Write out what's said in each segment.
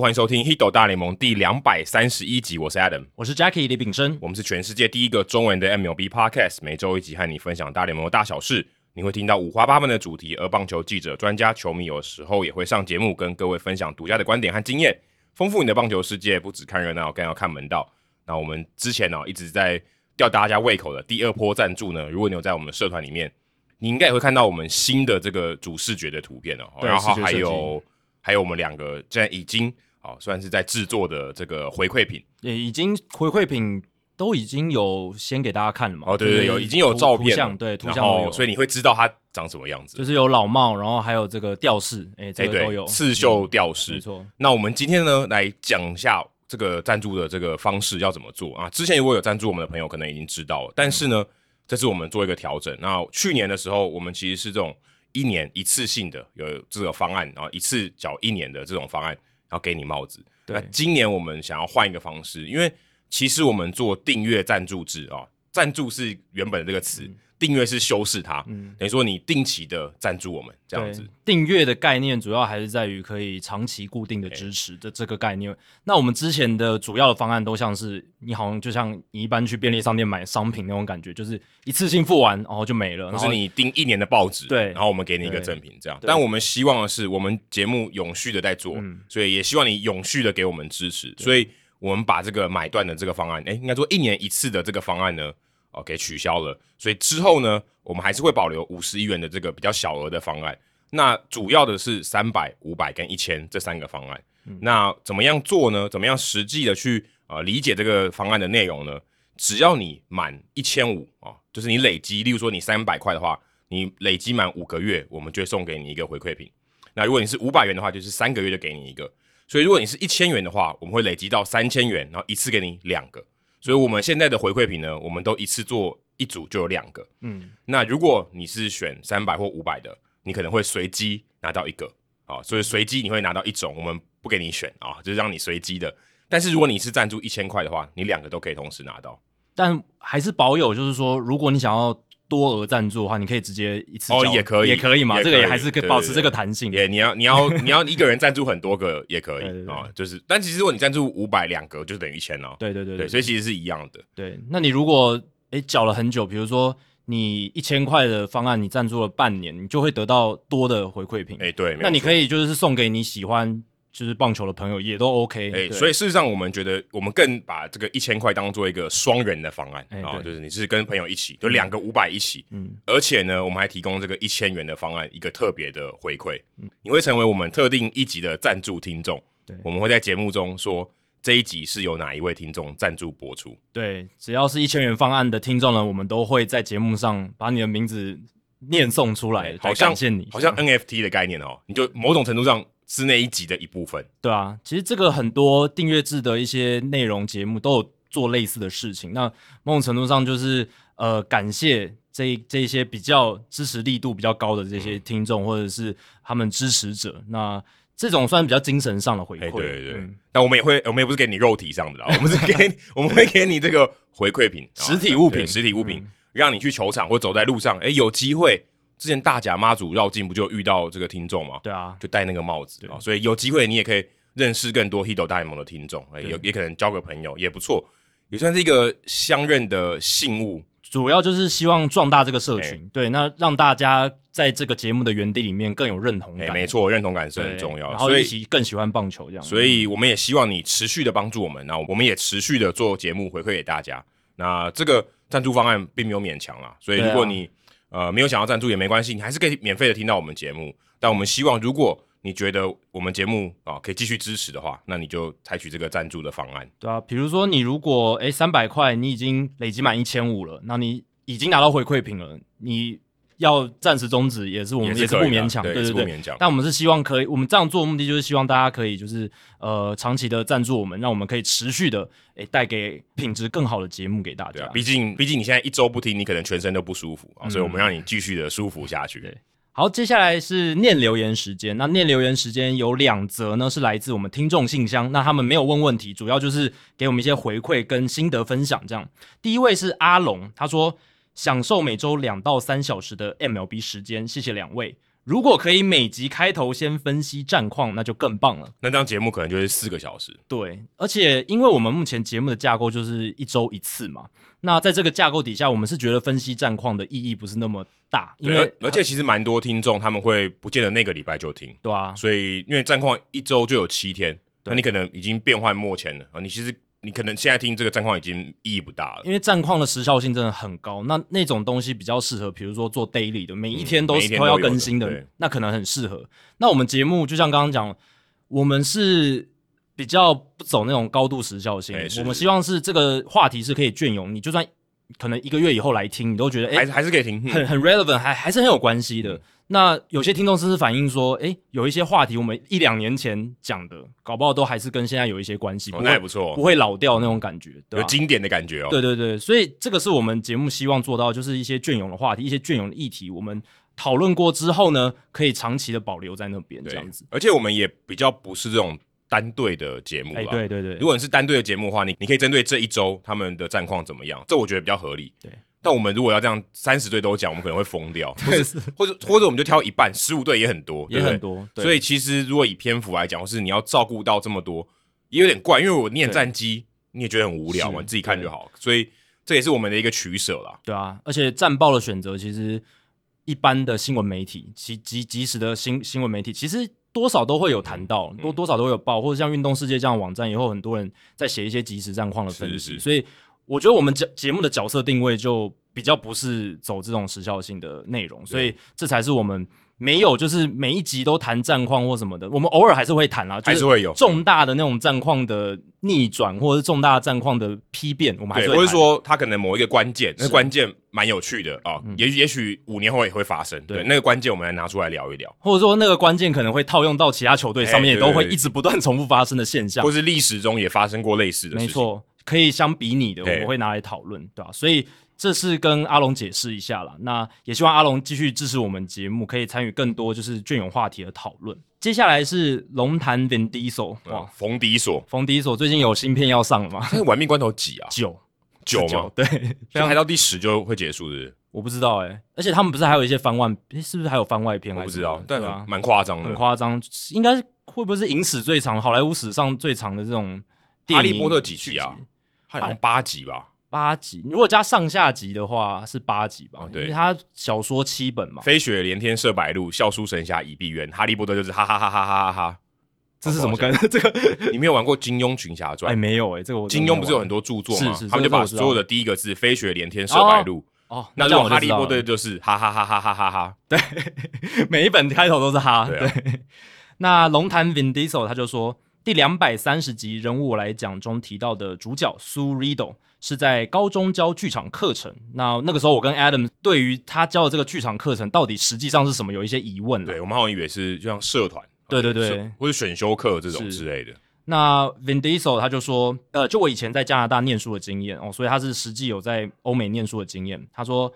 欢迎收听《h i d o 大联盟》第两百三十一集，我是 Adam，我是 Jackie 李炳生，我们是全世界第一个中文的 MLB Podcast，每周一集和你分享大联盟的大小事。你会听到五花八门的主题，而棒球记者、专家、球迷有时候也会上节目，跟各位分享独家的观点和经验，丰富你的棒球世界。不只看热闹，更要看门道。那我们之前呢、哦、一直在吊大家胃口的第二波赞助呢，如果你有在我们社团里面，你应该也会看到我们新的这个主视觉的图片哦，然后还有还有我们两个现在已经。哦，算是在制作的这个回馈品，也已经回馈品都已经有先给大家看了嘛？哦，对对对，有已经有照片、图像，对，图像，所以你会知道它长什么样子。就是有老帽，然后还有这个吊饰，哎、欸，这个都有刺绣吊饰，没错。那我们今天呢，来讲一下这个赞助的这个方式要怎么做啊？之前如果有赞助我们的朋友，可能已经知道了，但是呢，嗯、这次我们做一个调整。那去年的时候，我们其实是这种一年一次性的有这个方案，然后一次缴一年的这种方案，然后给你帽子。那今年我们想要换一个方式，因为其实我们做订阅赞助制啊，赞助是原本的这个词，订阅是修饰它，嗯，等于说你定期的赞助我们这样子。订阅的概念主要还是在于可以长期固定的支持的这个概念。那我们之前的主要的方案都像是你好像就像你一般去便利商店买商品那种感觉，就是一次性付完然后就没了。然后你订一年的报纸，对，然后我们给你一个赠品这样。但我们希望的是，我们节目永续的在做，所以也希望你永续的给我们支持。所以我们把这个买断的这个方案，哎，应该说一年一次的这个方案呢。哦，给取消了，所以之后呢，我们还是会保留五十亿元的这个比较小额的方案。那主要的是三百、五百跟一千这三个方案。嗯、那怎么样做呢？怎么样实际的去呃理解这个方案的内容呢？只要你满一千五啊，就是你累积，例如说你三百块的话，你累积满五个月，我们就会送给你一个回馈品。那如果你是五百元的话，就是三个月就给你一个。所以如果你是一千元的话，我们会累积到三千元，然后一次给你两个。所以，我们现在的回馈品呢，我们都一次做一组就有两个。嗯，那如果你是选三百或五百的，你可能会随机拿到一个啊。所以随机你会拿到一种，我们不给你选啊，就是让你随机的。但是如果你是赞助一千块的话，你两个都可以同时拿到。但还是保有，就是说，如果你想要。多额赞助的话，你可以直接一次哦，也可以，也可以嘛，这个也还是可以保持这个弹性。也，你要，你要，你要一个人赞助很多个也可以啊，就是，但其实如果你赞助五百两个，就等于一千哦。对对对对，所以其实是一样的。对，那你如果诶缴了很久，比如说你一千块的方案，你赞助了半年，你就会得到多的回馈品。诶，对，那你可以就是送给你喜欢。就是棒球的朋友也都 OK，哎、欸，所以事实上我们觉得我们更把这个一千块当做一个双人的方案啊、欸哦，就是你是跟朋友一起，就两个五百一起，嗯，而且呢，我们还提供这个一千元的方案，一个特别的回馈，嗯，你会成为我们特定一级的赞助听众，对，我们会在节目中说这一集是由哪一位听众赞助播出，对，只要是一千元方案的听众呢，我们都会在节目上把你的名字念诵出来，好像感谢你，好像 NFT 的概念哦，你就某种程度上。是那一集的一部分，对啊，其实这个很多订阅制的一些内容节目都有做类似的事情。那某种程度上就是呃，感谢这这一些比较支持力度比较高的这些听众、嗯、或者是他们支持者。那这种算比较精神上的回馈，对对对。嗯、那我们也会，我们也不是给你肉体上的啦，我们是给，我们会给你这个回馈品，实体物品，实体物品，嗯、让你去球场或走在路上，哎，有机会。之前大甲妈祖绕境不就遇到这个听众吗？对啊，就戴那个帽子啊，所以有机会你也可以认识更多 Hito 大联盟的听众，也也可能交个朋友也不错，也算是一个相认的信物。主要就是希望壮大这个社群，对，那让大家在这个节目的园地里面更有认同感。没错，认同感是很重要的，然后一起更喜欢棒球这样。所以我们也希望你持续的帮助我们，然后我们也持续的做节目回馈给大家。那这个赞助方案并没有勉强啦，所以如果你。呃，没有想要赞助也没关系，你还是可以免费的听到我们节目。但我们希望，如果你觉得我们节目啊可以继续支持的话，那你就采取这个赞助的方案。对啊，比如说你如果诶三百块，你已经累积满一千五了，那你已经拿到回馈品了，你。要暂时终止也是我们也是不勉强，对对对，但我们是希望可以，我们这样做的目的就是希望大家可以就是呃长期的赞助我们，让我们可以持续的诶带给品质更好的节目给大家。毕竟毕竟你现在一周不听，你可能全身都不舒服啊，所以我们让你继续的舒服下去。对，好，接下来是念留言时间。那念留言时间有两则呢，是来自我们听众信箱。那他们没有问问题，主要就是给我们一些回馈跟心得分享。这样，第一位是阿龙，他说。享受每周两到三小时的 MLB 时间，谢谢两位。如果可以每集开头先分析战况，那就更棒了。那这样节目可能就是四个小时。对，而且因为我们目前节目的架构就是一周一次嘛，那在这个架构底下，我们是觉得分析战况的意义不是那么大，因为而且其实蛮多听众他们会不见得那个礼拜就听，对啊，所以因为战况一周就有七天，那你可能已经变幻莫前了啊，你其实。你可能现在听这个战况已经意义不大了，因为战况的时效性真的很高。那那种东西比较适合，比如说做 daily 的，每一天都是都要更新的，那可能很适合。那我们节目就像刚刚讲，我们是比较不走那种高度时效性，我们希望是这个话题是可以隽永，你就算可能一个月以后来听，你都觉得哎，还是可以听，很很 relevant，还还是很有关系的。嗯那有些听众甚至反映说，诶，有一些话题我们一两年前讲的，搞不好都还是跟现在有一些关系，那也不错，不会老掉那种感觉，对有经典的感觉哦。对对对，所以这个是我们节目希望做到，就是一些隽永的话题，一些隽永的议题，我们讨论过之后呢，可以长期的保留在那边，这样子。而且我们也比较不是这种单队的节目，哎，对对对。如果你是单队的节目的话，你你可以针对这一周他们的战况怎么样，这我觉得比较合理。对。但我们如果要这样三十队都讲，我们可能会疯掉，或者或者或者我们就挑一半，十五队也很多，也很多。所以其实如果以篇幅来讲，或是你要照顾到这么多，也有点怪。因为我念战机，你也觉得很无聊嘛，你自己看就好。所以这也是我们的一个取舍啦。对啊，而且战报的选择，其实一般的新闻媒体，其及及时的新新闻媒体，其实多少都会有谈到，多多少都会有报，或者像运动世界这样的网站，以后很多人在写一些即时战况的分析，所以。我觉得我们节节目的角色定位就比较不是走这种时效性的内容，所以这才是我们没有就是每一集都谈战况或什么的。我们偶尔还是会谈啊，还是会有重大的那种战况的逆转或者是重大战况的批变，我们还是会谈。或者说他可能某一个关键，那关键蛮有趣的啊，也也许五年后也会发生。对，那个关键我们来拿出来聊一聊，或者说那个关键可能会套用到其他球队上面，也都会一直不断重复发生的现象，或是历史中也发生过类似的事情。没错。可以相比拟的，我们会拿来讨论，对吧？所以这是跟阿龙解释一下啦。那也希望阿龙继续支持我们节目，可以参与更多就是隽永话题的讨论。接下来是龙潭 Vin Diesel 哇，冯迪索，冯迪索最近有新片要上了吗？那玩命关头几啊？九九吗？对，拍到第十就会结束的。我不知道哎、欸，而且他们不是还有一些番外，是不是还有番外篇？我不知道，对啊，蛮夸张的，很夸张。应该会不会是影史最长、好莱坞史上最长的这种？哈利波特几集啊？好像八集吧，八集。如果加上下集的话，是八集吧？对，因为他小说七本嘛。飞雪连天射白鹿，笑书神侠倚碧鸳，哈利波特就是哈哈哈哈哈哈哈。这是什么梗？这个 你没有玩过金庸群侠传？哎，没有哎，这个我金庸不是有很多著作吗？是是，他们就把所有的第一个字飞雪连天射白鹿。哦，那如果哈利波特就是哈哈哈哈哈哈哈。对，每一本开头都是哈。对。那龙潭 Vin Diesel 他就说。第两百三十集人物我来讲中提到的主角苏 Riddle 是在高中教剧场课程。那那个时候我跟 Adam 对于他教的这个剧场课程到底实际上是什么有一些疑问。对，我们好像以为是就像社团，对对对，或者选修课这种之类的。那 Vin Diesel 他就说，呃，就我以前在加拿大念书的经验哦，所以他是实际有在欧美念书的经验。他说，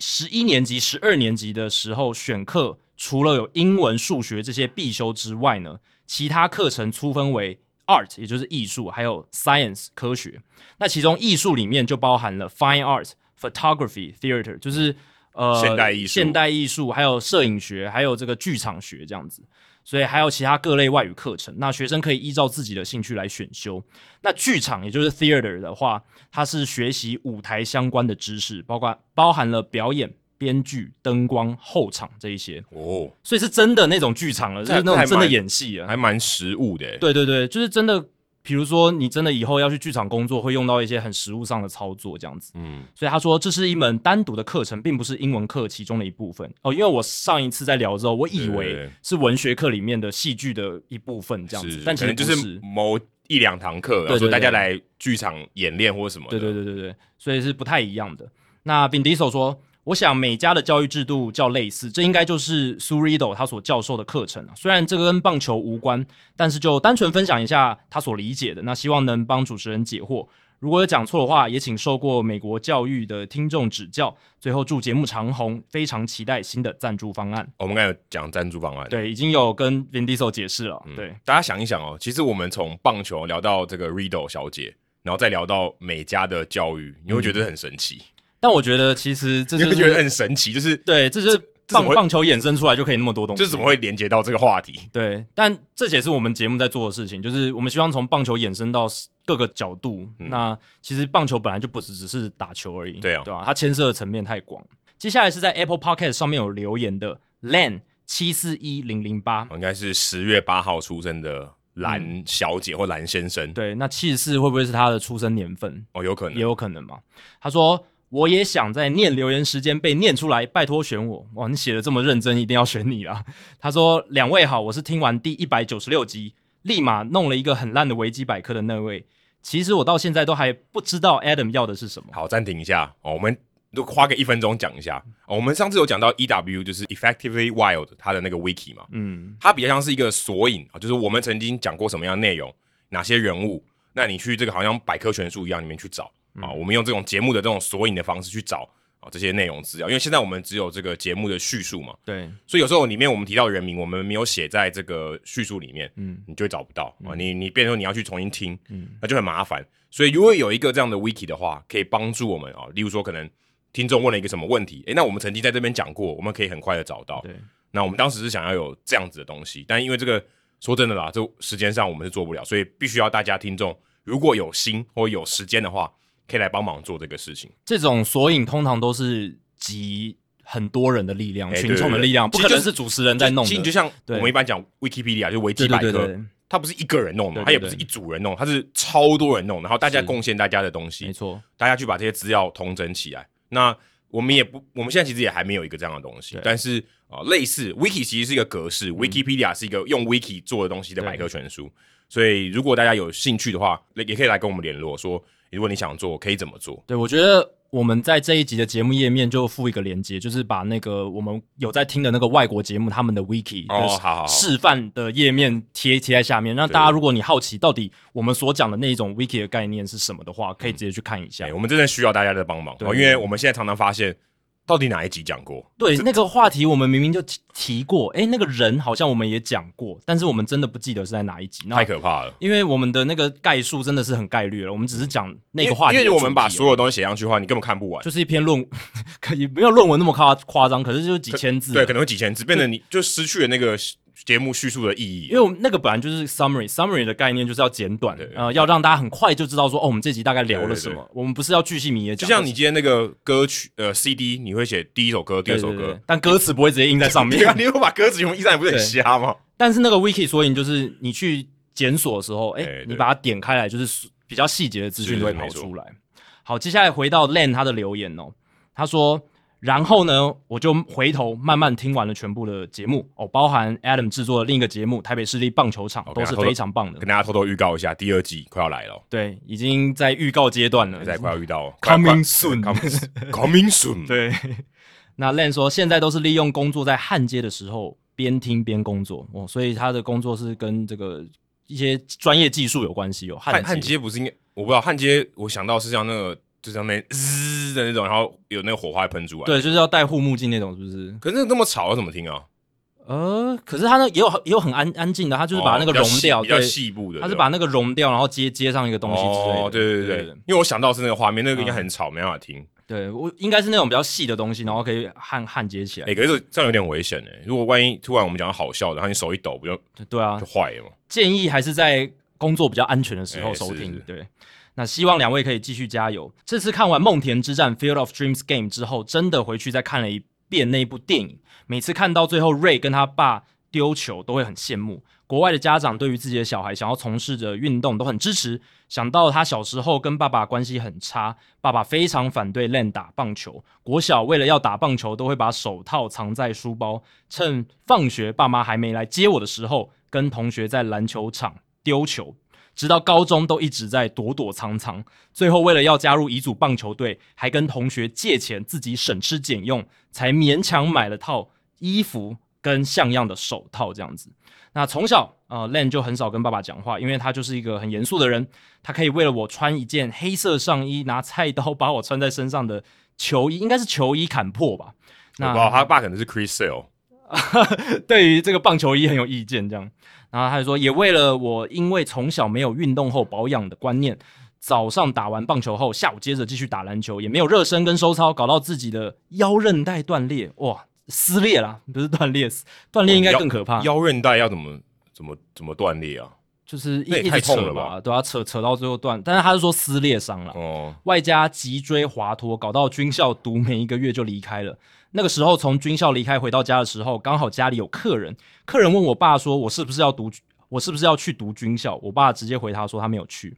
十一年级、十二年级的时候选课，除了有英文、数学这些必修之外呢，其他课程粗分为 art，也就是艺术，还有 science 科学。那其中艺术里面就包含了 fine art、photography、theater，就是呃现代艺术、现代艺术，还有摄影学，还有这个剧场学这样子。所以还有其他各类外语课程。那学生可以依照自己的兴趣来选修。那剧场也就是 theater 的话，它是学习舞台相关的知识，包括包含了表演。编剧、灯光、后场这一些哦，所以是真的那种剧场了，就是那种真的演戏啊，还蛮实务的。对对对，就是真的。比如说，你真的以后要去剧场工作，会用到一些很实务上的操作，这样子。嗯，所以他说这是一门单独的课程，并不是英文课其中的一部分哦。因为我上一次在聊之后，我以为是文学课里面的戏剧的一部分这样子，但其实就是某一两堂课，然后说大家来剧场演练或什么。对对对对对，所以是不太一样的。那 Vin Diesel 说。我想每家的教育制度较类似，这应该就是苏 Riddle 他所教授的课程。虽然这个跟棒球无关，但是就单纯分享一下他所理解的，那希望能帮主持人解惑。如果有讲错的话，也请受过美国教育的听众指教。最后祝节目长红，非常期待新的赞助方案。我们刚才有讲赞助方案，对，已经有跟 Vin Diesel 解释了。对，大家想一想哦，其实我们从棒球聊到这个 Riddle 小姐，然后再聊到美家的教育，你会觉得很神奇。但我觉得其实这就是觉得很神奇，就是对，这就是棒棒球衍生出来就可以那么多东西，这怎么会连接到这个话题？对，但这也是我们节目在做的事情，就是我们希望从棒球衍生到各个角度。嗯、那其实棒球本来就不只只是打球而已，对啊，对吧？它牵涉的层面太广。接下来是在 Apple Podcast 上面有留言的 Len 七四一零零八，应该是十月八号出生的蓝小姐或蓝先生。嗯、对，那七十四会不会是他的出生年份？哦，有可能，也有可能嘛。他说：“我也想在念留言时间被念出来，拜托选我。”哇，你写的这么认真，一定要选你啦。他说：“两位好，我是听完第一百九十六集，立马弄了一个很烂的维基百科的那位。其实我到现在都还不知道 Adam 要的是什么。”好，暂停一下哦，我们。都花个一分钟讲一下，哦，我们上次有讲到 EW 就是 Effectively Wild 它的那个 Wiki 嘛，嗯，它比较像是一个索引啊，就是我们曾经讲过什么样的内容，哪些人物，那你去这个好像百科全书一样里面去找啊，我们用这种节目的这种索引的方式去找啊这些内容资料，因为现在我们只有这个节目的叙述嘛，对，所以有时候里面我们提到人名，我们没有写在这个叙述里面，嗯，你就会找不到啊，你你变成说你要去重新听，嗯，那就很麻烦，所以如果有一个这样的 Wiki 的话，可以帮助我们啊，例如说可能。听众问了一个什么问题？诶，那我们曾经在这边讲过，我们可以很快的找到。对，那我们当时是想要有这样子的东西，但因为这个说真的啦，这时间上我们是做不了，所以必须要大家听众如果有心或有时间的话，可以来帮忙做这个事情。这种索引通常都是集很多人的力量、群众的力量，不可能是主持人在弄的。其实就像我们一般讲 Wikipedia 就维基百科，它不是一个人弄的，它也不是一组人弄，它是超多人弄，然后大家贡献大家的东西，没错，大家去把这些资料统整起来。那我们也不，我们现在其实也还没有一个这样的东西，但是啊、呃，类似 Wiki 其实是一个格式、嗯、，Wikipedia 是一个用 Wiki 做的东西的百科全书，所以如果大家有兴趣的话，也可以来跟我们联络，说如果你想做，可以怎么做？对，我觉得。我们在这一集的节目页面就附一个链接，就是把那个我们有在听的那个外国节目他们的 wiki 的示范的页面贴贴在下面，让大家如果你好奇到底我们所讲的那一种 wiki 的概念是什么的话，可以直接去看一下。我们真的需要大家的帮忙，因为我们现在常常发现。到底哪一集讲过？对，那个话题我们明明就提过，诶，那个人好像我们也讲过，但是我们真的不记得是在哪一集。太可怕了，因为我们的那个概述真的是很概率了，我们只是讲那个话题。因为我们把所有东西写上去的话，你根本看不完。就是一篇论，可以没有论文那么夸夸张，可是就几千字。对，可能会几千字，变得你就失去了那个。节目叙述的意义，因为那个本来就是 summary，summary 的概念就是要简短，呃，要让大家很快就知道说，哦，我们这集大概聊了什么。我们不是要巨细靡遗，就像你今天那个歌曲，呃，CD，你会写第一首歌、第二首歌，但歌词不会直接印在上面。你会把歌词用印上，不是很瞎吗？但是那个 wiki 索引就是你去检索的时候，哎，你把它点开来，就是比较细节的资讯都会跑出来。好，接下来回到 Len 他的留言哦，他说。然后呢，我就回头慢慢听完了全部的节目哦，包含 Adam 制作的另一个节目《台北市立棒球场》，都是非常棒的。跟大家偷偷预告一下，第二季快要来了。对，已经在预告阶段了，现在快要遇到了。Coming soon，coming soon。对，那 Len 说，现在都是利用工作在焊接的时候边听边工作哦，所以他的工作是跟这个一些专业技术有关系哦。焊焊接不是应该？我不知道焊接，我想到是像那个。就上面滋的那种，然后有那个火花喷出来。对，就是要戴护目镜那种，是不是？可是那么吵，要怎么听啊？呃，可是它那也有也有很安安静的，它就是把那个融掉，比较细部的，它是把那个融掉，然后接接上一个东西之类的。哦，对对对，因为我想到是那个画面，那个应该很吵，没办法听。对，我应该是那种比较细的东西，然后可以焊焊接起来。哎，可是这样有点危险哎，如果万一突然我们讲好笑的，然后你手一抖，不就对啊，就坏了嘛。建议还是在工作比较安全的时候收听，对。那希望两位可以继续加油。这次看完《梦田之战》（Field of Dreams Game） 之后，真的回去再看了一遍那部电影。每次看到最后，Ray 跟他爸丢球，都会很羡慕。国外的家长对于自己的小孩想要从事的运动都很支持。想到他小时候跟爸爸关系很差，爸爸非常反对 Len 打棒球。国小为了要打棒球，都会把手套藏在书包，趁放学爸妈还没来接我的时候，跟同学在篮球场丢球。直到高中都一直在躲躲藏藏，最后为了要加入乙组棒球队，还跟同学借钱，自己省吃俭用，才勉强买了套衣服跟像样的手套这样子。那从小呃，Len 就很少跟爸爸讲话，因为他就是一个很严肃的人。他可以为了我穿一件黑色上衣，拿菜刀把我穿在身上的球衣，应该是球衣砍破吧？那他爸可能是 Chris Sale，对于这个棒球衣很有意见这样。然后他就说，也为了我，因为从小没有运动后保养的观念，早上打完棒球后，下午接着继续打篮球，也没有热身跟收操，搞到自己的腰韧带断裂。哇，撕裂啦，不是断裂，断裂应该更可怕。腰韧带要怎么怎么怎么断裂啊？就是一直扯了吧，对啊，扯扯到最后断。但是他是说撕裂伤了，哦，外加脊椎滑脱，搞到军校读没一个月就离开了。那个时候从军校离开回到家的时候，刚好家里有客人，客人问我爸说：“我是不是要读？我是不是要去读军校？”我爸直接回他说：“他没有去。”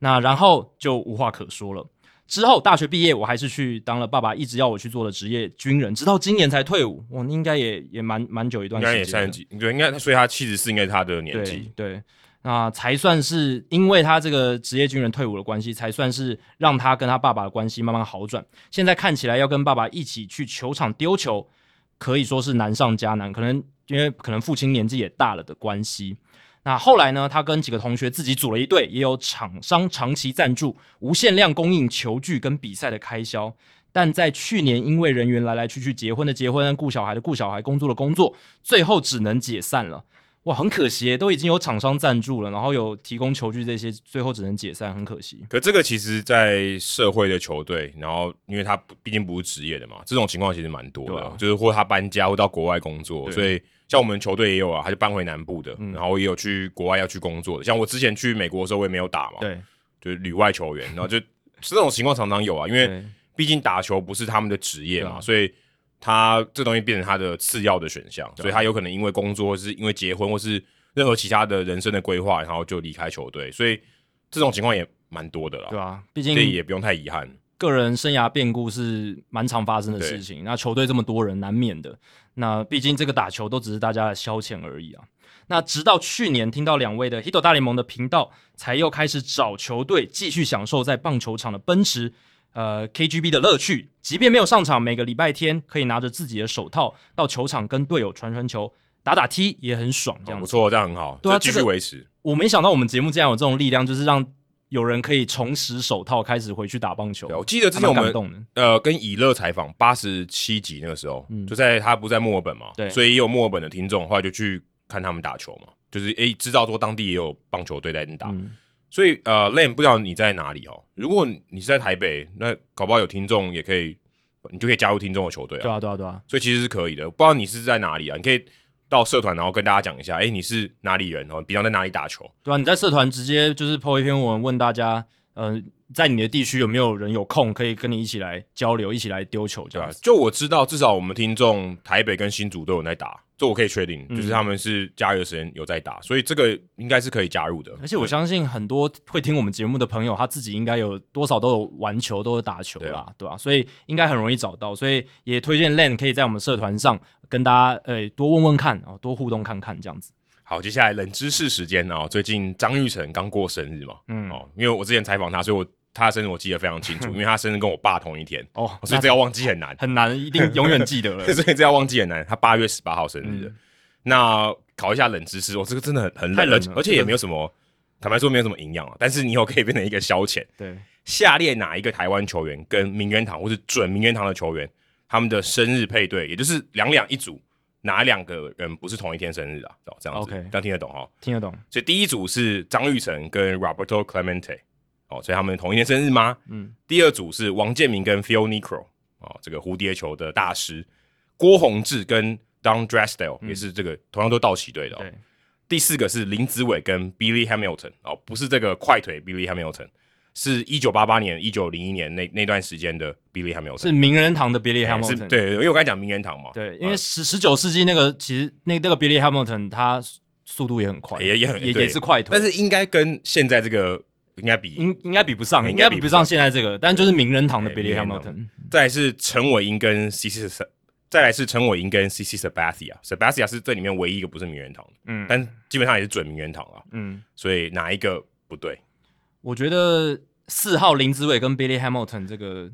那然后就无话可说了。之后大学毕业，我还是去当了爸爸一直要我去做的职业军人，直到今年才退伍。我应该也也蛮蛮久一段时间，应该也三十几，对，应该所以他七十四应该是他的年纪，对。那才算是因为他这个职业军人退伍的关系，才算是让他跟他爸爸的关系慢慢好转。现在看起来要跟爸爸一起去球场丢球，可以说是难上加难。可能因为可能父亲年纪也大了的关系。那后来呢，他跟几个同学自己组了一队，也有厂商长期赞助，无限量供应球具跟比赛的开销。但在去年，因为人员来来去去，结婚的结婚，顾小孩的顾小孩，工作的工作，最后只能解散了。哇，很可惜，都已经有厂商赞助了，然后有提供球具这些，最后只能解散，很可惜。可这个其实，在社会的球队，然后因为他毕竟不是职业的嘛，这种情况其实蛮多的，啊、就是或他搬家或到国外工作，所以。像我们球队也有啊，他就搬回南部的，嗯、然后也有去国外要去工作的。像我之前去美国的时候，我也没有打嘛，对，就是旅外球员，然后就这种情况常常有啊，因为毕竟打球不是他们的职业嘛，所以他这东西变成他的次要的选项，所以他有可能因为工作，或是因为结婚，或是任何其他的人生的规划，然后就离开球队，所以这种情况也蛮多的啦，对啊，毕竟所以也不用太遗憾。个人生涯变故是蛮常发生的事情，那球队这么多人，难免的。那毕竟这个打球都只是大家的消遣而已啊。那直到去年听到两位的 Hito 大联盟的频道，才又开始找球队继续享受在棒球场的奔驰，呃 KGB 的乐趣。即便没有上场，每个礼拜天可以拿着自己的手套到球场跟队友传传球、打打踢也很爽。这样不错，这样很好，对啊，继续维持、这个。我没想到我们节目竟然有这种力量，就是让。有人可以重拾手套，开始回去打棒球。我记得之前我们呃跟以乐采访八十七集那个时候，嗯、就在他不在墨尔本嘛，对，所以也有墨尔本的听众，后来就去看他们打球嘛，就是诶、欸、知道说当地也有棒球队在那打，嗯、所以呃 Len 不知道你在哪里哦，如果你是在台北，那搞不好有听众也可以，你就可以加入听众的球队啊，对啊对啊对啊，所以其实是可以的，不知道你是在哪里啊，你可以。到社团，然后跟大家讲一下，哎，你是哪里人哦？比方在哪里打球？对啊，你在社团直接就是 po 一篇文，问大家，嗯、呃，在你的地区有没有人有空可以跟你一起来交流，一起来丢球这样子。就我知道，至少我们听众台北跟新竹都有在打。这我可以确定，就是他们是假日的时间有在打，嗯、所以这个应该是可以加入的。而且我相信很多会听我们节目的朋友，他自己应该有多少都有玩球，都有打球啦，对吧？对吧？所以应该很容易找到，所以也推荐 Len 可以在我们社团上跟大家诶、欸、多问问看哦，多互动看看这样子。好，接下来冷知识时间哦，最近张玉成刚过生日嘛，嗯哦，因为我之前采访他，所以我。他的生日我记得非常清楚，因为他生日跟我爸同一天哦，所以这要忘记很难，很难，一定永远记得了。所以这要忘记很难。他八月十八号生日的，嗯、那考一下冷知识，我这个真的很很冷，冷而且也没有什么，坦白说没有什么营养啊。但是你以后可以变成一个消遣。对，下列哪一个台湾球员跟名人堂或是准名人堂的球员，他们的生日配对，也就是两两一组，哪两个人不是同一天生日啊？这样子，OK，这样听得懂哈？听得懂。所以第一组是张玉成跟 Roberto Clemente。哦，所以他们同一天生日吗？嗯。第二组是王建民跟 Phil Niekro 哦，这个蝴蝶球的大师。郭宏志跟 Don Drysdale、嗯、也是这个同样都道奇队的、哦。对。第四个是林子伟跟 Billy Hamilton 哦，不是这个快腿 Billy Hamilton，是一九八八年、一九零一年那那段时间的 Billy Hamilton，是名人堂的 Billy Hamilton。对，因为我刚才讲名人堂嘛。对，因为十十九世纪那个其实那那个 Billy Hamilton 他速度也很快，也也很也也是快腿，但是应该跟现在这个。应该比应应该比不上，应该比不上现在这个，但就是名人堂的 Billy Hamilton。再来是陈伟英跟 CC，再来是陈伟英跟 CC Sabathia，Sabathia 是这里面唯一一个不是名人堂的，嗯，但基本上也是准名人堂啊，嗯，所以哪一个不对？我觉得四号林子伟跟 Billy Hamilton 这个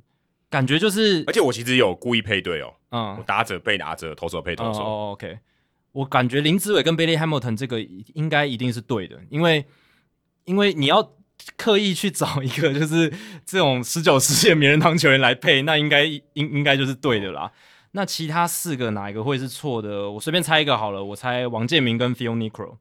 感觉就是，而且我其实有故意配对哦，嗯，我打者配打者，投手配投手。哦，OK，我感觉林子伟跟 Billy Hamilton 这个应该一定是对的，因为因为你要。刻意去找一个就是这种十九世纪名人堂球员来配，那应该应应该就是对的啦。那其他四个哪一个会是错的？我随便猜一个好了，我猜王建民跟 Phil Niekro。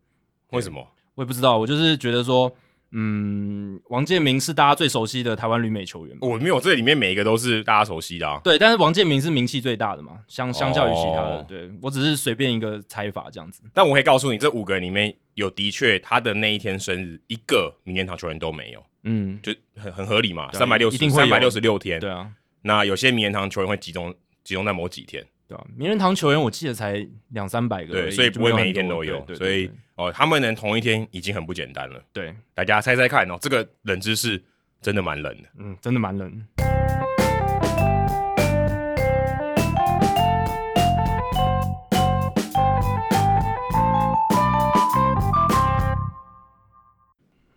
为什么？我也不知道，我就是觉得说，嗯，王建民是大家最熟悉的台湾旅美球员。我没有，这里面每一个都是大家熟悉的啊。对，但是王建民是名气最大的嘛，相相较于其他的。哦、对我只是随便一个猜法这样子。但我可以告诉你，这五个人里面有的确他的那一天生日，一个名人堂球员都没有。嗯，就很很合理嘛，三百六十三百六十六天。对啊，那有些名人堂球员会集中集中在某几天。对啊，名人堂球员我记得才两三百个，对，所以不会每一天都有。所以哦，他们能同一天已经很不简单了。对，大家猜猜看哦，这个冷知识真的蛮冷的。嗯，真的蛮冷。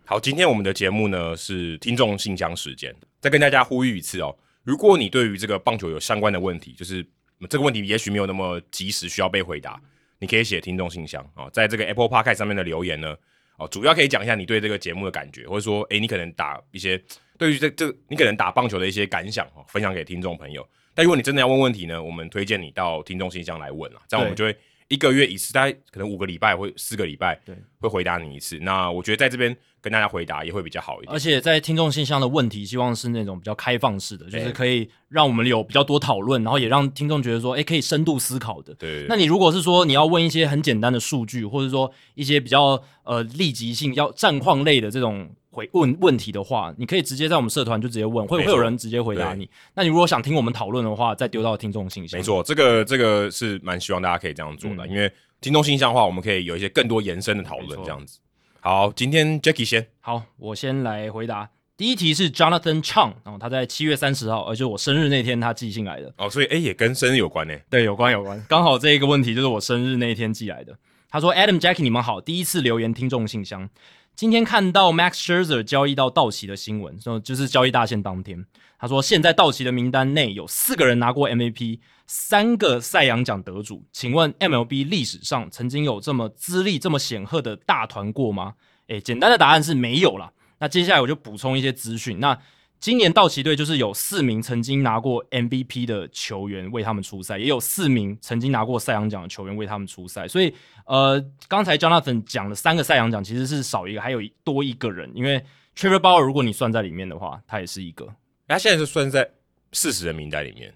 好，今天我们的节目呢是听众信箱时间，再跟大家呼吁一次哦。如果你对于这个棒球有相关的问题，就是这个问题也许没有那么及时需要被回答，你可以写听众信箱啊、哦，在这个 Apple Podcast 上面的留言呢，哦，主要可以讲一下你对这个节目的感觉，或者说，诶，你可能打一些对于这这你可能打棒球的一些感想哦，分享给听众朋友。但如果你真的要问问题呢，我们推荐你到听众信箱来问啊，这样我们就会一个月一次，大概可能五个礼拜或四个礼拜，对，会回答你一次。那我觉得在这边。跟大家回答也会比较好一点，而且在听众信箱的问题，希望是那种比较开放式的，就是可以让我们有比较多讨论，然后也让听众觉得说，诶，可以深度思考的。对。那你如果是说你要问一些很简单的数据，或者说一些比较呃立即性要战况类的这种回问问题的话，你可以直接在我们社团就直接问，会会有人直接回答你。那你如果想听我们讨论的话，再丢到听众信箱。没错，这个这个是蛮希望大家可以这样做的，嗯、因为听众信箱的话，我们可以有一些更多延伸的讨论，这样子。好，今天 Jackie 先。好，我先来回答。第一题是 Jonathan Chang，然后他在七月三十号，而且我生日那天他寄信来的。哦，所以诶也跟生日有关呢？对，有关有关。刚好这一个问题就是我生日那一天寄来的。他说：“Adam Jackie，你们好，第一次留言听众信箱。今天看到 Max Scherzer 交易到道奇的新闻，说就是交易大限当天。他说现在道奇的名单内有四个人拿过 MVP。”三个赛扬奖得主，请问 MLB 历史上曾经有这么资历这么显赫的大团过吗？诶，简单的答案是没有啦。那接下来我就补充一些资讯。那今年道奇队就是有四名曾经拿过 MVP 的球员为他们出赛，也有四名曾经拿过赛扬奖的球员为他们出赛。所以，呃，刚才 Jonathan 讲的三个赛扬奖其实是少一个，还有多一个人，因为 Trevor Bauer 如果你算在里面的话，他也是一个。他现在是算在四十人名单里面。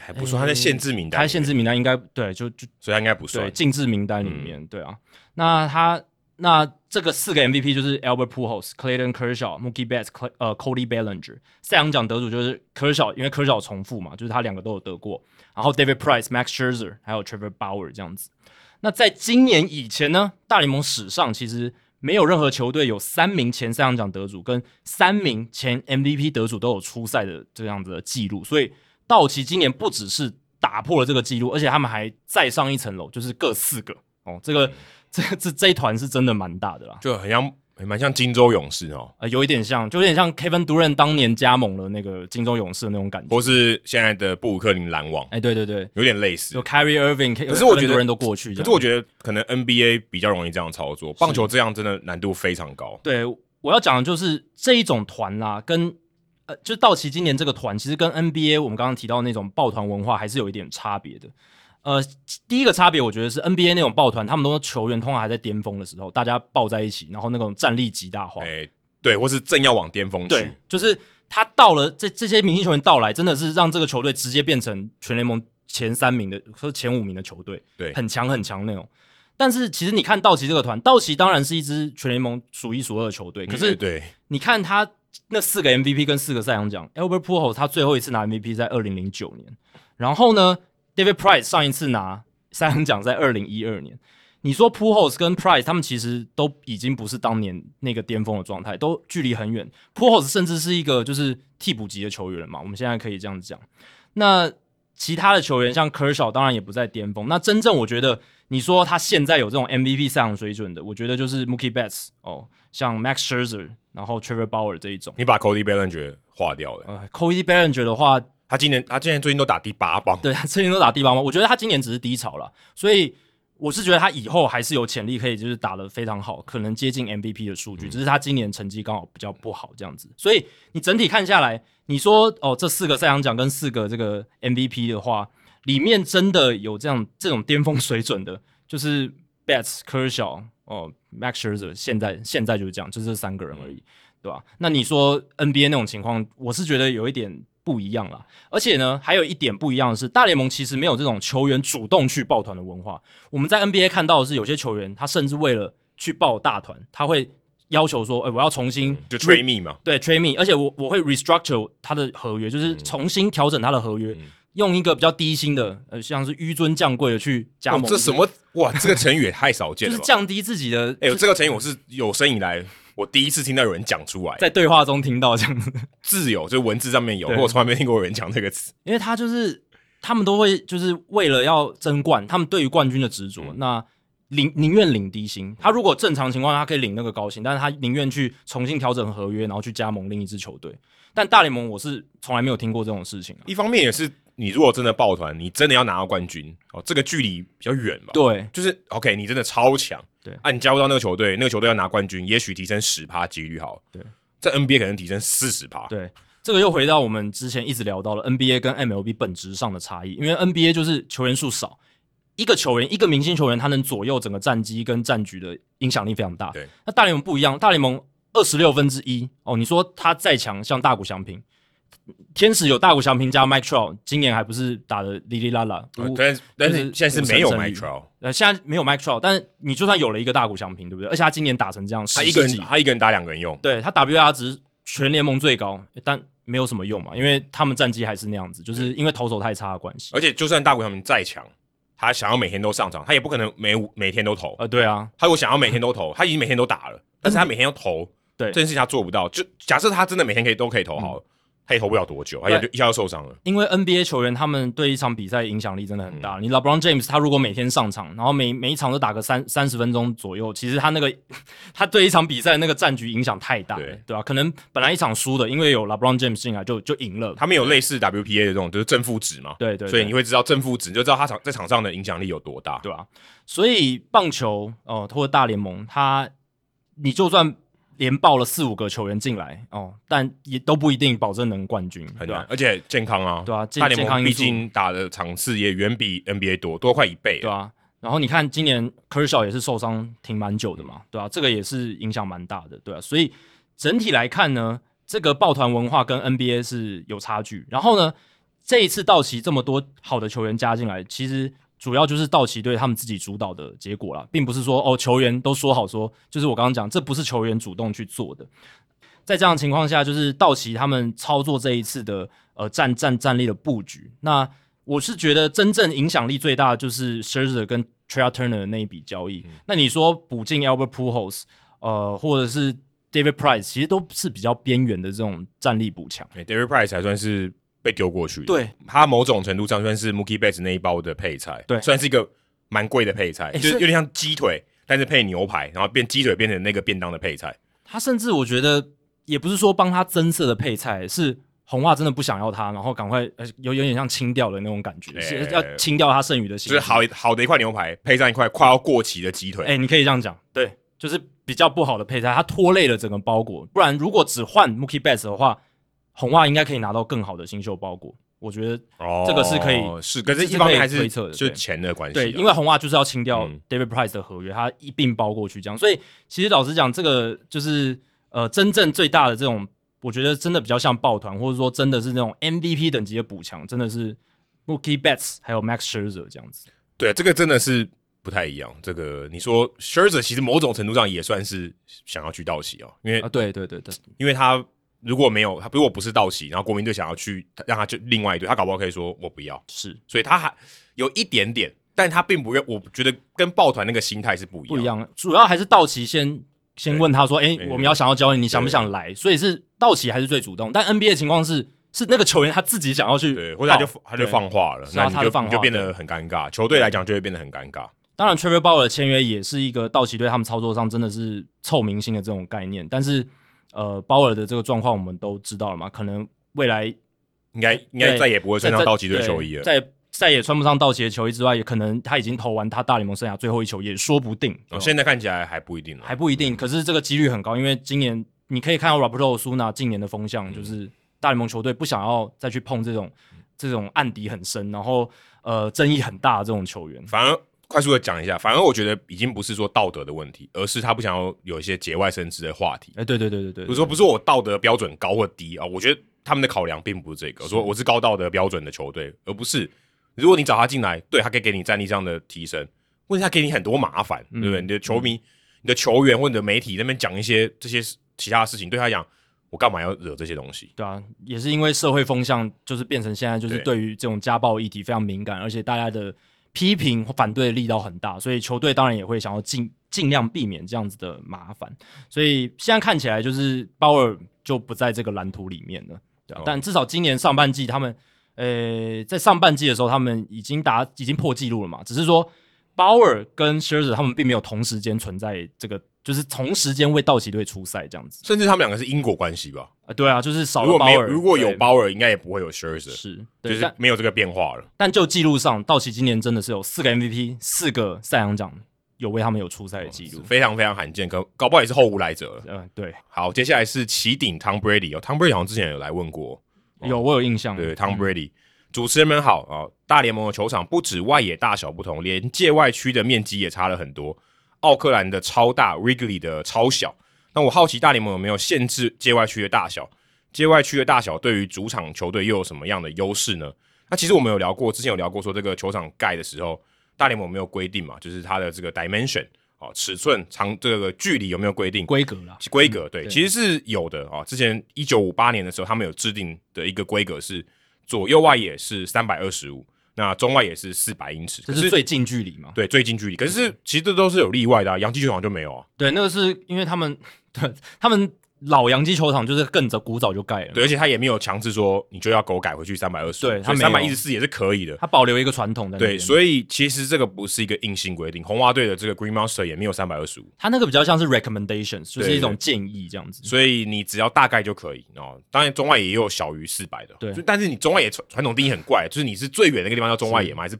还不算，他在限制名单，他限制名单应该对，就就所以他应该不算对禁制名单里面，嗯、对啊。那他那这个四个 MVP 就是 Albert Pujols、Clayton Kershaw、Mookie Betts、呃 Cody Bellinger。赛扬奖得主就是 Kershaw，因为 Kershaw 重复嘛，就是他两个都有得过。然后 David Price、Max Scherzer 还有 Trevor Bauer 这样子。那在今年以前呢，大联盟史上其实没有任何球队有三名前三项奖得主跟三名前 MVP 得主都有出赛的这样子的记录，所以。道奇今年不只是打破了这个记录，而且他们还再上一层楼，就是各四个哦。这个这这这一团是真的蛮大的啦，就很像蛮像金州勇士哦，呃，有一点像，就有点像 Kevin Durant 当年加盟了那个金州勇士的那种感觉，或是现在的布鲁克林篮网，哎，对对对，有点类似。就 Kyrie Irving，可是我觉得人都过去，可是我觉得可能 NBA 比较容易这样操作，棒球这样真的难度非常高。对，我要讲的就是这一种团啦，跟。呃，就道奇今年这个团，其实跟 NBA 我们刚刚提到的那种抱团文化还是有一点差别的。呃，第一个差别，我觉得是 NBA 那种抱团，他们都球员通常还在巅峰的时候，大家抱在一起，然后那种战力极大化。哎，对，或是正要往巅峰去。对，就是他到了这这些明星球员到来，真的是让这个球队直接变成全联盟前三名的或者前五名的球队，对，很强很强那种。但是其实你看道奇这个团，道奇当然是一支全联盟数一数二的球队，可是对，你看他。那四个 MVP 跟四个赛扬奖，Albert Pujols 他最后一次拿 MVP 在二零零九年，然后呢，David Price 上一次拿赛扬奖在二零一二年。你说 Pujols 跟 Price 他们其实都已经不是当年那个巅峰的状态，都距离很远。Pujols 甚至是一个就是替补级的球员嘛，我们现在可以这样子讲。那其他的球员像 Kershaw 当然也不在巅峰。那真正我觉得你说他现在有这种 MVP 赛场水准的，我觉得就是 Mookie Betts 哦，像 Max Scherzer。然后 Trevor Bauer 这一种，你把 Cody Bellinger 划掉了。呃，Cody Bellinger 的话，他今年他今年最近都打第八棒，对，他最近都打第八棒。我觉得他今年只是低潮了，所以我是觉得他以后还是有潜力可以就是打得非常好，可能接近 MVP 的数据，嗯、只是他今年成绩刚好比较不好这样子。所以你整体看下来，你说哦，这四个赛扬奖跟四个这个 MVP 的话，里面真的有这样这种巅峰水准的，就是 Betts、Kershaw。哦，Max Scherzer 现在现在就是这样，就这三个人而已，对吧？那你说 NBA 那种情况，我是觉得有一点不一样啦。而且呢，还有一点不一样的是，大联盟其实没有这种球员主动去抱团的文化。我们在 NBA 看到的是，有些球员他甚至为了去抱大团，他会要求说：“哎、欸，我要重新就 trade me 嘛，对 trade me，而且我我会 restructure 他的合约，就是重新调整他的合约。嗯”用一个比较低薪的，呃，像是纡尊降贵的去加盟，这什么哇？这个成语也太少见了，就是降低自己的。哎呦，这个成语我是有生以来我第一次听到有人讲出来，在对话中听到这样子，字有就文字上面有，我从来没听过有人讲这个词。因为他就是他们都会就是为了要争冠，他们对于冠军的执着，嗯、那宁宁愿领低薪。他如果正常情况下他可以领那个高薪，但是他宁愿去重新调整合约，然后去加盟另一支球队。但大联盟我是从来没有听过这种事情、啊。一方面也是。你如果真的抱团，你真的要拿到冠军哦，这个距离比较远嘛。对，就是 OK，你真的超强。对，啊，你加入到那个球队，那个球队要拿冠军，也许提升十趴几率好。对，在 NBA 可能提升四十趴。对，这个又回到我们之前一直聊到了 NBA 跟 MLB 本质上的差异，因为 NBA 就是球员数少，一个球员一个明星球员他能左右整个战绩跟战局的影响力非常大。对，那大联盟不一样，大联盟二十六分之一哦，你说他再强，像大谷翔平。天使有大谷翔平加 Mike Trout，今年还不是打的哩哩啦啦？但但是现在是没有 Mike Trout，呃，现在没有 Mike Trout，但是你就算有了一个大谷翔平，对不对？而且他今年打成这样，他一个人他一个人打两个人用，对他 WAR 值全联盟最高，但没有什么用嘛，因为他们战绩还是那样子，就是因为投手太差的关系。而且就算大谷翔平再强，他想要每天都上场，他也不可能每每天都投。呃，对啊，他如果想要每天都投，他已经每天都打了，但是他每天要投，对这件事情他做不到。就假设他真的每天可以都可以投好了。他也投不了多久，他就一下就受伤了。因为 NBA 球员他们对一场比赛影响力真的很大。嗯、你 LeBron James 他如果每天上场，然后每每一场都打个三三十分钟左右，其实他那个 他对一场比赛那个战局影响太大，对对吧、啊？可能本来一场输的，因为有 LeBron James 进来就就赢了。他们有类似 WPA 的这种，就是正负值嘛。对，对对，所以你会知道正负值，你就知道他场在场上的影响力有多大，对吧、啊？所以棒球哦，或者大联盟，他你就算。连报了四五个球员进来哦，但也都不一定保证能冠军，很难，而且健康啊，对啊，大联盟毕竟打的场次也远比 NBA 多，多快一倍，对啊。然后你看今年 Kershaw 也是受伤挺蛮久的嘛，对啊，这个也是影响蛮大的，对啊。所以整体来看呢，这个抱团文化跟 NBA 是有差距。然后呢，这一次道奇这么多好的球员加进来，其实。主要就是道奇队他们自己主导的结果啦，并不是说哦球员都说好说，就是我刚刚讲，这不是球员主动去做的。在这样的情况下，就是道奇他们操作这一次的呃战战战力的布局。那我是觉得真正影响力最大的就是 Scherzer 跟 Trea Turner 的那一笔交易。嗯、那你说补进 Albert Pujols，呃，或者是 David Price，其实都是比较边缘的这种战力补强。欸、David Price 还算是。被丢过去，对，它某种程度上算是 Mookie Betts 那一包的配菜，对，算是一个蛮贵的配菜，欸、就是有点像鸡腿，但是配牛排，然后变鸡腿变成那个便当的配菜。他甚至我觉得也不是说帮他增色的配菜，是红袜真的不想要他，然后赶快呃有有点像清掉的那种感觉，欸、是要清掉他剩余的心。就是好好的一块牛排配上一块快要过期的鸡腿，哎、欸，你可以这样讲，对，就是比较不好的配菜，它拖累了整个包裹。不然如果只换 Mookie Betts 的话，红袜应该可以拿到更好的新秀包裹。我觉得这个是可以，哦、是，可是一方面还是推测的，就是钱的关系。对，因为红袜就是要清掉 David Price 的合约，他、嗯、一并包过去这样。所以其实老实讲，这个就是呃，真正最大的这种，我觉得真的比较像抱团，或者说真的是那种 MVP 等级的补强，真的是 Mookie Betts 还有 Max Scherzer 这样子。对，这个真的是不太一样。这个你说 Scherzer 其实某种程度上也算是想要去道奇哦，因为啊，对对对对，因为他。如果没有他，如果不是道奇，然后国民队想要去让他就另外一队，他搞不好可以说我不要。是，所以他还有一点点，但他并不愿。我觉得跟抱团那个心态是不一样，不一样。主要还是道奇先先问他说：“哎、欸，我们要想要交易，你想不想来？”所以是道奇还是最主动。但 NBA 的情况是，是那个球员他自己想要去，对，或者他就他就放话了，那你就放就变得很尴尬。球队来讲就会变得很尴尬。当然，Trevor Bauer 的签约也是一个道奇队他们操作上真的是臭明星的这种概念，但是。呃，鲍尔的这个状况我们都知道了嘛？可能未来应该应该再也不会穿上道奇队球衣了。再再也穿不上道奇的球衣之外，也可能他已经投完他大联盟生涯最后一球，也说不定。哦，现在看起来还不一定了，还不一定。可是这个几率很高，因为今年你可以看到 Roberto Osuna 近年的风向，就是大联盟球队不想要再去碰这种这种案底很深，然后呃争议很大的这种球员，反而。快速的讲一下，反而我觉得已经不是说道德的问题，而是他不想要有一些节外生枝的话题。哎，对对对对对，不是说不是我道德标准高或低啊，我觉得他们的考量并不是这个。我说我是高道德标准的球队，而不是如果你找他进来，对他可以给你战力上的提升，问题他给你很多麻烦，对不对？你的球迷、你的球员或者媒体那边讲一些这些其他的事情，对他讲。我干嘛要惹这些东西？对啊，也是因为社会风向就是变成现在，就是对于这种家暴议题非常敏感，而且大家的批评或反对的力道很大，所以球队当然也会想要尽尽量避免这样子的麻烦。所以现在看起来就是鲍尔就不在这个蓝图里面了，对啊。哦、但至少今年上半季他们，呃，在上半季的时候他们已经达已经破纪录了嘛，只是说鲍尔跟 Scherzer 他们并没有同时间存在这个。就是同时间为道奇队出赛这样子，甚至他们两个是因果关系吧？啊，对啊，就是少了鲍尔，如果有鲍尔，应该也不会有 Scherzer，是，就是没有这个变化了。但就记录上，道奇今年真的是有四个 MVP，四个赛扬奖有为他们有出赛的记录，非常非常罕见，可搞不好也是后无来者了。嗯，对。好，接下来是奇顶 Tom Brady 哦，Tom Brady 好像之前有来问过，有我有印象。对，Tom Brady，主持人们好啊，大联盟的球场不止外野大小不同，连界外区的面积也差了很多。奥克兰的超大，Wrigley 的超小。那我好奇大联盟有没有限制界外区的大小？界外区的大小对于主场球队又有什么样的优势呢？那其实我们有聊过，之前有聊过说这个球场盖的时候，大联盟没有规定嘛，就是它的这个 dimension 哦，尺寸长这个距离有没有规定？规格啦，规格对，其实是有的啊。之前一九五八年的时候，他们有制定的一个规格是左右外野是三百二十五。那中外也是四百英尺，这是最近距离嘛？对，最近距离。可是其实这都是有例外的啊，洋基球场就没有啊。对，那个是因为他们，对，他们。老洋基球场就是更早古早就盖了，对，而且他也没有强制说你就要给我改回去三百二十，对，他三百一十四也是可以的，他保留一个传统的，对，所以其实这个不是一个硬性规定，红袜队的这个 Green Monster 也没有三百二十五，他那个比较像是 recommendations，就是一种建议这样子，所以你只要大概就可以哦。当然中外野也有小于四百的，对，但是你中外野传传统定义很怪，就是你是最远那个地方叫中外野吗？还是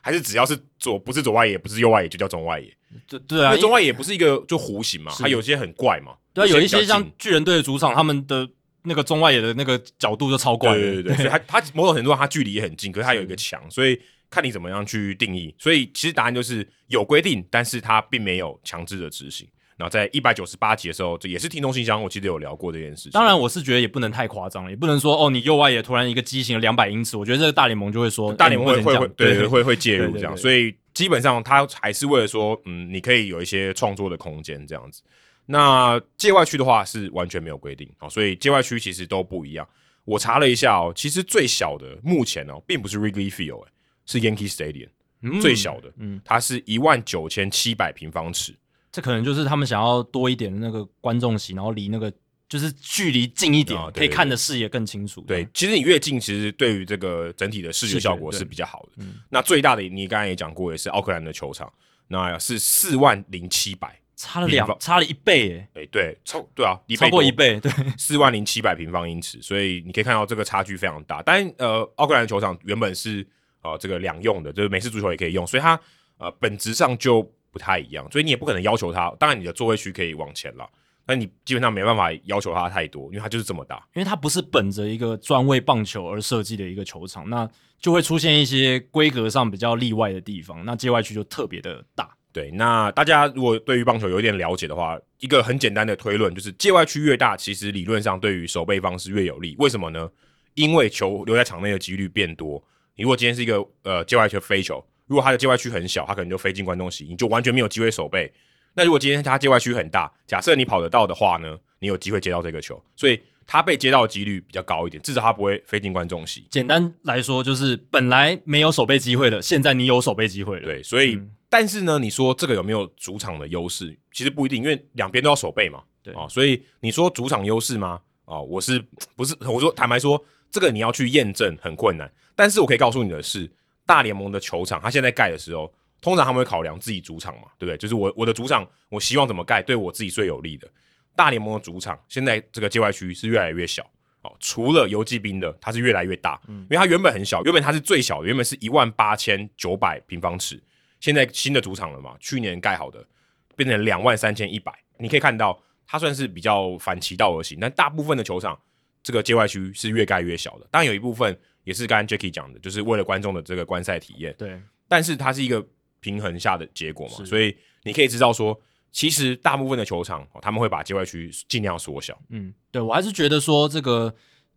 还是只要是左不是左外野不是右外野就叫中外野？对对啊，中外野不是一个就弧形嘛，它有些很怪嘛。对，有一些像巨人队的主场，他们的那个中外野的那个角度就超怪。对对对，所以它它 某种程度上他距离也很近，可是他有一个墙，所以看你怎么样去定义。所以其实答案就是有规定，但是他并没有强制的执行。然后在一百九十八集的时候，这也是听众信箱，我记得有聊过这件事情。当然，我是觉得也不能太夸张了，也不能说哦，你右外野突然一个畸形的两百英尺，我觉得这个大联盟就会说，大联盟会会会对会会介入这样。所以基本上他还是为了说，嗯，你可以有一些创作的空间这样子。那界外区的话是完全没有规定哦，所以界外区其实都不一样。我查了一下哦，其实最小的目前哦，并不是 Wrigley Field，是 Yankee Stadium，嗯，最小的，嗯，它是一万九千七百平方尺。这可能就是他们想要多一点的那个观众席，然后离那个就是距离近一点，哦、可以看的视野更清楚。对，其实你越近，其实对于这个整体的视觉效果是比较好的。嗯、那最大的，你刚才也讲过，也是奥克兰的球场，那是四万零七百。差了两，差了一倍诶！哎，对，超对啊，超过一倍，对，四万零七百平方英尺，所以你可以看到这个差距非常大。但呃，奥克兰的球场原本是呃这个两用的，就是美式足球也可以用，所以它呃本质上就不太一样。所以你也不可能要求它，当然你的座位区可以往前了，但你基本上没办法要求它太多，因为它就是这么大，因为它不是本着一个专为棒球而设计的一个球场，那就会出现一些规格上比较例外的地方，那界外区就特别的大。对，那大家如果对于棒球有一点了解的话，一个很简单的推论就是，界外区越大，其实理论上对于守备方是越有利。为什么呢？因为球留在场内的几率变多。你如果今天是一个呃界外球飞球，如果它的界外区很小，它可能就飞进观众席，你就完全没有机会守备。那如果今天它界外区很大，假设你跑得到的话呢，你有机会接到这个球，所以它被接到的几率比较高一点，至少它不会飞进观众席。简单来说，就是本来没有守备机会的，现在你有守备机会了。对，所以。嗯但是呢，你说这个有没有主场的优势？其实不一定，因为两边都要守备嘛。对啊，所以你说主场优势吗？啊，我是不是？我说坦白说，这个你要去验证很困难。但是我可以告诉你的是，大联盟的球场，它现在盖的时候，通常他们会考量自己主场嘛，对不对？就是我我的主场，我希望怎么盖对我自己最有利的。大联盟的主场现在这个界外区是越来越小哦，除了游击兵的，它是越来越大，嗯，因为它原本很小，原本它是最小的，原本是一万八千九百平方尺。现在新的主场了嘛？去年盖好的，变成两万三千一百。你可以看到，它算是比较反其道而行。但大部分的球场，这个界外区是越盖越小的。当然有一部分也是刚刚 Jacky 讲的，就是为了观众的这个观赛体验。对，但是它是一个平衡下的结果嘛，所以你可以知道说，其实大部分的球场他们会把界外区尽量缩小。嗯，对我还是觉得说这个。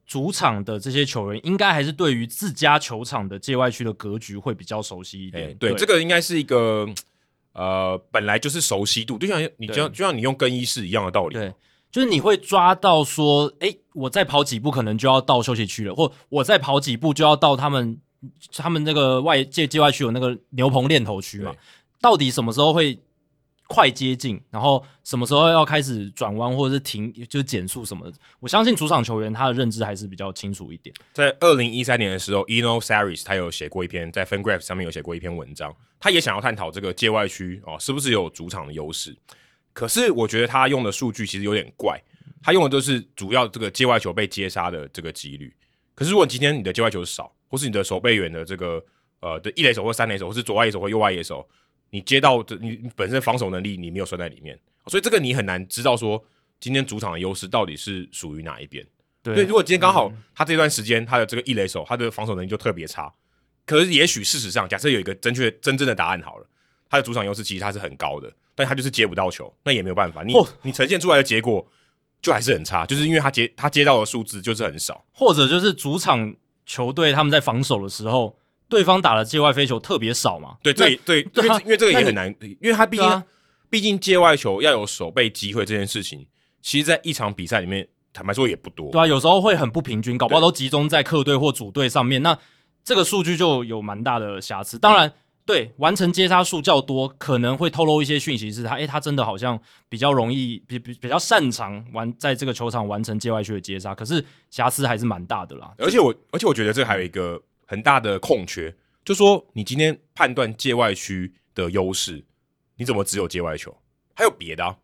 主场的这些球员应该还是对于自家球场的界外区的格局会比较熟悉一点。欸、对，对，这个应该是一个呃，本来就是熟悉度，就像你就像就像你用更衣室一样的道理。对，就是你会抓到说，哎、欸，我再跑几步可能就要到休息区了，或我再跑几步就要到他们他们那个外界界外区有那个牛棚练头区嘛？到底什么时候会？快接近，然后什么时候要开始转弯或者是停，就减速什么的。我相信主场球员他的认知还是比较清楚一点。在二零一三年的时候，Eno Sarris 他有写过一篇在 FanGraphs 上面有写过一篇文章，他也想要探讨这个界外区哦是不是有主场的优势。可是我觉得他用的数据其实有点怪，他用的都是主要这个界外球被接杀的这个几率。可是如果今天你的界外球少，或是你的守备员的这个呃的一垒手或三垒手，或是左外野手或右外野手。你接到的，你本身防守能力你没有算在里面，所以这个你很难知道说今天主场的优势到底是属于哪一边。对，如果今天刚好他这段时间他的这个一垒手他的防守能力就特别差，可是也许事实上假设有一个正确真正的答案好了，他的主场优势其实他是很高的，但他就是接不到球，那也没有办法，你你呈现出来的结果就还是很差，就是因为他接他接到的数字就是很少，或者就是主场球队他们在防守的时候。对方打的界外飞球特别少嘛？对对对，因为因为这个也很难，因为他毕竟毕、啊、竟界外球要有守备机会这件事情，其实在一场比赛里面，坦白说也不多。对啊，有时候会很不平均，搞不好都集中在客队或主队上面，那这个数据就有蛮大的瑕疵。当然，对完成接杀数较多，可能会透露一些讯息，是他诶，他真的好像比较容易比比比较擅长完在这个球场完成界外区的接杀，可是瑕疵还是蛮大的啦。而且我而且我觉得这还有一个。很大的空缺，就说你今天判断界外区的优势，你怎么只有界外球？还有别的啊？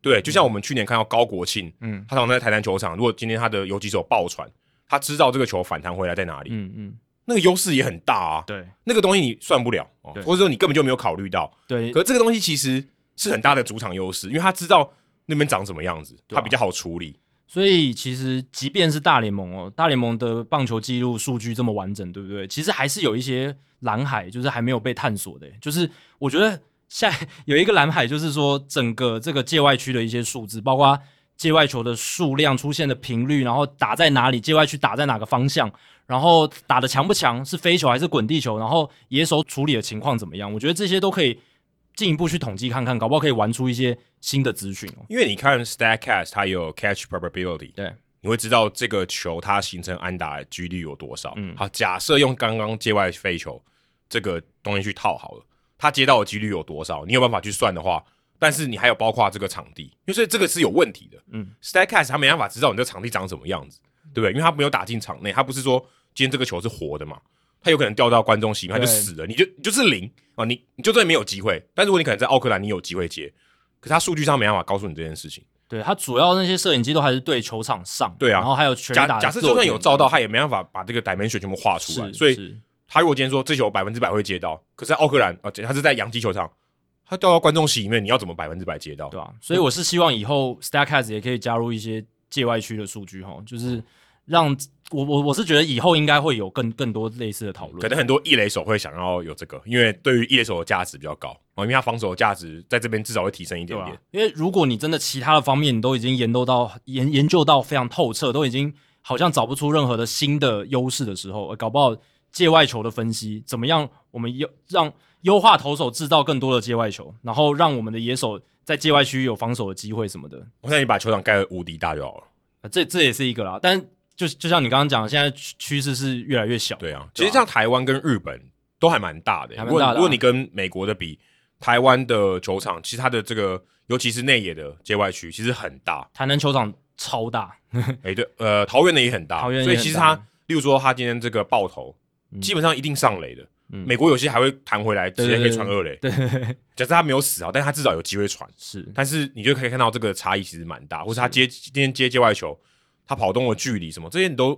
对，就像我们去年看到高国庆，嗯，他常常在台南球场，如果今天他的游击手爆传，他知道这个球反弹回来在哪里，嗯嗯，那个优势也很大啊。对，那个东西你算不了，或者说你根本就没有考虑到。对，可是这个东西其实是很大的主场优势，因为他知道那边长什么样子，他比较好处理。所以其实，即便是大联盟哦，大联盟的棒球记录数据这么完整，对不对？其实还是有一些蓝海，就是还没有被探索的。就是我觉得，现在 有一个蓝海，就是说整个这个界外区的一些数字，包括界外球的数量、出现的频率，然后打在哪里，界外区打在哪个方向，然后打的强不强，是飞球还是滚地球，然后野手处理的情况怎么样？我觉得这些都可以。进一步去统计看看，搞不好可以玩出一些新的资讯哦。因为你看 Statcast 它有 catch probability，对，你会知道这个球它形成安打的几率有多少。嗯，好，假设用刚刚界外飞球这个东西去套好了，它接到的几率有多少？你有办法去算的话，但是你还有包括这个场地，因为所以这个是有问题的。嗯，Statcast 它没办法知道你这个场地长什么样子，对不对？因为它没有打进场内，它不是说今天这个球是活的嘛。他有可能掉到观众席，他就死了，你就你就是零啊，你你就算没有机会。但如果你可能在奥克兰，你有机会接，可是他数据上没办法告诉你这件事情。对，他主要那些摄影机都还是对球场上，对啊，然后还有全打。假假设就算有照到，他也没办法把这个 dimension 全部画出来。所以，他如果今天说这球百分之百会接到，可是在奥克兰啊，他是在洋基球场，他掉到观众席里面，你要怎么百分之百接到？对啊，所以我是希望以后 Statcast 也可以加入一些界外区的数据哈，就是。让我我我是觉得以后应该会有更更多类似的讨论，可能很多一垒手会想要有这个，因为对于一垒手的价值比较高哦，因为他防守的价值在这边至少会提升一点点。因为如果你真的其他的方面你都已经研究到研研究到非常透彻，都已经好像找不出任何的新的优势的时候，搞不好界外球的分析怎么样？我们优让优化投手制造更多的界外球，然后让我们的野手在界外区域有防守的机会什么的。我相信你把球场盖得无敌大就好了，啊、这这也是一个啦，但。就就像你刚刚讲的，现在趋势是越来越小。对啊，其实像台湾跟日本都还蛮大的。如果如果你跟美国的比，台湾的球场其实它的这个，尤其是内野的界外区，其实很大。台南球场超大。哎，对，呃，桃园的也很大。桃园，所以其实他，例如说他今天这个爆头，基本上一定上垒的。美国有些还会弹回来，直接可以传二垒。对，假设他没有死啊，但是他至少有机会传。是，但是你就可以看到这个差异其实蛮大，或是他接今天接界外球。他跑动的距离什么这些，你都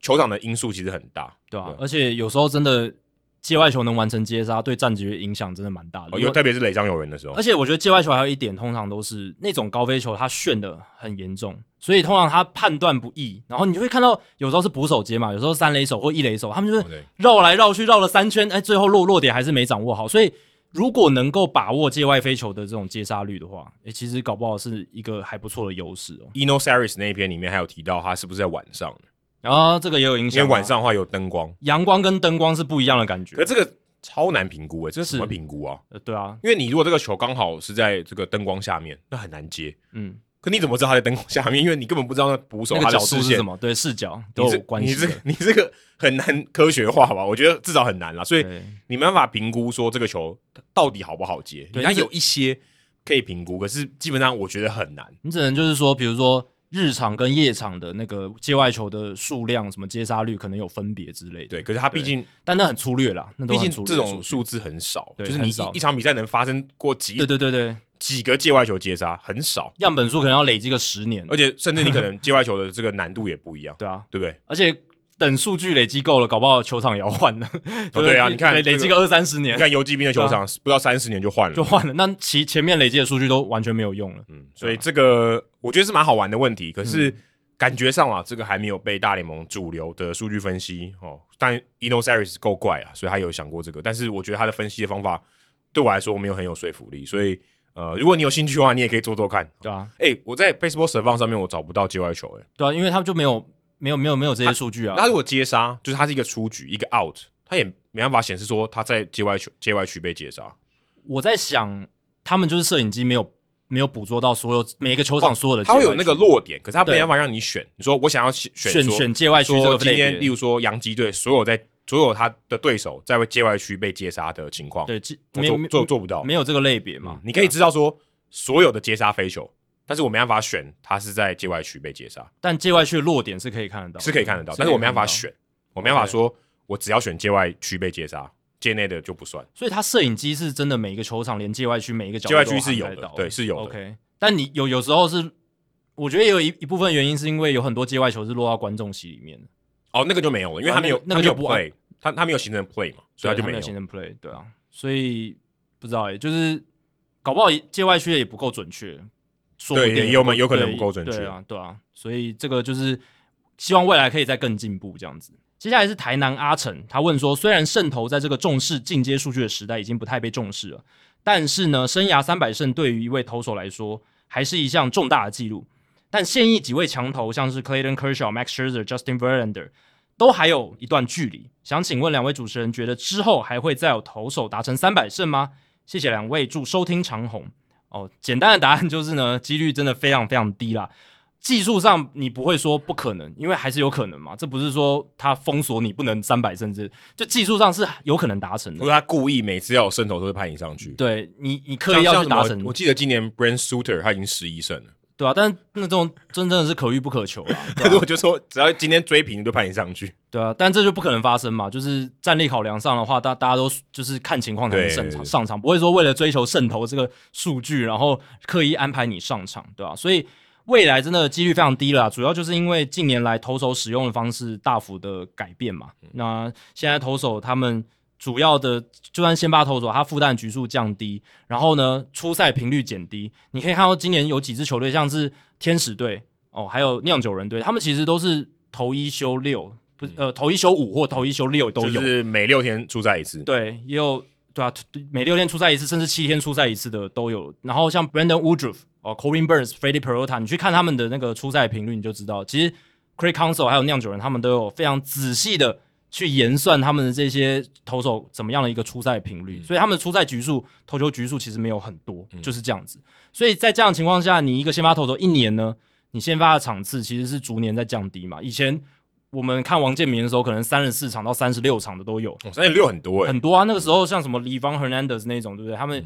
球场的因素其实很大，对吧、啊？而且有时候真的界外球能完成接杀，对战局的影响真的蛮大的。因为特别是垒上有人的时候。而且我觉得界外球还有一点，通常都是那种高飞球，它旋的很严重，所以通常他判断不易。然后你就会看到有时候是捕手接嘛，有时候三垒手或一垒手，他们就是绕来绕去绕了三圈，哎，最后落落点还是没掌握好。所以如果能够把握界外飞球的这种接杀率的话，诶、欸，其实搞不好是一个还不错的优势哦。Eno Sarris 那一篇里面还有提到，他是不是在晚上？然后这个也有影响，因为晚上的话有灯光，阳光跟灯光是不一样的感觉。可这个超难评估诶，这是什么评估啊？呃，对啊，因为你如果这个球刚好是在这个灯光下面，那很难接。嗯。可你怎么知道他在灯光下面？因为你根本不知道那捕手他的视线是什么，对视角都有关系。你这个你这个很难科学化吧？我觉得至少很难啦，所以你没办法评估说这个球到底好不好接。对，它有一些可以评估，可是基本上我觉得很难。你只能就是说，比如说日场跟夜场的那个界外球的数量，什么接杀率可能有分别之类的。对，可是它毕竟，但那很粗略啦，毕竟这种数字很少，就是你一场比赛能发生过几？对对对对。几个界外球接杀很少，样本数可能要累积个十年，而且甚至你可能界外球的这个难度也不一样，对啊，对不对？而且等数据累积够了，搞不好球场也要换了。对啊，你看累积个二三十年，你看游击兵的球场不到三十年就换了，就换了。那其前面累积的数据都完全没有用了。嗯，所以这个我觉得是蛮好玩的问题，可是感觉上啊，这个还没有被大联盟主流的数据分析哦。但 Eno Sarris 够怪啊，所以他有想过这个，但是我觉得他的分析的方法对我来说没有很有说服力，所以。呃，如果你有兴趣的话，你也可以做做看，对啊。哎、欸，我在 Baseball Savant 上面我找不到界外球、欸，哎，对啊，因为他们就没有没有没有没有这些数据啊。那如果接杀，就是他是一个出局，一个 out，他也没办法显示说他在界外球界外区被接杀。我在想，他们就是摄影机没有没有捕捉到所有每一个球场所有的，他会有那个落点，可是他没办法让你选。你说我想要选选选界外区这个今天，例如说洋基队所有在。所有他的对手在界外区被接杀的情况，对，做做做，做不到，没有这个类别嘛、嗯？你可以知道说所有的接杀飞球，但是我没办法选他是在界外区被接杀。但界外区的落点是可以看得到，是可以看得到，但是我没办法选，我没办法说我只要选界外区被接杀，界内的就不算。所以他摄影机是真的每一个球场连界外区每一个角界外区是有的，对，是有的。OK，但你有有时候是，我觉得也有一一部分原因是因为有很多界外球是落到观众席里面的。哦，那个就没有了，因为他没有，那个就不会。他他没有形成 play 嘛，所以他就没有，形成 play，对啊，所以不知道诶，就是搞不好界外区也不够准确，说不定对，有没有可能不够准确，啊，对啊，所以这个就是希望未来可以再更进步这样子。接下来是台南阿成，他问说，虽然胜投在这个重视进阶数据的时代已经不太被重视了，但是呢，生涯三百胜对于一位投手来说还是一项重大的记录。但现役几位强投，像是 Clayton Kershaw、Max Scherzer、Justin Verlander。都还有一段距离，想请问两位主持人，觉得之后还会再有投手达成三百胜吗？谢谢两位，祝收听长虹。哦，简单的答案就是呢，几率真的非常非常低啦。技术上你不会说不可能，因为还是有可能嘛。这不是说他封锁你不能三百胜，这就技术上是有可能达成的。不是他故意每次要有胜投都会派你上去，对你，你刻意要去达成。我记得今年 Brand Suter 他已经十一胜了。对啊，但那这种真正的是可遇不可求啊。如果 就说只要今天追平，就派你上去。对啊，但这就不可能发生嘛。就是战力考量上的话，大大家都就是看情况才能上场上场，不会说为了追求胜投这个数据，然后刻意安排你上场，对吧、啊？所以未来真的几率非常低了，主要就是因为近年来投手使用的方式大幅的改变嘛。那现在投手他们。主要的，就算先发投手，他负担局数降低，然后呢，出赛频率减低。你可以看到今年有几支球队，像是天使队哦，还有酿酒人队，他们其实都是投一休六，不是呃投一休五或投一休六都有，就是每六天出赛一次。对，也有对啊，每六天出赛一次，甚至七天出赛一次的都有。然后像 Brandon Woodruff 哦，Corbin Burnes、Freddie Peralta，你去看他们的那个出赛频率，你就知道，其实 Craig Counsell 还有酿酒人，他们都有非常仔细的。去研算他们的这些投手怎么样的一个出赛频率，所以他们的出赛局数、投球局数其实没有很多，就是这样子。所以在这样的情况下，你一个先发投手一年呢，你先发的场次其实是逐年在降低嘛。以前我们看王建民的时候，可能三十四场到三十六场的都有，三十六很多诶，很多啊。那个时候像什么 Livan Hernandez 那种，对不对？他们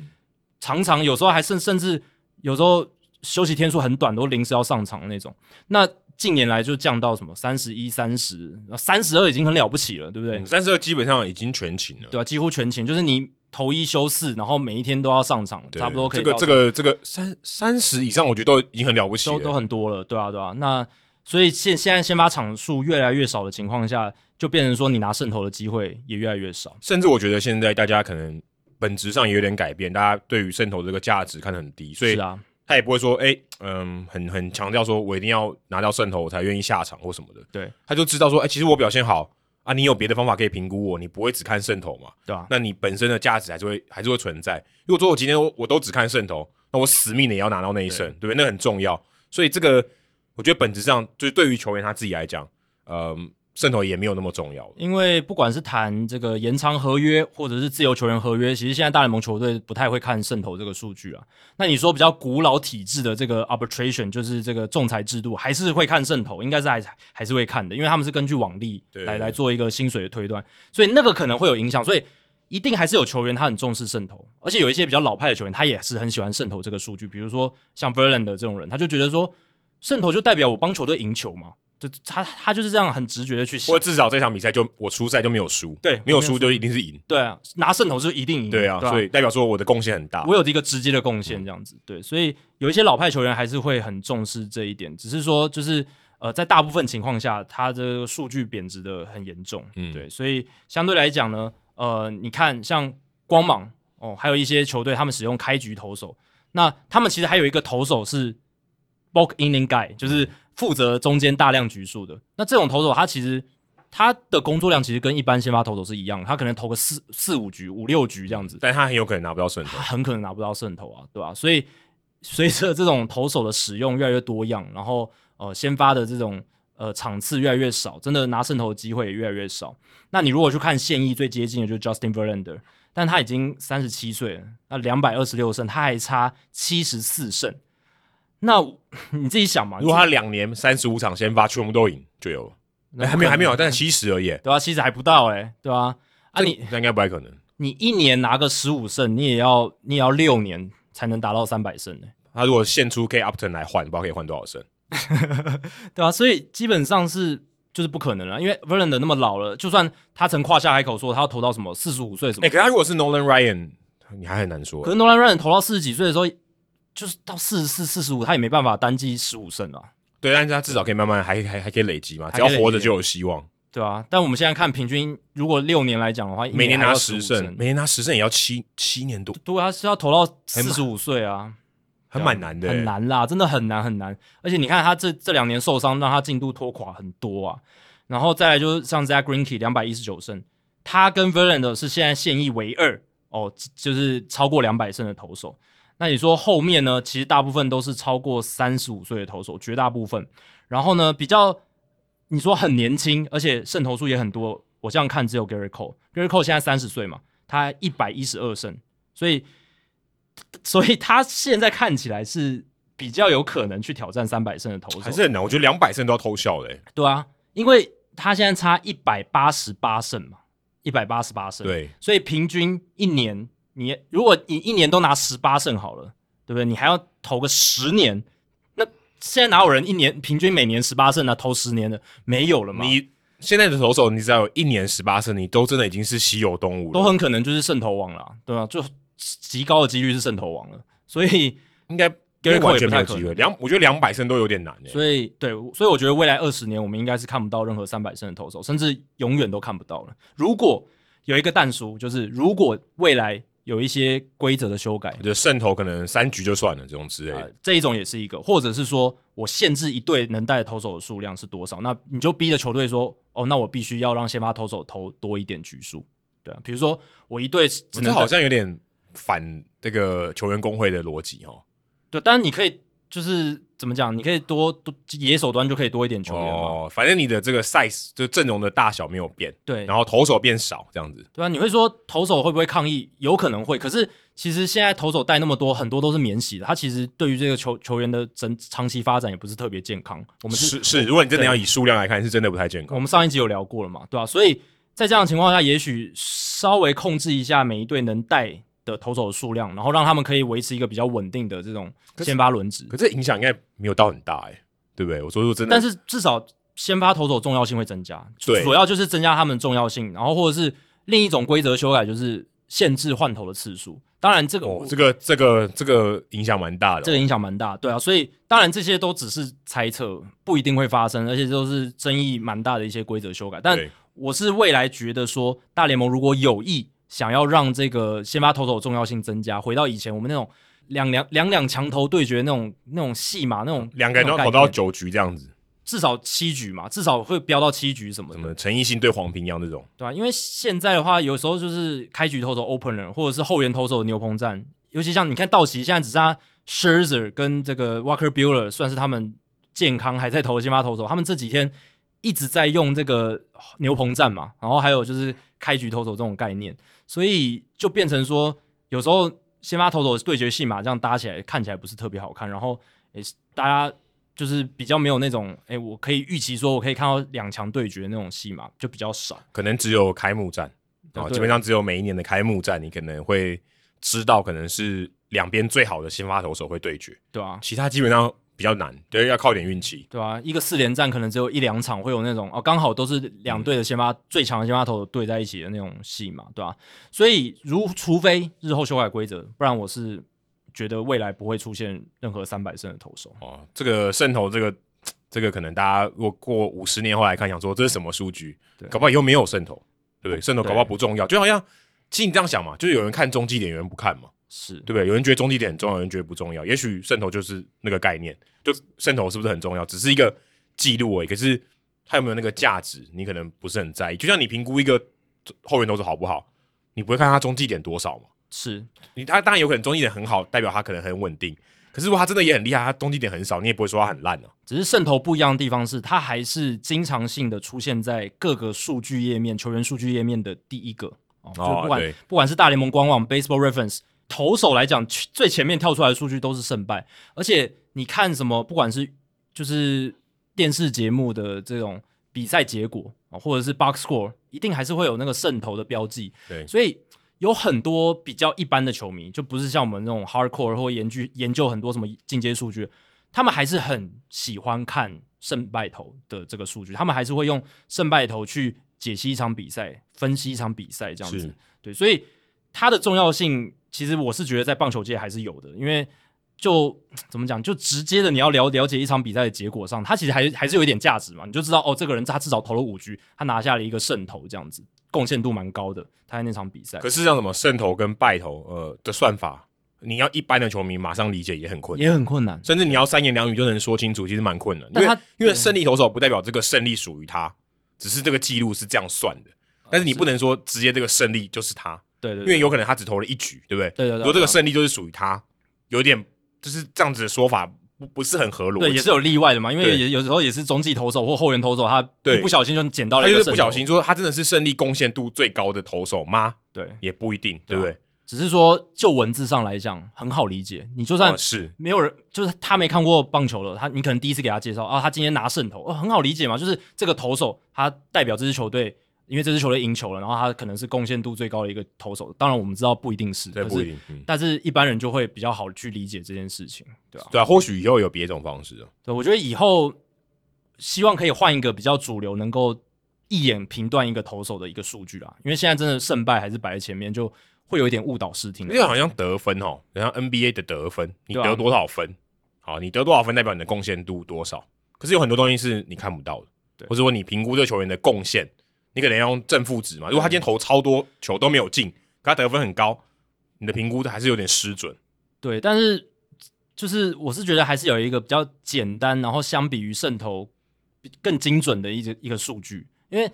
常常有时候还甚甚至有时候休息天数很短，都临时要上场的那种。那近年来就降到什么三十一、三十、三十二已经很了不起了，对不对？三十二基本上已经全勤了，对啊，几乎全勤，就是你投一休四，然后每一天都要上场，差不多可以。这个这个这个三三十以上，我觉得都已经很了不起了，都都很多了，对啊对啊。那所以现现在先发场数越来越少的情况下，就变成说你拿胜投的机会也越来越少。甚至我觉得现在大家可能本质上也有点改变，大家对于胜投这个价值看得很低，所以是啊。他也不会说，哎、欸，嗯，很很强调说，我一定要拿到胜投我才愿意下场或什么的。对，他就知道说，哎、欸，其实我表现好啊，你有别的方法可以评估我，你不会只看胜投嘛？对啊，那你本身的价值还是会还是会存在。如果说我今天我，我都只看胜投，那我死命的也要拿到那一胜，对，对不对？那很重要。所以这个我觉得本质上就是对于球员他自己来讲，嗯。胜投也没有那么重要，因为不管是谈这个延长合约，或者是自由球员合约，其实现在大联盟球队不太会看渗透这个数据啊。那你说比较古老体制的这个 arbitration，就是这个仲裁制度，还是会看渗透，应该是还还是会看的，因为他们是根据往例来来做一个薪水的推断，所以那个可能会有影响。所以一定还是有球员他很重视渗透，而且有一些比较老派的球员，他也是很喜欢渗透这个数据。比如说像 Verlander 这种人，他就觉得说渗透就代表我帮球队赢球嘛。就他他就是这样很直觉的去想，或至少这场比赛就我出赛就没有输，对，没有输就一定是赢，对啊，拿胜投就一定赢，对啊，对啊，所以代表说我的贡献很大，我有一个直接的贡献这样子，嗯，对，所以有一些老派球员还是会很重视这一点，只是说就是呃，在大部分情况下，他的数据贬值的很严重，嗯，对，所以相对来讲呢，呃，你看像光芒哦，还有一些球队他们使用开局投手，那他们其实还有一个投手是 bulk inning guy，就是。负责中间大量局数的，那这种投手他其实他的工作量其实跟一般先发投手是一样，他可能投个四四五局、五六局这样子，但他很有可能拿不到胜投，他很可能拿不到胜投啊，对吧？所以随着这种投手的使用越来越多样，然后呃先发的这种呃场次越来越少，真的拿胜投的机会也越来越少。那你如果去看现役最接近的就是 Justin Verlander，但他已经三十七岁了，那两百二十六胜，他还差七十四胜。那 你自己想嘛，如果他两年三十五场先发全部都赢，就有了。哎、欸，还没有，还没有，但是七十而已，对吧、啊？七十还不到，哎，对吧、啊？啊你，你那应该不太可能。你一年拿个十五胜，你也要你也要六年才能达到三百胜呢。他如果献出 K Upton 来换，不知道可以换多少胜，对吧、啊？所以基本上是就是不可能了，因为 Verlander 那么老了，就算他曾夸下海口说他要投到什么四十五岁什么，哎、欸，可他如果是 Nolan Ryan，你还很难说。可是 Nolan Ryan 投到四十几岁的时候。就是到四十四、四十五，他也没办法单击十五胜啊。对，但是他至少可以慢慢还还还可以累积嘛，只要活着就有希望，对啊，但我们现在看平均，如果六年来讲的话，每年拿十胜，每年拿十胜也要七七年多。对啊，是要投到四十五岁啊，还蛮难的，很难啦，真的很难很难。而且你看他这这两年受伤，让他进度拖垮很多啊。然后再来就是像 Zack Greinke 两百一十九胜，他跟 Verlander 是现在现役唯二哦，就是超过两百胜的投手。那你说后面呢？其实大部分都是超过三十五岁的投手，绝大部分。然后呢，比较你说很年轻，而且胜投数也很多。我这样看，只有 Gerrit Cole，Gerrit Cole 现在三十岁嘛，他一百一十二胜，所以所以他现在看起来是比较有可能去挑战三百胜的投手，还是很难。我觉得两百胜都要偷笑嘞、欸。对啊，因为他现在差一百八十八胜嘛，一百八十八胜，对，所以平均一年。你如果你一年都拿十八胜好了，对不对？你还要投个十年，那现在哪有人一年平均每年十八胜呢？投十年的没有了吗？你现在的投手，你只要有一年十八胜，你都真的已经是稀有动物了，都很可能就是胜投王了，对吧？就极高的几率是胜投王了，所以 应该完全没有机会。两，我觉得两百胜都有点难诶。所以对，所以我觉得未来二十年我们应该是看不到任何三百胜的投手，甚至永远都看不到了。如果有一个蛋叔，就是如果未来。有一些规则的修改，我觉得胜投可能三局就算了，这种之类的、呃，这一种也是一个，或者是说我限制一队能带投手的数量是多少，那你就逼着球队说，哦，那我必须要让先发投手投多一点局数，对啊，比如说我一队只能，这好像有点反这个球员工会的逻辑哦，对，当然你可以。就是怎么讲？你可以多多野手端就可以多一点球员哦。反正你的这个 size 就阵容的大小没有变，对。然后投手变少这样子，对啊。你会说投手会不会抗议？有可能会。可是其实现在投手带那么多，很多都是免洗的。他其实对于这个球球员的整长期发展也不是特别健康。我们是是，如果你真的要以数量来看，是真的不太健康。我们上一集有聊过了嘛，对吧、啊？所以在这样的情况下，也许稍微控制一下每一队能带的投手的数量，然后让他们可以维持一个比较稳定的这种先发轮值。可这影响应该没有到很大哎、欸，对不对？我说说真的，但是至少先发投手重要性会增加，对，主要就是增加他们的重要性，然后或者是另一种规则修改，就是限制换投的次数。当然这个、哦、这个这个这个影响蛮大的、哦，这个影响蛮大，对啊。所以当然这些都只是猜测，不一定会发生，而且都是争议蛮大的一些规则修改。但我是未来觉得说，大联盟如果有意。想要让这个先发投手的重要性增加，回到以前我们那种两两两两强投对决那种那种戏码，那种两个人都要投到九局这样子，至少七局嘛，至少会飙到七局什么的。什么陈奕迅对黄平洋这种，对吧、啊？因为现在的话，有时候就是开局投手 opener，或者是后援投手的牛棚战，尤其像你看道奇现在只剩下 Scherzer 跟这个 Walker Bueller 算是他们健康还在投的先发投手，他们这几天一直在用这个牛棚战嘛，然后还有就是开局投手这种概念，所以就变成说有时候先发投手对决戏码这样搭起来看起来不是特别好看，然后诶大家。就是比较没有那种，哎、欸，我可以预期说，我可以看到两强对决的那种戏码就比较少，可能只有开幕战啊，基本上只有每一年的开幕战，你可能会知道，可能是两边最好的先发投手会对决，对啊，其他基本上比较难，对，要靠点运气，对啊，一个四连战可能只有一两场会有那种哦，刚好都是两队的先发、嗯、最强的先发投对在一起的那种戏嘛，对吧、啊？所以如除非日后修改规则，不然我是。觉得未来不会出现任何三百胜的投手哦。这个胜投，这个 这个可能大家如果过五十年后来看，想说这是什么数据？对，搞不好以后没有胜投，对不对？胜投搞不好不重要，就好像其实你这样想嘛，就是有人看中继点，有人不看嘛，是对不对？有人觉得中继点很重要，有人觉得不重要。也许渗透就是那个概念，就渗透是不是很重要？只是一个记录而已。可是它有没有那个价值，你可能不是很在意。就像你评估一个后援投手好不好，你不会看他中继点多少嘛？是你他当然有可能中继点很好，代表他可能很稳定。可是如果他真的也很厉害，他中继点很少，你也不会说他很烂呢、啊。只是渗透不一样的地方是，它还是经常性的出现在各个数据页面、球员数据页面的第一个哦。就不管、哦、不管是大联盟官网 Baseball Reference 投手来讲，最前面跳出来的数据都是胜败。而且你看什么，不管是就是电视节目的这种比赛结果啊，或者是 Box Score，一定还是会有那个胜投的标记。对，所以。有很多比较一般的球迷，就不是像我们那种 hardcore 或研究研究很多什么进阶数据，他们还是很喜欢看胜败投的这个数据，他们还是会用胜败投去解析一场比赛、分析一场比赛这样子。对，所以它的重要性，其实我是觉得在棒球界还是有的，因为就怎么讲，就直接的你要了了解一场比赛的结果上，他其实还还是有一点价值嘛，你就知道哦，这个人他至少投了五局，他拿下了一个胜投这样子。贡献度蛮高的，他在那场比赛。可是像什么胜投跟败投，呃的算法，你要一般的球迷马上理解也很困难，也很困难。甚至你要三言两语就能说清楚，其实蛮困难。因为因为胜利投手不代表这个胜利属于他，只是这个记录是这样算的。但是你不能说直接这个胜利就是他，对对，因为有可能他只投了一局，对不对？对对对。如果这个胜利就是属于他，有点就是这样子的说法。不不是很合逻辑，对，也是有例外的嘛，因为也有时候也是中继投手或后援投手，他对不小心就捡到了一个，他就是不小心说他真的是胜利贡献度最高的投手吗？对，也不一定，对不对？只是说就文字上来讲很好理解，你就算是没有人，就是他没看过棒球了，他你可能第一次给他介绍啊，他今天拿胜投，哦，很好理解嘛，就是这个投手他代表这支球队。因为这支球队赢球了，然后他可能是贡献度最高的一个投手。当然，我们知道不一定是，对，不一定。嗯，但是一般人就会比较好去理解这件事情，对啊，对啊，或许以后有别种方式哦。对，我觉得以后希望可以换一个比较主流，能够一眼评断一个投手的一个数据啦。因为现在真的胜败还是摆在前面，就会有一点误导视听。因为好像得分哦，好像 NBA 的得分，你得多少分，好，你得多少分代表你的贡献度多少。可是有很多东西是你看不到的，对，或者说你评估这个球员的贡献。你可能要用正负值嘛？如果他今天投超多球都没有进，可他得分很高，你的评估还是有点失准。对，但是就是我是觉得还是有一个比较简单，然后相比于胜投更精准的一个一个数据。因为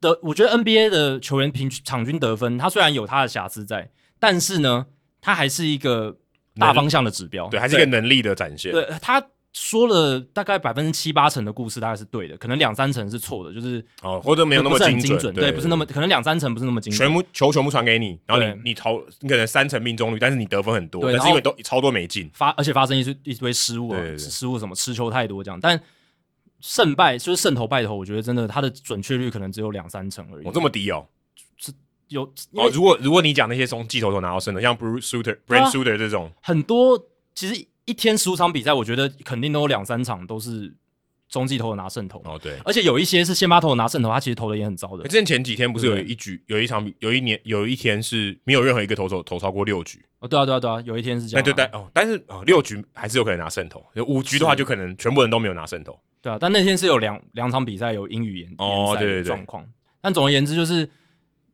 得我觉得 NBA 的球员平均场均得分，他虽然有他的瑕疵在，但是呢，他还是一个大方向的指标，对，还是一个能力的展现。对，他。说了大概百分之七八成的故事，大概是对的，可能两三成是错的，就是哦，或者没有那么精准，对，对，不是那么可能两三成不是那么精准。全部球全部传给你，然后你你投，你可能三成命中率，但是你得分很多，但是因为都超多没进，发而且发生一堆一堆失误啊，失误什么持球太多这样，但胜败就是胜投败投，我觉得真的它的准确率可能只有两三成而已。哦，这么低哦，是有哦。如果如果你讲那些从记投手拿到胜的，像 Bruce Sutter、Brent Sutter 这种，很多其实。一天十五场比赛，我觉得肯定都有两三场都是中继投的拿胜投哦，对，而且有一些是先发投的拿胜投，他其实投的也很糟的。之前前几天不是有一局，有一场，有一年，有一天是没有任何一个投手投超过六局哦，对啊，对啊，对啊，有一天是这样。对但哦，但是哦，六局还是有可能拿胜投，五局的话就可能全部人都没有拿胜投。对啊，但那天是有两两场比赛有英语言哦，对对对，状况。但总而言之，就是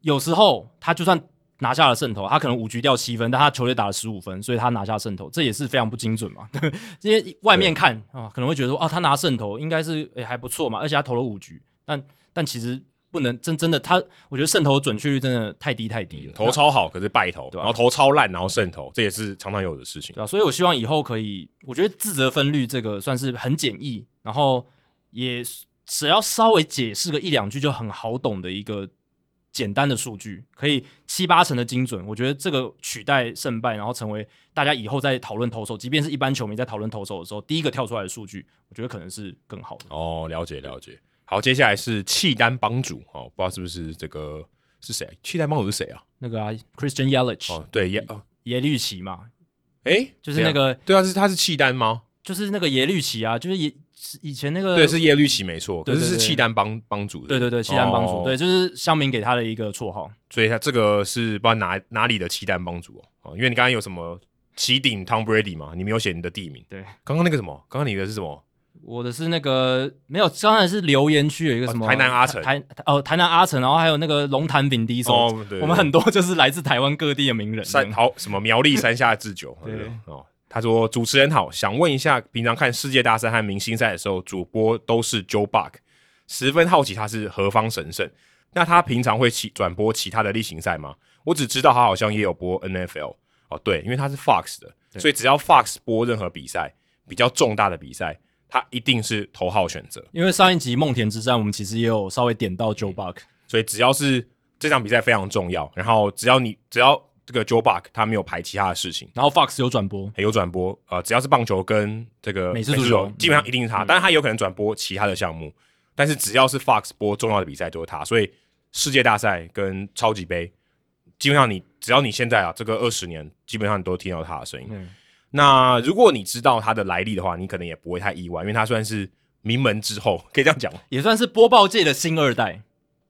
有时候他就算拿下了胜投，他可能五局掉七分，但他球队打了十五分，所以他拿下胜投，这也是非常不精准嘛。因为外面看啊，可能会觉得说，哦，他拿胜投应该是诶、欸、还不错嘛，而且他投了五局，但但其实不能真真的他，我觉得胜投准确率真的太低太低了，投超好可是败投，对吧？然后投超烂然后胜投，这也是常常有的事情，对吧？所以我希望以后可以，我觉得自责分率这个算是很简易，然后也只要稍微解释个一两句就很好懂的一个。简单的数据可以七八成的精准，我觉得这个取代胜败，然后成为大家以后在讨论投手，即便是一般球迷在讨论投手的时候，第一个跳出来的数据，我觉得可能是更好的。哦，了解了解。好，接下来是契丹帮主哦，不知道是不是这个是谁？契丹帮主是谁啊？那个啊，Christian Yelich。哦，对耶哦，耶律齐嘛。诶，就是那个，对啊，是他是契丹吗？就是那个耶律齐啊，就是耶。以前那个对是耶律齐没错，可是是契丹帮帮主的，对对对，契丹帮主，对，就是乡民给他的一个绰号，所以他这个是不知道哪哪里的契丹帮主哦，因为你刚刚有什么启顶 Tom Brady 嘛，你没有写你的地名，对，刚刚那个什么，刚刚你的是什么？我的是那个没有，刚才是留言区有一个什么台南阿城，台哦台南阿城，然后还有那个龙潭丙第一手，我们很多就是来自台湾各地的名人，山好什么苗栗山下智久，对？哦。他说：“主持人好，想问一下，平常看世界大赛和明星赛的时候，主播都是 Joe Buck，十分好奇他是何方神圣。那他平常会其转播其他的例行赛吗？我只知道他好像也有播 NFL 哦，对，因为他是 Fox 的，所以只要 Fox 播任何比赛，比较重大的比赛，他一定是头号选择。因为上一集梦田之战，我们其实也有稍微点到 Joe Buck，所以只要是这场比赛非常重要，然后只要你只要。”这个 Joe Buck 他没有排其他的事情，然后 Fox 有转播，有转播，呃，只要是棒球跟这个美式足球，基本上一定是他，但是他有可能转播其他的项目，但是只要是 Fox 播重要的比赛就是他，所以世界大赛跟超级杯，基本上你只要你现在啊这个二十年，基本上你都听到他的声音。嗯、那如果你知道他的来历的话，你可能也不会太意外，因为他算是名门之后，可以这样讲，也算是播报界的新二代。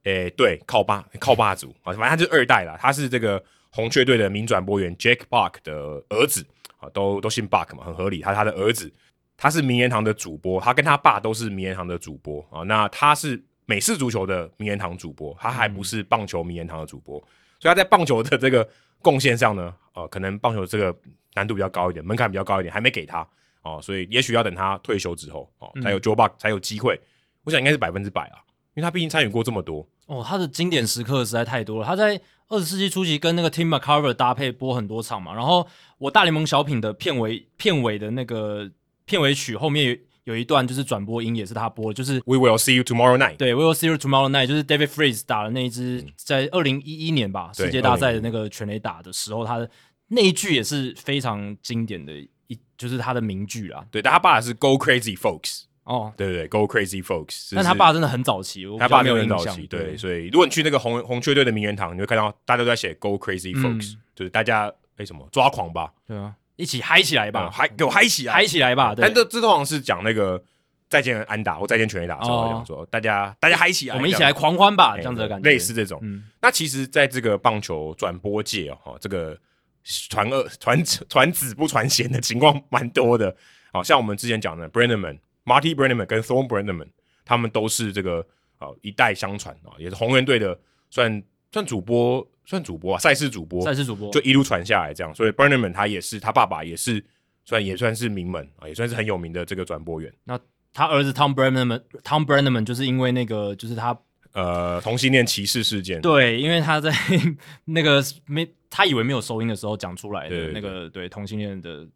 诶，对，靠爸靠爸族啊，反正他就是二代了，他是这个。红雀队的名转播员 Jake Buck 的儿子啊，都都姓 Buck 嘛，很合理。他他的儿子，他是名人堂的主播，他跟他爸都是名人堂的主播啊。那他是美式足球的名人堂主播，他还不是棒球名人堂的主播，所以他在棒球的这个贡献上呢，呃，可能棒球这个难度比较高一点，门槛比较高一点，还没给他哦，所以也许要等他退休之后哦，才有 Joe Buck 才有机会。我想应该是百分之百啊，因为他毕竟参与过这么多哦，他的经典时刻实在太多了，他在。二十世纪初期跟那个 Tim McCarver 搭配播很多场嘛，然后我大联盟小品的片尾片尾的那个片尾曲后面有一段就是转播音也是他播的，就是 We will see you tomorrow night。对，We will see you tomorrow night，就是 David Freeze 打的那一支在二零一一年吧世界大赛的那个全垒打的时候，他的那一句也是非常经典的一，就是他的名句啦。对，但他爸是 Go Crazy Folks。哦，对对对，Go Crazy Folks，但他爸真的很早期，他爸没有很早期，对，对，所以如果你去那个红红雀队的名人堂，你会看到大家都在写 Go Crazy Folks，、嗯、就是大家为什么抓狂吧？对啊，一起嗨起来吧，嗨、嗯，给我嗨起来，嗨起来吧！但这这通常是讲那个再见安打或再见全垒打的时候讲说，大家大家嗨起来，我们一起来狂欢吧，这样子的感觉，类似这种。嗯、那其实，在这个棒球转播界哦，这个传二传传子不传贤的情况蛮多的，好像我们之前讲的 Brennaman Marty Brennaman 跟 Thorne Brennaman，他们都是这个啊一代相传啊，也是红人队的算算主播，算主播啊，赛事主播，赛事主播，就一路传下来这样。所以 Brennaman 他也是，他爸爸也是，算也算是名门啊，也算是很有名的这个转播员。那他儿子 Tom Brennaman，Tom Brennaman 就是因为那个就是他呃同性恋歧视事件，对，因为他在 那个没他以为没有收音的时候讲出来的那个对同性恋的。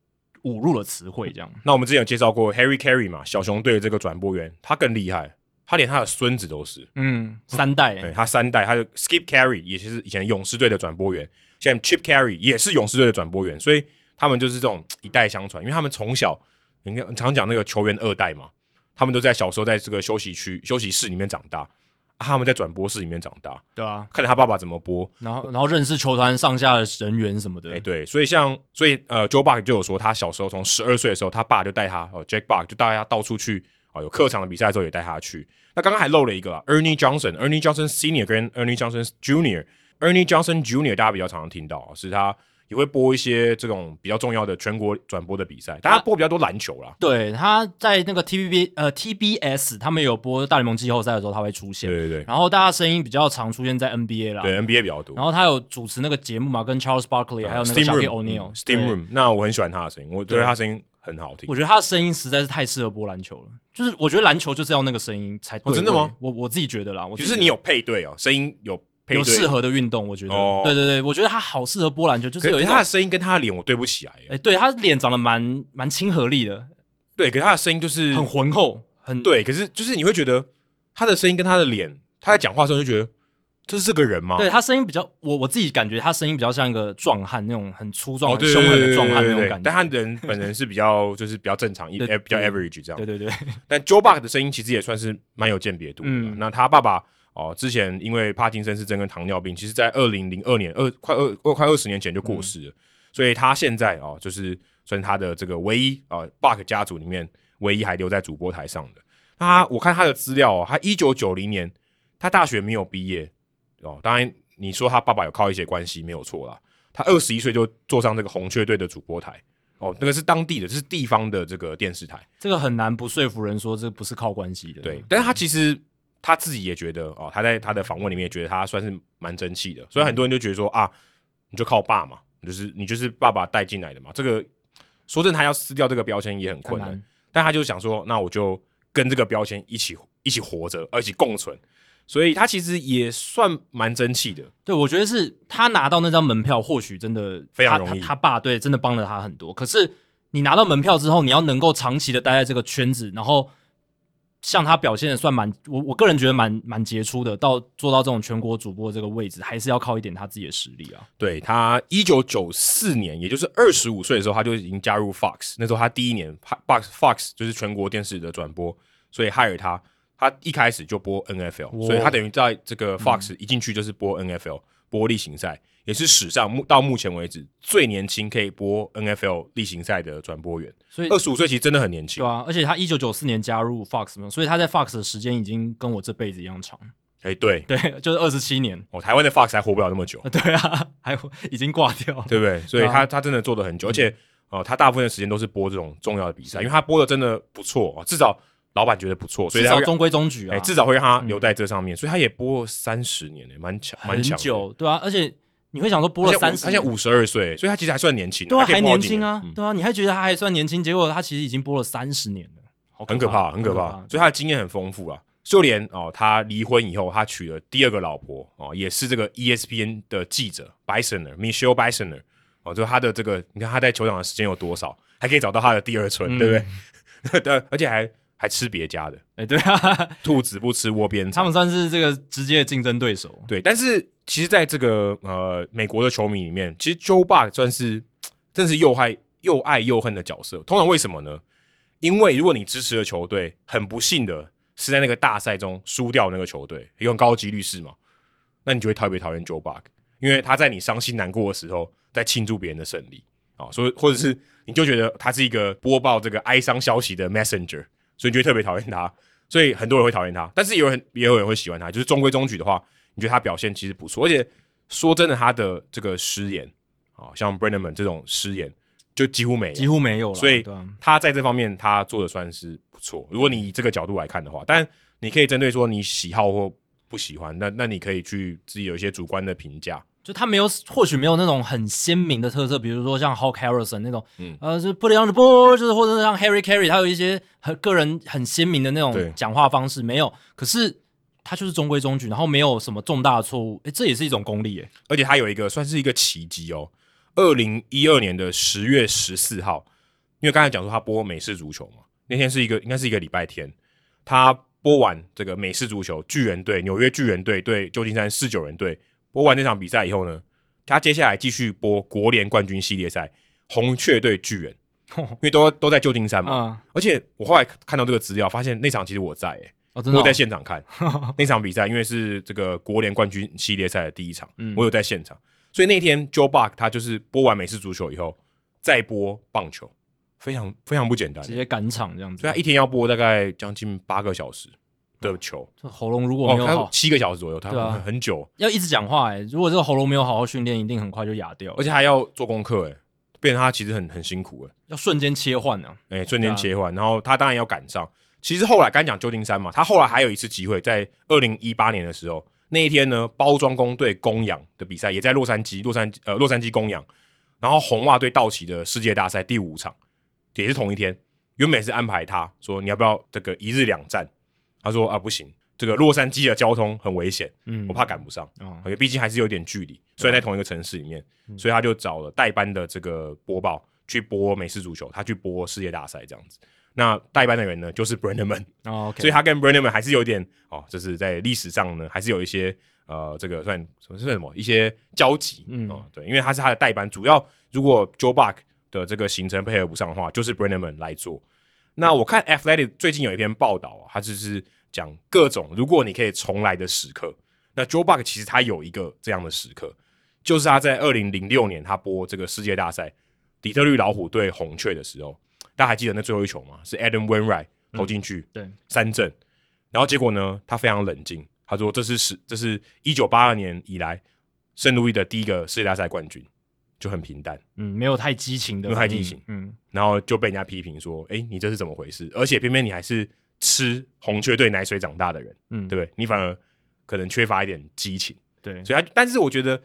侮辱了词汇，这样。那我们之前有介绍过 Harry Carey 嘛，小熊队的这个转播员，他更厉害，他连他的孙子都是，嗯，三代，对，他三代，他的 Skip Carey 也是以前勇士队的转播员，现在 Chip Carey 也是勇士队的转播员，所以他们就是这种一代相传，因为他们从小，你看常讲那个球员二代嘛，他们都在小时候在这个休息区、休息室里面长大。他们在转播室里面长大，对啊，看着他爸爸怎么播，然后然后认识球团上下的人员什么的，哎、欸，对，所以像所以呃，Joe Buck 就有说，他小时候从十二岁的时候，他爸就带他哦，Jack Buck 就带他到处去啊、哦，有客场的比赛的时候也带他去。那刚刚还漏了一个啊，Ernie Johnson，Ernie Johnson Senior 跟 Ernie Johnson Junior，Ernie Johnson Junior 大家比较常常听到是他也会播一些这种比较重要的全国转播的比赛，大家播比较多篮球啦。对，他在那个 TVB 呃 TBS，他们有播大联盟季后赛的时候，他会出现。对对对。然后大家声音比较常出现在 NBA 啦，对 NBA 比较多。然后他有主持那个节目嘛，跟 Charles Barkley、嗯、还有那个 Shaquille O'Neal Steam Room。那我很喜欢他的声音，我觉得他声音很好听。我觉得他的声音实在是太适合播篮球了，就是我觉得篮球就是要那个声音才对。哦、真的吗？我我自己觉得啦，我就是你有配对哦，声音有。有适合的运动，我觉得，哦、对对对，我觉得他好适合波篮球，就是有他的声音跟他的脸我对不起来。哎、欸，对，他脸长得蛮蛮亲和力的，对，可是他的声音就是很浑厚，很对，可是就是你会觉得他的声音跟他的脸，他在讲话的时候就觉得这是这个人吗？对他声音比较，我我自己感觉他声音比较像一个壮汉那种很粗壮、很凶狠的壮汉那种感觉，但他人本人是比较 就是比较正常，一比较 average 这样。对对对，但 Joe Buck 的声音其实也算是蛮有鉴别度的。嗯、那他爸爸。哦，之前因为帕金森氏症跟糖尿病，其实在二零零二年二快二二快二十年前就过世了，嗯、所以他现在哦，就是算他的这个唯一啊，Buck 家族里面唯一还留在主播台上的。那他我看他的资料哦，他一九九零年他大学没有毕业哦，当然你说他爸爸有靠一些关系没有错啦，他二十一岁就坐上这个红雀队的主播台哦，那个是当地的，是地方的这个电视台，这个很难不说服人说这不是靠关系的，对，但是他其实。他自己也觉得哦，他在他的访问里面也觉得他算是蛮争气的，所以很多人就觉得说啊，你就靠爸嘛，就是你就是爸爸带进来的嘛。这个说真的，他要撕掉这个标签也很困难，但他就想说，那我就跟这个标签一起一起活着，而且共存。所以他其实也算蛮争气的。对，我觉得是他拿到那张门票，或许真的非常容易。他爸对真的帮了他很多。可是你拿到门票之后，你要能够长期的待在这个圈子，然后。像他表现的算蛮，我我个人觉得蛮蛮杰出的，到做到这种全国主播这个位置，还是要靠一点他自己的实力啊。对，他一九九四年，也就是二十五岁的时候，他就已经加入 Fox，那时候他第一年，Fox Fox 就是全国电视的转播，所以 hire 他，他一开始就播 NFL，哇所以他等于在这个 Fox 一进去就是播 NFL，、嗯、播例行赛。也是史上目到目前为止最年轻可以播 NFL 例行赛的转播员，所以二十五岁其实真的很年轻。对啊，而且他一九九四年加入 Fox 嘛，所以他在 Fox 的时间已经跟我这辈子一样长。哎、欸，对对，就是二十七年。哦，台湾的 Fox 还活不了那么久。对啊，还已经挂掉，对不对？所以他、啊、他真的做的很久，而且哦、呃，他大部分的时间都是播这种重要的比赛，因为他播的真的不错啊，至少老板觉得不错，所以至少中规中矩啊、欸，至少会让他留在这上面，嗯、所以他也播三十年诶，蛮强，蛮久，对啊，而且。你会想说播了三十，他现在五十二岁，所以他其实还算年轻。对啊，还年轻啊，对啊，你还觉得他还算年轻，结果他其实已经播了三十年了，很可怕，很可怕。所以他的经验很丰富啊。就连哦，他离婚以后，他娶了第二个老婆哦，也是这个 ESPN 的记者 Bisoner，Michelle Bisoner 哦，就他的这个，你看他在球场的时间有多少，还可以找到他的第二春，对不对？对，而且还。还吃别家的，哎、欸，对啊，兔子不吃窝边草，他们算是这个直接的竞争对手。对，但是其实在这个呃美国的球迷里面，其实 Joe Buck 算是真是又爱又爱又恨的角色。通常为什么呢？因为如果你支持的球队很不幸的是在那个大赛中输掉那个球队，有很高几率是嘛，那你就会特别讨厌 Joe Buck，因为他在你伤心难过的时候在庆祝别人的胜利啊，所以或者是你就觉得他是一个播报这个哀伤消息的 messenger。所以你就会特别讨厌他，所以很多人会讨厌他，但是也有很也有人会喜欢他。就是中规中矩的话，你觉得他表现其实不错，而且说真的，他的这个失言啊，像 Brennaman 这种失言就几乎没有，几乎没有了。所以他在这方面他做的算是不错。如果你以这个角度来看的话，但你可以针对说你喜好或不喜欢，那那你可以去自己有一些主观的评价。就他没有，或许没有那种很鲜明的特色，比如说像 Hawk Harrelson 那种，嗯，呃，就 put it on the board，就是或者是像 Harry Carey，他有一些很个人很鲜明的那种讲话方式，对没有。可是他就是中规中矩，然后没有什么重大的错误，诶，这也是一种功力诶。而且他有一个算是一个奇迹哦。二零一二年的十月十四号，因为刚才讲说他播美式足球嘛，那天是一个应该是一个礼拜天，他播完这个美式足球，巨人队纽约巨人队对旧金山四九人队。播完那场比赛以后呢，他接下来继续播国联冠军系列赛，红雀队巨人，因为都都在旧金山嘛。嗯、而且我后来看到这个资料，发现那场其实我在、欸，哦哦、我有在现场看 那场比赛，因为是这个国联冠军系列赛的第一场，嗯、我有在现场。所以那天 Joe Buck 他就是播完美式足球以后，再播棒球，非常非常不简单，直接赶场这样子。所以他一天要播大概将近八个小时。的球，喉咙如果没有好，七个小时左右，他很久，要一直讲话哎。如果这个喉咙没有好好训练，一定很快就哑掉，而且还要做功课哎，变成他其实很很辛苦哎，要瞬间切换呢，哎，瞬间切换，然后他当然要赶上。其实后来刚讲旧金山嘛，他后来还有一次机会，在二零一八年的时候，那一天呢，包装工队公羊的比赛也在洛杉矶，洛杉矶呃洛杉矶公羊，然后红袜队道奇的世界大赛第五场也是同一天。原本是安排他说，你要不要这个一日两战？他说啊不行，这个洛杉矶的交通很危险，嗯，我怕赶不上，哦，因为毕竟还是有点距离，虽然在同一个城市里面，嗯，所以他就找了代班的这个播报去播美式足球，他去播世界大赛这样子。那代班的人呢，就是，okay，所以他跟 Brennaman 还是有点哦，就是在历史上呢，还是有一些呃，这个算什么是什么一些交集，嗯，哦，对，因为他是他的代班，主要如果 Joe Buck 的这个行程配合不上的话，就是 Brennaman 来做。那我看 Athletic 最近有一篇报道啊，他就是讲各种如果你可以重来的时刻。那 Joe Buck 其实他有一个这样的时刻，就是他在二零零六年他播这个世界大赛，底特律老虎对红雀的时候，大家还记得那最后一球吗？是 Adam Wainwright 投进去，嗯，对，三振。然后结果呢，他非常冷静，他说这是十，这是一九八二年以来圣路易的第一个世界大赛冠军。就很平淡，嗯，没有太激情的，没有太激情，嗯，然后就被人家批评说，哎、欸，你这是怎么回事？而且偏偏你还是吃红雀队奶水长大的人，嗯，对不对？你反而可能缺乏一点激情，对，所以他，但是我觉得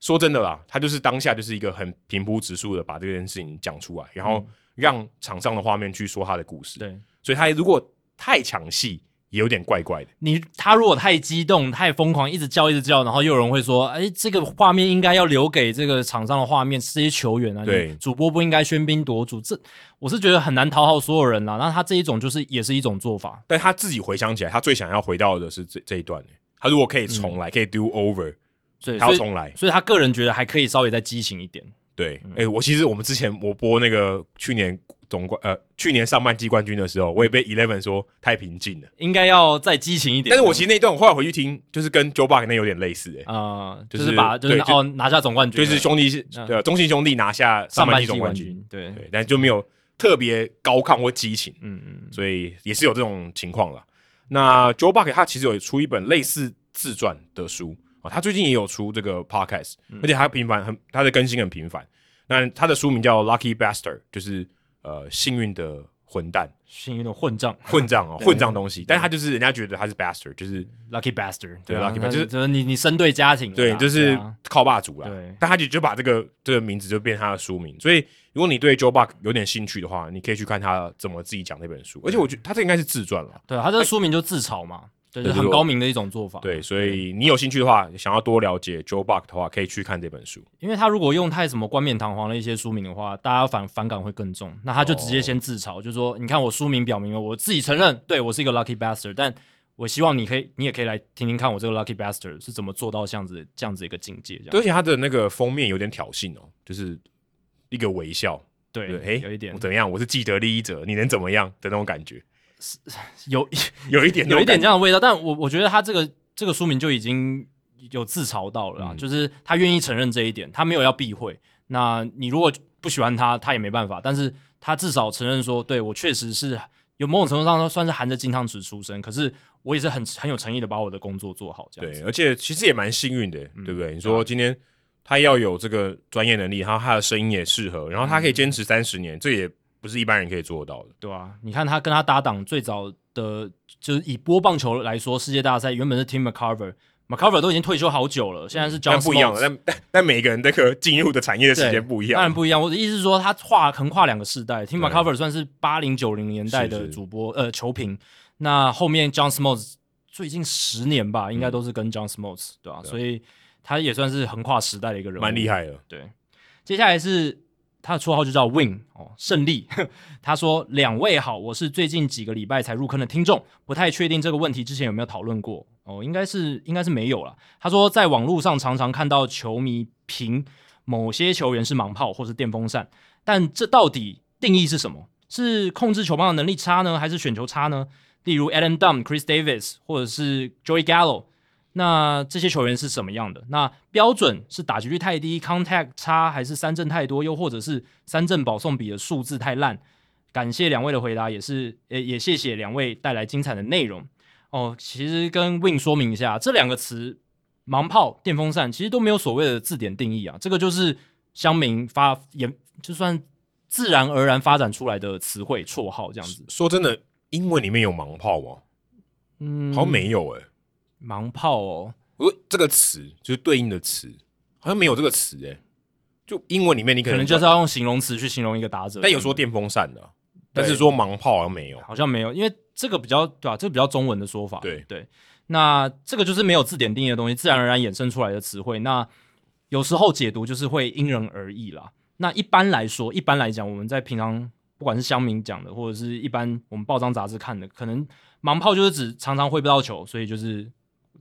说真的啦，他就是当下就是一个很平铺直述的把这件事情讲出来，然后让场上的画面去说他的故事，对，所以他如果太抢戏。也有点怪怪的。你他如果太激动、太疯狂，一直叫、一直叫，然后又有人会说：“哎，这个画面应该要留给这个场上的画面，这些球员啊，对，主播不应该喧宾夺主。”这我是觉得很难讨好所有人啦。那他这一种就是也是一种做法。但他自己回想起来，他最想要回到的是这这一段。他如果可以重来，嗯、可以 do over，所以他要重来，所以他个人觉得还可以稍微再激情一点。对，哎、嗯，我其实我们之前我播那个去年。总冠呃，去年上半季冠军的时候，我也被 Eleven 说太平静了，应该要再激情一点。但是我其实那一段我后来回去听，就是跟 Joe Buck 那有点类似诶、欸，啊、呃，就是把就是哦拿下总冠军，就是兄弟是对中信兄弟拿下上半季总冠军，对对，但就没有特别高亢或激情，嗯嗯，所以也是有这种情况了。那 Joe Buck 他其实有出一本类似自传的书啊，他最近也有出这个 Podcast，、嗯、而且他频繁很他的更新很频繁。那他的书名叫 Lucky Bastard，就是。呃，幸运的混蛋，幸运的混账，混账哦，混账东西。但是他就是人家觉得他是 bastard，就是 lucky bastard，对，lucky bastard，就是你你生对家庭，对，就是靠霸主了。对，但他就就把这个这个名字就变成他的书名。所以，如果你对 Joe Buck 有点兴趣的话，你可以去看他怎么自己讲那本书。而且，我觉得他这应该是自传了。对，他这个书名就自嘲嘛。就是很高明的一种做法。对，所以你有兴趣的话，想要多了解 Joe Buck 的话，可以去看这本书。因为他如果用太什么冠冕堂皇的一些书名的话，大家反反感会更重。那他就直接先自嘲，哦、就说：“你看我书名表明了，我自己承认，对我是一个 lucky bastard。但我希望你可以，你也可以来听听看我这个 lucky bastard 是怎么做到这样子这样子一个境界。”而且他的那个封面有点挑衅哦，就是一个微笑。对，哎、欸，有一点怎么样？我是既得利益者，你能怎么样的那种感觉？是有 有一点有一点这样的味道，但我我觉得他这个这个书名就已经有自嘲到了，嗯、就是他愿意承认这一点，他没有要避讳。那你如果不喜欢他，他也没办法，但是他至少承认说，对我确实是有某种程度上算是含着金汤匙出生，可是我也是很很有诚意的把我的工作做好，这样对，而且其实也蛮幸运的，嗯、对不对？你说今天他要有这个专业能力，然后他的声音也适合，然后他可以坚持三十年，嗯、这也。不是一般人可以做得到的，对啊，你看他跟他搭档最早的，就是以波棒球来说，世界大赛原本是 Tim McCarver，McCarver 都已经退休好久了，现在是 John 不一样了，但但每个人那个进入的产业的时间不一样，当然不一样。我的意思是说，他跨横跨两个世代，Tim McCarver 算是八零九零年代的主播呃球评，那后面 John Smoltz 最近十年吧，应该都是跟 John Smoltz 对吧、啊？所以他也算是横跨时代的一个人物，蛮厉害的。对，接下来是。他的绰号就叫 Win 哦，胜利。他说：“两位好，我是最近几个礼拜才入坑的听众，不太确定这个问题之前有没有讨论过哦，应该是应该是没有了。”他说：“在网络上常常看到球迷评某些球员是盲炮或是电风扇，但这到底定义是什么？是控制球棒的能力差呢，还是选球差呢？例如 Adam Dunn、Chris Davis 或者是 Joey Gallo。”那这些球员是什么样的？那标准是打击率太低，contact 差，还是三振太多，又或者是三振保送比的数字太烂？感谢两位的回答，也是，也，也谢谢两位带来精彩的内容。哦，其实跟 Win 说明一下，这两个词“盲炮”“电风扇”其实都没有所谓的字典定义啊，这个就是乡民发也就算自然而然发展出来的词汇绰号这样子。说真的，英文里面有盲炮吗？嗯，好像没有诶、欸。盲炮哦，我这个词就是对应的词，好像没有这个词哎、欸。就英文里面，你可能，可能就是要用形容词去形容一个打者，但有说电风扇的，但是说盲炮好像没有，好像没有，因为这个比较对吧、啊？这个比较中文的说法，对对。那这个就是没有字典定义的东西，自然而然衍生出来的词汇。那有时候解读就是会因人而异啦。那一般来说，一般来讲，我们在平常不管是乡民讲的，或者是一般我们报章杂志看的，可能盲炮就是指常常挥不到球，所以就是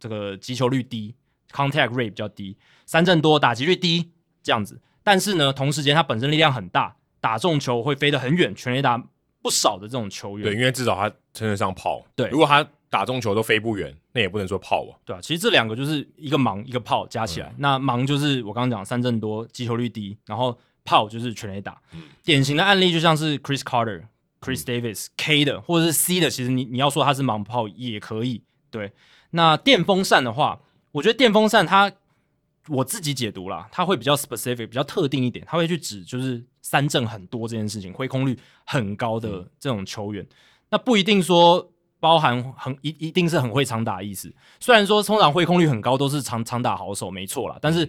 这个击球率低，contact rate 比较低，三振多，打击率低这样子。但是呢，同时间它本身力量很大，打中球会飞得很远，全垒打不少的这种球员。对，因为至少他称得上炮。对，如果他打中球都飞不远，那也不能说炮啊。对啊，其实这两个就是一个盲一个炮加起来。嗯、那盲就是我刚刚讲三振多，击球率低，然后炮就是全垒打。嗯、典型的案例就像是 Chris Carter、Chris Davis、嗯、K 的，或者是 C 的，其实你你要说他是盲炮也可以。对，那电风扇的话，我觉得电风扇它。我自己解读啦，它会比较 specific，比较特定一点，它会去指就是三振很多这件事情，挥空率很高的这种球员。嗯、那不一定说包含很一一定是很会长打的意思。虽然说通常挥空率很高都是长长打好手，没错啦，但是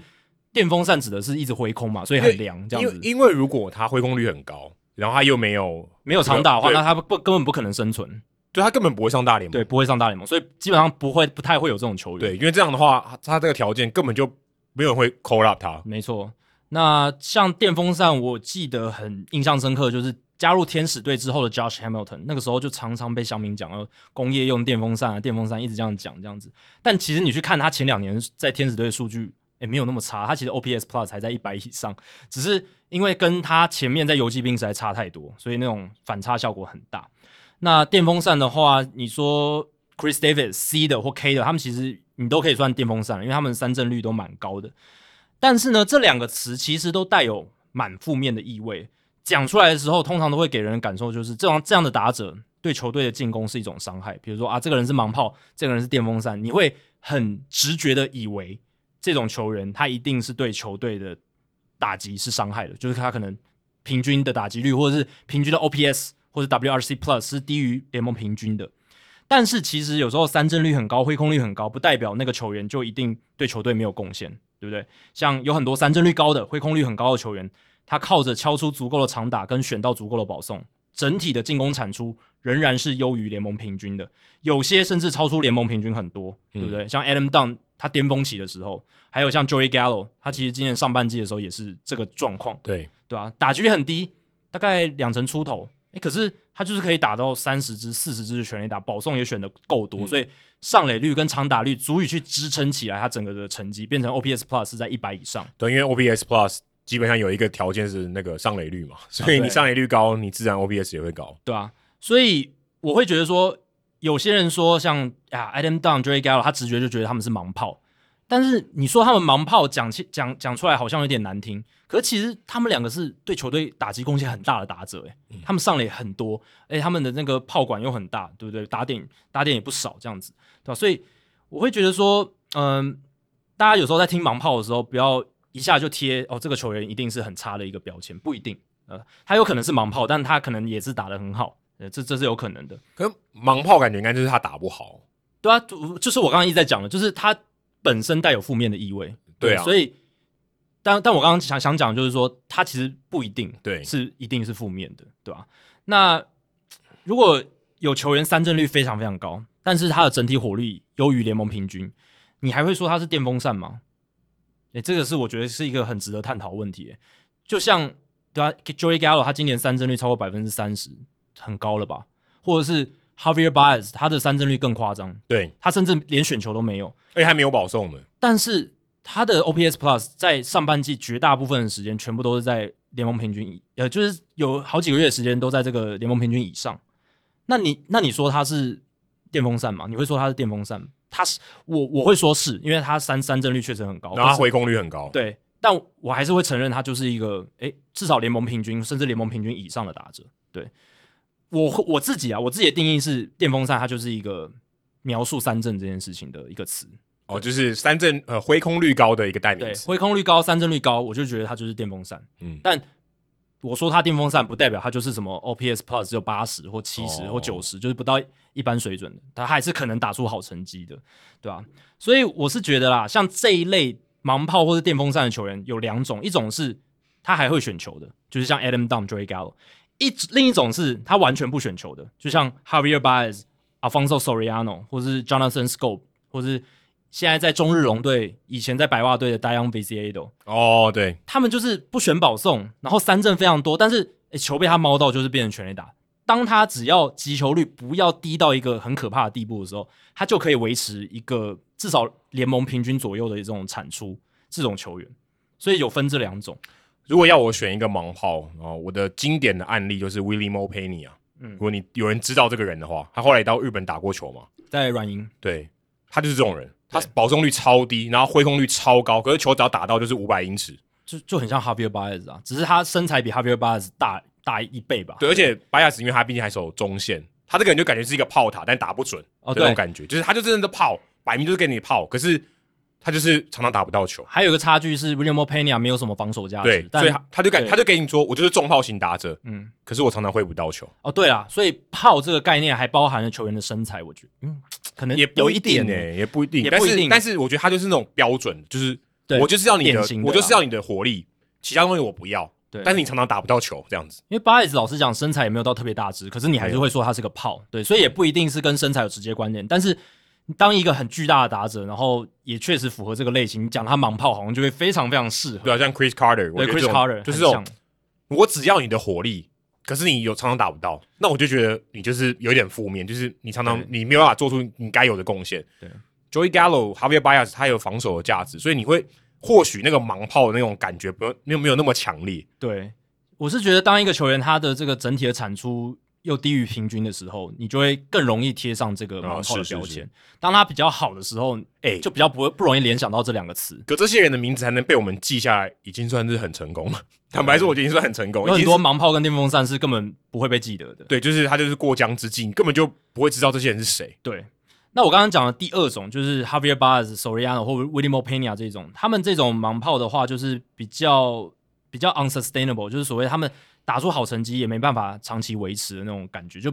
电风扇指的是一直挥空嘛，所以很凉这样子。因为，因为如果他挥空率很高，然后他又没有没有长打的话，那他不根本不可能生存。对，他根本不会上大联盟，对，不会上大联盟，所以基本上不会不太会有这种球员。对，因为这样的话，他这个条件根本就。没有人会 call up 他，没错。那像电风扇，我记得很印象深刻，就是加入天使队之后的 Josh Hamilton，那个时候就常常被乡民讲了工业用电风扇啊，电风扇一直这样讲这样子。但其实你去看他前两年在天使队的数据，也没有那么差，他其实 OPS Plus 才在一百以上，只是因为跟他前面在游骑兵实在差太多，所以那种反差效果很大。那电风扇的话，你说 Chris Davis C 的或 K 的，他们其实。你都可以算电风扇，因为他们三振率都蛮高的。但是呢，这两个词其实都带有蛮负面的意味，讲出来的时候，通常都会给人的感受就是这样这样的打者对球队的进攻是一种伤害。比如说啊，这个人是盲炮，这个人是电风扇，你会很直觉的以为这种球员他一定是对球队的打击是伤害的，就是他可能平均的打击率或者是平均的 OPS 或者 WRC Plus 是低于联盟平均的。但是其实有时候三振率很高，挥空率很高，不代表那个球员就一定对球队没有贡献，对不对？像有很多三振率高的、挥空率很高的球员，他靠着敲出足够的长打跟选到足够的保送，整体的进攻产出仍然是优于联盟平均的，有些甚至超出联盟平均很多，对不对？嗯、像 Adam Dunn 他巅峰期的时候，还有像 Joey Gallo，他其实今年上半季的时候也是这个状况，对对啊，打击率很低，大概两成出头。欸、可是他就是可以打到三十支、四十支的全垒打，保送也选的够多，嗯、所以上垒率跟长打率足以去支撑起来他整个的成绩，变成 OPS Plus 是在一百以上。对，因为 OPS Plus 基本上有一个条件是那个上垒率嘛，所以你上垒率高，你自然 OPS 也会高。对啊，所以我会觉得说，有些人说像啊 Adam Dunn、Joey Gallo，他直觉就觉得他们是盲炮。但是你说他们盲炮讲起讲讲出来好像有点难听，可是其实他们两个是对球队打击贡献很大的打者，诶、嗯，他们上垒很多，诶，他们的那个炮管又很大，对不对？打点打点也不少，这样子，对吧？所以我会觉得说，嗯，大家有时候在听盲炮的时候，不要一下就贴哦，这个球员一定是很差的一个标签，不一定，呃，他有可能是盲炮，但他可能也是打得很好，呃，这这是有可能的。可是盲炮感觉应该就是他打不好，对啊，就就是我刚刚一直在讲的，就是他。本身带有负面的意味，对啊，所以，但但我刚刚想想讲，就是说，它其实不一定，对，是一定是负面的，对吧？那如果有球员三振率非常非常高，但是他的整体火力优于联盟平均，你还会说他是电风扇吗？诶，这个是我觉得是一个很值得探讨的问题。就像对啊，Joey Gallo 他今年三振率超过百分之三十，很高了吧？或者是？Javier Baez 他的三振率更夸张，对，他甚至连选球都没有，而且还没有保送的。但是他的 OPS Plus 在上半季绝大部分的时间全部都是在联盟平均以，呃，就是有好几个月的时间都在这个联盟平均以上。那你那你说他是电风扇吗？你会说他是电风扇？他是我我会说是因为他三三振率确实很高，然后他回空率很高，对，但我还是会承认他就是一个诶，至少联盟平均甚至联盟平均以上的打者，对。我我自己啊，我自己的定义是电风扇，它就是一个描述三振这件事情的一个词。哦，就是三振呃挥空率高的一个代名词。挥空率高，三振率高，我就觉得它就是电风扇。嗯，但我说它电风扇不代表它就是什么 OPS Plus 只有八十或七十或九十，就是不到一般水准的，它还是可能打出好成绩的，对吧？所以我是觉得啦，像这一类盲炮或者电风扇的球员有两种，一种是他还会选球的，就是像 Adam Dunn、Joey Gallo；一另一种是他完全不选球的，就像 Javier Baez、Alfonso Soriano 或是 Jonathan Schoop 或是。现在在中日龙队，以前在白袜队的 Dayan Viciedo 哦，对，他们就是不选保送，然后三振非常多，但是诶球被他猫到，就是变成全垒打。当他只要击球率不要低到一个很可怕的地步的时候，他就可以维持一个至少联盟平均左右的这种产出。这种球员，所以有分这两种。如果要我选一个盲炮哦，我的经典的案例就是 Wily Mo Peña 啊。嗯，如果你有人知道这个人的话，他后来到日本打过球嘛，在软银，对，他就是这种人。他保送率超低，然后挥空率超高，可是球只要打到就是五百英尺，就就很像 Javier Baez 啊，只是他身材比 Javier Baez 大大一倍吧。对，而且 Baez 因为他毕竟还守中线，他这个人就感觉是一个炮塔，但打不准哦，这种感觉就是他就真的是炮，摆明就是给你炮，可是他就是常常打不到球。还有一个差距是 Wily Mo Peña 没有什么防守价值，对，所以他他就感他就给你说，我就是重炮型打者，嗯，可是我常常挥不到球。哦，对啊，所以炮这个概念还包含了球员的身材，我觉得，嗯。可能也有一点呢，也不一定，也不一定。但是我觉得他就是那种标准，就是我就是要你的，我就是要你的活力，其他东西我不要。对，但是你常常打不到球，这样子。因为巴耶斯老实讲，身材也没有到特别大只，可是你还是会说他是个炮。对，所以也不一定是跟身材有直接关联。但是当一个很巨大的打者，然后也确实符合这个类型，你讲他盲炮好像就会非常非常适合。对啊，像 Chris Carter，对 Chris Carter 就是这种，我只要你的火力。可是你有常常打不到，那我就觉得你就是有点负面，就是你常常你没有办法做出你该有的贡献。对，Joey Gallo、Javier Baez 他有防守的价值，所以你会或许那个盲炮的那种感觉不没有没有那么强烈。对，我是觉得当一个球员他的这个整体的产出又低于平均的时候，你就会更容易贴上这个盲炮的标签。哦、是是是当他比较好的时候，哎、欸，就比较不会不容易联想到这两个词。可这些人的名字还能被我们记下来，已经算是很成功了。坦白说，我觉得已经算很成功。有很多盲炮跟电风扇是根本不会被记得的。对，就是他就是过江之鲫，你根本就不会知道这些人是谁。对。那我刚刚讲的第二种就是 Javier Baez、Soriano 或者 Wily Mo Peña 这种，他们这种盲炮的话，就是比较比较 unsustainable，就是所谓他们打出好成绩也没办法长期维持的那种感觉，就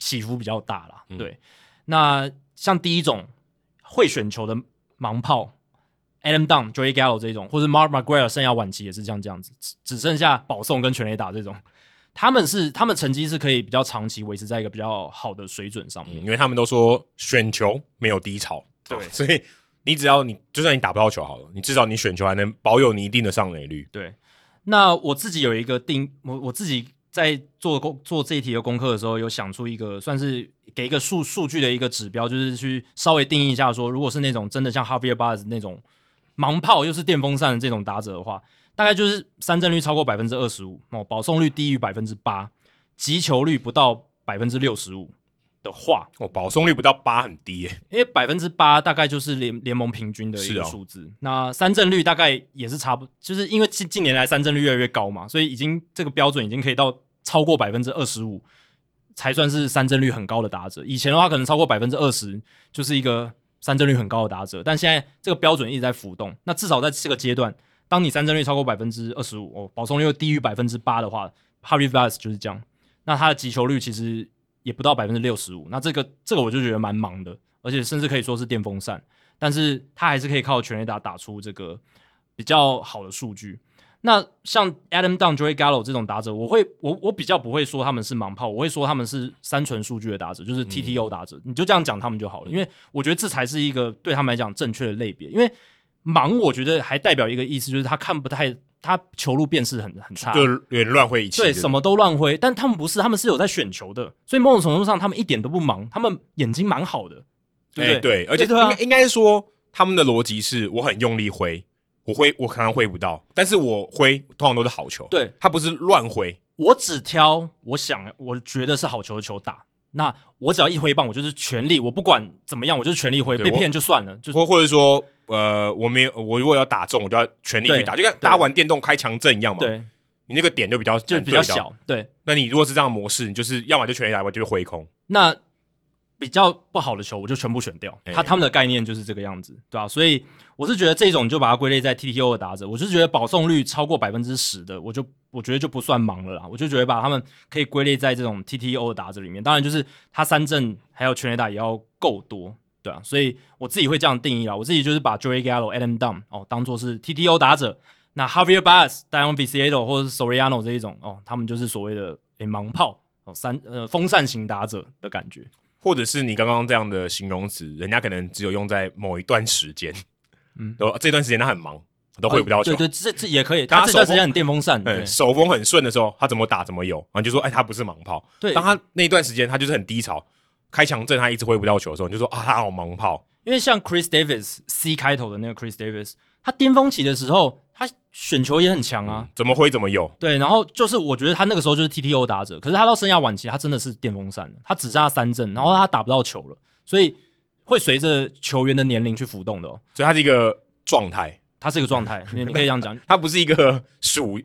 起伏比较大啦。对。嗯、那像第一种会选球的盲炮。Adam Dunn、Joey Gallo 这种，或者 Mark McGwire 生涯晚期也是这样这样子，只只剩下保送跟全垒打这种，他们是他们成绩是可以比较长期维持在一个比较好的水准上面，嗯，因为他们都说选球没有低潮，对，所以你只要你就算你打不到球好了，你至少你选球还能保有你一定的上垒率。对，那我自己有一个定，我我自己在做功做这一题的功课的时候，有想出一个算是给一个数数据的一个指标，就是去稍微定义一下说，如果是那种真的像 Javier Baez 那种。盲炮又是电风扇的这种打者的话，大概就是三振率超过百分之二十五哦，保送率低于百分之八，击球率不到百分之六十五的话，哦，保送率不到八很低耶，因为百分之八大概就是联联盟平均的一个数字。哦、那三振率大概也是差不，就是因为近近年来三振率越来越高嘛，所以已经这个标准已经可以到超过百分之二十五才算是三振率很高的打者。以前的话可能超过百分之二十就是一个。三振率很高的打者，但现在这个标准一直在浮动。那至少在这个阶段，当你三振率超过百分之二十五，哦，保送率又低于百分之八的话，Javier Baez 就是这样。那他的击球率其实也不到百分之六十五。那这个这个我就觉得蛮忙的，而且甚至可以说是电风扇，但是他还是可以靠全垒打打出这个比较好的数据。那像 Adam Dunn、Joey Gallo 这种打者，我会我我比较不会说他们是盲炮，我会说他们是三纯数据的打者，就是 TTO 打者，嗯、你就这样讲他们就好了，因为我觉得这才是一个对他们来讲正确的类别。因为盲，我觉得还代表一个意思，就是他看不太，他球路辨识很很差，就有点乱挥一气，对，什么都乱挥。但他们不是，他们是有在选球的，所以某种程度上他们一点都不忙，他们眼睛蛮好的，对不对？欸、对，而且应该应该说他们的逻辑是我很用力挥。我挥，我可能挥不到，但是我挥通常都是好球。对，他不是乱挥。我只挑我想，我觉得是好球的球打。那我只要一挥棒，我就是全力，我不管怎么样，我就是全力挥。被骗就算了，就或或者说，呃，我没有，我如果要打中，我就要全力去打，就跟打完电动开强震一样嘛。对，你那个点就比较就比较小。对，那你如果是这样的模式，你就是要么就全力打，要么就是挥空。那比较不好的球，我就全部选掉。他他们的概念就是这个样子，对吧、啊？所以我是觉得这种就把它归类在 TTO 的打者，我是觉得保送率超过百分之十的，我就我觉得就不算盲了啦。我就觉得把他们可以归类在这种 TTO 的打者里面。当然，就是他三振还有全垒打也要够多，对啊。所以我自己会这样定义啦。我自己就是把 Joey Gallo、Adam Dunn 哦当做是 TTO 打者，那 Javier Baez、Dayon Viciedo 或者是 Soriano 这一种哦，他们就是所谓的诶盲炮哦三呃风扇型打者的感觉。或者是你刚刚这样的形容词，人家可能只有用在某一段时间，嗯，这段时间他很忙，都会不到球。对对，这这也可以。他这段时间很电风扇，对，手风很顺的时候，他怎么打怎么有，然后就说，哎，他不是盲炮。对，当他那段时间他就是很低潮，开强阵他一直挥不到球的时候，你就说啊，他好盲炮。因为像 Chris Davis C 开头的那个 Chris Davis，他巅峰期的时候。他选球也很强啊，怎么挥怎么有。对，然后就是我觉得他那个时候就是 TTO 打者，可是他到生涯晚期，他真的是电风扇了，他只剩下三阵，然后他打不到球了，所以会随着球员的年龄去浮动的哦。所以他是一个状态，他是一个状态，你可以这样讲，他不是一个属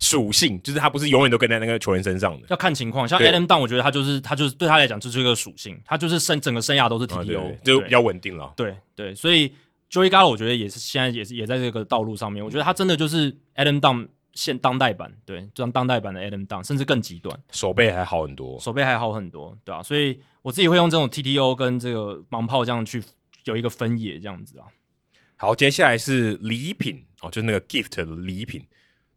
属性，就是他不是永远都跟在那个球员身上的，要看情况。像 Adam Dunn，我觉得他就是他就是对他来讲就是一个属性，他就是生整个生涯都是对就比较稳定了。对对，所以。Joey Gallo 我觉得也是现在也是也在这个道路上面，我觉得他真的就是 Adam Dunn 现当代版，对，就像当代版的 Adam Dunn，甚至更极端，手背还好很多，手背还好很多，对啊，所以我自己会用这种 TTO 跟这个盲炮这样去有一个分野这样子啊。好，接下来是礼品哦，就是那个 gift 的礼品，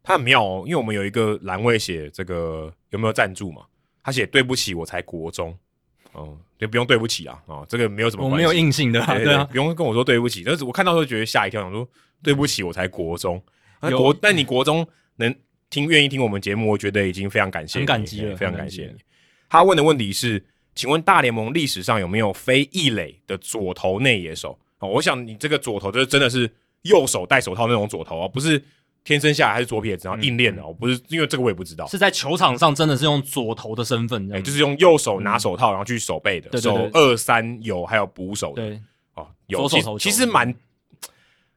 它很妙哦，因为我们有一个栏位写这个有没有赞助嘛，他写对不起，我才国中。哦，就不用对不起啊，哦，这个没有什么关系，我没有硬性的，对，对，对啊，不用跟我说对不起。但是我看到时候觉得吓一跳，想说对不起，我才国中，有国，但你国中能听，愿意听我们节目，我觉得已经非常感谢，很感激了，非常感谢你。他问的问题是，请问大联盟历史上有没有非异垒的左投内野手？哦，我想你这个左投就是真的是右手戴手套那种左投啊，不是。天生下来还是左撇子，然后硬练的，我、嗯、不是因为这个我也不知道，是在球场上真的是用左投的身份，哎、欸，就是用右手拿手套，然后去守备的，嗯、守二三有还有捕手的，对，哦，有其实其实蛮，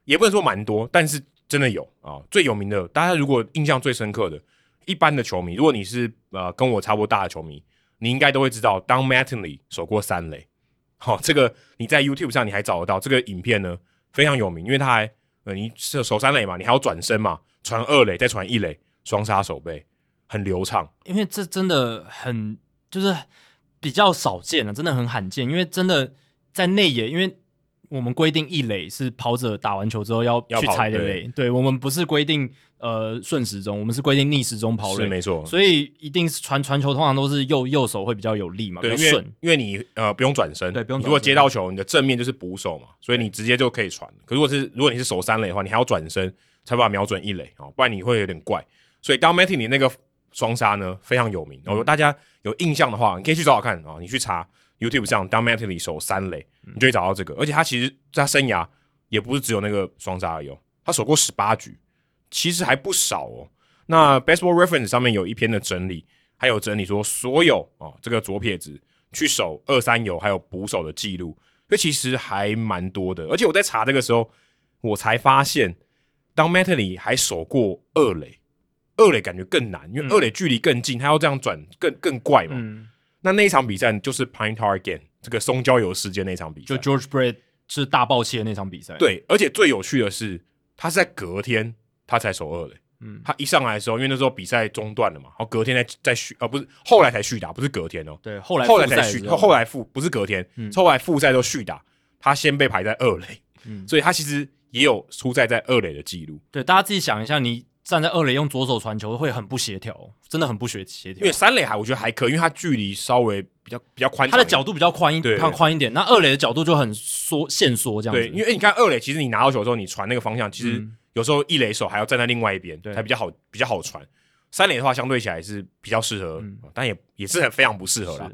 也不能说蛮多，但是真的有啊、哦。最有名的，大家如果印象最深刻的，一般的球迷，如果你是呃跟我差不多大的球迷，你应该都会知道，Don Mattingly 守过三垒，好、哦，这个你在 YouTube 上你还找得到这个影片呢，非常有名，因为他还。你手手三垒嘛，你还要转身嘛，传二垒再传一垒，双杀手背很流畅。因为这真的很就是比较少见了，真的很罕见。因为真的在内野，因为我们规定一垒是跑者打完球之后要去踩的垒，对，我们不是规定。呃，顺时钟，我们是规定逆时钟跑垒，是没错，所以一定是传传球，通常都是右右手会比较有力嘛，对，比较顺，因为你呃不用转身，对，不用。如果接到球，你的正面就是捕手嘛，所以你直接就可以传。可如果是如果你是守三垒的话，你还要转身才把瞄准一垒啊，不然你会有点怪。所以你那个双杀呢非常有名，然后大家有印象的话，你可以去找找看啊，你去查 YouTube 上 Don Mattingly 守三垒，你就会找到这个。而且他其实在他生涯也不是只有那个双杀而已，哦他守过十八局。其实还不少哦。那 Baseball Reference 上面有一篇的整理，还有整理说所有哦这个左撇子去守二三游还有捕手的记录，这其实还蛮多的。而且我在查这个时候，我才发现，Don Mattingly 还守过二垒，二垒感觉更难，因为二垒距离更近，他要这样转更更怪嘛。嗯、那那一场比赛就是 Pine Tar Game 这个松焦油事件那场比赛，就 George Brett 是大爆气的那场比赛。对，而且最有趣的是，他是在隔天。他才守二垒，嗯，他一上来的时候，因为那时候比赛中断了嘛，然后隔天再再续，呃，不是后来才续打，不是隔天哦，对，后来后来才续，后来复不是隔天，嗯，后来复赛都续打，他先被排在二垒，嗯，所以他其实也有出赛在二垒的记录。对，大家自己想一下，你站在二垒用左手传球会很不协调，真的很不协协调。因为三垒还我觉得还可以，因为它距离稍微比较比较宽，它的角度比较宽一点，它宽一点，那二垒的角度就很缩限缩这样子。对，因为你看二垒，其实你拿到球之后，你传那个方向其实。嗯有时候一垒手还要站在另外一边，对，才比较好，比较好传。三垒的话，相对起来是比较适合，嗯、但也也是很非常不适合啦。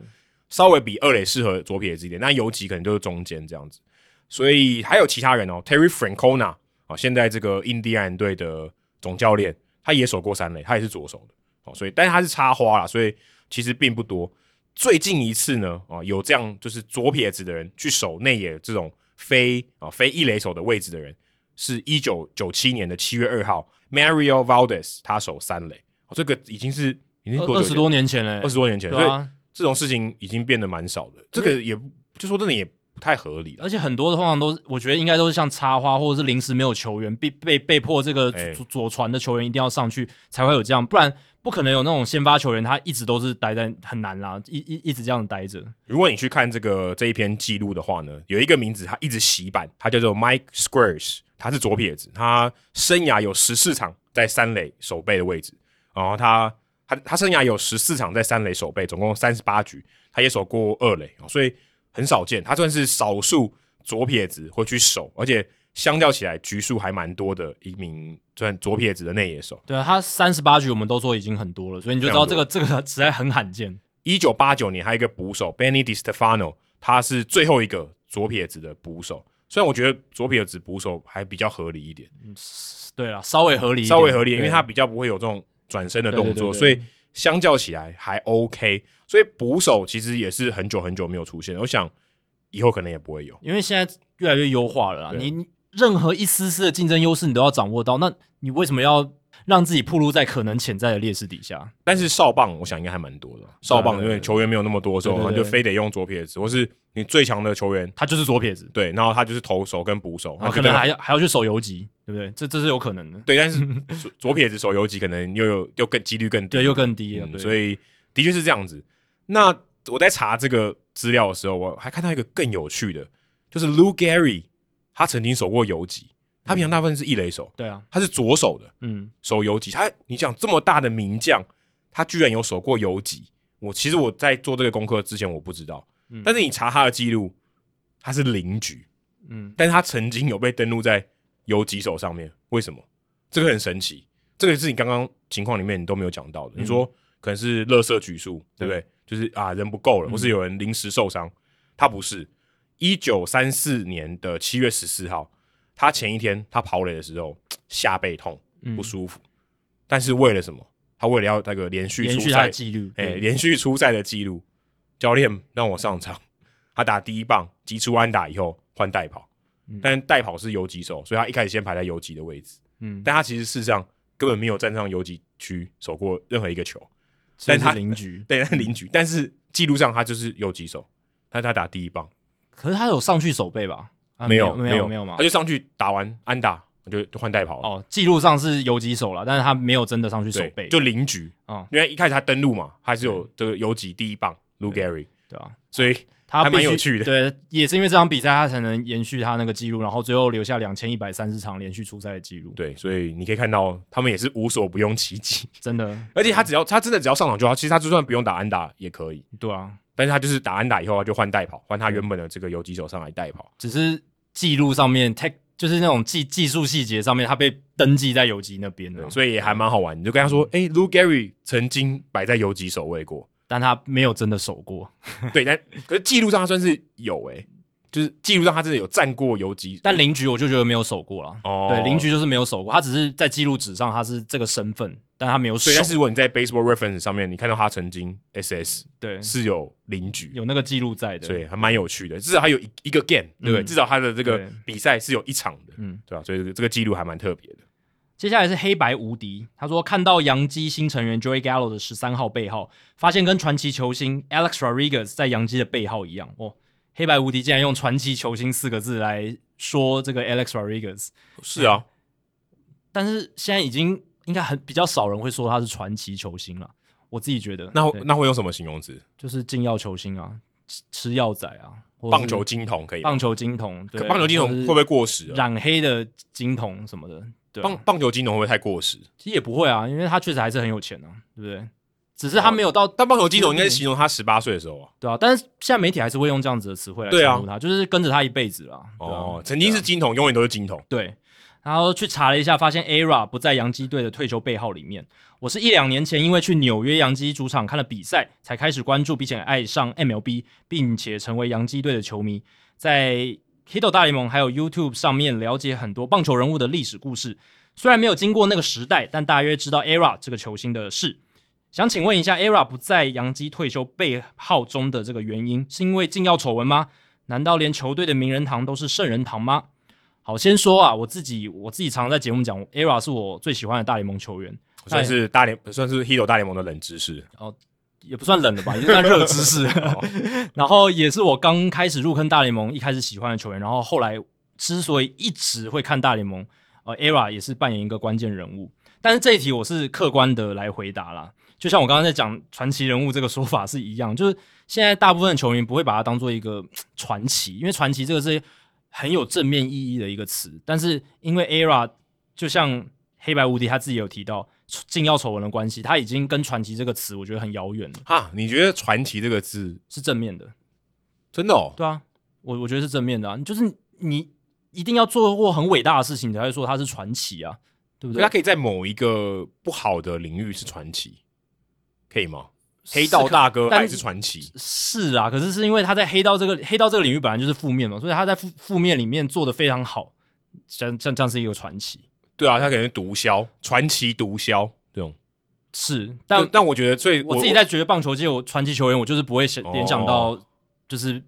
稍微比二垒适合左撇子一点，那游击可能就是中间这样子。所以还有其他人哦，Terry Francona 哦，现在这个印第安队的总教练，他也守过三垒，他也是左手的哦。所以，但是他是插花啦，所以其实并不多。最近一次呢，哦，有这样就是左撇子的人去守内野这种非啊非一垒手的位置的人。是一九九七年的七月二号，Mario Valdez 他守三垒，哦，这个已经是已经二十多年前了，二十多年前，所以这种事情已经变得蛮少的。这个也就就说真的也不太合理。而且很多的通常都，我觉得应该都是像插花或者是临时没有球员，被被被迫这个左左传的球员一定要上去才会有这样，不然不可能有那种先发球员他一直都是待在很难啦，一一一直这样待着。如果你去看这个这一篇记录的话呢，有一个名字他一直洗版，他叫做 Mike Squires，他是左撇子，他生涯有十四场在三垒守备的位置，然后他。他他生涯有十四场在三垒守备，总共三十八局，他也守过二垒，所以很少见。他算是少数左撇子会去守，而且相较起来局数还蛮多的一名算左撇子的内野手。对啊，他三十八局我们都说已经很多了，所以你就知道这个这个实在很罕见。一九八九年还有一个捕手 Benny DiStefano，他是最后一个左撇子的捕手。虽然我觉得左撇子捕手还比较合理一点，嗯，对啊，稍微合理，稍微合理，因为他比较不会有这种。转身的动作，所以相较起来还 OK。所以捕手其实也是很久很久没有出现，我想以后可能也不会有，因为现在越来越优化了啦。你任何一丝丝的竞争优势，你都要掌握到。那你为什么要让自己暴露在可能潜在的劣势底下？但是哨棒，我想应该还蛮多的。哨棒因为球员没有那么多的时候，他就非得用左撇子，或是你最强的球员他就是左撇子，对，然后他就是投手跟捕手，然后可能还要还要去守游击，对不对？这这是有可能的。对，但是 左撇子守游击可能又有又更几率更低，对，又更低了。嗯、所以的确是这样子。那我在查这个资料的时候，我还看到一个更有趣的，就是 Lou Gehrig，他曾经守过游击。他平常大部分是一垒手，对啊，他是左手的，嗯，守游击。他，你想这么大的名将，他居然有守过游击。我其实我在做这个功课之前我不知道，嗯，但是你查他的记录，他是零局，嗯，但是他曾经有被登录在游击手上面，为什么？这个很神奇，这个是你刚刚情况里面你都没有讲到的。嗯、你说可能是垃圾局数，对不对？就是啊人不够了，或是有人临时受伤，他不是。一九三四年的七月十四号。他前一天他跑垒的时候 下背痛不舒服，嗯、但是为了什么？他为了要那个连续出赛记录，哎，连续出赛的记录，教练让我上场，他打第一棒击出安打以后换代跑，嗯、但代跑是游击手，所以他一开始先排在游击的位置，嗯，但他其实事实上根本没有站上游击区守过任何一个球，但他零局，对，他零局，但是记录上他就是游击手，但他打第一棒，可是他有上去守备吧？啊、没有没有没有嘛，他就上去打完安打，就就换代跑了。哦，记录上是游击手了，但是他没有真的上去守备，就零局啊。因为一开始他登陆嘛，还是有这个游击第一棒 Lou Gehrig，对啊，所以他还蛮有趣的。对，也是因为这场比赛他才能延续他那个记录，然后最后留下两千一百三十场连续出赛的记录。对，所以你可以看到他们也是无所不用其极，真的。而且他只要他真的只要上场就好，其实他就算不用打安打也可以。对啊，但是他就是打安打以后他就换代跑，换他原本的这个游击手上来代跑，只是。记录上面，tech 就是那种技技术细节上面，他被登记在游击那边的，所以也还蛮好玩。你就跟他说，哎、欸、Lou Gehrig 曾经摆在游击守卫过，但他没有真的守过。对，但可是记录上他算是有哎、欸，就是记录上他真的有站过游击，但零局我就觉得没有守过了。哦，对，零局就是没有守过，他只是在记录纸上他是这个身份。但他没有守，但是如果你在 Baseball Reference 上面，你看到他曾经 SS 对是有零局，有那个记录在的，所以还蛮有趣的。至少还有一一个 game，对不对？至少他的这个比赛是有一场的，嗯，对吧？所以这个记录还蛮特别的。接下来是黑白无敌，他说看到洋基新成员 Joey Gallo 的十三号背号，发现跟传奇球星 Alex Rodriguez 在洋基的背号一样。哦，黑白无敌竟然用传奇球星四个字来说这个 Alex Rodriguez，是啊，但是现在已经。应该很比较少人会说他是传奇球星了，我自己觉得。那那会用什么形容词？就是禁药球星啊，吃药仔啊，棒球金童可以。棒球金童，对，棒球金童会不会过时？染黑的金童什么的，对。棒棒球金童会不会太过时？其实也不会啊，因为他确实还是很有钱啊，对不对？只是他没有到。但棒球金童应该是形容他十八岁的时候啊，对啊。但是现在媒体还是会用这样子的词汇来形容他，就是跟着他一辈子了。哦，曾经是金童，永远都是金童。对。然后去查了一下，发现 ERA 不在洋基队的退休背号里面。我是一两年前因为去纽约洋基主场看了比赛，才开始关注并且爱上 MLB，并且成为洋基队的球迷。在 Hito 大联盟还有 YouTube 上面了解很多棒球人物的历史故事。虽然没有经过那个时代，但大约知道 ERA 这个球星的事。想请问一下，ERA 不在洋基退休背号中的这个原因，是因为禁药丑闻吗？难道连球队的名人堂都是圣人堂吗？好，先说啊，我自己我自己常常在节目讲，ERA 是我最喜欢的大联盟球员，算是大联算是 Hito 大联盟的冷知识。哦，也不算冷了吧，也算热知识。然后也是我刚开始入坑大联盟，一开始喜欢的球员。然后后来之所以一直会看大联盟，呃，ERA 也是扮演一个关键人物。但是这一题我是客观的来回答啦，就像我刚刚在讲传奇人物这个说法是一样，就是现在大部分的球员不会把它当做一个传奇，因为传奇这个是很有正面意义的一个词。但是因为 ERA 就像黑白无敌他自己有提到。禁药丑闻的关系，他已经跟传奇这个词，我觉得很遥远了。哈，你觉得传奇这个字是正面的？真的哦？对啊，我我觉得是正面的啊。就是你一定要做过很伟大的事情，你才会说他是传奇啊，对不对？他可以在某一个不好的领域是传奇，可以吗？黑道大哥还是传奇？是啊，可是是因为他在黑道这个黑道这个领域本来就是负面嘛，所以他在负负面里面做的非常好，像像这样是一个传奇。对啊，他可能毒枭，传奇毒枭这种是，但但我觉得最我自己在觉得棒球界有传奇球员，我就是不会想联想到就是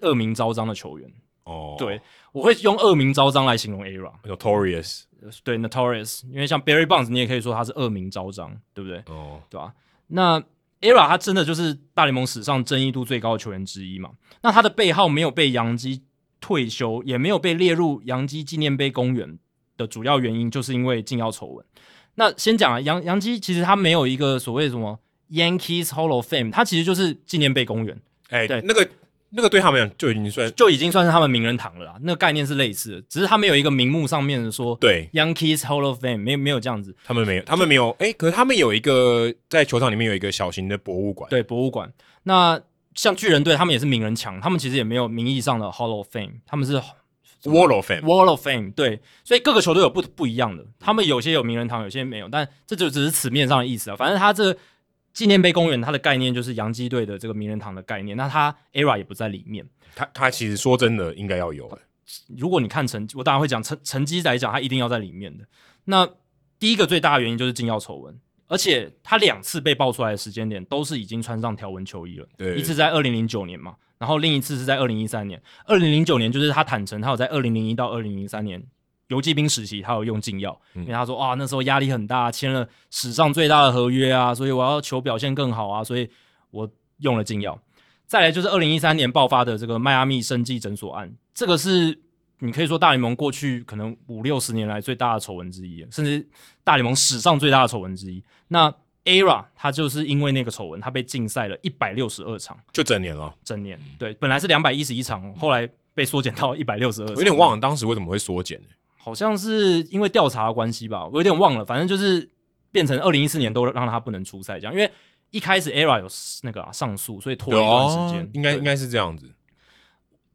恶名昭彰的球员哦。对，我会用恶名昭彰来形容 ERA，Notorious，对 Notorious，因为像 Barry Bonds，你也可以说他是恶名昭彰，对不对？哦，对吧？那 ERA 他真的就是大联盟史上争议度最高的球员之一嘛？那他的背号没有被洋基退休，也没有被列入洋基纪念碑公园。的主要原因就是因为禁药丑闻。那先讲啊，洋洋基其实他没有一个所谓什么 Yankees Hall of Fame，他其实就是纪念碑公园。哎、欸，对，那个那个对他们就已经算就已经算是他们名人堂了啦。那个概念是类似的，只是他们有一个名目上面的说对 Yankees Hall of Fame，没没有这样子。他们没有，他们没有。哎、欸，可是他们有一个在球场里面有一个小型的博物馆。对，博物馆。那像巨人队，他们也是名人墙，他们其实也没有名义上的 Hall of Fame，他们是。Wall of Fame，Wall of Fame，对，所以各个球队有不不一样的，他们有些有名人堂，有些没有，但这就只是词面上的意思啊。反正他这个纪念碑公园，它的概念就是洋基队的这个名人堂的概念。那它 ERA 也不在里面，它它其实说真的应该要有。如果你看成绩，我当然会讲成成绩来讲，它一定要在里面的。那第一个最大的原因就是禁药丑闻，而且他两次被爆出来的时间点都是已经穿上条纹球衣了，对，一次在二零零九年嘛。然后另一次是在二零一三年，二零零九年就是他坦诚，他有在二零零一到二零零三年游骑兵时期，他有用禁药，嗯、因为他说啊那时候压力很大，签了史上最大的合约啊，所以我要求表现更好啊，所以我用了禁药。再来就是二零一三年爆发的这个迈阿密生技诊所案，这个是你可以说大联盟过去可能五六十年来最大的丑闻之一，甚至大联盟史上最大的丑闻之一。那 ERA 他就是因为那个丑闻，他被禁赛了一百六十二场，就整年了。整年对，本来是两百一十一场，后来被缩减到一百六十二。我有点忘了当时为什么会缩减，好像是因为调查的关系吧，我有点忘了。反正就是变成二零一四年都让他不能出赛这样，因为一开始 ERA 有那个、啊、上诉，所以拖了一段时间。应该应该是这样子。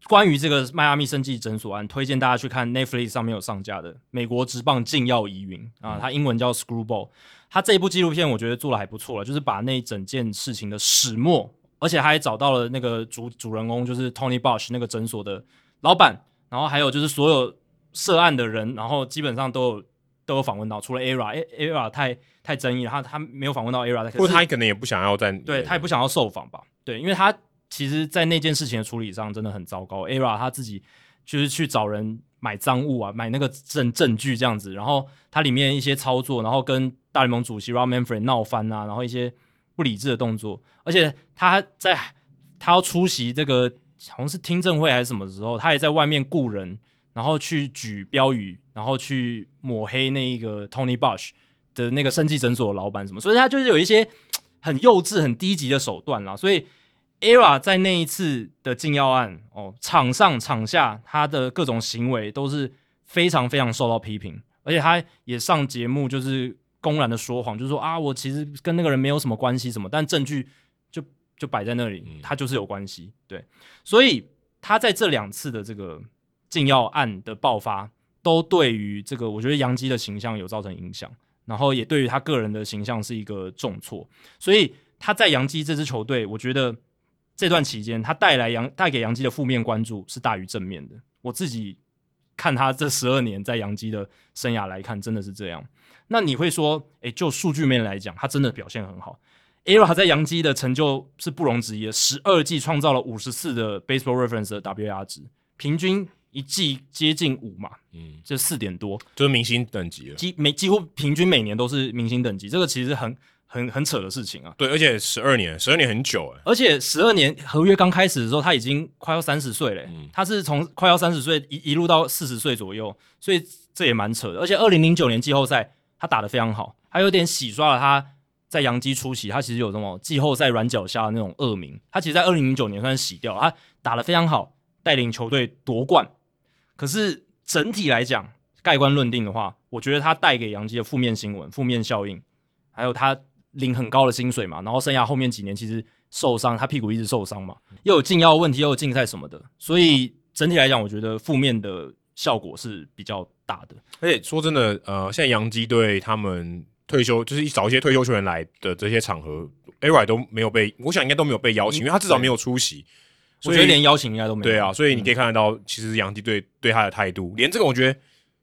关于这个迈阿密生计诊所案，推荐大家去看 Netflix 上面有上架的《美国职棒禁药疑云》啊，它英文叫 Screwball。他这一部纪录片我觉得做的还不错了，就是把那一整件事情的始末，而且他还找到了那个主主人公，就是 Tony Bosch 那个诊所的老板，然后还有就是所有涉案的人，然后基本上都有都有访问到，除了 ERA，ERA 太太争议了，他他没有访问到 ERA，不过他可能也不想要在，对他也不想要受访吧，对，因为他。其实，在那件事情的处理上，真的很糟糕。ERA 他自己就是去找人买赃物啊，买那个证证据这样子，然后他里面一些操作，然后跟大联盟主席 Rob Manfred 闹翻啊，然后一些不理智的动作，而且他在他要出席这个好像是听证会还是什么时候，他也在外面雇人，然后去举标语，然后去抹黑那一个 Tony Bosch 的那个生技诊所的老板什么，所以他就是有一些很幼稚、很低级的手段啦，所以。ERA 在那一次的禁药案哦，场上场下他的各种行为都是非常非常受到批评，而且他也上节目就是公然的说谎，就是说啊，我其实跟那个人没有什么关系什么，但证据就就摆在那里，他就是有关系。对，所以他在这两次的这个禁药案的爆发，都对于这个我觉得杨基的形象有造成影响，然后也对于他个人的形象是一个重挫，所以他在杨基这支球队，我觉得。这段期间，他带来杨带给杨基的负面关注是大于正面的。我自己看他这十二年在杨基的生涯来看，真的是这样。那你会说，诶，就数据面来讲，他真的表现很好。ERA 在杨基的成就是不容置疑的，十二季创造了五十次的 Baseball Reference 的 WR 值，平均一季接近五嘛，嗯，就四点多，就是明星等级了。几每几乎平均每年都是明星等级，这个其实很很很扯的事情啊。对，而且十二年，十二年很久哎。而且十二年合约刚开始的时候，他已经快要三十岁了。嗯，他是从快要三十岁一一路到四十岁左右，所以这也蛮扯的。而且二零零九年季后赛他打得非常好，他有点洗刷了他在洋基初期他其实有这么季后赛软脚虾的那种恶名。他其实，在二零零九年算是洗掉了，他打得非常好，带领球队夺冠。可是整体来讲，盖棺论定的话，我觉得他带给杨基的负面新闻、负面效应，还有他领很高的薪水嘛，然后生涯后面几年其实受伤，他屁股一直受伤嘛，又有禁药问题，又有禁赛什么的，所以整体来讲，我觉得负面的效果是比较大的。而且说真的，呃，现在杨基对他们退休，就是一找一些退休球员来的这些场合，ERA 都没有被，我想应该都没有被邀请，因为他至少没有出席。我觉得连邀请应该都没有。对啊，所以你可以看得到，嗯、其实洋基队对他的态度，连这个我觉得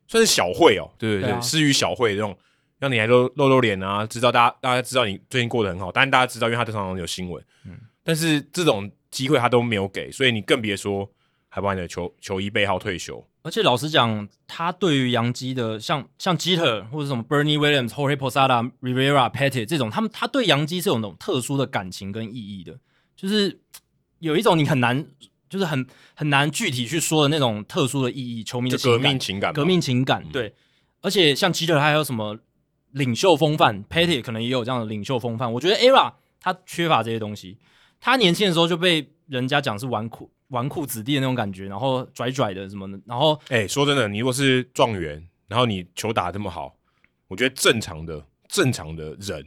算是小惠哦、喔，对对对，对啊、施予小惠这种，让你来露露露脸啊，知道大家大家知道你最近过得很好，但是大家知道，因为他常常有新闻，嗯，但是这种机会他都没有给，所以你更别说还把你的球球衣背号退休。而且老实讲，他对于洋基的像像吉特或者什么 Bernie Williams、Jorge Posada、Rivera、Pettitte 这种，他们他对洋基是有那种特殊的感情跟意义的，就是。有一种你很难，就是很很难具体去说的那种特殊的意义，球迷的革命情感，革命情感，对。嗯、而且像基特，他还有什么领袖风范，Pettitte 可能也有这样的领袖风范。我觉得 ERA 他缺乏这些东西。他年轻的时候就被人家讲是纨绔纨绔子弟的那种感觉，然后拽拽的什么的。然后，哎、欸，说真的，你如果是状元，然后你球打得这么好，我觉得正常的正常的人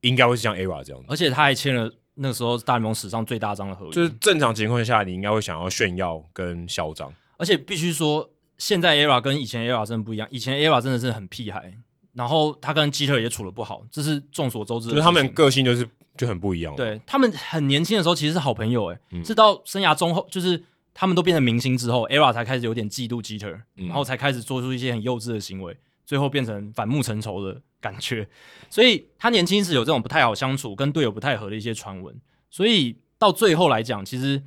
应该会是像 ERA 这样的。而且他还签了。那个时候是大联盟史上最大张的合约，就是正常情况下，你应该会想要炫耀跟嚣张。而且必须说，现在 ERA 跟以前 ERA 真的不一样。以前 ERA 真的是很屁孩，然后他跟基特也处的不好，这是众所周知的。就是他们个性就是就很不一样。对，他们很年轻的时候其实是好朋友，诶、嗯，直到生涯中后，就是他们都变成明星之后，ERA 才开始有点嫉妒基特，然后才开始做出一些很幼稚的行为，最后变成反目成仇的感觉。所以他年轻时有这种不太好相处，跟队友不太合的一些传闻。所以到最后来讲，其实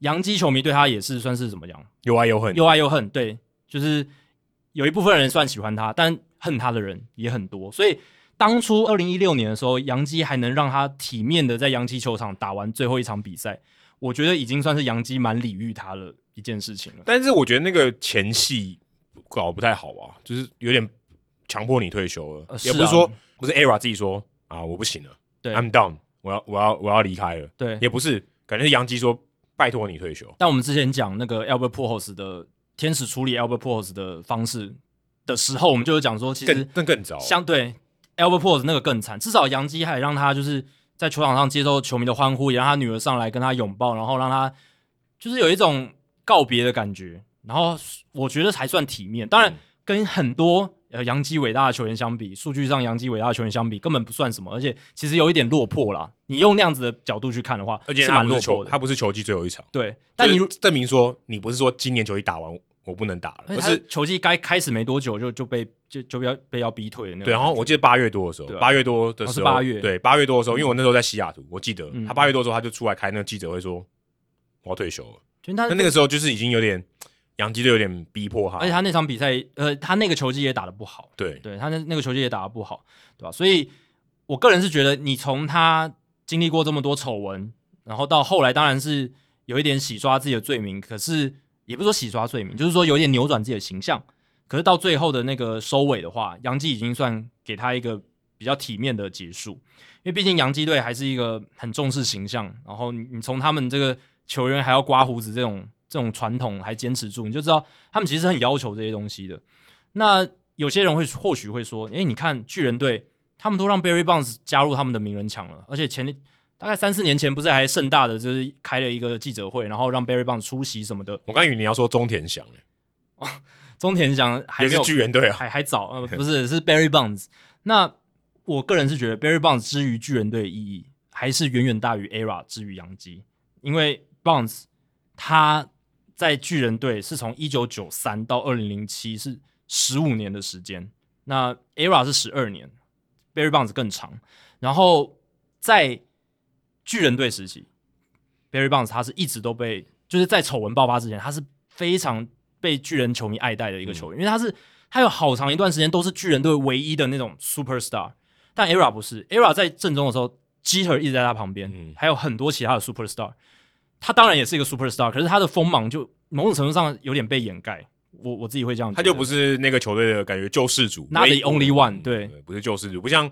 洋基球迷对他也是算是怎么讲？又爱又恨，又爱又恨。对，就是有一部分人算喜欢他，但恨他的人也很多。所以当初二零一六年的时候，洋基还能让他体面的在洋基球场打完最后一场比赛，我觉得已经算是洋基蛮礼遇他的一件事情了。但是我觉得那个前戏搞不太好啊，就是有点强迫你退休了，也不是说不是 ERA 自己说啊，我不行了，对，I'm done。我要我要我要离开了，对，也不是，感觉是杨基说拜托你退休。但我们之前讲那个 Albert Pujols 的天使处理 Albert Pujols 的方式的时候，我们就有讲说，其实更更糟，相对 Albert Pujols 那个更惨。至少杨基还让他就是在球场上接受球迷的欢呼，也让他女儿上来跟他拥抱，然后让他就是有一种告别的感觉。然后我觉得才算体面。当然，跟很多。呃，洋基伟大的球员相比，数据上洋基伟大的球员相比，根本不算什么，而且其实有一点落魄啦。你用那样子的角度去看的话，而且是蛮落魄的。他不是球季最后一场，对。但你证明说，你不是说今年球季打完我不能打了，而是球季该开始没多久就就被就就要被要逼退的那种。对，然后我记得八月多的时候，八月多的时候，八月对八月多的时候，因为我那时候在西雅图，我记得他八月多的时候他就出来开那个记者会说我要退休了。那那个时候就是已经有点。洋基队有点逼迫他，而且他那场比赛，呃，他那个球技也打得不好。对，对他那那个球技也打得不好，对吧？所以，我个人是觉得，你从他经历过这么多丑闻，然后到后来，当然是有一点洗刷自己的罪名，可是也不是说洗刷罪名，就是说有点扭转自己的形象。可是到最后的那个收尾的话，杨基已经算给他一个比较体面的结束，因为毕竟杨基队还是一个很重视形象，然后你从他们这个球员还要刮胡子这种。这种传统还坚持住，你就知道他们其实很要求这些东西的。那有些人会或许会说：“诶，你看巨人队，他们都让 Barry Bonds 加入他们的名人墙了，而且前大概三四年前不是还盛大的就是开了一个记者会，然后让 Barry Bonds 出席什么的。”我刚以为你要说中田翔哦，中田翔还 是巨人队啊，还还早，呃，不是是 Barry Bonds。那我个人是觉得 Barry Bonds 之于巨人队的意义还是远远大于 ERA 之于洋基，因为 Bonds 他。在巨人队是从一九九三到二零零七是十五年的时间，那 ERA 是十二年，Barry Bonds 更长。然后在巨人队时期，Barry Bonds 他是一直都被就是在丑闻爆发之前，他是非常被巨人球迷爱戴的一个球员，嗯、因为他是他有好长一段时间都是巨人队唯一的那种 super star。但 ERA 不是，ERA 在正中的时候，Jeter 一直在他旁边，嗯、还有很多其他的 Superstar。他当然也是一个 Superstar，可是他的锋芒就某种程度上有点被掩盖。我我自己会这样，他就不是那个球队的感觉救世主，Not the only one，对，对，不是救世主，不像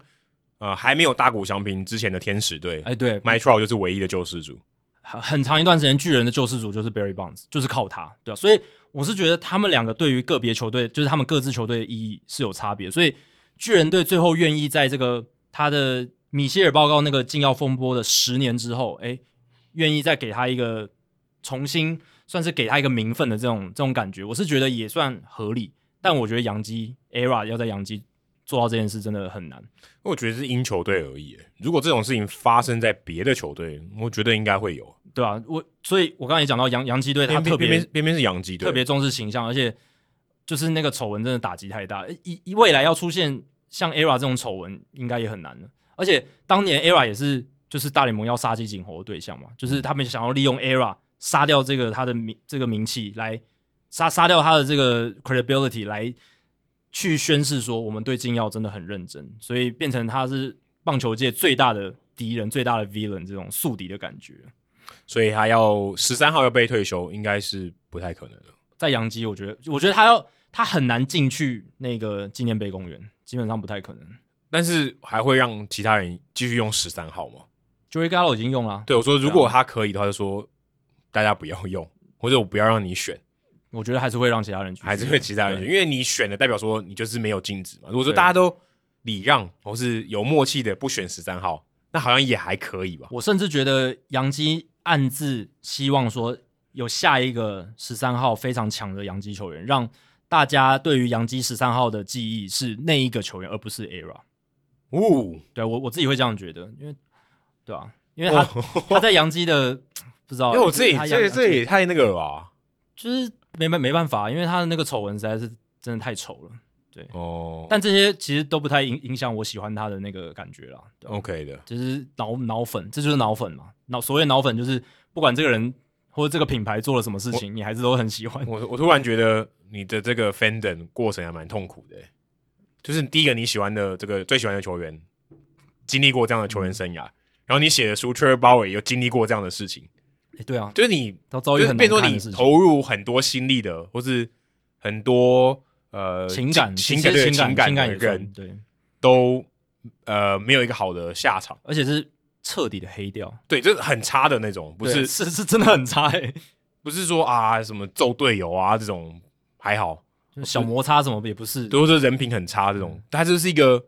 呃还没有大谷翔平之前的天使队，哎，对 Trout 就是唯一的救世主。很很长一段时间，巨人的救世主就是 Barry Bonds，就是靠他，对吧？所以我是觉得他们两个对于个别球队，就是他们各自球队的意义是有差别。所以巨人队最后愿意在这个他的米歇尔报告那个禁药风波的十年之后，哎，愿意再给他一个重新算是给他一个名分的这种这种感觉，我是觉得也算合理。但我觉得杨基 ERA 要在杨基做到这件事真的很难。我觉得是因球队而已。如果这种事情发生在别的球队，我觉得应该会有，对啊，我所以，我刚才也讲到杨杨基队，他特别偏偏是杨基队，特别重视形象，而且就是那个丑闻真的打击太大，一一未来要出现像 ERA 这种丑闻，应该也很难了。而且当年 ERA 也是就是大联盟要杀鸡儆猴的对象嘛，就是他们想要利用 ERA 杀掉这个他的名这个名气，来杀杀掉他的这个 credibility 来。去宣示说，我们对禁药真的很认真，所以变成他是棒球界最大的敌人、最大的 villain 这种宿敌的感觉。所以他要十三号要被退休，应该是不太可能的。在洋基，我觉得，我觉得他要他很难进去那个纪念碑公园，基本上不太可能。但是还会让其他人继续用十三号吗？Joey Gallo 已经用了。对，我说如果他可以的话，就说大家不要用，或者我不要让你选。我觉得还是会让其他人去，还是会其他人去，因为你选的代表说你就是没有禁止嘛。如果说大家都礼让或是有默契的不选十三号，那好像也还可以吧。我甚至觉得杨基暗自希望说有下一个十三号非常强的洋基球员，让大家对于洋基十三号的记忆是那一个球员，而不是 ERA。哦，对我我自己会这样觉得，因为对啊，因为他、哦、他在杨基的不知道，因为我自己这这也太那个了吧，就是。没没没办法，因为他的那个丑闻实在是真的太丑了，对哦。但这些其实都不太影影响我喜欢他的那个感觉啦。OK 的，就是脑脑粉，这就是脑粉嘛。脑所谓脑粉就是不管这个人或者这个品牌做了什么事情，你还是都很喜欢。我我突然觉得你的这个 fandom 过程还蛮痛苦的，就是第一个你喜欢的这个最喜欢的球员经历过这样的球员生涯，嗯、然后你写的书 Trevor Bauer 有经历过这样的事情。欸、对啊，就是你都遭遇很多你投入很多心力的，或是很多呃情感、情感、情感、情感的人，对，都呃没有一个好的下场，而且是彻底的黑掉，对，就是很差的那种，不是是是真的很差，欸，不是说啊什么揍队友啊这种还好，小摩擦什么也不是，都是人品很差这种，嗯、它就是一个，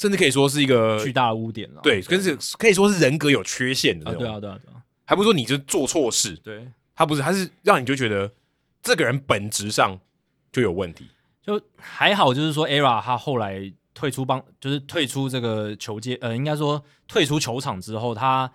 甚至可以说是一个巨大的污点了，对，跟是可以说是人格有缺陷的那种，啊对啊对啊对啊。还不是说你就做错事，对，他不是，他是让你就觉得这个人本质上就有问题。就还好，就是说，ERA 他后来退出帮，就是退出这个球界，呃，应该说退出球场之后，他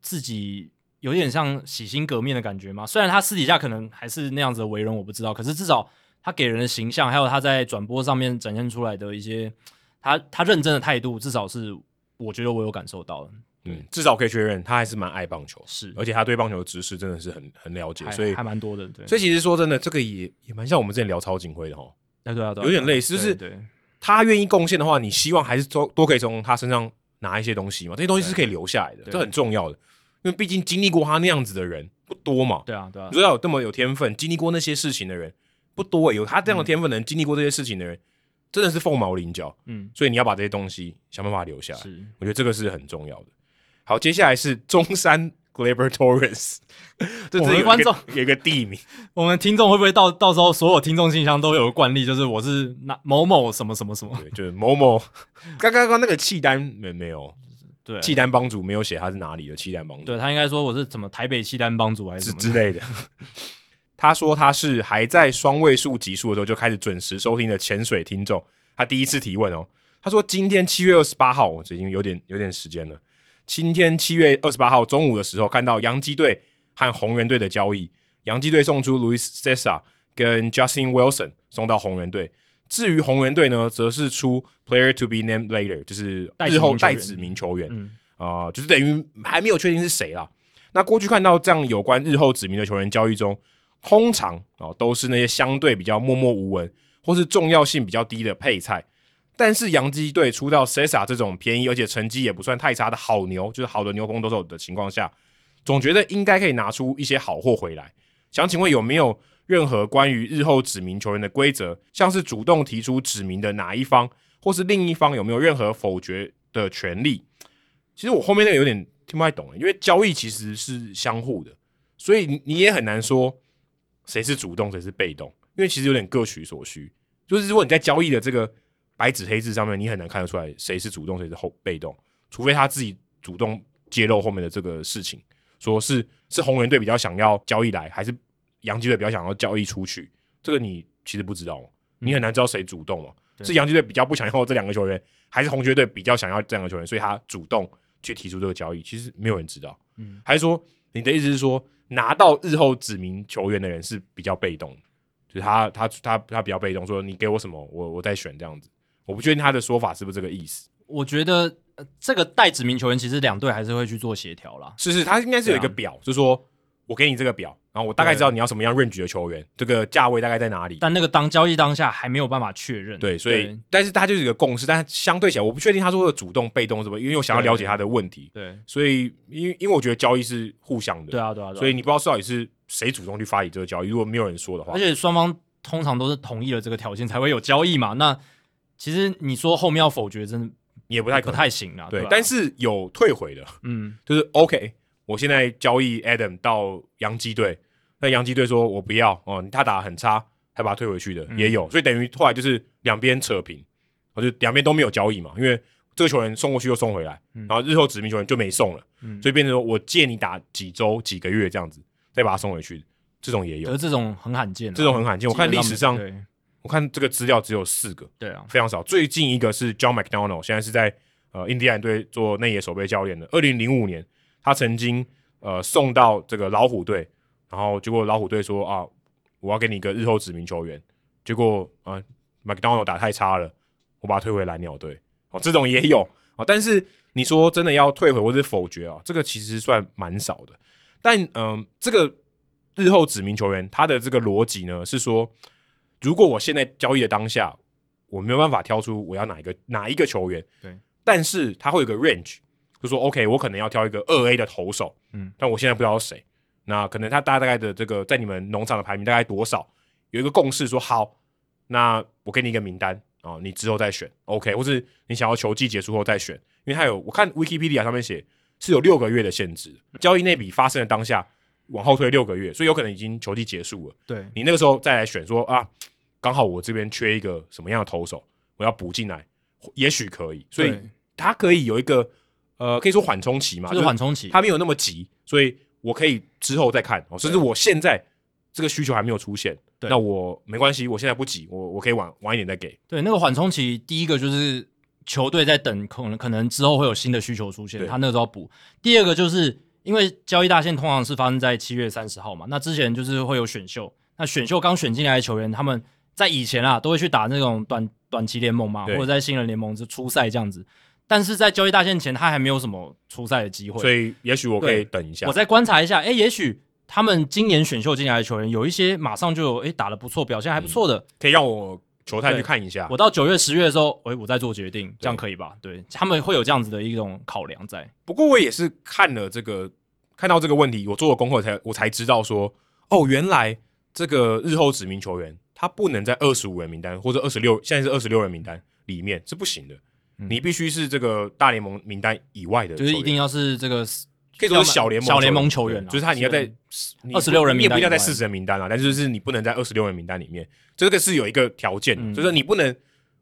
自己有点像洗心革面的感觉嘛。虽然他私底下可能还是那样子的为人，我不知道，可是至少他给人的形象，还有他在转播上面展现出来的一些他他认真的态度，至少是我觉得我有感受到的。嗯，至少可以确认他还是蛮爱棒球，是，而且他对棒球的知识真的是很很了解，所以还蛮多的。对，所以其实说真的，这个也也蛮像我们之前聊曹锦辉的哈。对对对，有点类似，就是他愿意贡献的话，你希望还是多多可以从他身上拿一些东西嘛？这些东西是可以留下来的，这很重要的，因为毕竟经历过他那样子的人不多嘛。对啊，对啊，你说要有这么有天分，经历过那些事情的人不多，有他这样的天分的人，经历过这些事情的人，真的是凤毛麟角。嗯，所以你要把这些东西想办法留下来。是，我觉得这个是很重要的。好，接下来是中山 Gleyber Torres，这是一观众有一个地名，我们听众会不会到到时候所有听众信箱都有个惯例，就是我是那某某什么什么什么，对，就是某某。刚刚刚那个契丹没没有，对，契丹帮主没有写他是哪里的契丹帮主，对，他应该说我是什么台北契丹帮主还是什么之类的。他说他是还在双位数级数的时候就开始准时收听的潜水听众，他第一次提问哦，他说今天七月二十八号，我已经有点有点时间了。今天七月二十八号中午的时候，看到洋基队和红人队的交易，洋基队送出 Luis Cessa 跟 Justin Wilson 送到红人队。至于红人队呢，则是出 Player to be named later，就是日后待指名球员啊、呃，就是等于还没有确定是谁啦。那过去看到这样有关日后指名的球员交易中，通常啊、都是那些相对比较默默无闻或是重要性比较低的配菜。但是洋基队出到 Cesa 这种便宜而且成绩也不算太差的好牛，就是好的牛棚都有的情况下，总觉得应该可以拿出一些好货回来。想请问有没有任何关于日后指名球员的规则，像是主动提出指名的哪一方，或是另一方有没有任何否决的权利？其实我后面那个有点听不太懂，因为交易其实是相互的，所以你也很难说谁是主动谁是被动，因为其实有点各取所需。就是如果你在交易的这个白纸黑字上面，你很难看得出来谁是主动谁是后被动，除非他自己主动揭露后面的这个事情，说是是红人队比较想要交易来，还是洋基队比较想要交易出去，这个你其实不知道，你很难知道谁主动嘛，嗯、是洋基队比较不想要这两个球员，还是红雀队比较想要这两个球员，所以他主动。去提出这个交易，其实没有人知道。嗯，还是说你的意思是说，拿到日后指名球员的人是比较被动，就是他他他他比较被动，说你给我什么，我我再选这样子。我不确定他的说法是不是这个意思。我觉得这个带指名球员，其实两队还是会去做协调啦。是是，他应该是有一个表，就是说。我给你这个表，然后我大概知道你要什么样 range 的球员，这个价位大概在哪里。但那个当交易当下还没有办法确认。对，所以但是他就是一个共识，但相对起来，我不确定他说的主动被动什么，因为我想要了解他的问题。对，所以因为因为我觉得交易是互相的。对啊，对啊。所以你不知道到底是谁主动去发起这个交易，如果没有人说的话。而且双方通常都是同意了这个条件才会有交易嘛。那其实你说后面要否决，真的也不太不太行啊。对，但是有退回的，嗯，就是 OK。我现在交易 Adam 到洋基队，那洋基队说我不要哦，他打得很差，还把他退回去的、嗯、也有，所以等于后来就是两边扯平，我就两边都没有交易嘛，因为这个球员送过去又送回来，嗯、然后日后指名球员就没送了，嗯、所以变成说我借你打几周几个月这样子，再把他送回去，这种也有，这种很罕见、啊，这种很罕见。我看历史上，我看这个资料只有四个，对啊，非常少。最近一个是 John McDonald，现在是在呃印第安队做内野守备教练的，二零零五年。他曾经呃送到这个老虎队，然后结果老虎队说啊，我要给你一个日后指名球员，结果啊，McDonald 打太差了，我把他退回蓝鸟队。哦，这种也有啊，但是你说真的要退回或者否决啊，这个其实算蛮少的。但嗯、呃，这个日后指名球员他的这个逻辑呢是说，如果我现在交易的当下，我没有办法挑出我要哪一个哪一个球员，对，但是他会有个 range。就说 OK，我可能要挑一个二 A 的投手，嗯，但我现在不知道谁，那可能他大概的这个在你们农场的排名大概多少？有一个共识说好，那我给你一个名单啊、哦，你之后再选 OK，或是你想要球季结束后再选，因为他有我看 Wikipedia 上面写是有六个月的限制，交易那笔发生的当下往后推六个月，所以有可能已经球季结束了。对，你那个时候再来选说啊，刚好我这边缺一个什么样的投手，我要补进来，也许可以，所以他可以有一个。呃，可以说缓冲期嘛，就是缓冲期，他没有那么急，所以我可以之后再看，甚至我现在这个需求还没有出现，对那我没关系，我现在不急，我我可以晚晚一点再给。对，那个缓冲期，第一个就是球队在等，可能可能之后会有新的需求出现，他那个时候补。第二个就是因为交易大限通常是发生在七月三十号嘛，那之前就是会有选秀，那选秀刚选进来的球员，他们在以前啊都会去打那种短短期联盟嘛，或者在新人联盟就初赛这样子。但是在交易大限前，他还没有什么出赛的机会，所以也许我可以等一下，我再观察一下。哎、欸，也许他们今年选秀进来的球员有一些马上就有哎、欸、打的不错，表现还不错的、嗯，可以让我球探去看一下。我到九月、十月的时候，哎、欸，我再做决定，这样可以吧？对，对他们会有这样子的一种考量在。不过我也是看了这个，看到这个问题，我做了功课才我才知道说，哦，原来这个日后指名球员他不能在二十五人名单或者二十六，现在是二十六人名单里面是不行的。你必须是这个大联盟名单以外的，就是一定要是这个可以说是小联盟小联盟球员，就是他你要在二十六人名单，你也不一定要在四十人名单啊，但是就是你不能在二十六人名单里面，这个是有一个条件的，就是你不能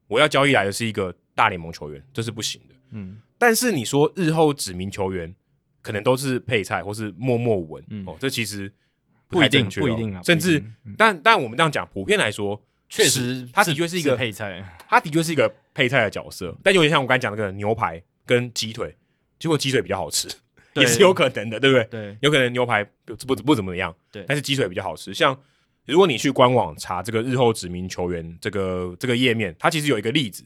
我要交易来的是一个大联盟球员，这是不行的。嗯，但是你说日后指名球员可能都是配菜或是默默无闻哦，这其实不一定，不一定啊，甚至但但我们这样讲，普遍来说。确实，他的确是一个配菜，他的确是一个配菜的角色，但有点像我刚才讲那个牛排跟鸡腿，结果鸡腿比较好吃，也是有可能的，对不对？对，有可能牛排不不不怎么样，对，但是鸡腿比较好吃。像如果你去官网查这个日后指名球员这个这个页面，它其实有一个例子，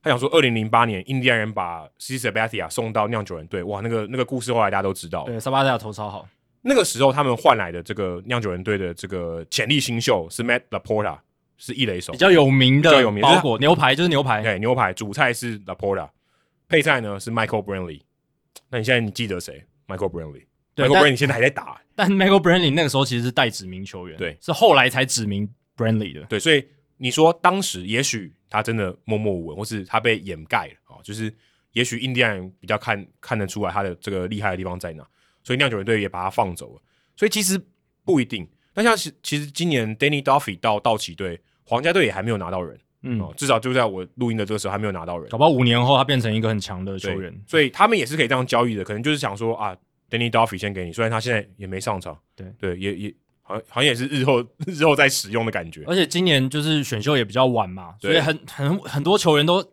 他想说二零零八年印第安人把 CC Sabathia 送到酿酒人队，哇，那个那个故事后来大家都知道，对，Sabathia 投超好，那个时候他们换来的这个酿酒人队的这个潜力新秀是 Matt LaPorta。是一垒手，比较有名的比较有名包裹牛排就是牛排，对，牛排主菜是 LaPorta，配菜呢是 Michael Brantley。那你现在你记得谁？Michael Brantley，Michael Brantley 现在还在打，但 Michael Brantley 那个时候其实是代指名球员，对，是后来才指名 Brantley 的，对，所以你说当时也许他真的默默无闻，或是他被掩盖了啊，就是也许印第安人比较看看得出来他的这个厉害的地方在哪，所以酿酒人队也把他放走了，所以其实不一定。那像其其实今年 Danny Duffy 到道奇队。皇家队也还没有拿到人，嗯，哦、至少就在我录音的这个时候还没有拿到人。搞不好五年后他变成一个很强的球员，所以他们也是可以这样交易的。可能就是想说啊，Danny Duffy 先给你，虽然他现在也没上场，对对，也也好像好像也是日后 日后再使用的感觉。而且今年就是选秀也比较晚嘛，所以很很很多球员都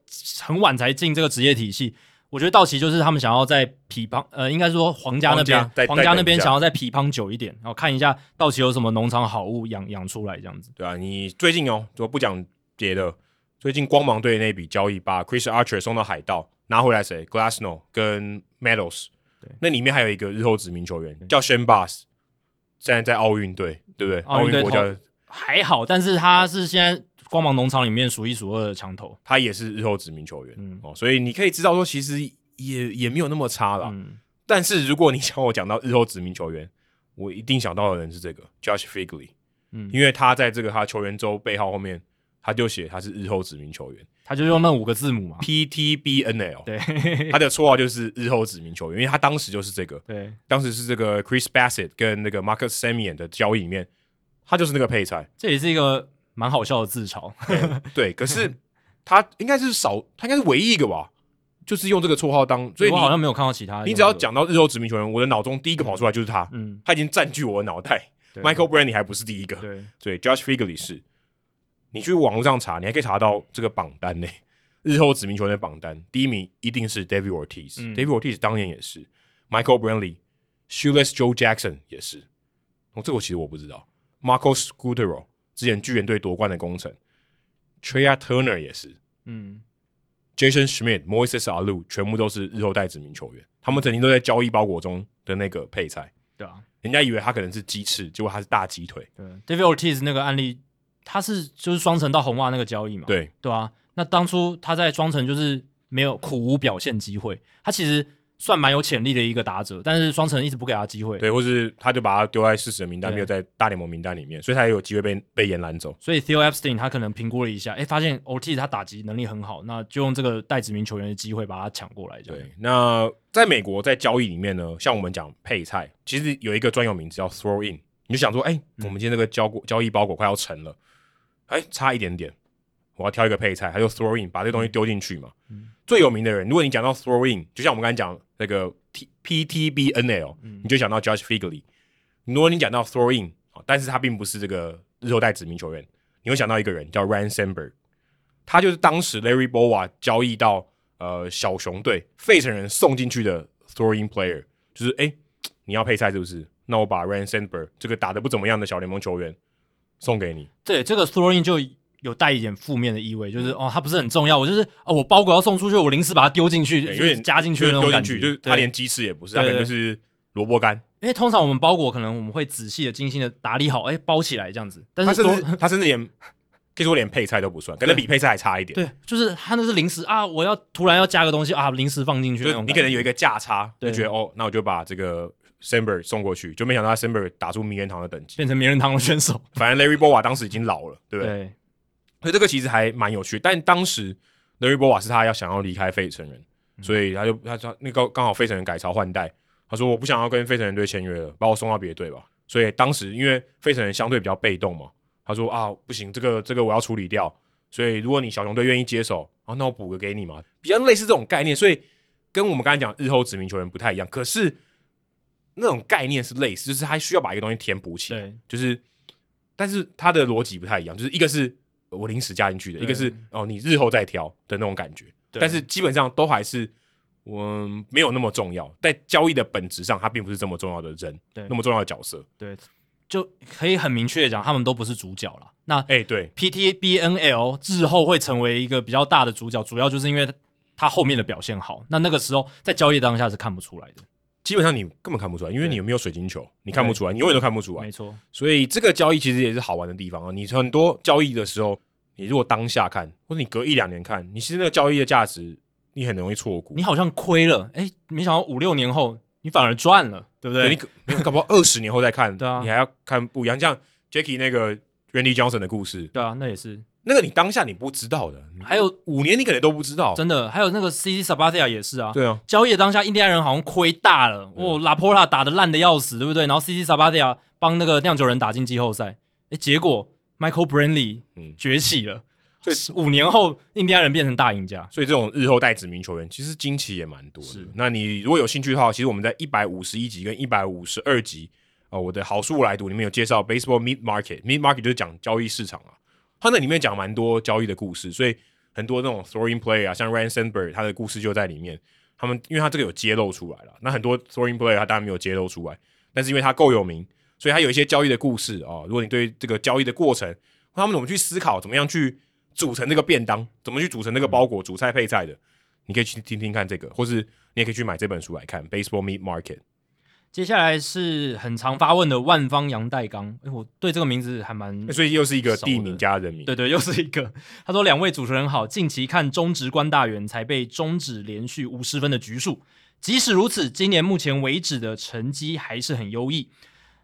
很晚才进这个职业体系。我觉得道奇就是他们想要在匹邦，呃，应该说皇家那边，皇家，那边想要在匹邦久一点，然后看一下道奇有什么农场好物养养出来这样子。对啊，你最近哦，就不讲别的，最近光芒队那笔交易把 Chris Archer 送到海盗，拿回来谁？Glasnow 跟 Meadows，对，那里面还有一个日后指名球员叫 Shane Baz，现在在奥运队，对不对？奥运国家还好，但是他是现在。光芒农场里面数一数二的强投，他也是日后指名球员、嗯、哦，所以你可以知道说，其实也也没有那么差了。嗯、但是如果你想我讲到日后指名球员，我一定想到的人是这个 Josh Figley，嗯，因为他在这个他球员周背号后面，他就写他是日后指名球员，他就用那五个字母嘛，PTBNL，对，他的绰号就是日后指名球员，因为他当时就是这个，对，当时是这个 Chris Bassett 跟那个 Marcus Semien 的交易里面，他就是那个配菜，这也是一个。蛮好笑的自嘲，对，可是他应该是少，他应该是唯一一个吧，就是用这个绰号当，所以我好像没有看到其他。你只要讲到日后指名球员，我的脑中第一个跑出来就是他，嗯，他已经占据我的脑袋。Michael Brantley 还不是第一个，对，所以 Josh Fiegley 是。你去网络上查，你还可以查到这个榜单呢。日后指名球员的榜单，第一名一定是 David Ortiz，David Ortiz 当年也是，Michael Brantley，Shoeless Joe Jackson 也是。哦，这个其实我不知道，Marcus Scutaro。之前巨人队夺冠的功臣，Trea Turner 也是，嗯，Jason Schmidt、Moises Alou 全部都是日后代指名球员，他们曾经都在交易包裹中的那个配菜，对啊，人家以为他可能是鸡翅，结果他是大鸡腿。对，David Ortiz 那个案例，他是就是双城到红袜那个交易嘛，对对啊，那当初他在双城就是没有苦无表现机会，他其实。算蛮有潜力的一个打者，但是双城一直不给他机会，对，或是他就把他丢在事实的名单，没有在大联盟名单里面，所以他也有机会被被延揽走。所以 Theo Epstein 他可能评估了一下，哎，发现 Ortiz 他打击能力很好，那就用这个代指名球员的机会把他抢过来。对，那在美国在交易里面呢，像我们讲配菜，其实有一个专有名词叫 throw in，你就想说，哎，我们今天这个交过交易包裹快要成了，哎，差一点点，我要挑一个配菜，他就 throw in，把这东西丢进去嘛。嗯最有名的人，如果你讲到 throw in，就像我们刚才讲那个 T P T B N L，、嗯、你就想到 Josh Figley。如果你讲到 throw in，但是他并不是这个日后代指名球员，你会想到一个人叫 Ryne Sandberg，他就是当时 Larry Bowa 交易到呃小熊队费城人送进去的 throw in player，就是哎你要配菜是不是？那我把 Ryne Sandberg 这个打得不怎么样的小联盟球员送给你。对，这个 throw in 就。有带一点负面的意味，就是哦，它不是很重要。我就是哦，我包裹要送出去，我临时把它丢进去，有点加进去的那种感觉。就是它连鸡翅也不是，它可能就是萝卜干。因为通常我们包裹可能我们会仔细的、精心的打理好，哎，包起来这样子。但是它甚至它甚至连可以说连配菜都不算，可能比配菜还差一点。对，就是它那是临时啊，我要突然要加个东西啊，临时放进去那种。你可能有一个价差，就觉得哦，那我就把这个 Sandberg 送过去，就没想到 Sandberg 打出名人堂的等级，变成名人堂的选手。反正 Larry Bowa 当时已经老了，对不对？所以这个其实还蛮有趣，但当时 Larry Bowa 是他要想要离开费城人，嗯、所以他就他说那个刚好费城人改朝换代，他说我不想要跟费城人队签约了，把我送到别的队吧。所以当时因为费城人相对比较被动嘛，他说啊不行，这个这个我要处理掉。所以如果你小熊队愿意接手，啊那我补个给你嘛，比较类似这种概念。所以跟我们刚才讲日后指名球员不太一样，可是那种概念是类似，就是他需要把一个东西填补起来，就是但是他的逻辑不太一样，就是一个是。我临时加进去的，一个是哦，你日后再挑的那种感觉，对但是基本上都还是我、嗯、没有那么重要，在交易的本质上，他并不是这么重要的人，对，那么重要的角色，对，就可以很明确的讲，他们都不是主角了。那哎，欸、对，PTBNL 日后会成为一个比较大的主角，主要就是因为他后面的表现好。那那个时候在交易当下是看不出来的。基本上你根本看不出来，因为你有没有水晶球，你看不出来，你永远都看不出来。没错，所以这个交易其实也是好玩的地方啊。你很多交易的时候，你如果当下看，或者你隔一两年看，你其实那个交易的价值，你很容易错估。你好像亏了，哎，没想到五六年后你反而赚了，对不对？对你你搞不好二十年后再看，对啊，你还要看不一样。像 Jackie 那个 Randy Johnson 的故事，对啊，那也是。那个你当下你不知道的，还有五年你可能都不知道，真的。还有那个 CC Sabathia 也是啊，对啊，交易的当下，印第安人好像亏大了，哦，拉波拉打的烂的要死，对不对？然后 CC Sabathia 帮那个酿酒人打进季后赛，哎，结果 Michael Brantley 崛起了，所以五年后印第安人变成大赢家。所以这种日后代指名球员其实惊奇也蛮多的。是，那你如果有兴趣的话，其实我们在一百五十一集跟一百五十二集啊，我的好书来读里面有介绍 Baseball Meat Market，Meat Market 就是讲交易市场啊。他那里面讲蛮多交易的故事，所以很多那种 throwing play 啊，像 Ryne Sandberg 他的故事就在里面。他们因为他这个有揭露出来了，那很多 throwing player 他当然没有揭露出来，但是因为他够有名，所以他有一些交易的故事啊、哦。如果你对这个交易的过程，他们怎么去思考，怎么样去组成这个便当，怎么去组成这个包裹，主菜配菜的，你可以去听听看这个，或是你也可以去买这本书来看 Baseball Meat Market。接下来是很常发问的万方杨代刚，哎，我对这个名字还蛮，所以又是一个地名加人名，对对，又是一个。他说：“两位主持人好，近期看中职官大元才被终止连续无失分的局数，即使如此，今年目前为止的成绩还是很优异。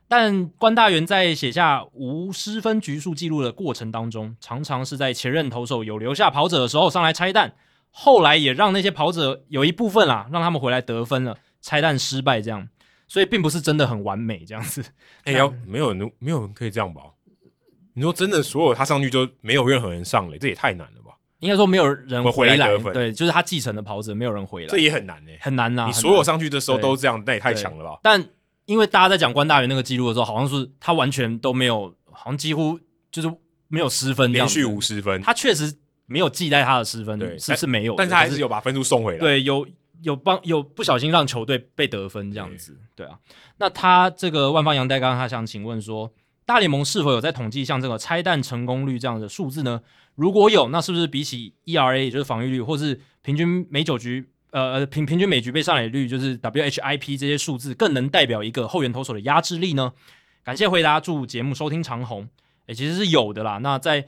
但官大员在写下无失分局数记录的过程当中，常常是在前任投手有留下跑者的时候上来拆弹，后来也让那些跑者有一部分啦，让他们回来得分了，拆弹失败这样。”所以并不是真的很完美这样子，哎、欸，要没有人，没有人可以这样吧？你说真的，所有他上去就没有任何人上垒，这也太难了吧？应该说没有人回来，对，就是他继承的袍子没有人回来，这也很难诶、欸，很难呐、啊。你所有上去的时候都这样，那也太强了吧？但因为大家在讲关大元那个记录的时候，好像是他完全都没有，好像几乎就是没有失分，连续无失分，他确实没有记在他的失分，对，是是没有，但是他还是有把分数送回来，对，有。有帮有不小心让球队被得分这样子，对啊。那他这个万方杨代刚，他想请问说，大联盟是否有在统计像这个拆弹成功率这样的数字呢？如果有，那是不是比起 ERA 也就是防御率，或是平均每九局呃呃平平均每局被上垒率，就是 WHIP 这些数字，更能代表一个后援投手的压制力呢？感谢回答，祝节目收听长虹。诶，其实是有的啦。那在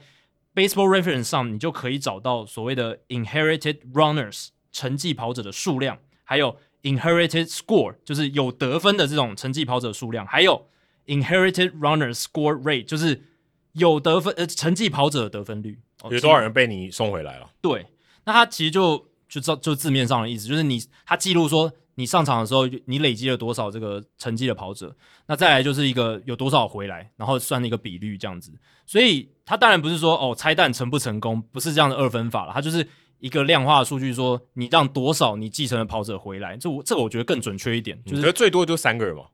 Baseball Reference 上，你就可以找到所谓的 Inherited Runners。成绩跑者的数量，还有 inherited score，就是有得分的这种成绩跑者数量，还有 inherited runner score rate，就是有得分呃成绩跑者的得分率，有多少人被你送回来了？对，那他其实就就照就字面上的意思，就是你他记录说你上场的时候你累积了多少这个成绩的跑者，那再来就是一个有多少回来，然后算一个比率这样子。所以他当然不是说哦拆弹成不成功，不是这样的二分法了，他就是。一个量化的数据说，你让多少你继承的跑者回来，这我这个我觉得更准确一点，就是最多就三个人嘛，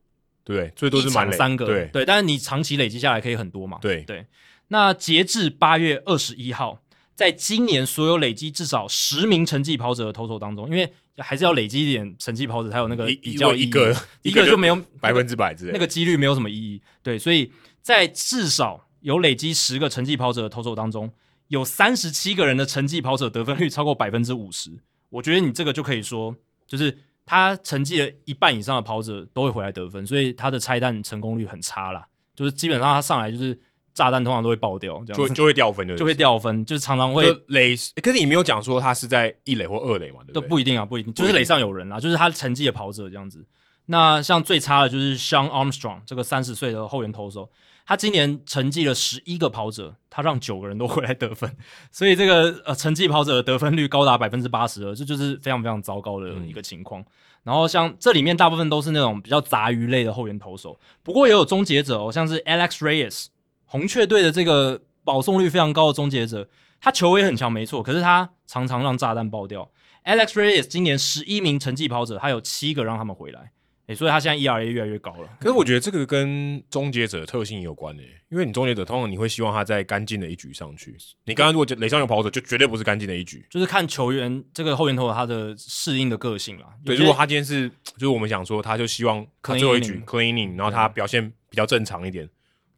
对，最多是满三个，对对，但是你长期累积下来可以很多嘛，对对。那截至八月二十一号，在今年所有累积至少十名成绩跑者的投手当中，因为还是要累积一点成绩跑者才有那个比较一个一个就没有百分之百之类，那个几率没有什么意义，对，所以在至少有累积十个成绩跑者的投手当中。有三十七个人的成绩跑者得分率超过百分之五十，我觉得你这个就可以说，就是他成绩的一半以上的跑者都会回来得分，所以他的拆弹成功率很差啦，就是基本上他上来就是炸弹，通常都会爆掉，这样就就会掉分的，就会掉分，就是常常会垒。可是你没有讲说他是在一垒或二垒嘛？对不对？都不一定啊，不一定，就是垒上有人啦，就是他成绩的跑者这样子。那像最差的就是 Shawn Armstrong 这个三十岁的后援投手。他今年成绩了十一个跑者，他让九个人都回来得分，所以这个呃成绩跑者的得分率高达百分之八十二，这就是非常非常糟糕的一个情况。嗯、然后像这里面大部分都是那种比较杂鱼类的后援投手，不过也有终结者哦，像是 Alex Reyes 红雀队的这个保送率非常高的终结者，他球也很强没错，可是他常常让炸弹爆掉。Alex Reyes 今年十一名成绩跑者，他有七个让他们回来。诶、欸，所以他现在 ERA 越来越高了。可是我觉得这个跟终结者的特性也有关诶、欸，因为你终结者通常你会希望他在干净的一局上去。你刚刚如果垒上有跑者，就绝对不是干净的一局。就是看球员这个后援投手他的适应的个性啦。对，如果他今天是，就是我们想说，他就希望最后一局 cleaning，然后他表现比较正常一点，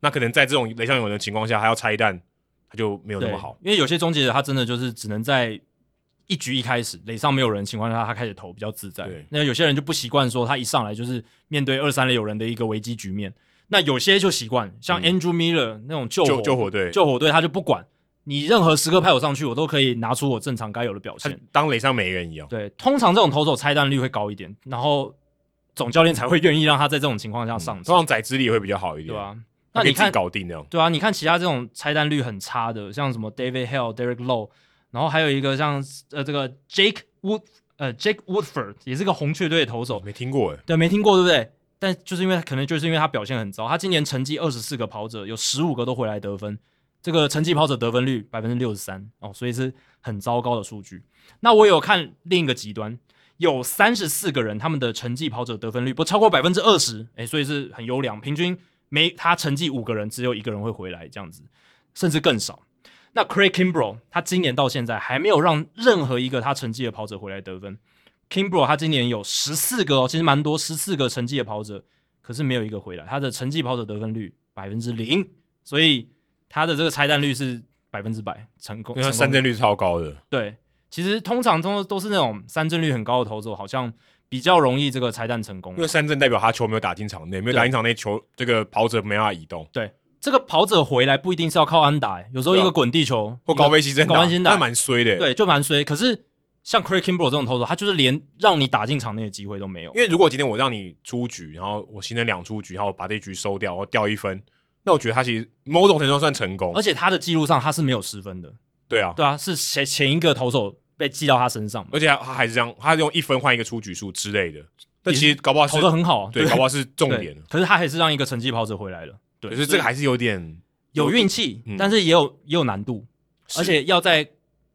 那可能在这种雷上有人的情况下，还要拆弹，他就没有那么好。因为有些终结者他真的就是只能在一局一开始垒上没有人情况下，他开始投比较自在。那有些人就不习惯说他一上来就是面对二三垒有人的一个危机局面。那有些就习惯，像 Andrew Miller 那种救火救火队，救火队他就不管你任何时刻派我上去，我都可以拿出我正常该有的表现，当垒上没人一样。对，通常这种投手拆弹率会高一点，然后总教练才会愿意让他在这种情况下上场，通常宰制力也会比较好一点，对吧？那你看搞定那种，对啊，你看其他这种拆弹率很差的，像什么 David Hale、Derek Lowe，然后还有一个像呃这个 Jake Wood 呃 Jake Woodford 也是个红雀队的投手，没听过诶，对，没听过对不对？但就是因为可能就是因为他表现很糟，他今年成绩二十四个跑者有十五个都回来得分，这个成绩跑者得分率百分之六十三哦，所以是很糟糕的数据。那我有看另一个极端，有三十四个人他们的成绩跑者得分率不超过百分之二十，诶，所以是很优良，平均。每他成绩五个人，只有一个人会回来这样子，甚至更少。那 Craig Kimbrel 他今年到现在还没有让任何一个他成绩的跑者回来得分。Kimbrel 他今年有十四个哦，其实蛮多，十四个成绩的跑者，可是没有一个回来。他的成绩跑者得分率百分之零，所以他的这个拆弹率是百分之百成功，因为三振率超高的。对，其实通常都都是那种三振率很高的投手，好像。比较容易这个拆弹成功，因为三振代表他球没有打进场内，没有打进场内球，这个跑者没办法移动。对，这个跑者回来不一定是要靠安打，有时候一个滚地球或高飞牺牲打，高飞牺牲打蛮衰的。对，就蛮衰。可是像 Craig Kimbrel 这种投手，他就是连让你打进场内的机会都没有。因为如果今天我让你出局，然后我形成两出局，然后把这一局收掉，我掉一分，那我觉得他其实某种程度上算成功。而且他的记录上他是没有失分的。对啊，对啊，是前前一个投手被记到他身上，而且他还是这样，他用一分换一个出局数之类的。但其实搞不好投的很好，啊对，搞不好是重点。可是他还是让一个成绩跑者回来了，对，可是这个还是有点有运气，但是也有也有难度，而且要在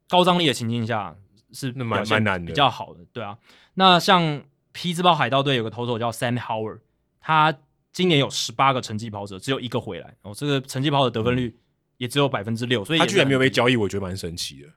高张力的情境下是蛮蛮难的，比较好的，对啊。那像匹兹堡海盗队有个投手叫 Sam Howard，他今年有十八个成绩跑者，只有一个回来，哦，这个成绩跑者得分率也只有百分之六，所以他居然没有被交易，我觉得蛮神奇的。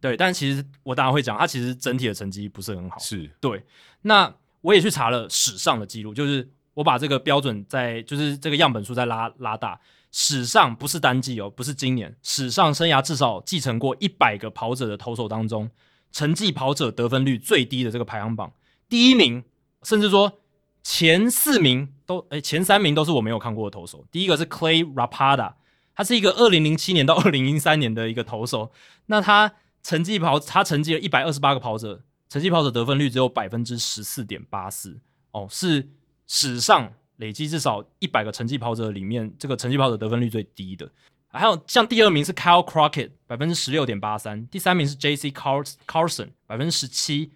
对，但其实我当然会讲，他其实整体的成绩不是很好，是对，那。我也去查了史上的记录，就是我把这个标准在，就是这个样本数再拉拉大，史上不是单季哦，不是今年，史上生涯至少继承过一百个跑者的投手当中，成绩跑者得分率最低的这个排行榜第一名，甚至说前四名都，诶，前三名都是我没有看过的投手。第一个是 Clay Rapada，他是一个二零零七年到二零零三年的一个投手，那他成绩跑，他成绩了一百二十八个跑者。成绩跑者得分率只有百分之十四点八四哦，是史上累积至少一百个成绩跑者里面，这个成绩跑者得分率最低的。还有像第二名是 Kyle Crockett，百分之十六点八三；第三名是 J.C. Carlson，百分之十七；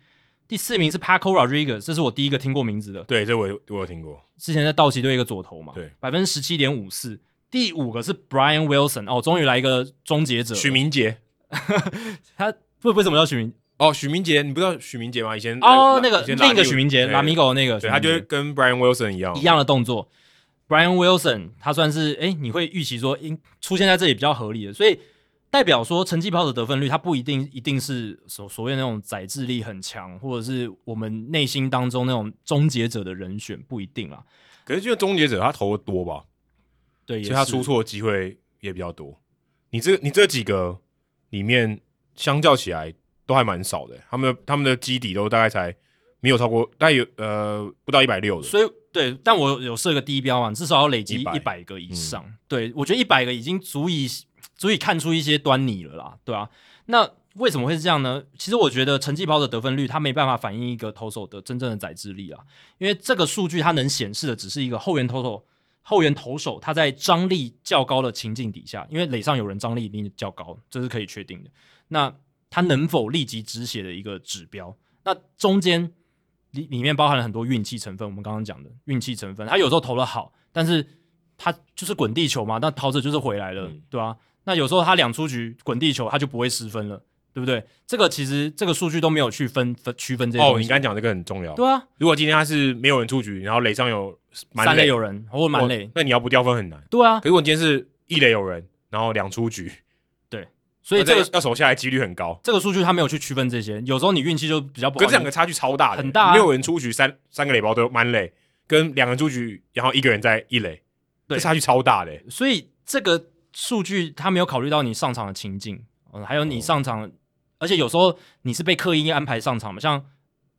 第四名是 Paco Rodriguez，这是我第一个听过名字的。对，这我有我有听过，之前在道奇队一个左投嘛。对，百分之十七点五四。第五个是 Brian Wilson，哦，终于来一个终结者，许明杰。他为为什么叫许铭？哦，许明杰，你不知道许明杰吗？以前哦，那个另一个许明杰，拉米狗那个，对，他就跟 Brian Wilson 一样，一样的动作。Brian Wilson 他算是哎，你会预期说，应出现在这里比较合理的，所以代表说成绩跑者得分率，他不一定一定是所所谓那种宰制力很强，或者是我们内心当中那种终结者的人选，不一定啊。可是，就终结者他投的多吧？对，其实他出错的机会也比较多。你这你这几个里面，相较起来。都还蛮少的，他们的他们的基底都大概才没有超过，大概有呃不到一百六的。所以对，但我有设个低标嘛，至少要累积一百个以上。嗯、对，我觉得一百个已经足以足以看出一些端倪了啦，对啊。那为什么会是这样呢？其实我觉得成绩包的得分率它没办法反映一个投手的真正的载制力啊，因为这个数据它能显示的只是一个后援投手后援投手他在张力较高的情境底下，因为垒上有人张力一定较高，这是可以确定的。那他能否立即止血的一个指标？那中间里里面包含了很多运气成分。我们刚刚讲的运气成分，他有时候投的好，但是他就是滚地球嘛，那跑者就是回来了，嗯、对吧、啊？那有时候他两出局滚地球，他就不会失分了，对不对？这个其实这个数据都没有去分分区分这些。哦，你刚才讲这个很重要。对啊，如果今天他是没有人出局，然后垒上有满垒三垒有人或满垒，那你要不掉分很难。对啊，可是如果今天是一垒有人，然后两出局。所以这个要守下来几率很高。这个数据他没有去区分这些，有时候你运气就比较不好。跟这两个差距超大的，很大、啊。没有人出局，三三个垒包都满垒，跟两个人出局，然后一个人在一垒，这差距超大的。所以这个数据他没有考虑到你上场的情境，嗯，还有你上场，而且有时候你是被刻意安排上场嘛，像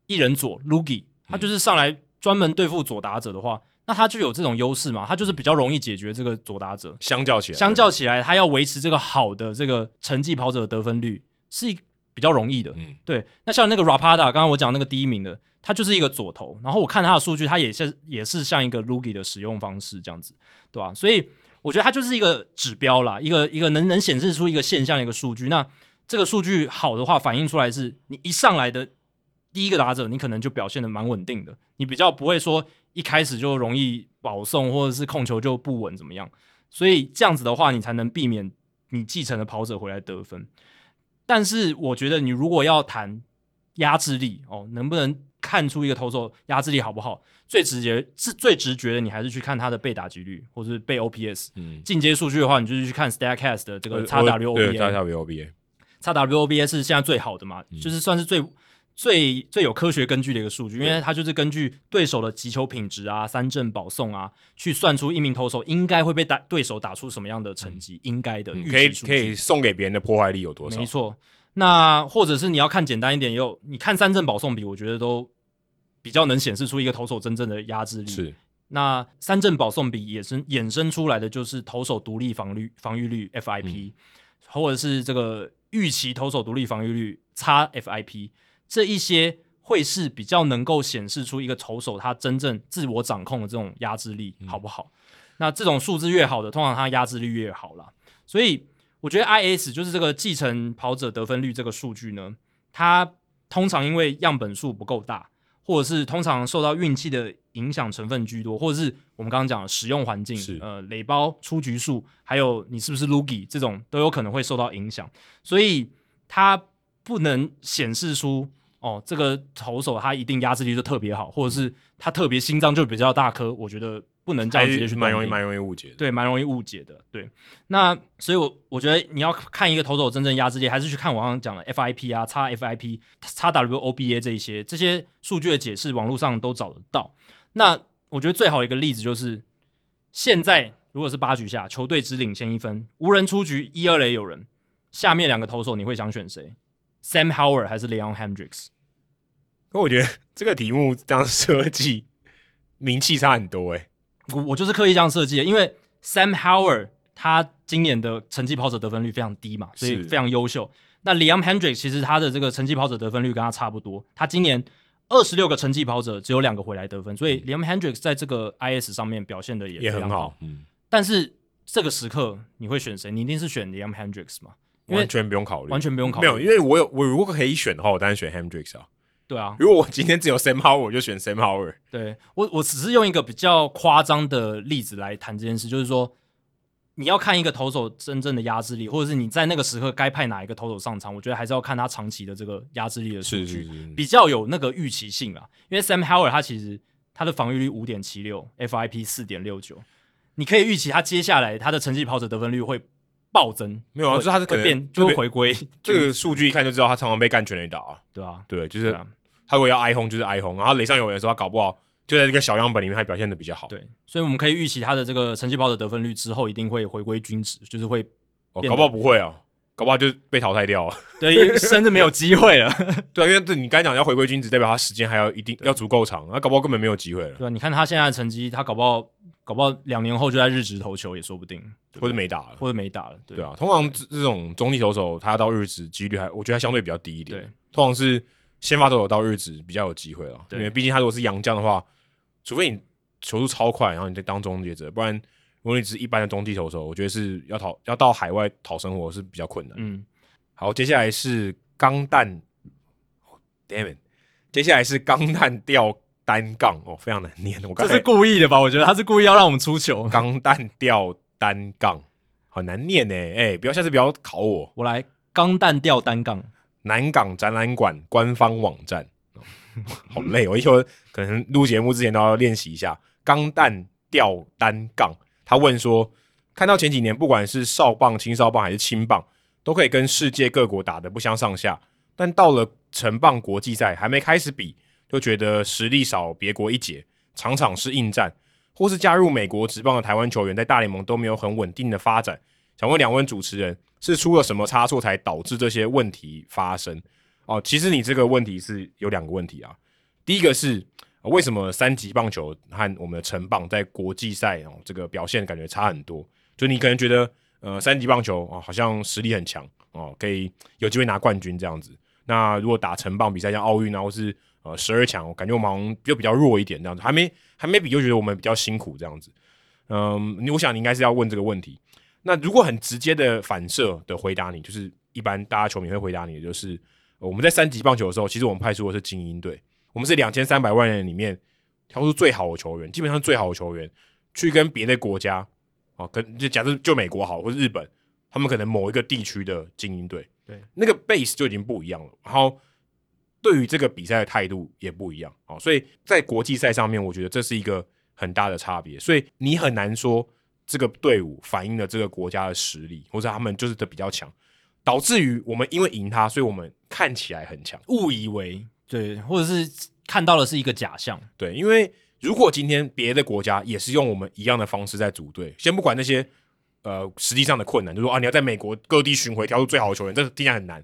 一人左 Lugi，他就是上来专门对付左打者的话，那他就有这种优势嘛，他就是比较容易解决这个左打者。相较起来，相较起来，他要维持这个好的这个成绩跑者的得分率是比较容易的。嗯，对。那像那个 Rapada，刚刚我讲那个第一名的，他就是一个左投，然后我看他的数据，他也是也是像一个 Lugi 的使用方式这样子，对吧？所以我觉得他就是一个指标啦，一个一个能能显示出一个现象一个数据。那这个数据好的话，反映出来是你一上来的第一个打者，你可能就表现的蛮稳定的，你比较不会说一开始就容易保送或者是控球就不稳怎么样。所以这样子的话，你才能避免你继承的跑者回来得分。但是我觉得你如果要谈压制力哦，能不能看出一个投手压制力好不好？最直接是最直觉的，你还是去看他的被打击率或者是被 OPS。嗯，进阶数据的话，你就是去看 Statcast 的这个 XWOBA。XWOBA 是现在最好的嘛，嗯、就是算是最最最有科学根据的一个数据，因为它就是根据对手的击球品质啊、三振保送啊，去算出一名投手应该会被打对手打出什么样的成绩，嗯、应该的可以可以送给别人的破坏力有多少？没错，那或者是你要看简单一点，又你看三振保送比，我觉得都比较能显示出一个投手真正的压制力。是，那三振保送比衍生衍生出来的，就是投手独立防御防御率 FIP，、嗯、或者是这个。预期投手独立防御率 xFIP 这一些会是比较能够显示出一个投手他真正自我掌控的这种压制力好不好？嗯、那这种数字越好的，通常他压制力越好啦。所以我觉得 IS 就是这个继承跑者得分率这个数据呢，它通常因为样本数不够大，或者是通常受到运气的影响成分居多，或者是我们刚刚讲的使用环境，呃垒包出局数，还有你是不是 Loogie 这种都有可能会受到影响，所以它不能显示出哦这个投手他一定压制力就特别好，或者是他特别心脏就比较大颗，我觉得。不能这样直接去，蛮容易，蛮容易误解的。对，蛮容易误解的。对，那所以我，我我觉得你要看一个投手真正压制力，还是去看我刚刚讲的 FIP 啊、xFIP、xWOBA 这一些这些数据的解释，网络上都找得到。那我觉得最好一个例子就是，现在如果是八局下，球队只领先一分，无人出局，一二垒有人，下面两个投手你会想选谁？Sam Howard 还是 Leon Hendricks？可我觉得这个题目这样设计，名气差很多诶、欸。我我就是刻意这样设计的，因为 Sam Howard 他今年的成绩跑者得分率非常低嘛，所以非常优秀。那 Leon Hendricks 其实他的这个成绩跑者得分率跟他差不多，他今年二十六个成绩跑者只有两个回来得分，所以 Leon Hendricks 在这个 IS 上面表现的也。也很好。嗯，但是这个时刻你会选谁？你一定是选 Leon Hendricks 嘛？完全不用考虑，完全不用考虑。没有，因为我有我如果可以选的话，我当然选 Hendriks 啊。对啊，如果我今天只有 Sam Howard，我就选 Sam Howard。对，我，我只是用一个比较夸张的例子来谈这件事，就是说，你要看一个投手真正的压制力，或者是你在那个时刻该派哪一个投手上场，我觉得还是要看他长期的这个压制力的数据，是是是比较有那个预期性啊。因为 Sam Howard 他其实他的防御率五点七六，FIP 四点六九，你可以预期他接下来他的成绩跑者得分率会暴增。没有啊，就是他是可变，就会回归。这个数据一看就知道他常常被干全垒打啊。对啊，对，就是。他如果要挨轰就是挨轰，然后垒上有人的时候，他搞不好就在这个小样本里面还表现的比较好。对，所以我们可以预期他的这个成绩包的得分率之后一定会回归均值，就是会、哦。搞不好不会啊，搞不好就被淘汰掉了。对，甚至没有 机会了。对，因为这你刚才讲要回归君子，代表他时间还要一定要足够长，那搞不好根本没有机会了。对啊，你看他现在的成绩，他搞不好搞不好两年后就在日职投球也说不定，或者没打了，或者没打了。对，对啊，通常这种中继投手他要到日职几率还，我觉得还相对比较低一点。对，通常是。先发投手到日职比较有机会了，对因为毕竟他如果是洋将的话，除非你球速超快，然后你再当终结者，不然如果你只是一般的中继投手，我觉得是要讨要到海外讨生活是比较困难。嗯，好，接下来是钢弹，Damn it，接下来是钢弹吊单杠哦，非常难念，我这是故意的吧？我觉得他是故意要让我们出球。钢弹吊单杠，好难念呢，哎、欸，不要下次不要考我，我来钢弹吊单杠。南港展览馆官方网站，好累，我以后可能录节目之前都要练习一下钢弹吊单杠。他问说，看到前几年不管是少棒、青少棒还是青棒，都可以跟世界各国打得不相上下，但到了成棒国际赛还没开始比，就觉得实力少别国一截，场场是硬战，或是加入美国职棒的台湾球员在大联盟都没有很稳定的发展。想问两位主持人，是出了什么差错才导致这些问题发生？哦，其实你这个问题是有两个问题啊。第一个是为什么三级棒球和我们的城棒在国际赛哦这个表现感觉差很多？就你可能觉得呃三级棒球啊、哦、好像实力很强哦，可以有机会拿冠军这样子。那如果打城棒比赛像奥运啊或是呃十二强，我感觉我们好像就比较弱一点这样子，还没还没比就觉得我们比较辛苦这样子。嗯，我想你应该是要问这个问题。那如果很直接的反射的回答你，就是一般大家球迷会回答你的，就是我们在三级棒球的时候，其实我们派出的是精英队，我们是两千三百万人里面挑出最好的球员，基本上最好的球员去跟别的国家，哦，跟就假设就美国好，或者日本，他们可能某一个地区的精英队，对，那个 base 就已经不一样了，然后对于这个比赛的态度也不一样，哦，所以在国际赛上面，我觉得这是一个很大的差别，所以你很难说。这个队伍反映了这个国家的实力，或者他们就是的比较强，导致于我们因为赢他，所以我们看起来很强，误以为对，或者是看到的是一个假象。对，因为如果今天别的国家也是用我们一样的方式在组队，先不管那些呃实际上的困难，就是说啊，你要在美国各地巡回挑出最好的球员，这听起来很难，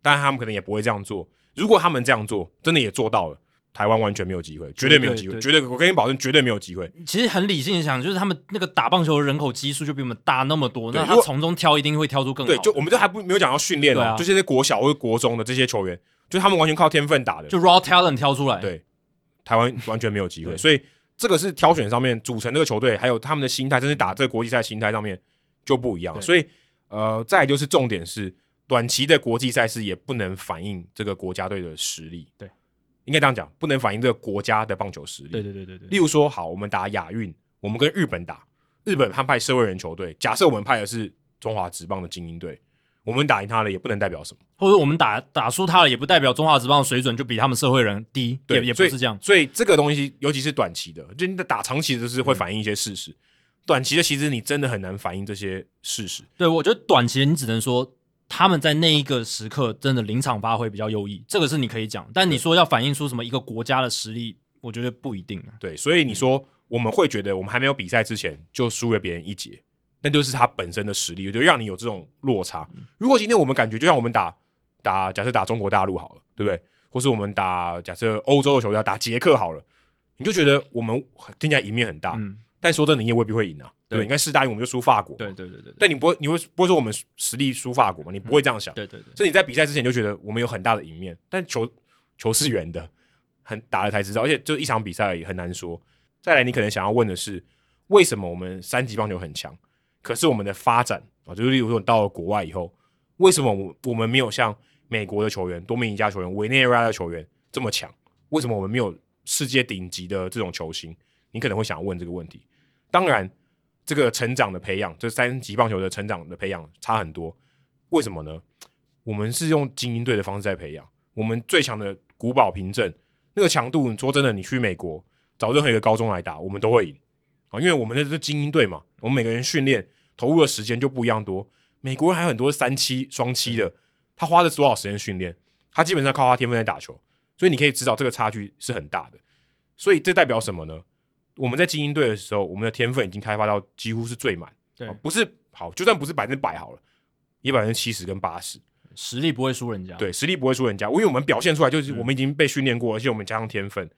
当然他们可能也不会这样做。如果他们这样做，真的也做到了。台湾完全没有机会，绝对没有机会，绝对，我跟你保证，绝对没有机会。其实很理性的想，就是他们那个打棒球的人口基数就比我们大那么多，那他从中挑一定会挑出更好。对，就我们就还不没有讲到训练哦，就这些国小或者国中的这些球员，就他们完全靠天分打的，就 raw talent 挑出来。对，台湾 完全没有机会，所以这个是挑选上面组成这个球队，还有他们的心态，甚至打这个国际赛心态上面就不一样。所以呃，再就是重点是短期的国际赛事也不能反映这个国家队的实力。对。应该这样讲，不能反映这个国家的棒球实力。对对对对对。例如说，好，我们打亚运，我们跟日本打，日本他派社会人球队，假设我们派的是中华职棒的精英队，我们打赢他了，也不能代表什么。或者我们打打输他了，也不代表中华职棒的水准就比他们社会人低。对，也，也不是这样。所以，所以这个东西，尤其是短期的，就你打长期的，是会反映一些事实。嗯、短期的，其实你真的很难反映这些事实。对，我觉得短期的你只能说。他们在那一个时刻真的临场发挥比较优异，这个是你可以讲。但你说要反映出什么一个国家的实力，我觉得不一定。对，所以你说我们会觉得我们还没有比赛之前就输了别人一截，那就是他本身的实力，就让你有这种落差。如果今天我们感觉就像我们打打，假设打中国大陆好了，对不对？或是我们打假设欧洲的球队打捷克好了，你就觉得我们听起来赢面很大，嗯、但说真的，你也未必会赢啊。对，应该四大运我们就输法国。对对对对。但你不会，你会不会说我们实力输法国吗？你不会这样想。对对对。所以你在比赛之前就觉得我们有很大的赢面，但球球是圆的，很打了才知道，而且就一场比赛而已，很难说。再来，你可能想要问的是，为什么我们三级棒球很强，可是我们的发展啊，就是例如说你到了国外以后，为什么我我们没有像美国的球员、多米尼加球员、委内瑞拉的球员这么强？为什么我们没有世界顶级的这种球星？你可能会想要问这个问题。当然。这个成长的培养，这三级棒球的成长的培养差很多，为什么呢？我们是用精英队的方式在培养，我们最强的古堡凭证那个强度，你说真的，你去美国找任何一个高中来打，我们都会赢啊，因为我们的是精英队嘛，我们每个人训练投入的时间就不一样多。美国人还有很多三七双七的，他花了多少时间训练？他基本上靠他天分在打球，所以你可以知道这个差距是很大的。所以这代表什么呢？我们在精英队的时候，我们的天分已经开发到几乎是最满，对，不是好，就算不是百分之百好了，也百分之七十跟八十，实力不会输人家，对，实力不会输人家，因为我们表现出来就是我们已经被训练过，而且我们加上天分。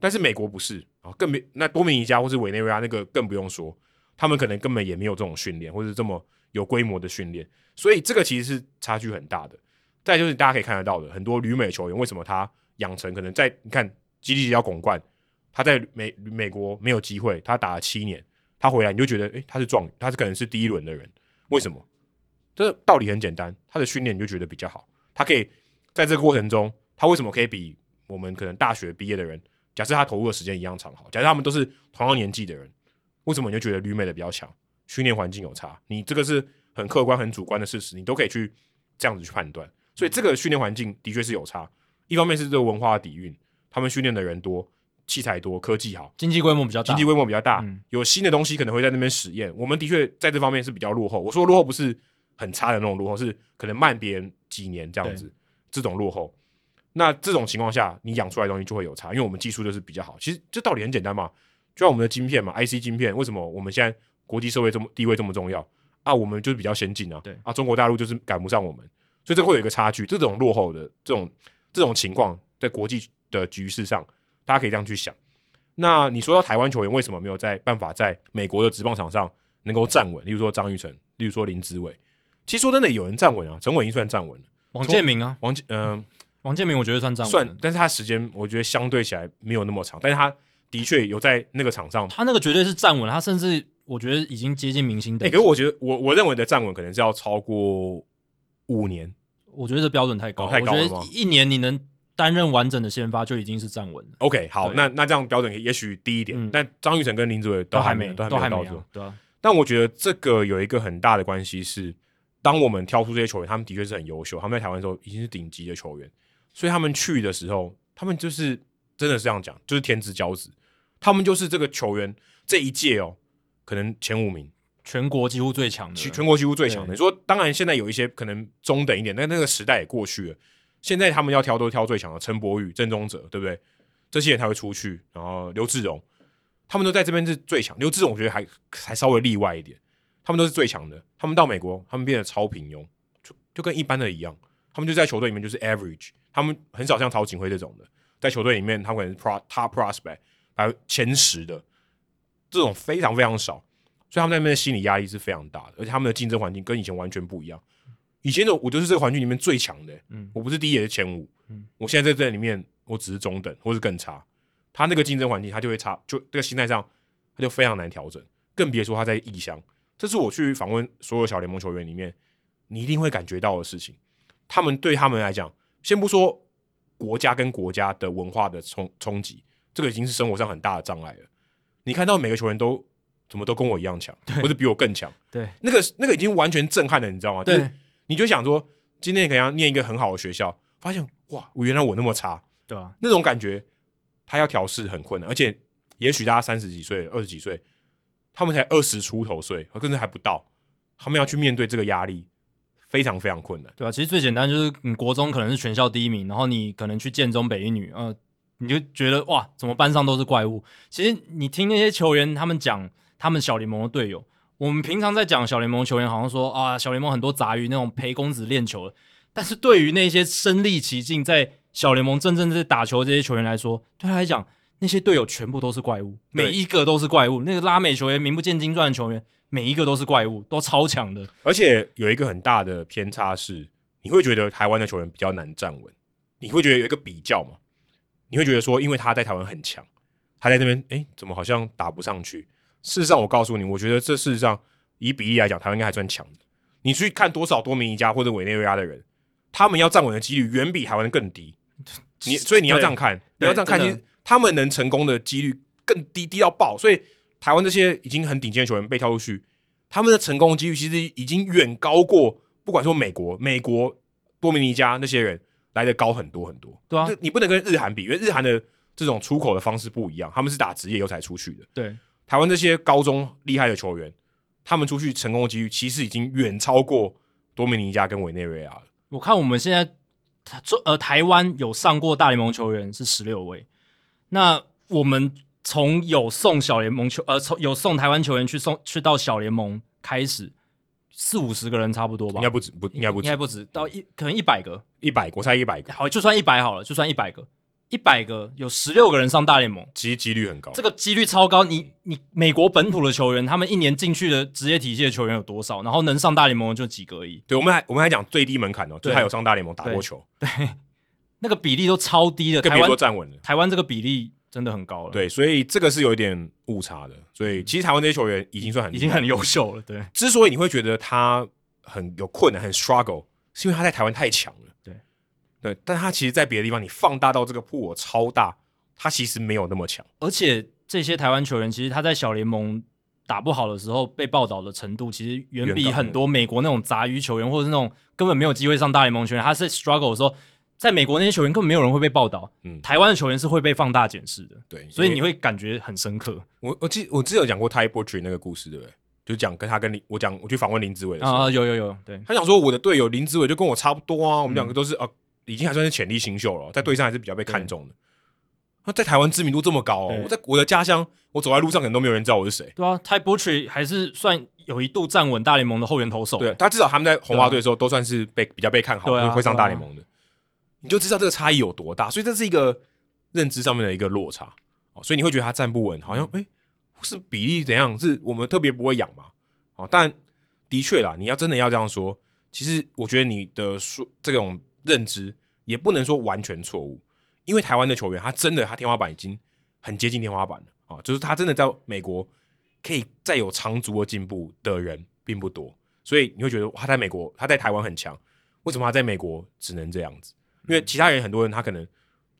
但是美国不是啊，更没那多米尼加或是委内瑞拉那个更不用说，他们可能根本也没有这种训练，或是这么有规模的训练，所以这个其实是差距很大的。再就是大家可以看得到的，很多旅美球员为什么他养成可能在你看基地要拱冠。他在美美国没有机会，他打了七年，他回来你就觉得，诶、他是状元，他是可能是第一轮的人，为什么？这道理很简单，他的训练你就觉得比较好，他可以在这个过程中，他为什么可以比我们可能大学毕业的人，假设他投入的时间一样长，好，假设他们都是同样年纪的人，为什么你就觉得旅美的比较强？训练环境有差，你这个是很客观、很主观的事实，你都可以去这样子去判断，所以这个训练环境的确是有差，一方面是这个文化的底蕴，他们训练的人多。器材多，科技好，经济规模比较大，经济规模比较大，嗯、有新的东西可能会在那边实验。我们的确在这方面是比较落后。我说落后不是很差的那种落后，是可能慢别人几年这样子，这种落后。那这种情况下，你养出来的东西就会有差，因为我们技术就是比较好。其实这道理很简单嘛，就像我们的晶片嘛，IC 晶片，为什么我们现在国际社会这么地位这么重要？啊，我们就是比较先进啊，对。啊，中国大陆就是赶不上我们，所以这会有一个差距。这种落后的这种这种情况，在国际的局势上，大家可以这样去想。那你说到台湾球员为什么没有在办法在美国的职棒场上能够站稳？例如说张玉成，例如说林志伟，其实说真的，有人站稳啊，陈伟英算站稳了，王建民啊，王建嗯、呃，王建民我觉得算站稳，算，但是他时间我觉得相对起来没有那么长，但是他的确有在那个场上，他那个绝对是站稳，他甚至我觉得已经接近明星的。哎、欸，可是我觉得我我认为的站稳可能是要超过五年，我觉得这标准太高，哦、太高了吗？一年你能。担任完整的先发就已经是站稳了。OK，好，那那这样标准也许低一点，嗯、但张育成跟林子伟都还没，都还没到这。对啊。但我觉得这个有一个很大的关系是，当我们挑出这些球员，他们的确是很优秀，他们在台湾的时候已经是顶级的球员，所以他们去的时候，他们就是真的是这样讲，就是天之骄子，他们就是这个球员这一届哦，可能前五名，全国几乎最强的，全国几乎最强的。你说，当然现在有一些可能中等一点，但那个时代也过去了。现在他们要挑都挑最强的，陈柏宇、郑宗哲，对不对？这些人才会出去，然后刘志荣，他们都在这边是最强。刘志荣我觉得还还稍微例外一点，他们都是最强的。他们到美国，他们变得超平庸，就就跟一般的一样。他们就在球队里面就是 average，他们很少像曹锦辉这种的，在球队里面他们可能是 pro top prospect，排前十的这种非常非常少，所以他们在那边的心理压力是非常大的，而且他们的竞争环境跟以前完全不一样。以前的我就是这个环境里面最强的，嗯，我不是第一也是前五，嗯，我现在在这里面我只是中等或是更差，他那个竞争环境他就会差，就这个心态上他就非常难调整，更别说他在异乡，这是我去访问所有小联盟球员里面，你一定会感觉到的事情。他们对他们来讲，先不说国家跟国家的文化的冲冲击，这个已经是生活上很大的障碍了。你看到每个球员都怎么都跟我一样强，或者比我更强，对，那个那个已经完全震撼了，你知道吗？对。你就想说，今天可能要念一个很好的学校，发现哇，我原来我那么差，对啊，那种感觉，他要调试很困难，而且也许大家三十几岁、二十几岁，他们才二十出头岁，甚至还不到，他们要去面对这个压力，非常非常困难，对啊，其实最简单就是，你国中可能是全校第一名，然后你可能去建中北一女，呃，你就觉得哇，怎么班上都是怪物？其实你听那些球员他们讲，他们小联盟的队友。我们平常在讲小联盟球员，好像说啊，小联盟很多杂鱼那种陪公子练球的。但是对于那些身历其境在小联盟真正在打球的这些球员来说，对他来讲，那些队友全部都是怪物，每一个都是怪物。那个拉美球员、名不见经传的球员，每一个都是怪物，都超强的。而且有一个很大的偏差是，你会觉得台湾的球员比较难站稳。你会觉得有一个比较嘛？你会觉得说，因为他在台湾很强，他在那边，诶，怎么好像打不上去？事实上，我告诉你，我觉得这事实上以比例来讲，台湾应该还算强的。你去看多少多米尼加或者委内瑞拉的人，他们要站稳的几率远比台湾更低。你所以你要这样看，你要这样看，其实他们能成功的几率更低，低到爆。所以台湾这些已经很顶尖的球员被挑出去，他们的成功几率其实已经远高过不管说美国、美国多米尼加那些人来的高很多很多。对啊，你不能跟日韩比，因为日韩的这种出口的方式不一样，他们是打职业以后才出去的。对。台湾这些高中厉害的球员，他们出去成功的几率其实已经远超过多米尼加跟委内瑞拉了。我看我们现在中呃台湾有上过大联盟球员是十六位，那我们从有送小联盟球呃从有送台湾球员去送去到小联盟开始四五十个人差不多吧？应该不止不应该不止应该不止到一可能一百个一百我猜一百个好就算一百好了就算一百个。一百个有十六个人上大联盟，其实几率很高。这个几率超高。你你美国本土的球员，他们一年进去的职业体系的球员有多少？然后能上大联盟的就几个而已。对，我们还我们还讲最低门槛哦，就还有上大联盟打过球。对，对，那个比例都超低的。更别说站稳了。台湾这个比例真的很高了。对，所以这个是有一点误差的。所以其实台湾这些球员已经算很已经很优秀了。对，之所以你会觉得他很有困难、很 struggle，是因为他在台湾太强了。对，对但他其实，在别的地方，你放大到这个破超大，他其实没有那么强。而且这些台湾球员，其实他在小联盟打不好的时候，被报道的程度，其实远比很多美国那种杂鱼球员，或者是那种根本没有机会上大联盟球员，他是 struggle 的时候，在美国那些球员根本没有人会被报道。嗯，台湾的球员是会被放大检视的。对，所以你会感觉很深刻。我我记我之前有讲过 Ty Buttrey 那个故事，对不对？就讲跟他跟林，我讲我去访问林志伟的时候啊，有有有，对，他想说我的队友林志伟就跟我差不多啊，我们两个都是、嗯、啊。已经还算是潜力新秀了，在队上还是比较被看重的。那在台湾知名度这么高哦，我在我的家乡，我走在路上可能都没有人知道我是谁。对啊，Ty Buttrey 还是算有一度站稳大联盟的后援投手。对，他至少他们在红花队的时候都算是被比较被看好，啊会上大联盟的。你就知道这个差异有多大，所以这是一个认知上面的一个落差。哦所以你会觉得他站不稳，好像哎、是比例怎样？是我们特别不会养嘛？哦，但的确啦，你要真的要这样说，其实我觉得你的说这种认知也不能说完全错误，因为台湾的球员他真的他天花板已经很接近天花板了啊、就是他真的在美国可以再有长足的进步的人并不多，所以你会觉得他在美国他在台湾很强，为什么他在美国只能这样子？因为其他人很多人他可能。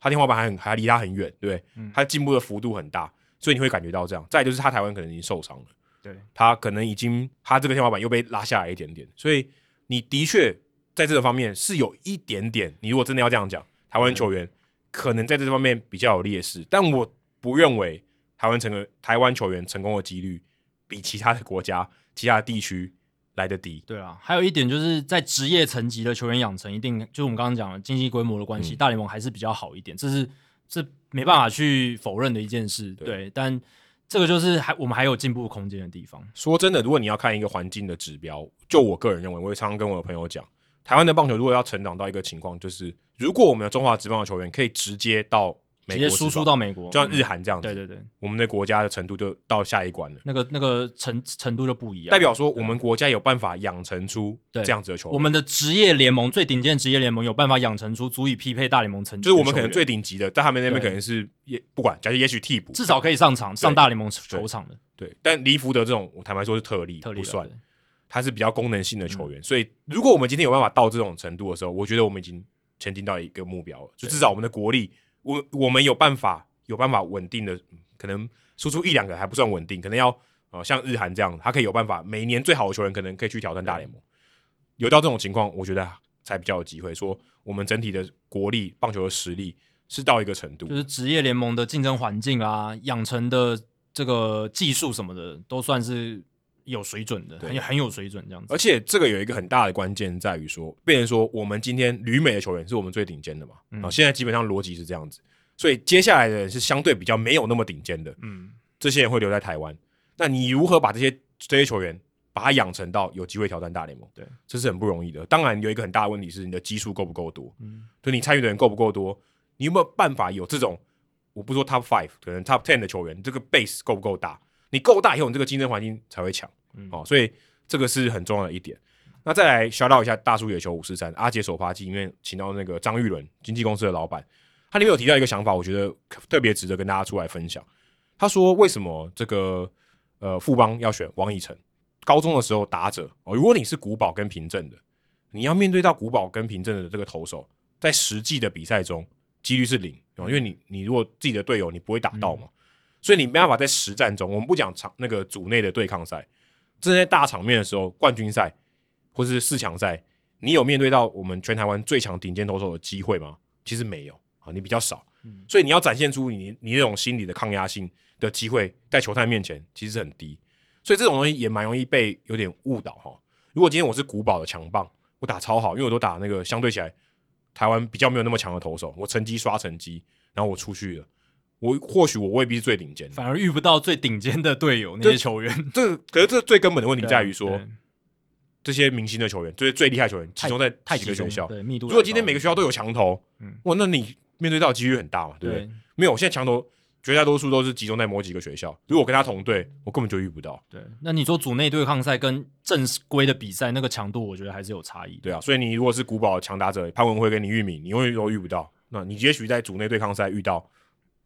他天花板还很还离他很远，对不对？嗯、他进步的幅度很大，所以你会感觉到这样。再就是他台湾可能已经受伤了，对，他可能已经他这个天花板又被拉下来一点点，所以你的确在这个方面是有一点点。你如果真的要这样讲，台湾球员可能在这方面比较有劣势，但我不认为台湾成个台湾球员成功的几率比其他的国家、其他的地区。来得低，对啊，还有一点就是在职业层级的球员养成，一定就是我们刚刚讲的经济规模的关系，嗯、大联盟还是比较好一点，这是这没办法去否认的一件事，对，对。但这个就是还我们还有进步空间的地方。说真的，如果你要看一个环境的指标，就我个人认为，我也常常跟我的朋友讲，台湾的棒球如果要成长到一个情况，就是如果我们的中华职棒的球员可以直接到。直接输出到美国，就像日韩这样子。对对对，我们的国家的程度就到下一关了。那个那个程程度就不一样，代表说我们国家有办法养成出这样子的球员。我们的职业联盟最顶尖的职业联盟有办法养成出足以匹配大联盟成绩，就是我们可能最顶级的，在他们那边可能是也不管，假设也许替补，至少可以上场上大联盟球场的。对，但离福德这种，我坦白说是特例，特例不算，他是比较功能性的球员。所以，如果我们今天有办法到这种程度的时候，我觉得我们已经前进到一个目标了，就至少我们的国力，我我们有办法。有办法稳定的，可能输出一两个还不算稳定，可能要呃像日韩这样，他可以有办法每年最好的球员可能可以去挑战大联盟。有到这种情况，我觉得才比较有机会说我们整体的国力棒球的实力是到一个程度，就是职业联盟的竞争环境啊，养成的这个技术什么的都算是有水准的，很很有水准这样子。而且这个有一个很大的关键在于说，变成说我们今天旅美的球员是我们最顶尖的嘛，啊、嗯，现在基本上逻辑是这样子。所以接下来的人是相对比较没有那么顶尖的，嗯，这些人会留在台湾。那你如何把这些这些球员把他养成到有机会挑战大联盟？对，这是很不容易的。当然有一个很大的问题是你的基数够不够多，嗯，就你参与的人够不够多，你有没有办法有这种我不说 top five 可能 top ten 的球员，这个 base 够不够大？你够大以后，你这个竞争环境才会强，嗯，哦，所以这个是很重要的一点。那再来 shout out 一下大叔野球五四三阿杰首发季里面请到那个张玉伦经纪公司的老板。他里面有提到一个想法，我觉得特别值得跟大家出来分享。他说：“为什么这个呃富邦要选王以诚？高中的时候打者哦，如果你是古堡跟凭证的，你要面对到古堡跟凭证的这个投手，在实际的比赛中几率是零哦，因为你你如果自己的队友你不会打到嘛，嗯、所以你没办法在实战中，我们不讲场那个组内的对抗赛，正在大场面的时候，冠军赛或是四强赛，你有面对到我们全台湾最强顶尖投手的机会吗？其实没有啊。”你比较少，所以你要展现出你你那种心理的抗压性的机会，在球探面前其实很低，所以这种东西也蛮容易被有点误导哈。如果今天我是古堡的强棒，我打超好，因为我都打那个相对起来台湾比较没有那么强的投手，我成绩刷成绩，然后我出去了，我或许我未必是最顶尖，反而遇不到最顶尖的队友那些球员。这可是这最根本的问题在于说，这些明星的球员，这些最厉害球员集中在几个学校，对密度。如果今天每个学校都有强投，嗯，哇，那你。面对到几率很大嘛，对不对？对，没有，我现在强投绝大多数都是集中在某几个学校。如果我跟他同队，我根本就遇不到。对，那你说组内对抗赛跟正规的比赛那个强度，我觉得还是有差异。对啊，所以你如果是古堡强打者潘文辉跟李玉敏，你永远都遇不到。那你也许在组内对抗赛遇到，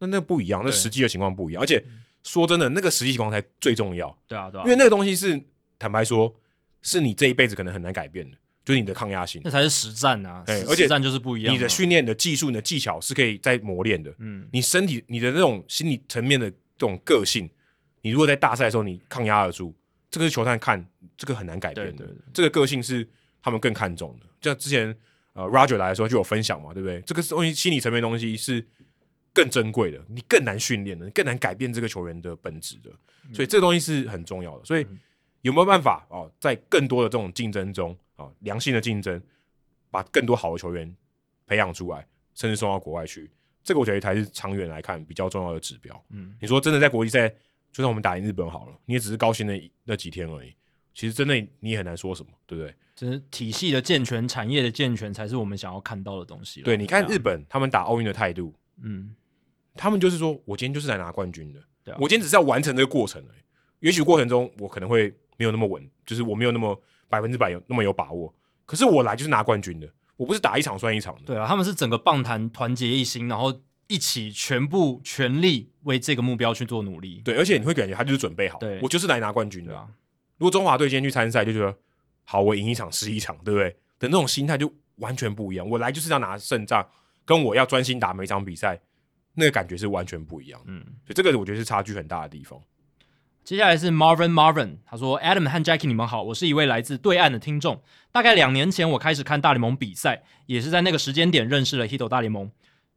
那那不一样，那实际的情况不一样。而且说真的，那个实际情况才最重要。对啊，对啊，因为那个东西是坦白说，是你这一辈子可能很难改变的。就是你的抗压性，那才是实战啊！对，而且实战就是不一样。你的训练、的技术、你的技巧是可以在磨练的。嗯，你身体、你的那种心理层面的这种个性，你如果在大赛的时候你抗压得住，这个是球探看这个很难改变的。这个个性是他们更看重的。像之前呃 Roger 来的时候就有分享嘛，对不对？这个东西心理层面的东西是更珍贵的，你更难训练的，你更难改变这个球员的本质的。所以这个东西是很重要的。所以有没有办法哦，在更多的这种竞争中？啊，良性的竞争，把更多好的球员培养出来，甚至送到国外去，这个我觉得才是长远来看比较重要的指标。嗯，你说真的在国际赛，就算我们打赢日本好了，你也只是高兴那那几天而已。其实真的你也很难说什么，对不对？其实体系的健全、产业的健全，才是我们想要看到的东西。对，你看日本他们打奥运的态度，嗯，他们就是说我今天就是来拿冠军的，对啊，我今天只是要完成这个过程而已。也许过程中我可能会没有那么稳，就是我没有那么百分之百有那么有把握。可是我来就是拿冠军的，我不是打一场算一场的。对啊，他们是整个棒坛团结一心，然后一起全部全力为这个目标去做努力。对，而且你会感觉他就是准备好，对，我就是来拿冠军的啊。如果中华队今天去参赛，就觉得。好，我赢一场是一场，对不对？的那种心态就完全不一样。我来就是要拿胜仗，跟我要专心打每场比赛，那个感觉是完全不一样的。嗯，所以这个我觉得是差距很大的地方。接下来是 Marvin Marvin，他说：“Adam 和 Jackie，你们好，我是一位来自对岸的听众。大概两年前，我开始看大联盟比赛，也是在那个时间点认识了 Hito 大联盟。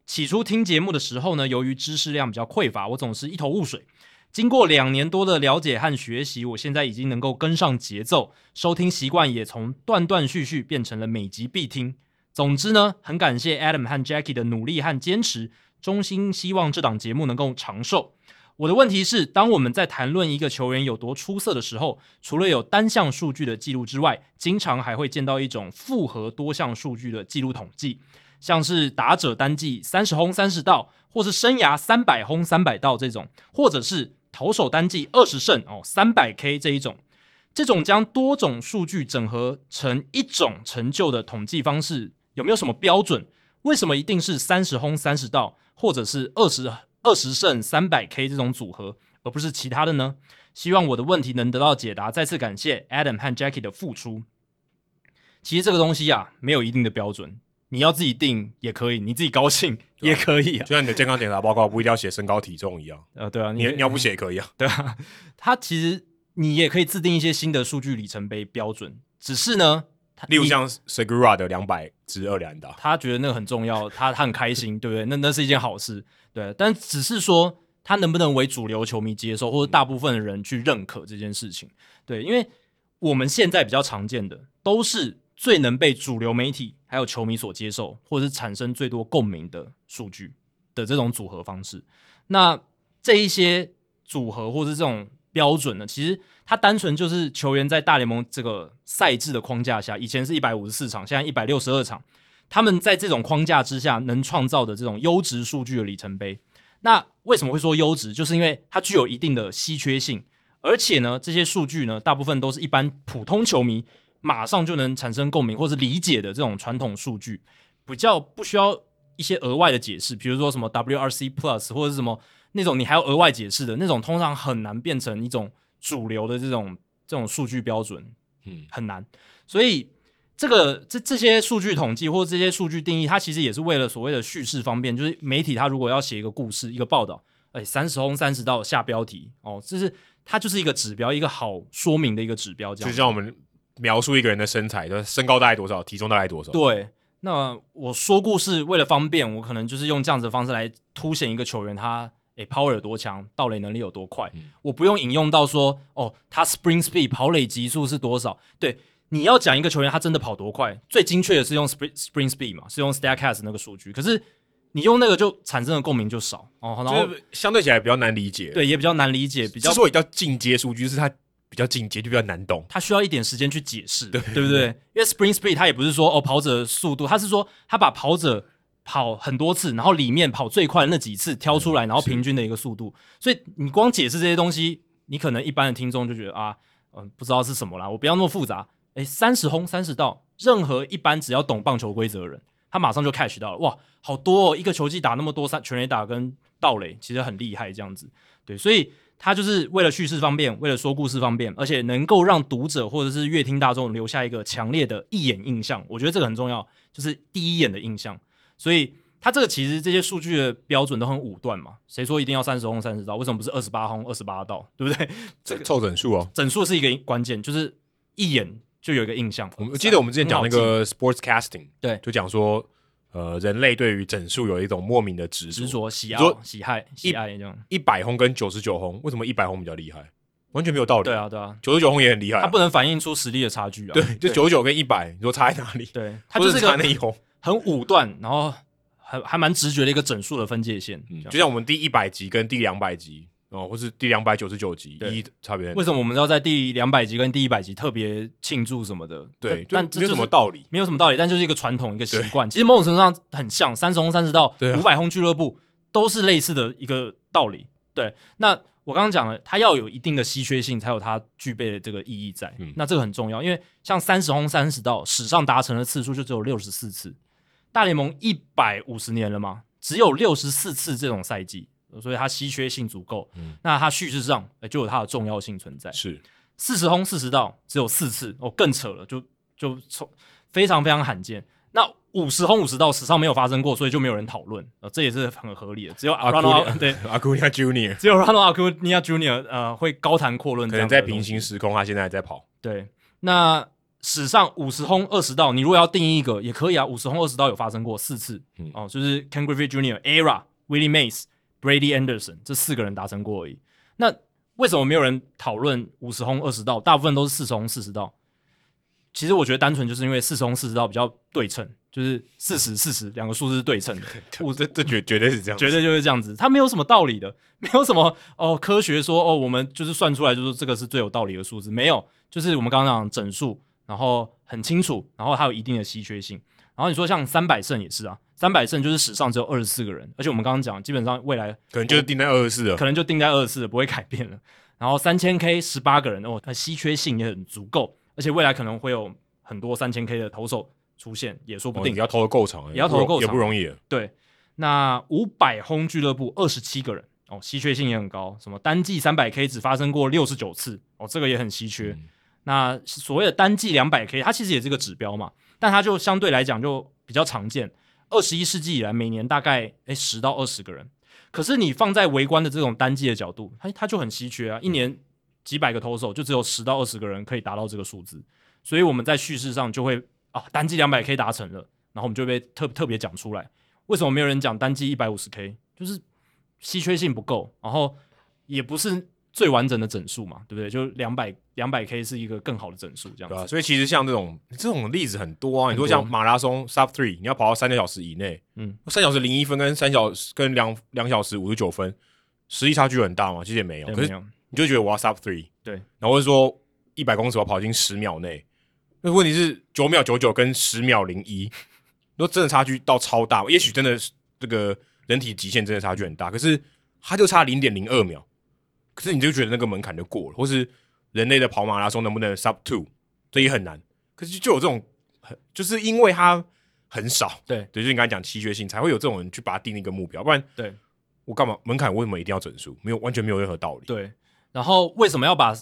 起初听节目的时候呢，由于知识量比较匮乏，我总是一头雾水。”经过两年多的了解和学习，我现在已经能够跟上节奏，收听习惯也从断断续续变成了每集必听。总之呢，很感谢 Adam 和 Jackie 的努力和坚持，衷心希望这档节目能够长寿。我的问题是，当我们在谈论一个球员有多出色的时候，除了有单项数据的记录之外，经常还会见到一种复合多项数据的记录统计，像是打者单季三十轰三十盗，或是生涯三百轰三百盗这种，或者是。投手单季二十胜哦，三百 K 这一种，这种将多种数据整合成一种成就的统计方式，有没有什么标准？为什么一定是三十轰三十盗，或者是二十二十胜三百 K 这种组合，而不是其他的呢？希望我的问题能得到解答。再次感谢 Adam 和 Jackie 的付出。其实这个东西啊，没有一定的标准。你要自己定也可以，你自己高兴也可以啊，就像你的健康检查报告不一定要写身高体重一样。呃，对啊，你你要不写也可以啊，对啊。它其实你也可以制定一些新的数据里程碑标准，只是呢，例如像 Segura 的两百支二连打，他觉得那个很重要，他他很开心，对不对？那那是一件好事，对。但只是说他能不能为主流球迷接受，或者大部分的人去认可这件事情，对，因为我们现在比较常见的都是。最能被主流媒体还有球迷所接受，或者是产生最多共鸣的数据的这种组合方式，那这一些组合或者是这种标准呢，其实它单纯就是球员在大联盟这个赛制的框架下，以前是一百五十四场，现在一百六十二场，他们在这种框架之下能创造的这种优质数据的里程碑。那为什么会说优质？就是因为它具有一定的稀缺性，而且呢，这些数据呢，大部分都是一般普通球迷。马上就能产生共鸣或是理解的这种传统数据，比较不需要一些额外的解释，比如说什么 WRC Plus 或者是什么那种你还要额外解释的那种，通常很难变成一种主流的这种这种数据标准，嗯，很难。所以这个这这些数据统计或者这些数据定义，它其实也是为了所谓的叙事方便，就是媒体它如果要写一个故事、一个报道，哎，三十轰三十到下标题哦，这是它就是一个指标，一个好说明的一个指标，这样。就像我们。描述一个人的身材，就是身高大概多少，体重大概多少。对，那我说故事为了方便，我可能就是用这样子的方式来凸显一个球员他诶 power 有多强，盗垒能力有多快。嗯、我不用引用到说哦，他 spring speed 跑垒极速是多少。对，你要讲一个球员他真的跑多快，最精确的是用 spring spring speed 嘛，是用 Statcast 那个数据。可是你用那个就产生的共鸣就少哦，然后相对起来比较难理解。对，也比较难理解。比较之所以叫进阶数据，就是它。比较进阶就比较难懂，它需要一点时间去解释，对对不对？因为 spring Speed 它也不是说哦跑者速度，它是说他把跑者跑很多次，然后里面跑最快的那几次挑出来，然后平均的一个速度。所以你光解释这些东西，你可能一般的听众就觉得啊，嗯，不知道是什么啦。我不要那么复杂。诶，三十轰三十道，任何一般只要懂棒球规则的人，他马上就 catch 到了。哇，好多哦，一个球季打那么多三全垒打跟盗垒，其实很厉害这样子。对，所以。他就是为了叙事方便，为了说故事方便，而且能够让读者或者是乐听大众留下一个强烈的一眼印象。我觉得这个很重要，就是第一眼的印象。所以他这个其实这些数据的标准都很武断嘛。谁说一定要三十轰三十道？为什么不是二十八轰二十八道？对不对？这个凑整数哦，整数是一个关键，就是一眼就有一个印象。我们记得我们之前讲那个 sportscasting，对，就讲说。呃，人类对于整数有一种莫名的执执着、喜爱、喜爱、喜爱这种。一百轰跟九十九轰，为什么一百轰比较厉害？完全没有道理。对啊，对啊，九十九轰也很厉害，它不能反映出实力的差距啊。对，就九十九跟一百，你说差在哪里？对，它就是差那一轰，很武断，然后还还蛮直觉的一个整数的分界线。就像我们第一百集跟第两百集哦，或是第两百九十九集一差别。为什么我们要在第两百集跟第一百集特别庆祝什么的？对，但这没有什么道理，没有什么道理，但就是一个传统，一个习惯。其实某种程度上很像三十轰三十道、五百轰俱乐部都是类似的一个道理。对，那。我刚刚讲了，它要有一定的稀缺性，才有它具备的这个意义在。嗯，那这个很重要，因为像三十轰三十道史上达成的次数就只有六十四次，大联盟一百五十年了嘛，只有六十四次这种赛季，所以它稀缺性足够。嗯，那它叙事上就有它的重要性存在。是四十轰四十道只有四次，哦，更扯了，就就从非常非常罕见。那五十轰五十道史上没有发生过，所以就没有人讨论，呃，这也是很合理的。只有阿库尼亚对 阿库尼亚 Junior，只有 Ronald Acuna Junior 呃会高谈阔论，可能在平行时空，他现在还在跑。对，那史上五十轰二十道，你如果要定义一个也可以啊，五十轰二十道有发生过四次，嗯、哦，就是 Ken Griffey Junior、Era、Willie Mays、Brady Anderson 这四个人达成过而已。那为什么没有人讨论五十轰二十道？大部分都是四十轰四十道。其实我觉得单纯就是因为四十轰四十道比较对称。就是四十四十两个数字是对称的，我这这绝绝对是这样，绝对就是这样子，它没有什么道理的，没有什么哦科学说哦，我们就是算出来就是这个是最有道理的数字，没有，就是我们刚刚讲整数，然后很清楚，然后它有一定的稀缺性，然后你说像三百胜也是啊，三百胜就是史上只有二十四个人，而且我们刚刚讲基本上未来可能就是定在二十四了，可能就定在二十四了，不会改变了。然后三千 K 十八个人哦，它稀缺性也很足够，而且未来可能会有很多三千 K 的投手。出现也说不定，你要投的够长，也要投的够长，也不容易。对，那五百轰俱乐部二十七个人哦，稀缺性也很高。什么单季三百 K 只发生过六十九次哦，这个也很稀缺。嗯、那所谓的单季两百 K，它其实也是个指标嘛，但它就相对来讲就比较常见。二十一世纪以来，每年大概诶十到二十个人。可是你放在围观的这种单季的角度，它它就很稀缺啊，一年几百个投手就只有十到二十个人可以达到这个数字，所以我们在叙事上就会。啊，单季两百 K 达成了，然后我们就被特特别讲出来。为什么没有人讲单季一百五十 K？就是稀缺性不够，然后也不是最完整的整数嘛，对不对？就两百两百 K 是一个更好的整数，这样子。对啊，所以其实像这种这种例子很多啊。你说像马拉松 Sub Three，你要跑到三个小时以内，嗯，三小时零一分跟三小时跟两两小时五十九分，实际差距很大嘛？其实也没有，可是你就觉得我要 Sub Three，对，然后或者说一百公尺我跑进十秒内。那问题是九秒九九跟十秒零一，如果真的差距到超大，也许真的是这个人体极限真的差距很大，可是它就差零点零二秒，可是你就觉得那个门槛就过了，或是人类的跑马拉松能不能 sub two，这也很难。可是就有这种，就是因为它很少，对对，就是你刚才讲稀缺性，才会有这种人去把它定一个目标，不然对我干嘛门槛为什么一定要整数？没有完全没有任何道理。对，然后为什么要把？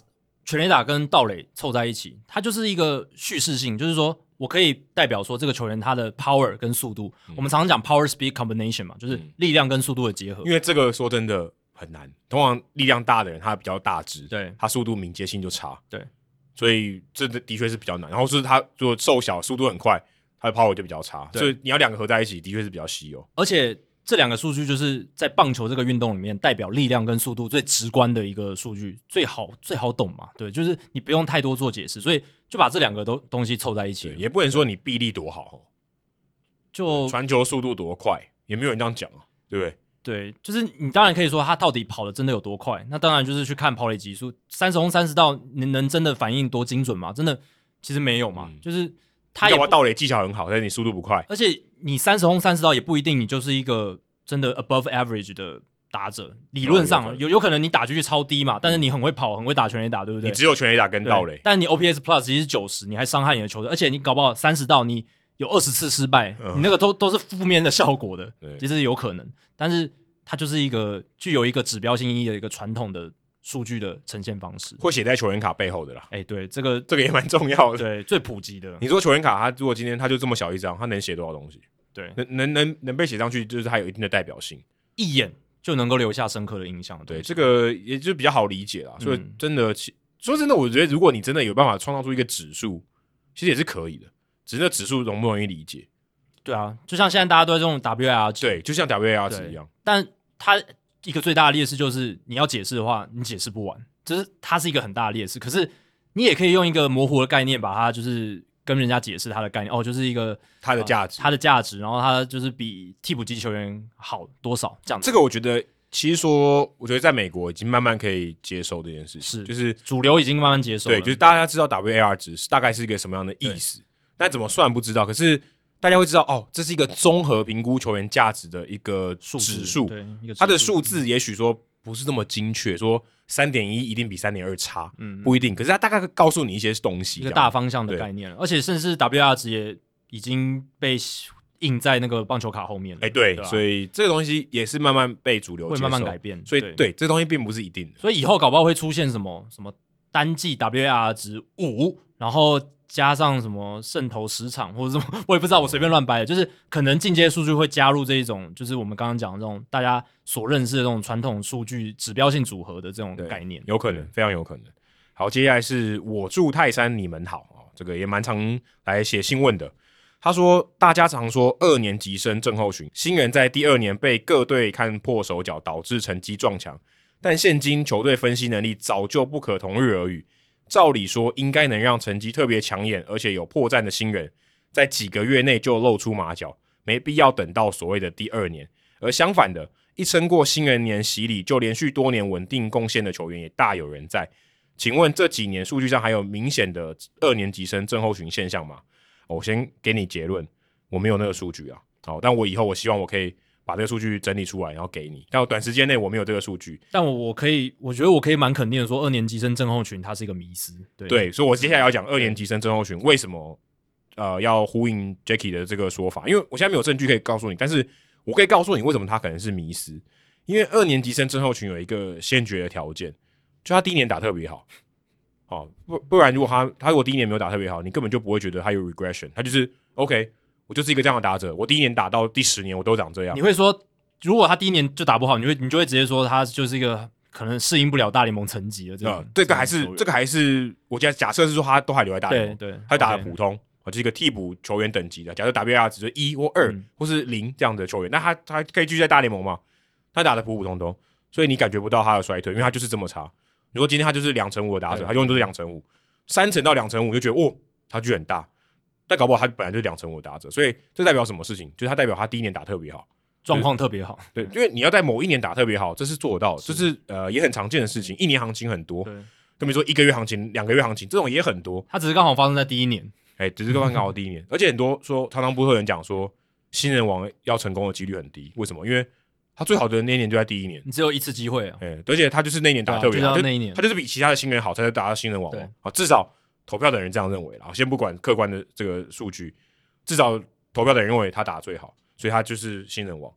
全垒打跟盗垒凑在一起，它就是一个叙事性，就是说我可以代表说这个球员他的 power 跟速度。嗯、我们常常讲 power speed combination 嘛，就是力量跟速度的结合。因为这个说真的很难，通常力量大的人他比较大只，对，他速度敏捷性就差，对，所以这的确是比较难。然后是他如果瘦小，速度很快，他的 power 就比较差，所以你要两个合在一起，的确是比较稀有，而且。这两个数据就是在棒球这个运动里面代表力量跟速度最直观的一个数据，最好最好懂嘛，对，就是你不用太多做解释，所以就把这两个都东西凑在一起，也不能说你臂力多好，就传球速度多快，也没有人这样讲啊，对不对？对，就是你当然可以说他到底跑的真的有多快，那当然就是去看跑垒极速，三十轰三十道，你能真的反应多精准吗？真的其实没有嘛，嗯、就是。他要盗垒技巧很好，但是你速度不快。而且你三十轰三十道也不一定，你就是一个真的 above average 的打者。理论上有有可能你打出去超低嘛，但是你很会跑，很会打全垒打，对不对？你只有全垒打跟盗垒，但你 OPS plus 其实是九十，你还伤害你的球队，而且你搞不好三十道你有二十次失败，嗯、你那个都都是负面的效果的，对其实有可能。但是它就是一个具有一个指标性意义的一个传统的。数据的呈现方式，会写在球员卡背后的啦。哎、欸，对，这个这个也蛮重要的，对，最普及的。你说球员卡，他如果今天他就这么小一张，他能写多少东西？对，能能能能被写上去，就是它有一定的代表性，一眼就能够留下深刻的印象。对，这个也就比较好理解啦。所以真的，嗯、说真的，我觉得如果你真的有办法创造出一个指数，其实也是可以的，只是那指数容不容易理解？对啊，就像现在大家都在用 WAR 值，对，就像 WAR 值一样，但它一个最大的劣势就是你要解释的话，你解释不完。就是它是一个很大的劣势，可是你也可以用一个模糊的概念把它就是跟人家解释它的概念哦，就是一个它的价值，它的价值，然后它就是比替补级球员好多少这样子。这个我觉得其实说，我觉得在美国已经慢慢可以接受这件事情，是就是主流已经慢慢接受了。对，就是大家知道 WAR 值是大概是一个什么样的意思，但怎么算不知道。可是大家会知道，哦，这是一个综合评估球员价值的一个指数，对，它的数字也许说不是那么精确，说三点一一定比三点二差，嗯，不一定。可是它大概告诉你一些东西，一个大方向的概念，而且甚至 WAR 值也已经被。印在那个棒球卡后面，哎，对，所以这个东西也是慢慢被主流，会慢慢改变。所以，对，这东西并不是一定的。所以以后搞不好会出现什么什么单季 WAR 值五，然后加上什么渗透时场 或者什么，我也不知道，我随便乱掰的。就是可能进阶数据会加入这一种，就是我们刚刚讲的这种大家所认识的这种传统数据指标性组合的这种概念，有可能，非常有可能。好，接下来是我住泰山，你们好啊，这个也蛮常来写信问的。他说：“大家常说二年级生症候群，新人在第二年被各队看破手脚，导致成绩撞墙。但现今球队分析能力早就不可同日而语。照理说，应该能让成绩特别抢眼而且有破绽的新人，在几个月内就露出马脚，没必要等到所谓的第二年。而相反的，一撑过新人年洗礼，就连续多年稳定贡献的球员也大有人在。请问这几年数据上还有明显的二年级生症候群现象吗？”我先给你结论，我没有那个数据啊，好，但我以后我希望我可以把这个数据整理出来，然后给你。但我短时间内我没有这个数据，但我我可以，我觉得我可以蛮肯定的说，二年级生症候群它是一个迷思，对，对，所以我接下来要讲二年级生症候群为什么呃要呼应 Jacky 的这个说法，因为我现在没有证据可以告诉你，但是我可以告诉你为什么它可能是迷思，因为二年级生症候群有一个先决的条件，就他第一年打特别好。哦，不不然，如果他他如果第一年没有打特别好，你根本就不会觉得他有 regression，他就是 OK，我就是一个这样的打者，我第一年打到第十年我都长这样。你会说，如果他第一年就打不好，你会你就会直接说他就是一个可能适应不了大联盟层级的这样、嗯。这个还是这个还是，我假假设是说他都还留在大联盟，对，对他打的普通，啊，就是一个替补球员等级的。假设 WAR 只是一或二、嗯、或是零这样的球员，那他他可以继续在大联盟吗？他打的普普通通，所以你感觉不到他的衰退，因为他就是这么差。如果今天他就是两成五的打者，他永远都是两成五，三成到两成五就觉得哦，差距很大，但搞不好他本来就是两成五的打者，所以这代表什么事情？就是他代表他第一年打特别好，状况特别好。对，因为你要在某一年打特别好，这是做得到的，这是呃也很常见的事情。一年行情很多，更别说一个月行情、两个月行情这种也很多。他只是刚好发生在第一年，哎，只是刚刚好第一年，而且很多说常常不会有人讲说新人王要成功的几率很低，为什么？因为他最好的那一年就在第一年，你只有一次机会啊！哎，而且他就是那一年打特别好，啊、就那一年，他就是比其他的新人好，才能打到新人王嘛。啊，至少投票的人这样认为啦。先不管客观的这个数据，至少投票的人认为他打得最好，所以他就是新人王。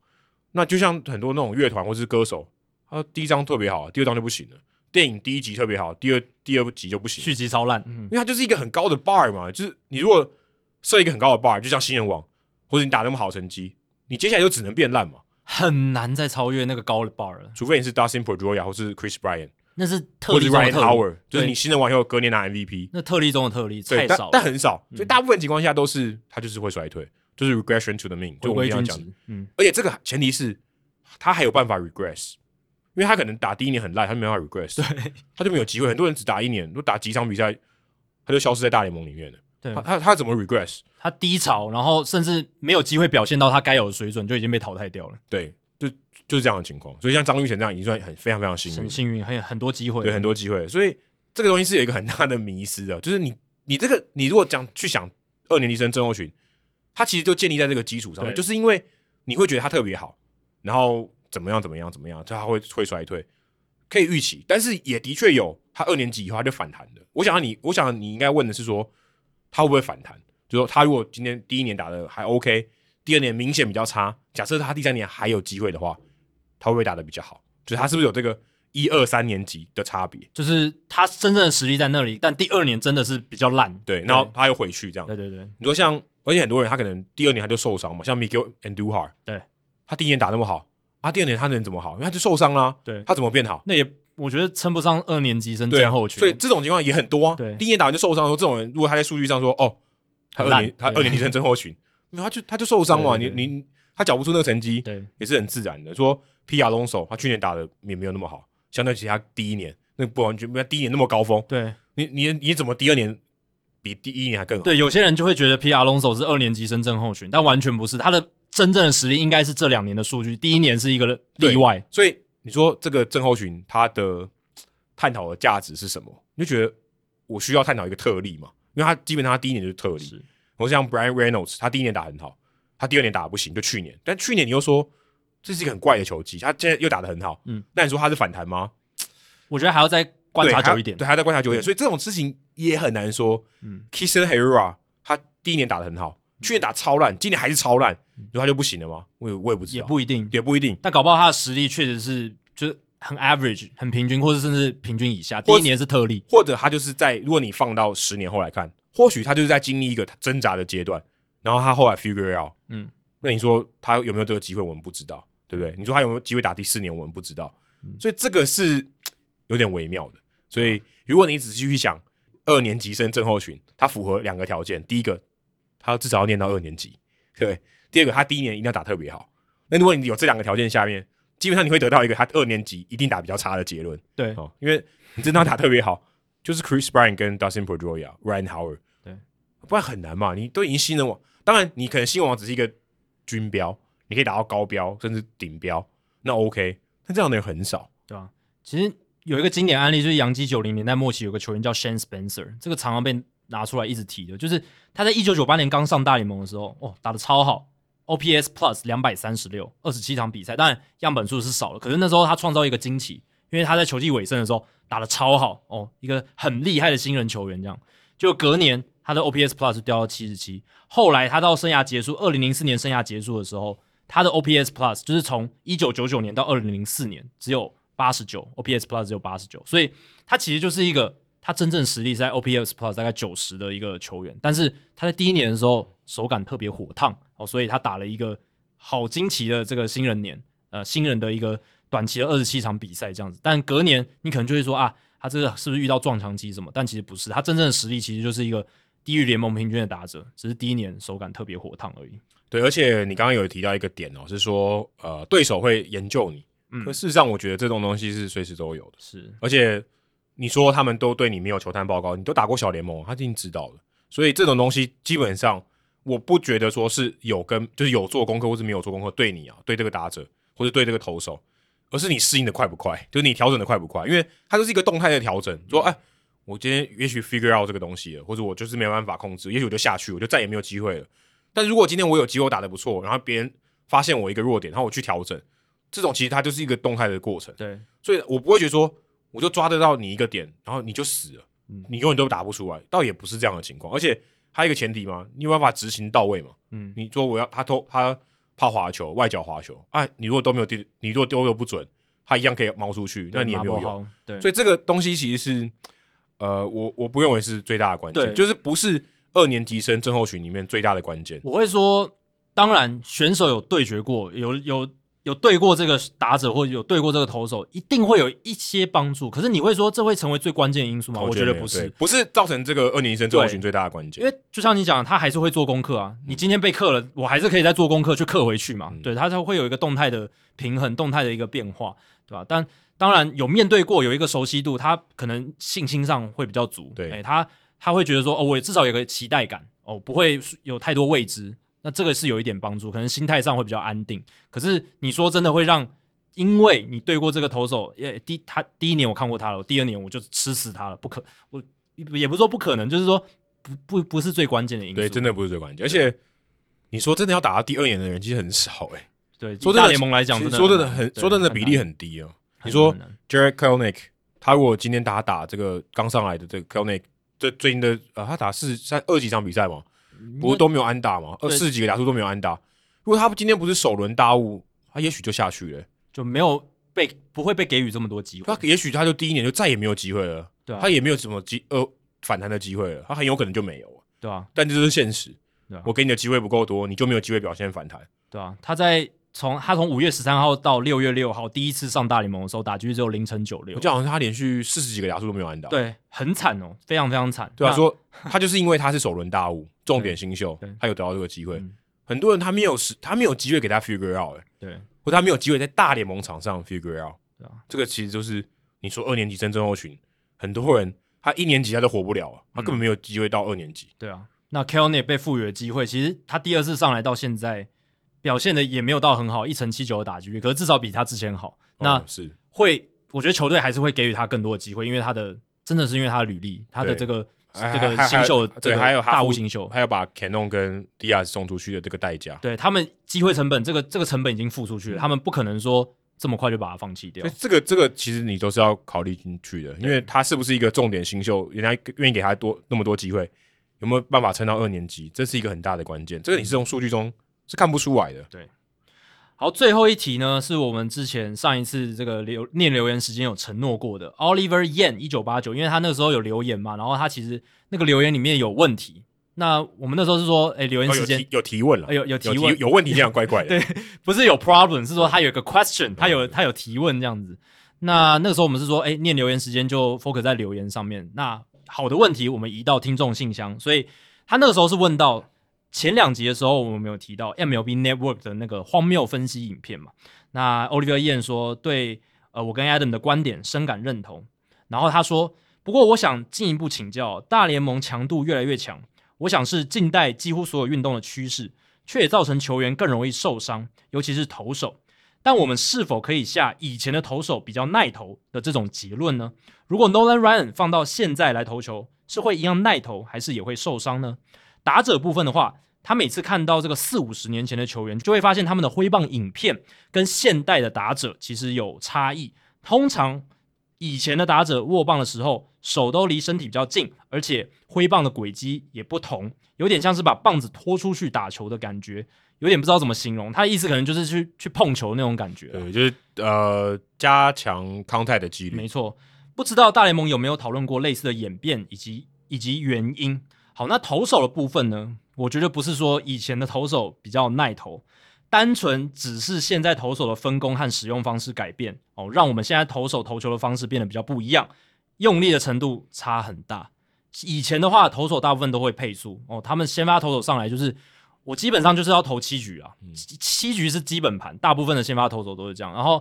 那就像很多那种乐团或是歌手，他第一张特别好，第二张就不行了。电影第一集特别好，第二第二集就不行，续集超烂。因为它就是一个很高的 bar 嘛，就是你如果设一个很高的 bar，就像新人王，或者你打那么好成绩，你接下来就只能变烂嘛。很难再超越那个高的 bar 了，除非你是 Dustin Pedroia 或是 Chris Bryant，那是特例中的特例。Howard, 就是你新人王以后隔年拿 MVP，那特例中的特例太少但，但很少，所以大部分情况下都是他就是会衰退，嗯、就是 regression to the mean，就我们这样讲。嗯，而且这个前提是他还有办法 regress，因为他可能打第一年很烂，他没办法 regress，对，他就没有机会。很多人只打一年，都打几场比赛，他就消失在大联盟里面了。对，他他他怎么 regress？他低潮，然后甚至没有机会表现到他该有的水准，就已经被淘汰掉了。对，就就是这样的情况。所以像张玉成这样，已经算很非常非常幸运，很幸运，很很多机会，对，很多机会。所以这个东西是有一个很大的迷失的，就是你你这个你如果讲去想二年级生症候群，他其实就建立在这个基础上面，就是因为你会觉得他特别好，然后怎么样怎么样怎么样，他会会衰退，可以预期，但是也的确有他二年级以后他就反弹的。我想要你，我想你应该问的是说。他会不会反弹？就说他如果今天第一年打的还 OK，第二年明显比较差，假设他第三年还有机会的话，他会不会打得比较好？就是他是不是有这个一二三年级的差别？就是他真正的实力在那里，但第二年真的是比较烂，对，然后他又回去这样。对对对，你说像，而且很多人他可能第二年他就受伤嘛，像 Miguel Andujar，对，他第一年打那么好，啊，第二年他能怎么好？因为他就受伤啦，对，他怎么变好？那也。我觉得称不上二年级生症候群，所以这种情况也很多啊。对，第一年打完就受伤，说这种人，如果他在数据上说，哦，他二年他二年级生症候群，那他就他就受伤嘛。你你他缴不出那个成绩，对，也是很自然的。说皮亚龙手，他去年打的也没有那么好，相对其他第一年那不完全没有第一年那么高峰。对，你你你怎么第二年比第一年还更好？对，有些人就会觉得皮亚龙手是二年级生正候群，但完全不是，他的真正的实力应该是这两年的数据，第一年是一个例外，所以。你说这个症候群他的探讨的价值是什么？你就觉得我需要探讨一个特例嘛？因为他基本上他第一年就是特例。我像 Brian Reynolds，他第一年打很好，他第二年打的不行，就去年。但去年你又说这是一个很怪的球技，他现在又打得很好。嗯，那你说他是反弹吗？我觉得还要再观察久一点，对，还要再观察久一点。所以这种事情也很难说。嗯 k i s s e n Hiura 他第一年打得很好，去年打超烂，今年还是超烂，你说他就不行了吗？我也我也不知道，也不一定，也不一定。但搞不好他的实力确实是就是很 average，很平均，或者甚至平均以下。第一年是特例，或者他就是在如果你放到十年后来看，或许他就是在经历一个挣扎的阶段，然后他后来 figure out。嗯，那你说他有没有这个机会？我们不知道，对不对？你说他有没有机会打第四年？我们不知道。所以这个是有点微妙的。所以如果你仔细去想，二年级生症候群，他符合两个条件：第一个，他至少要念到二年级，对；第二个，他第一年一定要打特别好。那如果你有这两个条件下面，基本上你会得到一个他二年级一定打比较差的结论。对哦，因为你真的要打特别好，就是 Chris Bryant 跟 Dustin Pedroia、Ryan Howard。不然很难嘛。你都已经新人王，当然你可能新人王只是一个均标，你可以打到高标甚至顶标，那 OK。但这样的人很少，对吧？其实。有一个经典案例，就是洋基九零年代末期有个球员叫 Shane Spencer，这个常常被拿出来一直提的，就是他在一九九八年刚上大联盟的时候，哦，打得超好，OPS Plus 两百三十六，二十七场比赛，当然样本数是少了，可是那时候他创造一个惊奇，因为他在球季尾声的时候打得超好，哦，一个很厉害的新人球员，这样，就隔年他的 OPS Plus 掉到七十七，后来他到生涯结束，二零零四年生涯结束的时候，他的 OPS Plus 就是从一九九九年到二零零四年只有。八十九，OPS Plus 只有八十九，所以他其实就是一个他真正实力在 OPS Plus 大概九十的一个球员，但是他在第一年的时候手感特别火烫哦，所以他打了一个好惊奇的这个新人年，呃，新人的一个短期的二十七场比赛这样子，但隔年你可能就会说啊，他这个是不是遇到撞墙期什么？但其实不是，他真正的实力其实就是一个低于联盟平均的打者，只是第一年手感特别火烫而已。对，而且你刚刚有提到一个点哦，是说呃，对手会研究你。嗯，可事实上，我觉得这种东西是随时都有的。是，而且你说他们都对你没有球探报告，你都打过小联盟，他已经知道了。所以这种东西基本上，我不觉得说是有跟就是有做功课或是没有做功课对你啊，对这个打者或者对这个投手，而是你适应的快不快，就是你调整的快不快，因为它就是一个动态的调整。说，哎，我今天也许 figure out 这个东西了，或者我就是没有办法控制，也许我就下去，我就再也没有机会了。但如果今天我有机会打得不错，然后别人发现我一个弱点，然后我去调整。这种其实它就是一个动态的过程，对，所以我不会觉得说我就抓得到你一个点，然后你就死了，嗯，你永远都打不出来，倒也不是这样的情况。而且还有一个前提嘛，你有办法执行到位嘛，嗯，你说我要他投他抛滑球，外角滑球，哎，你如果都没有丢，你如果丢的不准，他一样可以猫出去，那你也没有用，对，所以这个东西其实是呃，我我不认为是最大的关键，就是不是二年级生症候群里面最大的关键。我会说，当然选手有对决过，有有。有对过这个打者，或者有对过这个投手，一定会有一些帮助。可是你会说这会成为最关键的因素吗？我觉得不是，不是造成这个二年级生症候群最大的关键。因为就像你讲，他还是会做功课啊。你今天被克了，我还是可以再做功课去克回去嘛。嗯、对，他才会有一个动态的平衡，动态的一个变化，对吧？但当然有面对过，有一个熟悉度，他可能信心上会比较足。对，欸、他他会觉得说，哦，我至少有个期待感，哦，不会有太多未知。那这个是有一点帮助，可能心态上会比较安定。可是你说真的会让，因为你对过这个投手，也第他第一年我看过他了，第二年我就吃死他了，不可，我也不是说不可能，就是说不不不是最关键的因素。对，真的不是最关键。而且你说真的要打到第二年的人其实很少哎、欸。对，说大联盟来讲，说真的很说真的比例很低哦。你说 Jarred Kelenic，他如果今天打打这个刚上来的这个 Kelenic，这最近的呃他打四三二几场比赛嘛？不是都没有安打嘛？二四几个打数都没有安打。如果他今天不是首轮大雾，他也许就下去了，就没有被不会被给予这么多机会。他也许他就第一年就再也没有机会了，对啊，他也没有什么机呃反弹的机会了，他很有可能就没有，对啊，但这是现实，对啊，我给你的机会不够多，你就没有机会表现反弹，对啊，他在从他从五月十三号到六月六号第一次上大联盟的时候，打击率只有零成九六，我就好像他连续四十几个打数都没有安打，对，很惨哦，非常非常惨。对啊，说他就是因为他是首轮大物。重点新秀，他有得到这个机会。嗯、很多人他没有时，他没有机会给他 figure out，哎，对，或他没有机会在大联盟场上 figure out，对啊，这个其实就是你说二年级生症候群，很多人他一年级他都活不了，他根本没有机会到二年级。对啊，那 Kelenic 被赋予的机会，其实他第二次上来到现在，表现的也没有到很好，一成七九的打击率，可是至少比他之前好。那是会，我觉得球队还是会给予他更多的机会，因为他的真的是因为他的履历，他的这个这个新秀，对，还有大物新秀，还有把 Canon 跟 Diaz 送出去的这个代价，对他们机会成本，这个这个成本已经付出去了，嗯、他们不可能说这么快就把它放弃掉。这个这个其实你都是要考虑进去的，因为他是不是一个重点新秀，人家愿意给他多那么多机会，有没有办法撑到二年级，这是一个很大的关键。这个你是从数据中是看不出来的，对。好，最后一题呢，是我们之前上一次这个留念留言时间有承诺过的 Oliver Yan 一九八九，因为他那个时候有留言嘛，然后他其实那个留言里面有问题。那我们那时候是说，哎、欸，留言时间、哦、有提问了，有有提问，有问题这样怪怪的，对，不是有 problem，是说他有一个 question，他有他有提问这样子。那那个时候我们是说，哎、欸，念留言时间就 focus 在留言上面。那好的问题我们移到听众信箱，所以他那个时候是问到。前两集的时候，我们有提到 MLB Network 的那个荒谬分析影片嘛？那 Oliver Yan 说对，呃，我跟 Adam 的观点深感认同。然后他说，不过我想进一步请教，大联盟强度越来越强，我想是近代几乎所有运动的趋势，却也造成球员更容易受伤，尤其是投手。但我们是否可以下以前的投手比较耐投的这种结论呢？如果 Nolan Ryan 放到现在来投球，是会一样耐投，还是也会受伤呢？打者部分的话，他每次看到这个四五十年前的球员，就会发现他们的挥棒影片跟现代的打者其实有差异。通常以前的打者握棒的时候，手都离身体比较近，而且挥棒的轨迹也不同，有点像是把棒子拖出去打球的感觉，有点不知道怎么形容。他的意思可能就是去去碰球那种感觉。对，就是呃加强 contact 的几率。没错，不知道大联盟有没有讨论过类似的演变以及以及原因。好，那投手的部分呢？我觉得不是说以前的投手比较耐投，单纯只是现在投手的分工和使用方式改变哦，让我们现在投手投球的方式变得比较不一样，用力的程度差很大。以前的话，投手大部分都会配速哦，他们先发投手上来就是我基本上就是要投七局啊，七局是基本盘，大部分的先发投手都是这样，然后。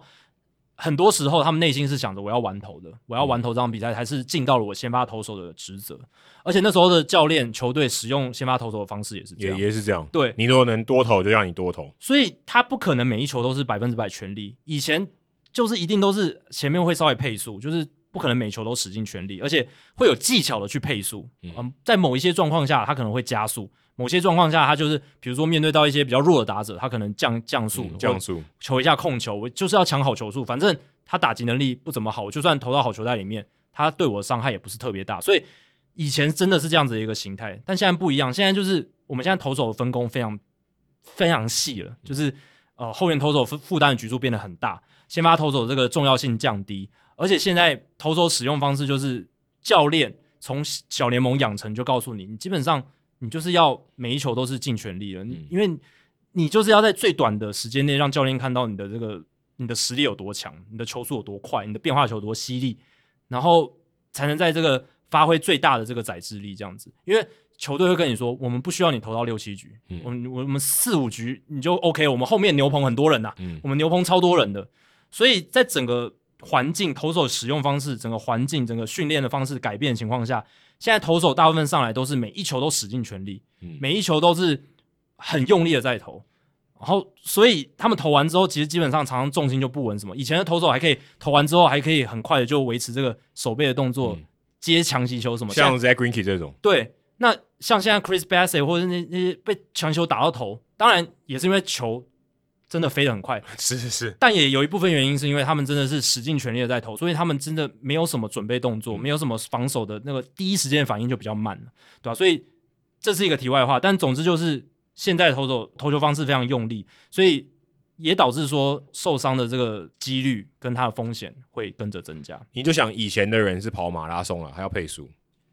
很多时候，他们内心是想着我要完投的，我要完投这场比赛，才是尽到了我先发投手的职责。而且那时候的教练、球队使用先发投手的方式也是这样，也也是这样。对，你如果能多投，就让你多投。所以他不可能每一球都是百分之百全力。以前就是一定都是前面会稍微配速，就是不可能每球都使尽全力，而且会有技巧的去配速。嗯，在某一些状况下，他可能会加速。某些状况下，他就是比如说面对到一些比较弱的打者，他可能降降速，嗯、降速，求一下控球，我就是要抢好球速。反正他打击能力不怎么好，就算投到好球带里面，他对我的伤害也不是特别大。所以以前真的是这样子的一个形态，但现在不一样。现在就是我们现在投手的分工非常非常细了，就是呃后援投手负负担的局数变得很大，先发投手这个重要性降低，而且现在投手使用方式就是教练从小联盟养成就告诉你，你基本上。你就是要每一球都是尽全力了，嗯，因为你就是要在最短的时间内让教练看到你的这个你的实力有多强，你的球速有多快，你的变化球有多犀利，然后才能在这个发挥最大的这个载制力这样子。因为球队会跟你说，我们不需要你投到六七局，嗯，我们我们四五局你就 OK，我们后面牛棚很多人呐，嗯，我们牛棚超多人的，所以在整个环境、投手使用方式、整个环境、整个训练的方式改变的情况下。现在投手大部分上来都是每一球都使尽全力，嗯，每一球都是很用力的在投，然后所以他们投完之后，其实基本上常常重心就不稳。什么以前的投手还可以投完之后还可以很快的就维持这个手背的动作，嗯、接强袭球什么，像 Zack Greinke 这种。对，那像现在 Chris Bassett 或者那那些被强球打到头，当然也是因为球。真的飞得很快，是是是，但也有一部分原因是因为他们真的是使尽全力的在投，所以他们真的没有什么准备动作，嗯、没有什么防守的那个第一时间反应就比较慢了，对吧？所以这是一个题外话，但总之就是现在的投手投球方式非常用力，所以也导致说受伤的这个几率跟他的风险会跟着增加。你就想以前的人是跑马拉松了，还要配速，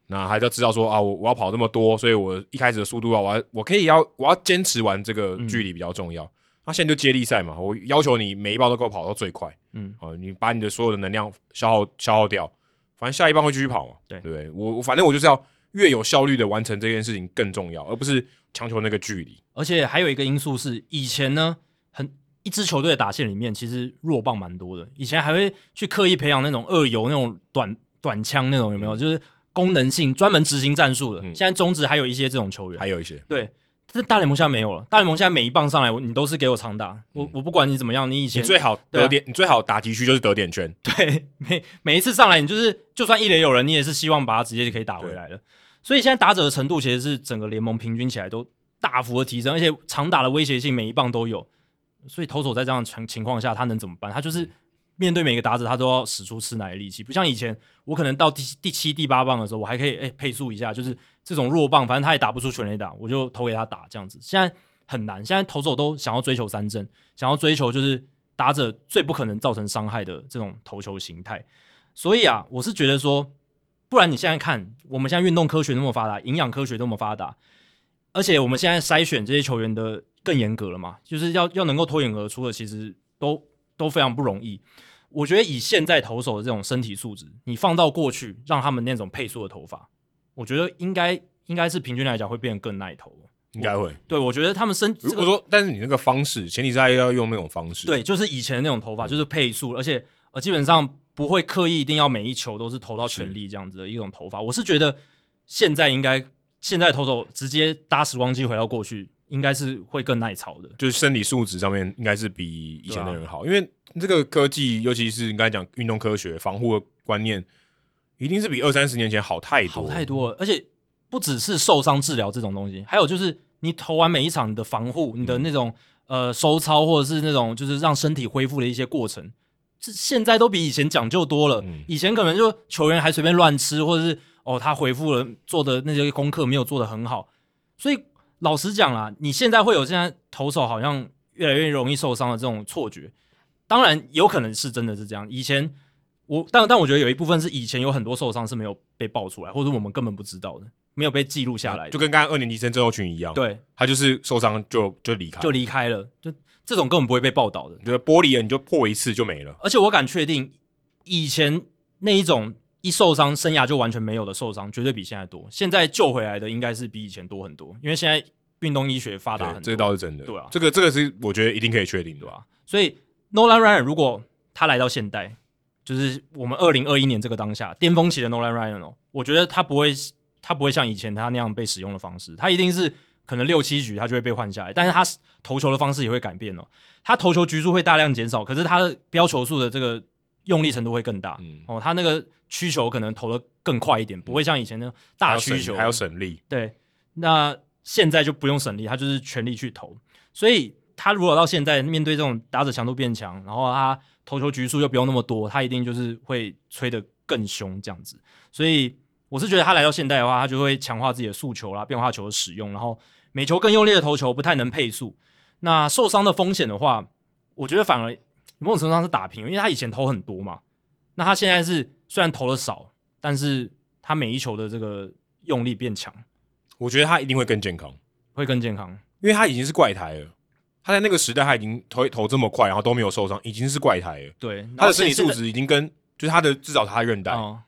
那还要知道说啊，我我要跑这么多，所以我一开始的速度啊，我要我可以要我要坚持完这个距离比较重要。嗯那、啊、现在就接力赛嘛，我要求你每一棒都给我跑到最快，嗯，哦，你把你的所有的能量消耗消耗掉，反正下一棒会继续跑嘛，对，对？我我反正我就是要越有效率的完成这件事情更重要，而不是强求那个距离。而且还有一个因素是，以前呢，很一支球队的打线里面其实弱棒蛮多的，以前还会去刻意培养那种二游那种短短枪那种有没有？嗯、就是功能性专门执行战术的。嗯、现在中职还有一些这种球员，还有一些对。这大联盟现在没有了，大联盟现在每一棒上来，你都是给我长打，我、嗯、我不管你怎么样，你以前你最好得点，啊、你最好打击区就是得点圈，对，每每一次上来，你就是就算一垒有人，你也是希望把他直接就可以打回来了。所以现在打者的程度其实是整个联盟平均起来都大幅的提升，而且长打的威胁性每一棒都有。所以投手在这样的情情况下，他能怎么办？他就是面对每个打者，他都要使出吃奶的力气。不像以前，我可能到第第七、第八棒的时候，我还可以诶、欸、配速一下，就是这种弱棒，反正他也打不出全垒打，我就投给他打这样子。现在很难，现在投手都想要追求三振，想要追求就是打者最不可能造成伤害的这种投球形态。所以啊，我是觉得说，不然你现在看，我们现在运动科学那么发达，营养科学那么发达，而且我们现在筛选这些球员的。更严格了嘛，就是要要能够脱颖而出的，其实都都非常不容易。我觉得以现在投手的这种身体素质，你放到过去，让他们那种配速的投法，我觉得应该应该是平均来讲会变得更耐投。应该会，对，我觉得他们身如果说，但是你那个方式，前提是要用那种方式，对，就是以前的那种投法，就是配速，而且呃基本上不会刻意一定要每一球都是投到全力这样子的一种投法。我是觉得现在应该现在投手直接搭时光机回到过去。应该是会更耐操的，就是身体素质上面应该是比以前的人好，啊、因为这个科技，尤其是你刚才讲运动科学、防护的观念，一定是比二三十年前好太多，好太多了。而且不只是受伤治疗这种东西，还有就是你投完每一场的防护，你的那种、嗯、呃收操或者是那种就是让身体恢复的一些过程，这现在都比以前讲究多了。嗯、以前可能就球员还随便乱吃，或者是哦他回复了做的那些功课没有做得很好，所以。老实讲啦，你现在会有现在投手好像越来越容易受伤的这种错觉，当然有可能是真的是这样。以前我但但我觉得有一部分是以前有很多受伤是没有被爆出来，或者我们根本不知道的，没有被记录下来，就跟刚刚二年级生症候群一样。对，他就是受伤就就离开，就离开了，就这种根本不会被报道的。你觉得玻璃了你就破一次就没了。而且我敢确定，以前那一种。一受伤，生涯就完全没有的受伤，绝对比现在多。现在救回来的应该是比以前多很多，因为现在运动医学发达很多。这个倒是真的。对啊，这个这个是我觉得一定可以确定的。对啊，所以 Nolan Ryan 如果他来到现代，就是我们二零二一年这个当下巅峰期的 Nolan Ryan 哦，我觉得他不会，他不会像以前他那样被使用的方式，他一定是可能六七局他就会被换下来，但是他投球的方式也会改变哦，他投球局数会大量减少，可是他的标球数的这个用力程度会更大。嗯，哦，他那个。需求可能投的更快一点，不会像以前那种大需求还要省力。对，那现在就不用省力，他就是全力去投。所以他如果到现在面对这种打者强度变强，然后他投球局数又不用那么多，他一定就是会吹得更凶这样子。所以我是觉得他来到现代的话，他就会强化自己的速球啦，变化球的使用，然后每球更用力的投球，不太能配速。那受伤的风险的话，我觉得反而某种程度上是打平，因为他以前投很多嘛，那他现在是。虽然投的少，但是他每一球的这个用力变强，我觉得他一定会更健康，会更健康，因为他已经是怪胎了。他在那个时代，他已经投投这么快，然后都没有受伤，已经是怪胎了。对，他的身体素质已经跟就是他的至少他的韧带，哦、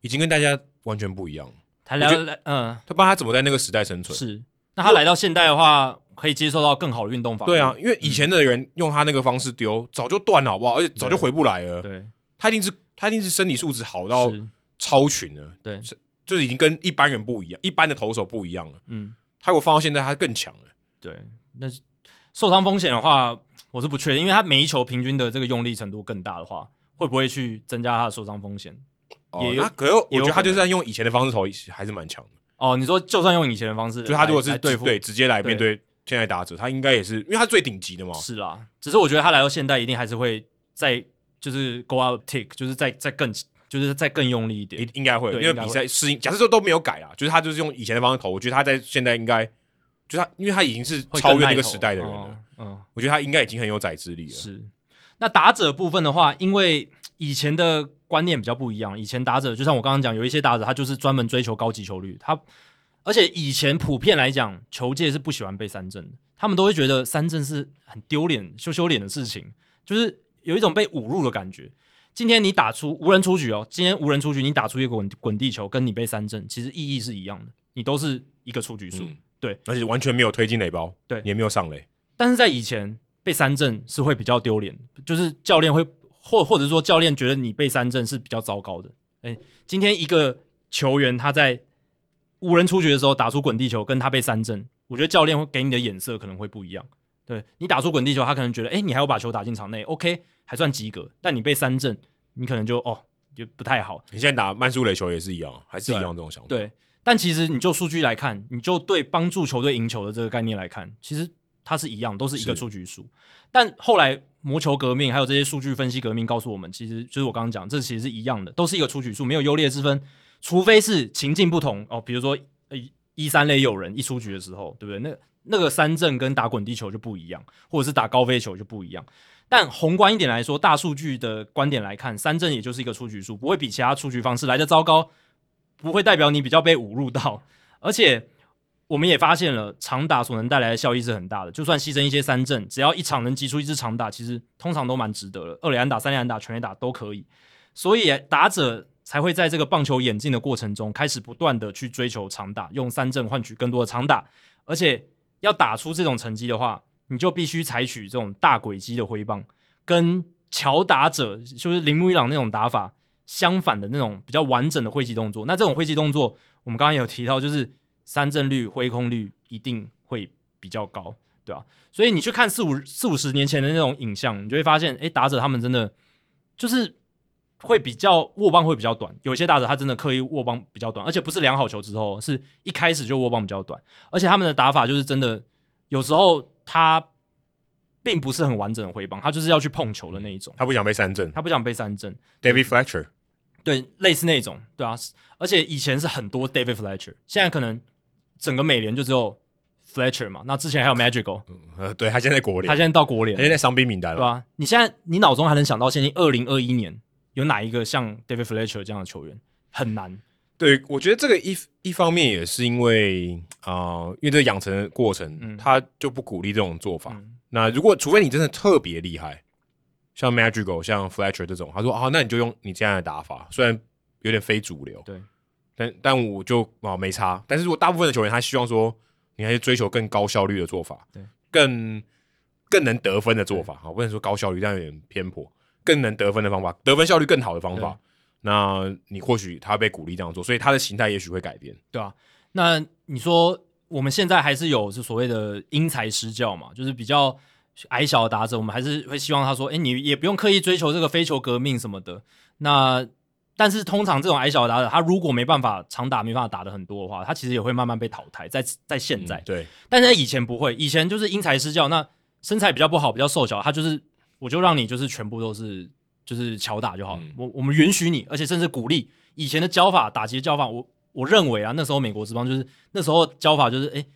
已经跟大家完全不一样。他来，嗯，他不知道他怎么在那个时代生存。是，那他来到现代的话，可以接受到更好的运动法。对啊，因为以前的人用他那个方式丢，早就断了，好不好？而且早就回不来了。对，他一定是。他一定是身体素质好到超群了，对，就是已经跟一般人不一样，一般的投手不一样了。嗯，他如果放到现在，他更强了。对，那受伤风险的话，我是不确定，因为他每一球平均的这个用力程度更大的话，会不会去增加他的受伤风险？哦，也有，可是我觉得他就算用以前的方式投，还是蛮强的。哦，你说就算用以前的方式，就他如果是对付对直接来面对现在打者，他应该也是，因为他最顶级的嘛。是啦，只是我觉得他来到现代，一定还是会再。就是 go out take，就是再再更，就是再更用力一点，应应该会，因为比赛适应。假设说都没有改啊，就是他就是用以前的方式投，我觉得他在现在应该，就他，因为他已经是超越那个时代的人了，嗯，嗯，我觉得他应该已经很有宰之力了。是，那打者部分的话，因为以前的观念比较不一样，以前打者就像我刚刚讲，有一些打者他就是专门追求高击球率，他而且以前普遍来讲，球界是不喜欢被三振的，他们都会觉得三振是很丢脸、羞羞脸的事情，就是。有一种被侮辱的感觉。今天你打出无人出局哦，今天无人出局，你打出一个滚滚地球，跟你被三振，其实意义是一样的，你都是一个出局数，嗯、对，而且完全没有推进垒包，对，也没有上垒。但是在以前被三振是会比较丢脸，就是教练会或或者说教练觉得你被三振是比较糟糕的。诶，今天一个球员他在无人出局的时候打出滚地球，跟他被三振，我觉得教练会给你的眼色可能会不一样。对，你打出滚地球，他可能觉得，哎，你还要把球打进场内，OK，还算及格。但你被三振，你可能就哦，就不太好。你现在打慢速垒球也是一样，还是一样这种想法。对，但其实你就数据来看，你就对帮助球队赢球的这个概念来看，其实它是一样，都是一个出局数。但后来魔球革命还有这些数据分析革命告诉我们，其实就是我刚刚讲，这其实是一样的，都是一个出局数，没有优劣之分，除非是情境不同哦，比如说呃一三垒有人一出局的时候，对不对？那那个三振跟打滚地球就不一样，或者是打高飞球就不一样。但宏观一点来说，大数据的观点来看，三振也就是一个出局数，不会比其他出局方式来的糟糕，不会代表你比较被侮辱到。而且我们也发现了，长打所能带来的效益是很大的。就算牺牲一些三振，只要一场能击出一支长打，其实通常都蛮值得的。二垒安打、三垒安打、全垒打都可以。所以打者才会在这个棒球演进的过程中，开始不断的去追求长打，用三振换取更多的长打，而且。要打出这种成绩的话，你就必须采取这种大轨迹的挥棒，跟乔打者就是铃木一朗那种打法相反的那种比较完整的挥击动作。那这种挥击动作，我们刚刚有提到，就是三振率、挥空率一定会比较高，对吧、啊？所以你去看四五四五十年前的那种影像，你就会发现，诶，打者他们真的就是会比较握棒会比较短。有些打者他真的刻意握棒比较短，而且不是量好球之后，是一开始就握棒比较短，而且他们的打法就是真的。有时候他并不是很完整的挥棒，他就是要去碰球的那一种。他不想被三振，他不想被三振。David Fletcher，对，类似那种，对啊。而且以前是很多 David Fletcher，现在可能整个美联就只有 Fletcher 嘛。那之前还有 Madrigal，呃，对他现在国联，他现在到国联，他现在伤兵名单了，对吧、啊？你现在你脑中还能想到，现今二零二一年有哪一个像 David Fletcher 这样的球员？很难。对，我觉得这个一一方面也是因为啊、呃，因为这养成的过程，嗯、他就不鼓励这种做法。嗯、那如果除非你真的特别厉害，像 Madrigal、像 Fletcher 这种，他说啊，那你就用你这样的打法，虽然有点非主流，对，但但我就啊没差。但是如果大部分的球员他希望说，你还是追求更高效率的做法，对，更更能得分的做法，好，不能说高效率，但有点偏颇，更能得分的方法，得分效率更好的方法。那你或许他被鼓励这样做，所以他的形态也许会改变，对啊，那你说我们现在还是有是所谓的因材施教嘛？就是比较矮小的打者，我们还是会希望他说，哎，你也不用刻意追求这个非球革命什么的。那但是通常这种矮小的打者，他如果没办法长打，没办法打的很多的话，他其实也会慢慢被淘汰。在在现在，嗯、对，但是在以前不会，以前就是因材施教。那身材比较不好，比较瘦小，他就是我就让你就是全部都是。就是巧打就好，嗯、我我们允许你，而且甚至鼓励以前的教法，打击的教法，我我认为啊，那时候美国职棒就是那时候教法就是，诶，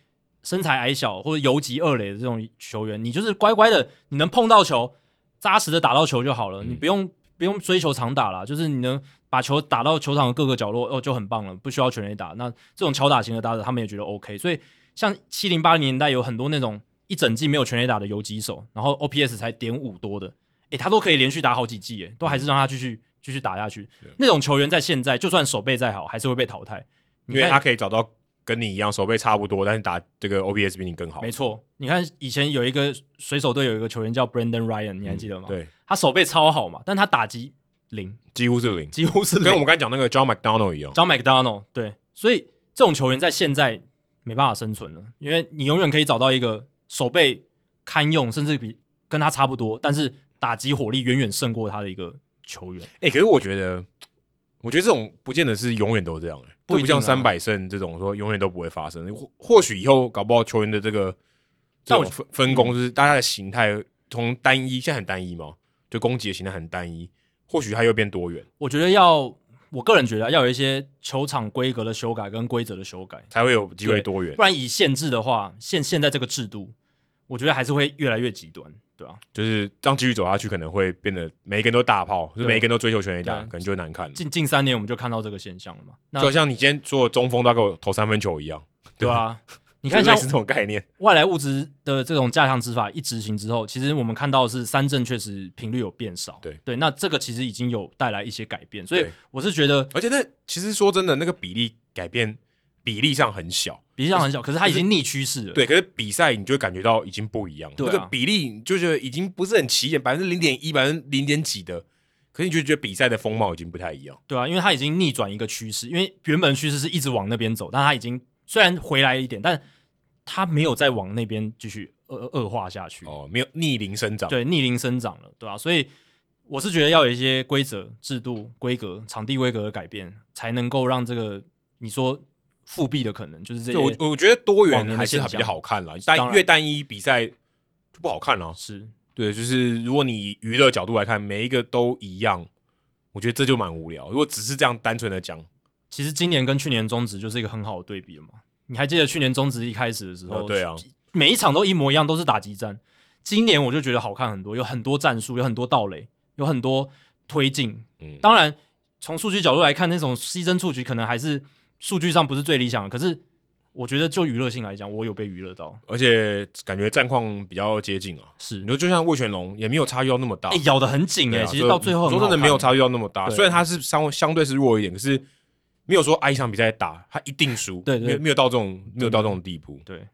身材矮小或者游击二垒的这种球员，你就是乖乖的，你能碰到球，扎实的打到球就好了，嗯、你不用不用追求长打了，就是你能把球打到球场的各个角落，哦，就很棒了，不需要全垒打。那这种敲打型的打者，他们也觉得 OK。所以像七零八零年代有很多那种一整季没有全垒打的游击手，然后 OPS 才点五多的。诶，他都可以连续打好几季，诶，都还是让他继续继续打下去。那种球员在现在，就算手背再好，还是会被淘汰，因为他可以找到跟你一样手背差不多，但是打这个 OPS 比你更好。没错，你看以前有一个水手队有一个球员叫 Brandon Ryan，你还记得吗？嗯、对，他手背超好嘛，但他打击零，几乎是零，几乎是零，跟我们刚才讲那个 John McDonald 一样。John McDonald 对，所以这种球员在现在没办法生存了，因为你永远可以找到一个手背堪用，甚至比跟他差不多，但是。打击火力远远胜过他的一个球员，哎、欸，可是我觉得，我觉得这种不见得是永远都这样、欸，不，不像三百胜这种说永远都不会发生。或或许以后搞不好球员的这个这种分分工，就是大家的形态从单一，现在很单一嘛，就攻击的形态很单一，或许它又变多元。我觉得要，我个人觉得要有一些球场规格的修改跟规则的修改，才会有机会多元。不然以限制的话，现现在这个制度，我觉得还是会越来越极端。对啊，就是这样继续走下去，可能会变得每一个人都大炮，就是每一个人都追求全垒打，可能就会难看了。近近三年我们就看到这个现象了嘛，那就像你今天做中锋都要给我投三分球一样，对啊，你看 像是这种概念，外来物资的这种加强执法一执行之后，其实我们看到的是三振确实频率有变少。对对，那这个其实已经有带来一些改变，所以我是觉得，而且那其实说真的，那个比例改变。比例上很小，比例上很小，可是它已经逆趋势了。对，可是比赛你就会感觉到已经不一样，这个比例就觉得已经不是很起眼，百分之零点一，百分之零点几的，可是你就觉得比赛的风貌已经不太一样。对啊，因为它已经逆转一个趋势，因为原本趋势是一直往那边走，但它已经虽然回来一点，但它没有再往那边继续恶恶化下去哦，没有逆龄生长，对，逆龄生长了，对吧、啊？所以我是觉得要有一些规则、制度、规格、场地规格的改变，才能够让这个你说复辟的可能，就是这些。我我觉得多元还是比较好看了，但越单一比赛就不好看了。是对，就是如果你娱乐角度来看，每一个都一样，我觉得这就蛮无聊。如果只是这样单纯的讲，其实今年跟去年中职就是一个很好的对比了嘛。你还记得去年中职一开始的时候？哦、对啊，每一场都一模一样，都是打击战。今年我就觉得好看很多，有很多战术，有很多盗垒，有很多推进。嗯，当然从数据角度来看，那种牺牲出局可能还是数据上不是最理想的。可是我觉得就娱乐性来讲，我有被娱乐到，而且感觉战况比较接近啊。是，你说就像魏全龙也没有差距到那么大，欸、咬得很紧哎、欸。其实到最后说真的没有差距到那么大，虽然他是相相对是弱一点，可是。没有说挨一场比赛打他一定输，对，对，没有没有到这种没有到这种地步，对。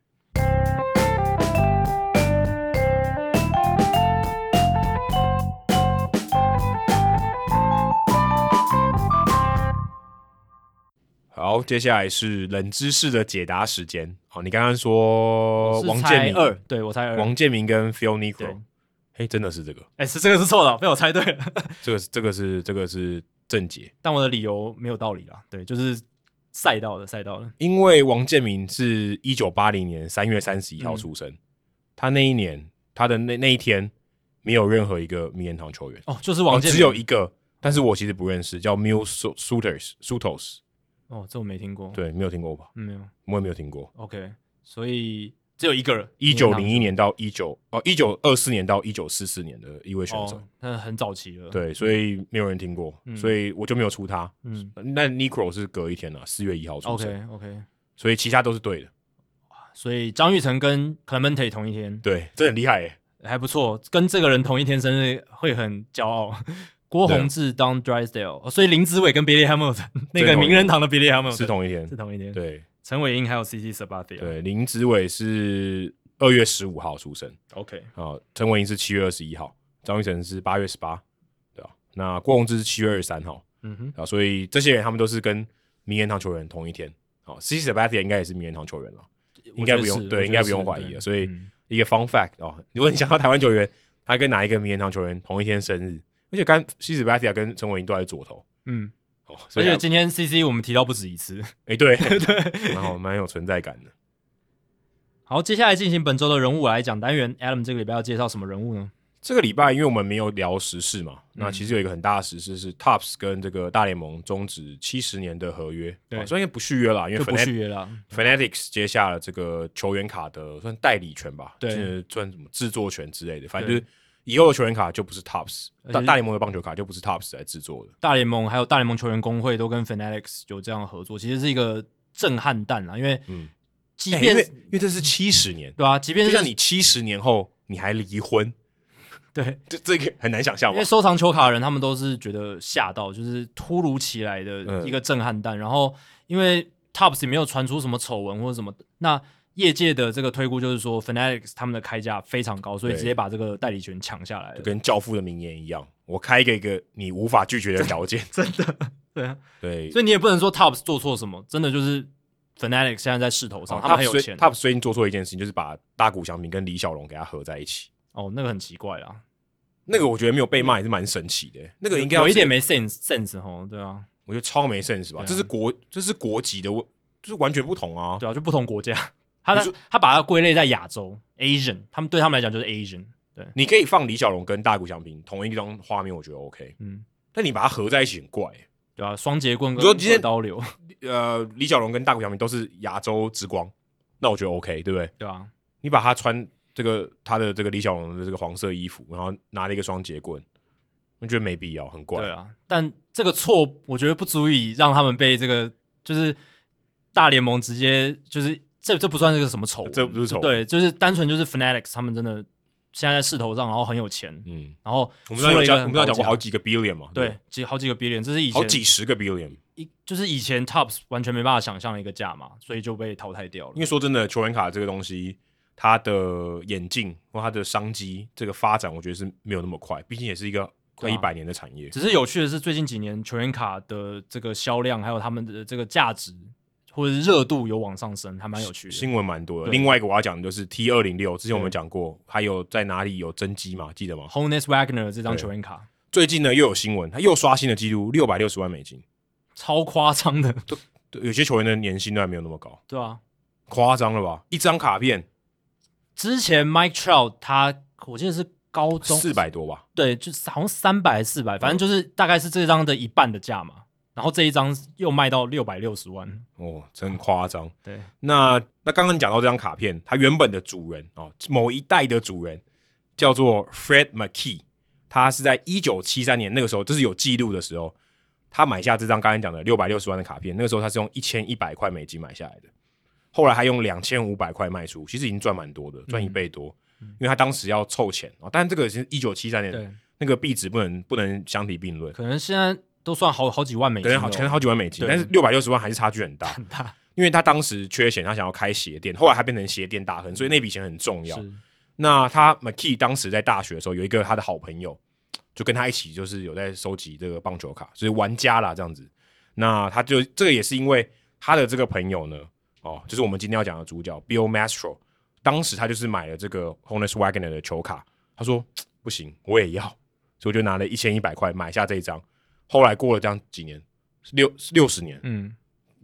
好，接下来是冷知识的解答时间。好，你刚刚说王建民二，对我猜二，王建民跟 Phil Niekro，嘿，真的是这个？哎，是这个是错的，被我猜对了。这个是这个是这个是正解，但我的理由没有道理啦。对，就是。赛道的赛道的，因为王建民是一九八零年三月三十一号出生，嗯，他那一年他的那那一天没有任何一个名人堂球员哦，就是王建民，哦，只有一个，但是我其实不认识，叫 Mil Suiters，Suitors，哦，这我没听过，对，没有听过吧？没有，我也没有听过。OK，所以。只有一个人，一九零一年到一九哦，一九二四年到一九四四年的一位选手，那、哦、很早期了。对，所以没有人听过，嗯、所以我就没有出他。嗯，那 Niekro 是隔一天了，四月一号出生。OK OK，所以其他都是对的。所以张玉成跟 Clemente 同一天，对，这很厉害耶，还不错。跟这个人同一天生日会很骄傲。郭宏志 Don Drysdale，所以林子伟跟 Billy Hamilton 那个名人堂的 Billy Hamilton 是同一天，是同一天。对。陈伟英还有 CC Sabathia，对，林子伟是二月十五号出生，OK，啊，陈伟英是七月二十一号，张玉成是八月十八，对吧？那郭宏志是七月二十三号，嗯哼，啊，所以这些人他们都是跟名人堂球员同一天，好，CC Sabathia 应该也是名人堂球员了，应该不用，对，应该不用怀疑了。所以一个 fun fact 哦，如果你想到台湾球员，他跟哪一个名人堂球员同一天生日，而且刚 CC Sabathia 跟陈伟霆都在左投，嗯。哦、而且今天 CC 我们提到不止一次，哎、欸，对 对，蛮好，蛮有存在感的。好，接下来进行本周的人物来讲单元。Adam 这个礼拜要介绍什么人物呢？这个礼拜因为我们没有聊时事嘛，嗯、那其实有一个很大的时事是 Topps 跟这个大联盟终止七十年的合约，对，所以应该不续约了，因为不续约了。Fanatics 接下了这个球员卡的算代理权吧，对，算什么制作权之类的，反正就是。以后的球员卡就不是 Topps，大大联盟的棒球卡就不是 Topps 来制作的。大联盟还有大联盟球员工会都跟 Fanatics 有这样合作，其实是一个震撼弹啊！因为，嗯，即便、欸、因为因为这是七十年，对啊，即便是像你七十年后你还离婚，对，这这个很难想象。因为收藏球卡的人他们都是觉得吓到，就是突如其来的一个震撼弹。嗯、然后因为 Topps 也没有传出什么丑闻或者什么，那。业界的这个推估就是说，Fanatics 他们的开价非常高，所以直接把这个代理权抢下来了。跟教父的名言一样，我开一个一个你无法拒绝的条件，真的，对啊，对，所以你也不能说 Topps 做错什么，真的就是 Fanatics 现在在势头上，哦、他们很有钱。Topps 最近做错一件事情，就是把大谷翔平跟李小龙给他合在一起。哦，那个很奇怪啊，那个我觉得没有被骂也是蛮神奇的。那个应该有一点没 sense sense 哦，对啊，我觉得超没 sense 吧？啊、这是国，这是国籍的，就是完全不同啊，对啊，就不同国家。他他把它归类在亚洲，Asian，他们对他们来讲就是 Asian。对，你可以放李小龙跟大谷翔平同一张画面，我觉得 OK。嗯，但你把它合在一起很怪，对啊，双节棍跟二刀流，呃，李小龙跟大谷翔平都是亚洲之光，那我觉得 OK，对不对？对啊，你把他穿这个他的这个李小龙的这个黄色衣服，然后拿了一个双节棍，我觉得没必要，很怪。对啊，但这个错我觉得不足以让他们被这个就是大联盟直接就是。这这不算是个什么丑，这不是丑，对，就是单纯就是 Fanatics 他们真的现在在势头上，然后很有钱，嗯，然后我们有讲，我们有讲过好几个 billion 嘛，对，几好几个 billion，这是以前好几十个 billion，一就是以前 Topps 完全没办法想象的一个价嘛，所以就被淘汰掉了。因为说真的，球员卡这个东西，它的演进或它的商机这个发展，我觉得是没有那么快，毕竟也是一个快一百年的产业。只是有趣的是，最近几年球员卡的这个销量还有他们的这个价值。或者是热度有往上升，还蛮有趣的。新闻蛮多的。另外一个我要讲的就是 T 二零六，之前我们讲过，还有在哪里有增肌嘛？记得吗 h o n e s Wagner 这张球员卡，最近呢又有新闻，他又刷新了纪录，六百六十万美金，超夸张的。有些球员的年薪都还没有那么高。对啊，夸张了吧？一张卡片，之前 Mike Trout 他我记得是高中四百多吧？对，就是好像三百四百，反正就是大概是这张的一半的价嘛。然后这一张又卖到六百六十万哦，真夸张。对，那那刚刚讲到这张卡片，它原本的主人哦，某一代的主人叫做 Fred McKee，他是在一九七三年那个时候，这是有记录的时候，他买下这张刚才讲的六百六十万的卡片，那个时候他是用一千一百块美金买下来的，后来还用两千五百块卖出，其实已经赚蛮多的，赚一倍多，嗯、因为他当时要凑钱啊，但这个是一九七三年，对那个币值不能不能相提并论，可能现在。都算好好几万美金，可能好，可能好几万美金，但是六百六十万还是差距很大，很大。因为他当时缺钱，他想要开鞋店，后来他变成鞋店大亨，所以那笔钱很重要。那他 McKee 当时在大学的时候，有一个他的好朋友，就跟他一起，就是有在收集这个棒球卡，就是玩家啦这样子。那他就这个也是因为他的这个朋友呢，哦，就是我们今天要讲的主角 Bill Mastro，当时他就是买了这个 Honus Wagner 的球卡，他说不行，我也要，所以我就拿了一千一百块买下这一张。后来过了这样几年，六六十年，嗯，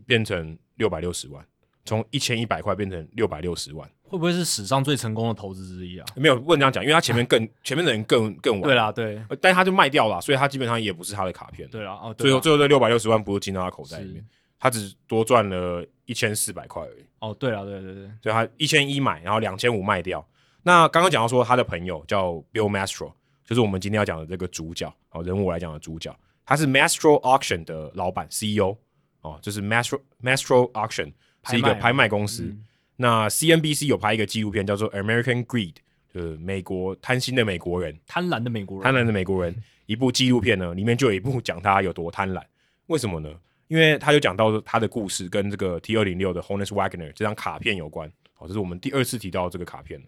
变成六百六十万，从一千一百块变成六百六十万，会不会是史上最成功的投资之一啊？没有，不能这样讲，因为他前面更前面的人更更晚，对啦，对，但是他就卖掉了，所以他基本上也不是他的卡片，对啦，哦，最后最后这六百六十万不是进到他口袋里面，他只多赚了一千四百块而已。哦，对了，对对对，所以他一千一买，然后两千五卖掉。那刚刚讲到说他的朋友叫 Bill Mastro，就是我们今天要讲的这个主角，哦，人物来讲的主角。他是 Mastro Auction 的老板 CEO 哦，就是 Mastro Mastro Auction 是一个拍卖公司。嗯、那 CNBC 有拍一个纪录片叫做 American Greed，就是美国贪心的美国人，贪婪的美国人，贪婪的美国人。一部纪录片呢，里面就有一部讲他有多贪婪。为什么呢？因为他就讲到他的故事跟这个 T 二零六的 Honus Wagner 这张卡片有关。哦，这是我们第二次提到这个卡片。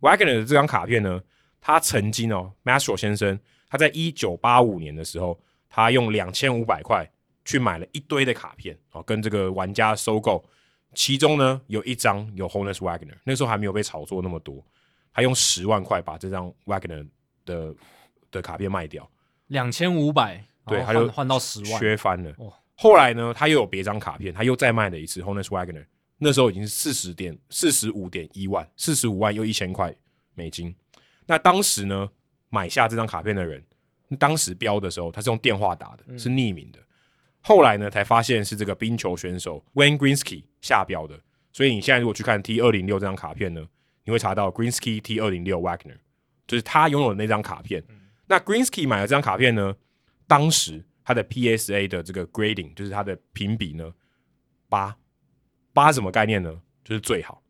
Wagner 的这张卡片呢，他曾经哦，Mastro 先生他在一九八五年的时候。他用两千五百块去买了一堆的卡片，哦，跟这个玩家收购，其中呢有一张有 Honus Wagner，那时候还没有被炒作那么多，他用十万块把这张 Wagner 的的卡片卖掉，两千五百，对，他就换到十万，削翻了。后来呢，他又有别张卡片，他又再卖了一次 Honus Wagner，那时候已经是四十点四十五点一万，四十五万又一千块美金。那当时呢，买下这张卡片的人。当时标的时候，他是用电话打的，是匿名的。嗯、后来呢，才发现是这个冰球选手 Wayne Greensky 下标的。所以你现在如果去看 T 二零六这张卡片呢，你会查到 Greensky T 二零六 Wagner，就是他拥有的那张卡片。嗯、那 Greensky 买了这张卡片呢，当时他的 PSA 的这个 grading 就是他的评比呢，八八什么概念呢？就是最好、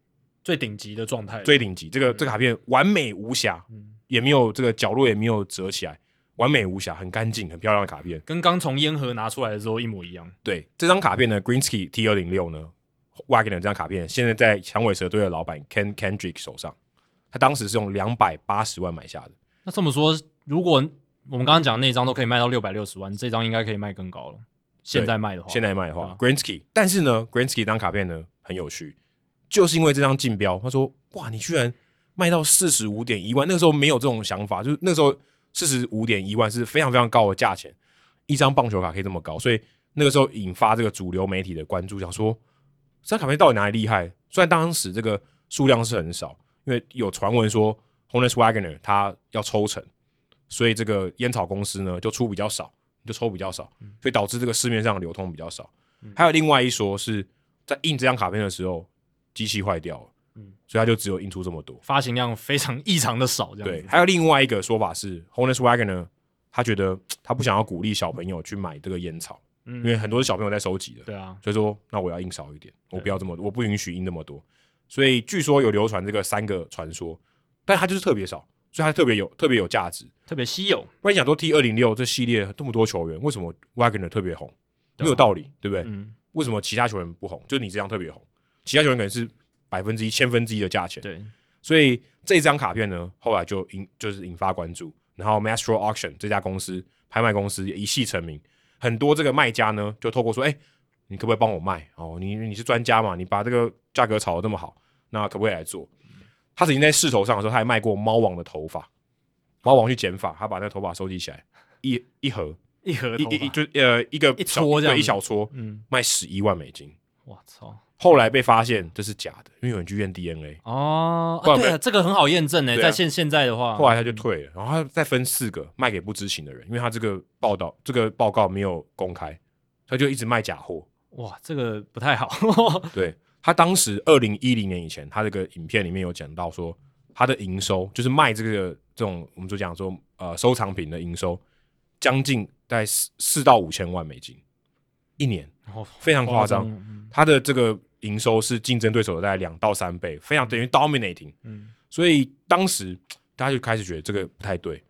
最顶级的状态，最顶级。这个、嗯、这个卡片完美无瑕，嗯、也没有这个角落也没有折起来。完美无瑕，很干净，很漂亮的卡片，跟刚从烟盒拿出来的时候一模一样。对，这张卡片呢，Greensky T 二零六呢，Wagner 这张卡片现在在响尾蛇队的老板 Ken Kendrick 手上，他当时是用两百八十万买下的。那这么说，如果我们刚刚讲那张都可以卖到六百六十万，这张应该可以卖更高了。现在卖的话，现在卖的话，Greensky，但是呢，Greensky 这张卡片呢很有趣，就是因为这张竞标，他说哇，你居然卖到四十五点一万，那个时候没有这种想法，就是那时候。四十五点一万是非常非常高的价钱，一张棒球卡可以这么高，所以那个时候引发这个主流媒体的关注，想说这张卡片到底哪里厉害？虽然当时这个数量是很少，因为有传闻说 Honus Wagner 他要抽成，所以这个烟草公司呢就出比较少，就抽比较少，所以导致这个市面上流通比较少。还有另外一说是在印这张卡片的时候，机器坏掉了。嗯，所以他就只有印出这么多，发行量非常异常的少，这样。对，还有另外一个说法是 h o n e s Wagner 呢，他觉得他不想要鼓励小朋友去买这个烟草，嗯，因为很多是小朋友在收集的，对啊，所以说那我要印少一点，我不要这么多，我不允许印那么多。所以据说有流传这个三个传说，但他就是特别少，所以他特别有特别有价值，特别稀有。不然你想说 T 二零六这系列这么多球员，为什么 Wagner 特别红？没有道理，对不对？嗯，为什么其他球员不红？就你这样特别红，其他球员可能是。百分之一、千分之一的价钱，对，所以这张卡片呢，后来就引就是引发关注，然后 Mastro Auction 这家公司拍卖公司也一系成名，很多这个卖家呢就透过说，哎、欸，你可不可以帮我卖？哦，你你是专家嘛，你把这个价格炒得这么好，那可不可以来做？他曾经在势头上的时候，他还卖过猫王的头发，猫王去剪发，他把那个头发收集起来，一一盒一盒一一就呃一个一撮这样一小撮，嗯，卖十一万美金。我操！后来被发现这是假的，因为有人去验 DNA 哦。啊对啊，这个很好验证诶，在现现在的话，后来他就退了，然后他再分四个卖给不知情的人，因为他这个报道这个报告没有公开，他就一直卖假货。哇，这个不太好。对。他当时二零一零年以前，他这个影片里面有讲到说，他的营收就是卖这个这种，我们就讲说，呃，收藏品的营收将近在四四到五千万美金一年，哦、非常夸张。嗯、他的这个营收是竞争对手的大概两到三倍，非常等于 dominating。嗯，所以当时 大家就开始觉得这个不太对，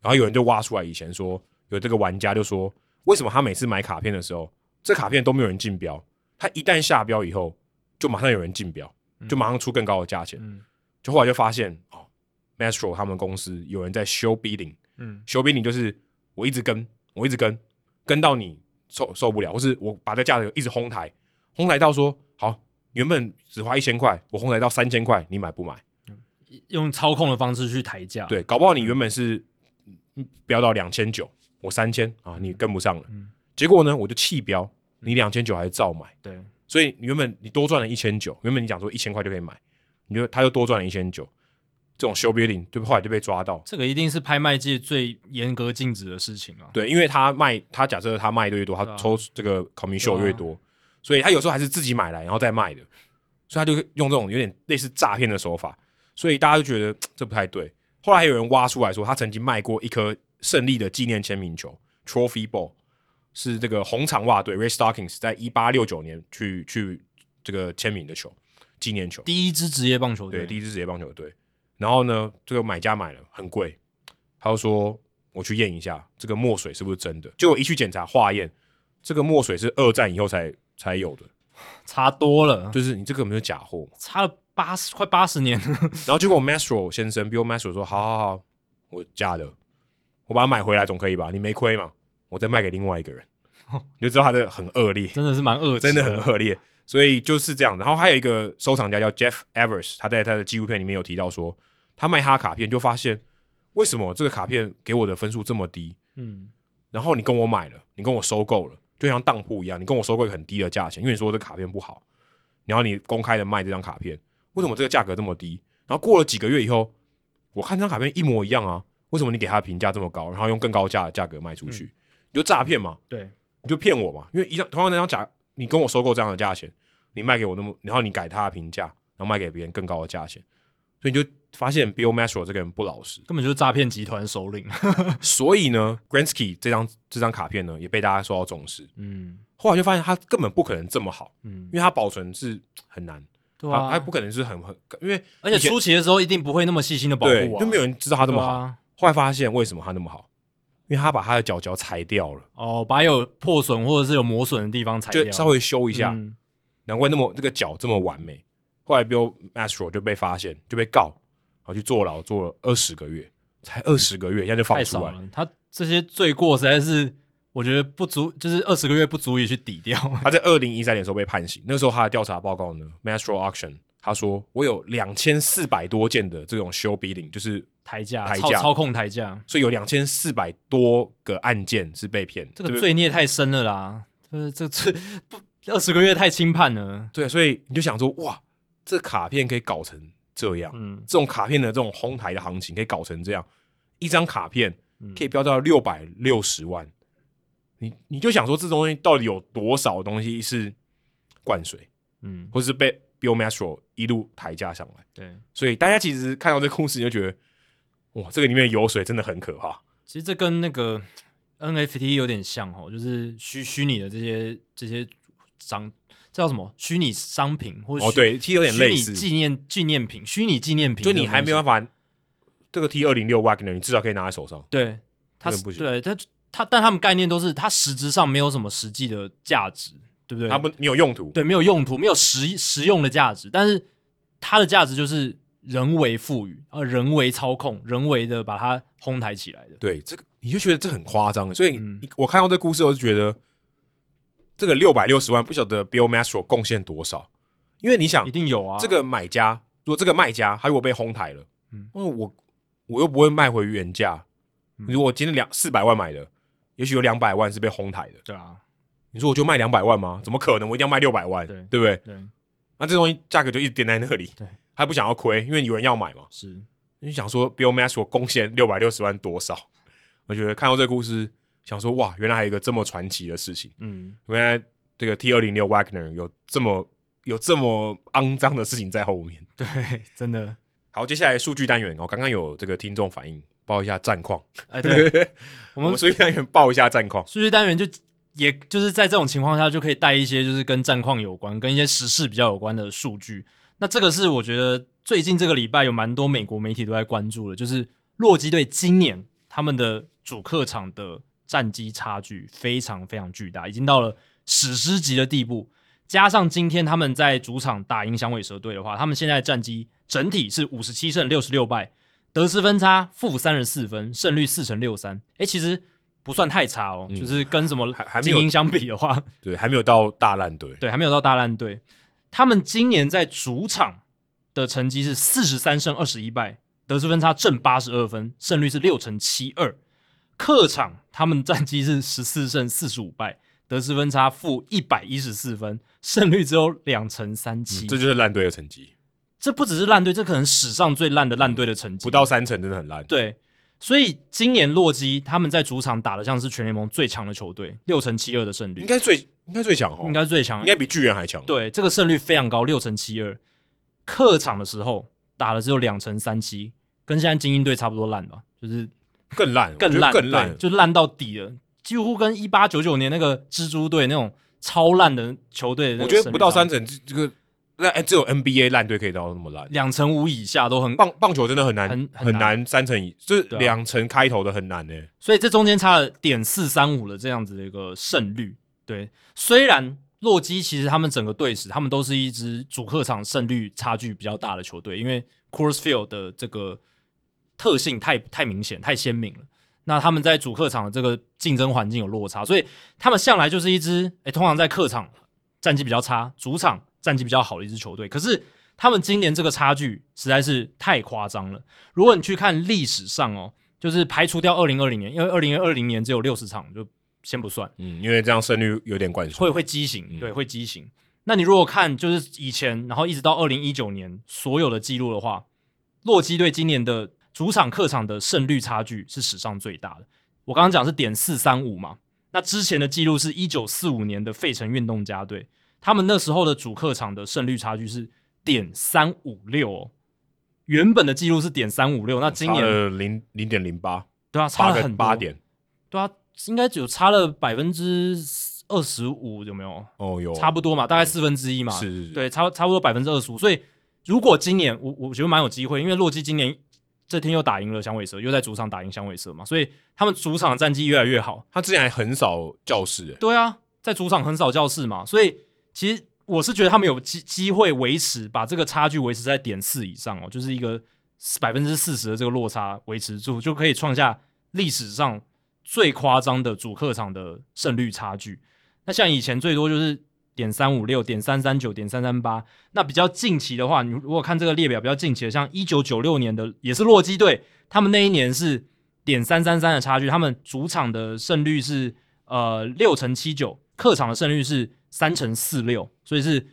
然后有人就挖出来以前说，有这个玩家就说，为什么他每次买卡片的时候，这卡片都没有人竞标，他一旦下标以后。就马上有人竞标，就马上出更高的价钱。嗯，就后来就发现哦，Mastro 他们公司有人在 show bidding。嗯，show bidding 就是我一直跟，我一直跟，跟到你受受不了，或是我把这价格一直哄抬，哄抬到说好，原本只花一千块，我哄抬到三千块，你买不买？用操控的方式去抬价。对，搞不好你原本是标到两千九，我三千啊，你跟不上了。嗯，结果呢，我就弃标，你两千九还是照买。对。所以原本你多赚了一千九，原本你讲说一千块就可以买，你就他又多赚了一千九，这种 show bidding 就后来就被抓到。这个一定是拍卖界最严格禁止的事情啊。对，因为他卖，他假设他卖的越多，他抽这个 commission 越多，啊、所以他有时候还是自己买来然后再卖的，所以他就用这种有点类似诈骗的手法，所以大家就觉得这不太对。后来还有人挖出来说，他曾经卖过一颗胜利的纪念签名球 trophy ball。是这个红长袜队 Red Stockings 在一八六九年去去这个签名的球，纪念球，第一支职业棒球队，对，第一支职业棒球队。然后呢，这个买家买了很贵，他就说我去验一下这个墨水是不是真的。结果一去检查化验，这个墨水是二战以后才才有的，差多了，就是你这个有没有假货？差了八十快八十年。然后结果 Mastro 先生，Bill Mastro 说，好好好，我假的，我把它买回来总可以吧？你没亏嘛？我再卖给另外一个人，你就知道他的很恶劣，真的是蛮恶，真的很恶劣。所以就是这样。然后还有一个收藏家叫 Jeff Evers，他在他的纪录片里面有提到说，他卖他卡片就发现，为什么这个卡片给我的分数这么低？嗯，然后你跟我买了，你跟我收购了，就像当铺一样，你跟我收购一个很低的价钱，因为你说这卡片不好，然后你公开的卖这张卡片，为什么这个价格这么低？然后过了几个月以后，我看这张卡片一模一样啊，为什么你给他的评价这么高，然后用更高价的价格卖出去？嗯你就诈骗嘛？对，你就骗我嘛？因为一张同样那张假，你跟我收购这样的价钱，你卖给我那么，然后你改他的评价，然后卖给别人更高的价钱，所以你就发现 Bill Mastro 这个人不老实，根本就是诈骗集团首领。所以呢，Gretzky 这张这张卡片呢，也被大家受到重视。嗯，后来就发现他根本不可能这么好，嗯，因为他保存是很难，对啊，他不可能是很很，因为而且初期的时候一定不会那么细心的保护啊，就没有人知道他这么好。啊、后来发现为什么他那么好？因为他把他的脚脚裁掉了哦，把有破损或者是有磨损的地方裁掉，就稍微修一下，嗯、难怪那么这个脚这么完美。后来 Bill Mastro 就被发现，就被告，然后去坐牢，坐了二十个月，才二十个月，现在就放出来了。他这些罪过实在是，我觉得不足，就是二十个月不足以去抵掉。他在二零一三年的时候被判刑，那时候他的调查报告呢，Mastro Auction，他说我有两千四百多件的这种 show bidding，就是。抬价，抬价，操控抬价，所以有两千四百多个案件是被骗，这个罪孽太深了啦！这，这这不二十个月太轻判了。对，所以你就想说，哇，这卡片可以搞成这样，嗯，这种卡片的这种哄抬的行情可以搞成这样，一张卡片可以飙到六百六十万，嗯、你你就想说，这东西到底有多少东西是灌水，嗯，或是被 Bill Mastro 一路抬价上来？对，所以大家其实看到这故事，你就觉得。哇，这个里面油水真的很可怕。其实这跟那个 NFT 有点像哦，就是虚虚拟的这些这些商，这叫什么？虚拟商品或者哦，对，T 有点类似纪念纪念品，虚拟纪念品。就你还没办法，这个 T 二零六 Wagner，你至少可以拿在手上。对，它不行。对，它它，但他们概念都是，它实质上没有什么实际的价值，对不对？它不你有用途，对，没有用途，没有实实用的价值，但是它的价值就是。人为赋予，啊，人为操控，人为的把它哄抬起来的。对，这个你就觉得这很夸张。所以，嗯、我看到这故事，我就觉得这个六百六十万不晓得 Bill Mastro 贡献多少？因为你想，一定有啊。这个买家如果这个卖家他如果被哄抬了，嗯，我我又不会卖回原价。如果今天两四百万买的，也许有两百万是被哄抬的。对啊，你说我就卖两百万吗？怎么可能？我一定要卖六百万，对对不对？对。那这东西价格就一直垫在那里，对，还不想要亏，因为有人要买嘛。是。你想说 Bill Mastro 贡献六百六十万多少？我觉得看到这个故事，想说哇，原来还有一个这么传奇的事情。嗯，原来这个 T 二零六 Wagner 有这么有这么肮脏的事情在后面。对，真的。好，接下来数据单元，我刚刚有这个听众反映，报一下战况。哎，对，我们数据单元报一下战况。数据单元就也就是在这种情况下，就可以带一些就是跟战况有关、跟一些时事比较有关的数据。那这个是我觉得最近这个礼拜有蛮多美国媒体都在关注的，就是洛基队今年他们的主客场的战绩差距非常非常巨大，已经到了史诗级的地步。加上今天他们在主场打赢响尾蛇队的话，他们现在战绩整体是五十七胜六十六败，得失分差负三十四分，胜率四成六三。哎，其实不算太差哦，嗯、就是跟什么精英相比的话，对，还没有到大烂队，对，还没有到大烂队。他们今年在主场的成绩是四十三胜二十一败，得失分差正八十二分，胜率是六成七二。客场他们战绩是十四胜四十五败，得失分差负一百一十四分，胜率只有两成三七。这就是烂队的成绩。这不只是烂队，这可能史上最烂的烂队的成绩。不到三成真的很烂。对，所以今年洛基他们在主场打的像是全联盟最强的球队，六成七二的胜率，应该最。应该最强哦，应该最强，应该比巨人还强。对，这个胜率非常高，六成七二。客场的时候打了只有两成三七，跟现在精英队差不多烂吧，就是更烂，更烂，更烂，就烂到底了，几乎跟一八九九年那个蜘蛛队那种超烂的球队。我觉得不到三成，这个那哎，只有 NBA 烂队可以到那么烂，两成五以下都很棒。棒球真的很难，很很难，三成以就是两成开头的很难呢。所以这中间差了点四三五的这样子的一个胜率。对，虽然洛基其实他们整个队史，他们都是一支主客场胜率差距比较大的球队，因为 Coors Field 的这个特性太太明显、太鲜明了。那他们在主客场的这个竞争环境有落差，所以他们向来就是一支诶，通常在客场战绩比较差，主场战绩比较好的一支球队。可是他们今年这个差距实在是太夸张了。如果你去看历史上哦，就是排除掉二零二零年，因为二零二零年只有六十场就。先不算，嗯，因为这样胜率有点关系，会会畸形，嗯、对，会畸形。那你如果看就是以前，然后一直到二零一九年所有的记录的话，洛基队今年的主场客场的胜率差距是史上最大的。我刚刚讲是点四三五嘛，那之前的记录是一九四五年的费城运动家队，他们那时候的主客场的胜率差距是点三五六哦，原本的记录是点三五六，那今年零零点零八，对啊，差了很八点，对啊。应该只有差了百分之二十五，有没有？哦，有，差不多嘛，大概四分之一嘛。是，是，是，对，差差不多百分之二十五。所以，如果今年我我觉得蛮有机会，因为洛基今年这天又打赢了响尾蛇，又在主场打赢响尾蛇嘛，所以他们主场的战绩越来越好。他之前还横扫教士，对啊，在主场横扫教室嘛，所以其实我是觉得他们有机机会维持把这个差距维持在点四以上哦，就是一个百分之四十的这个落差维持住，就可以创下历史上。最夸张的主客场的胜率差距，那像以前最多就是点三五六、点三三九、点三三八。那比较近期的话，你如果看这个列表比较近期的，像一九九六年的也是洛基队，他们那一年是点三三三的差距，他们主场的胜率是呃六成七九，客场的胜率是三成四六，所以是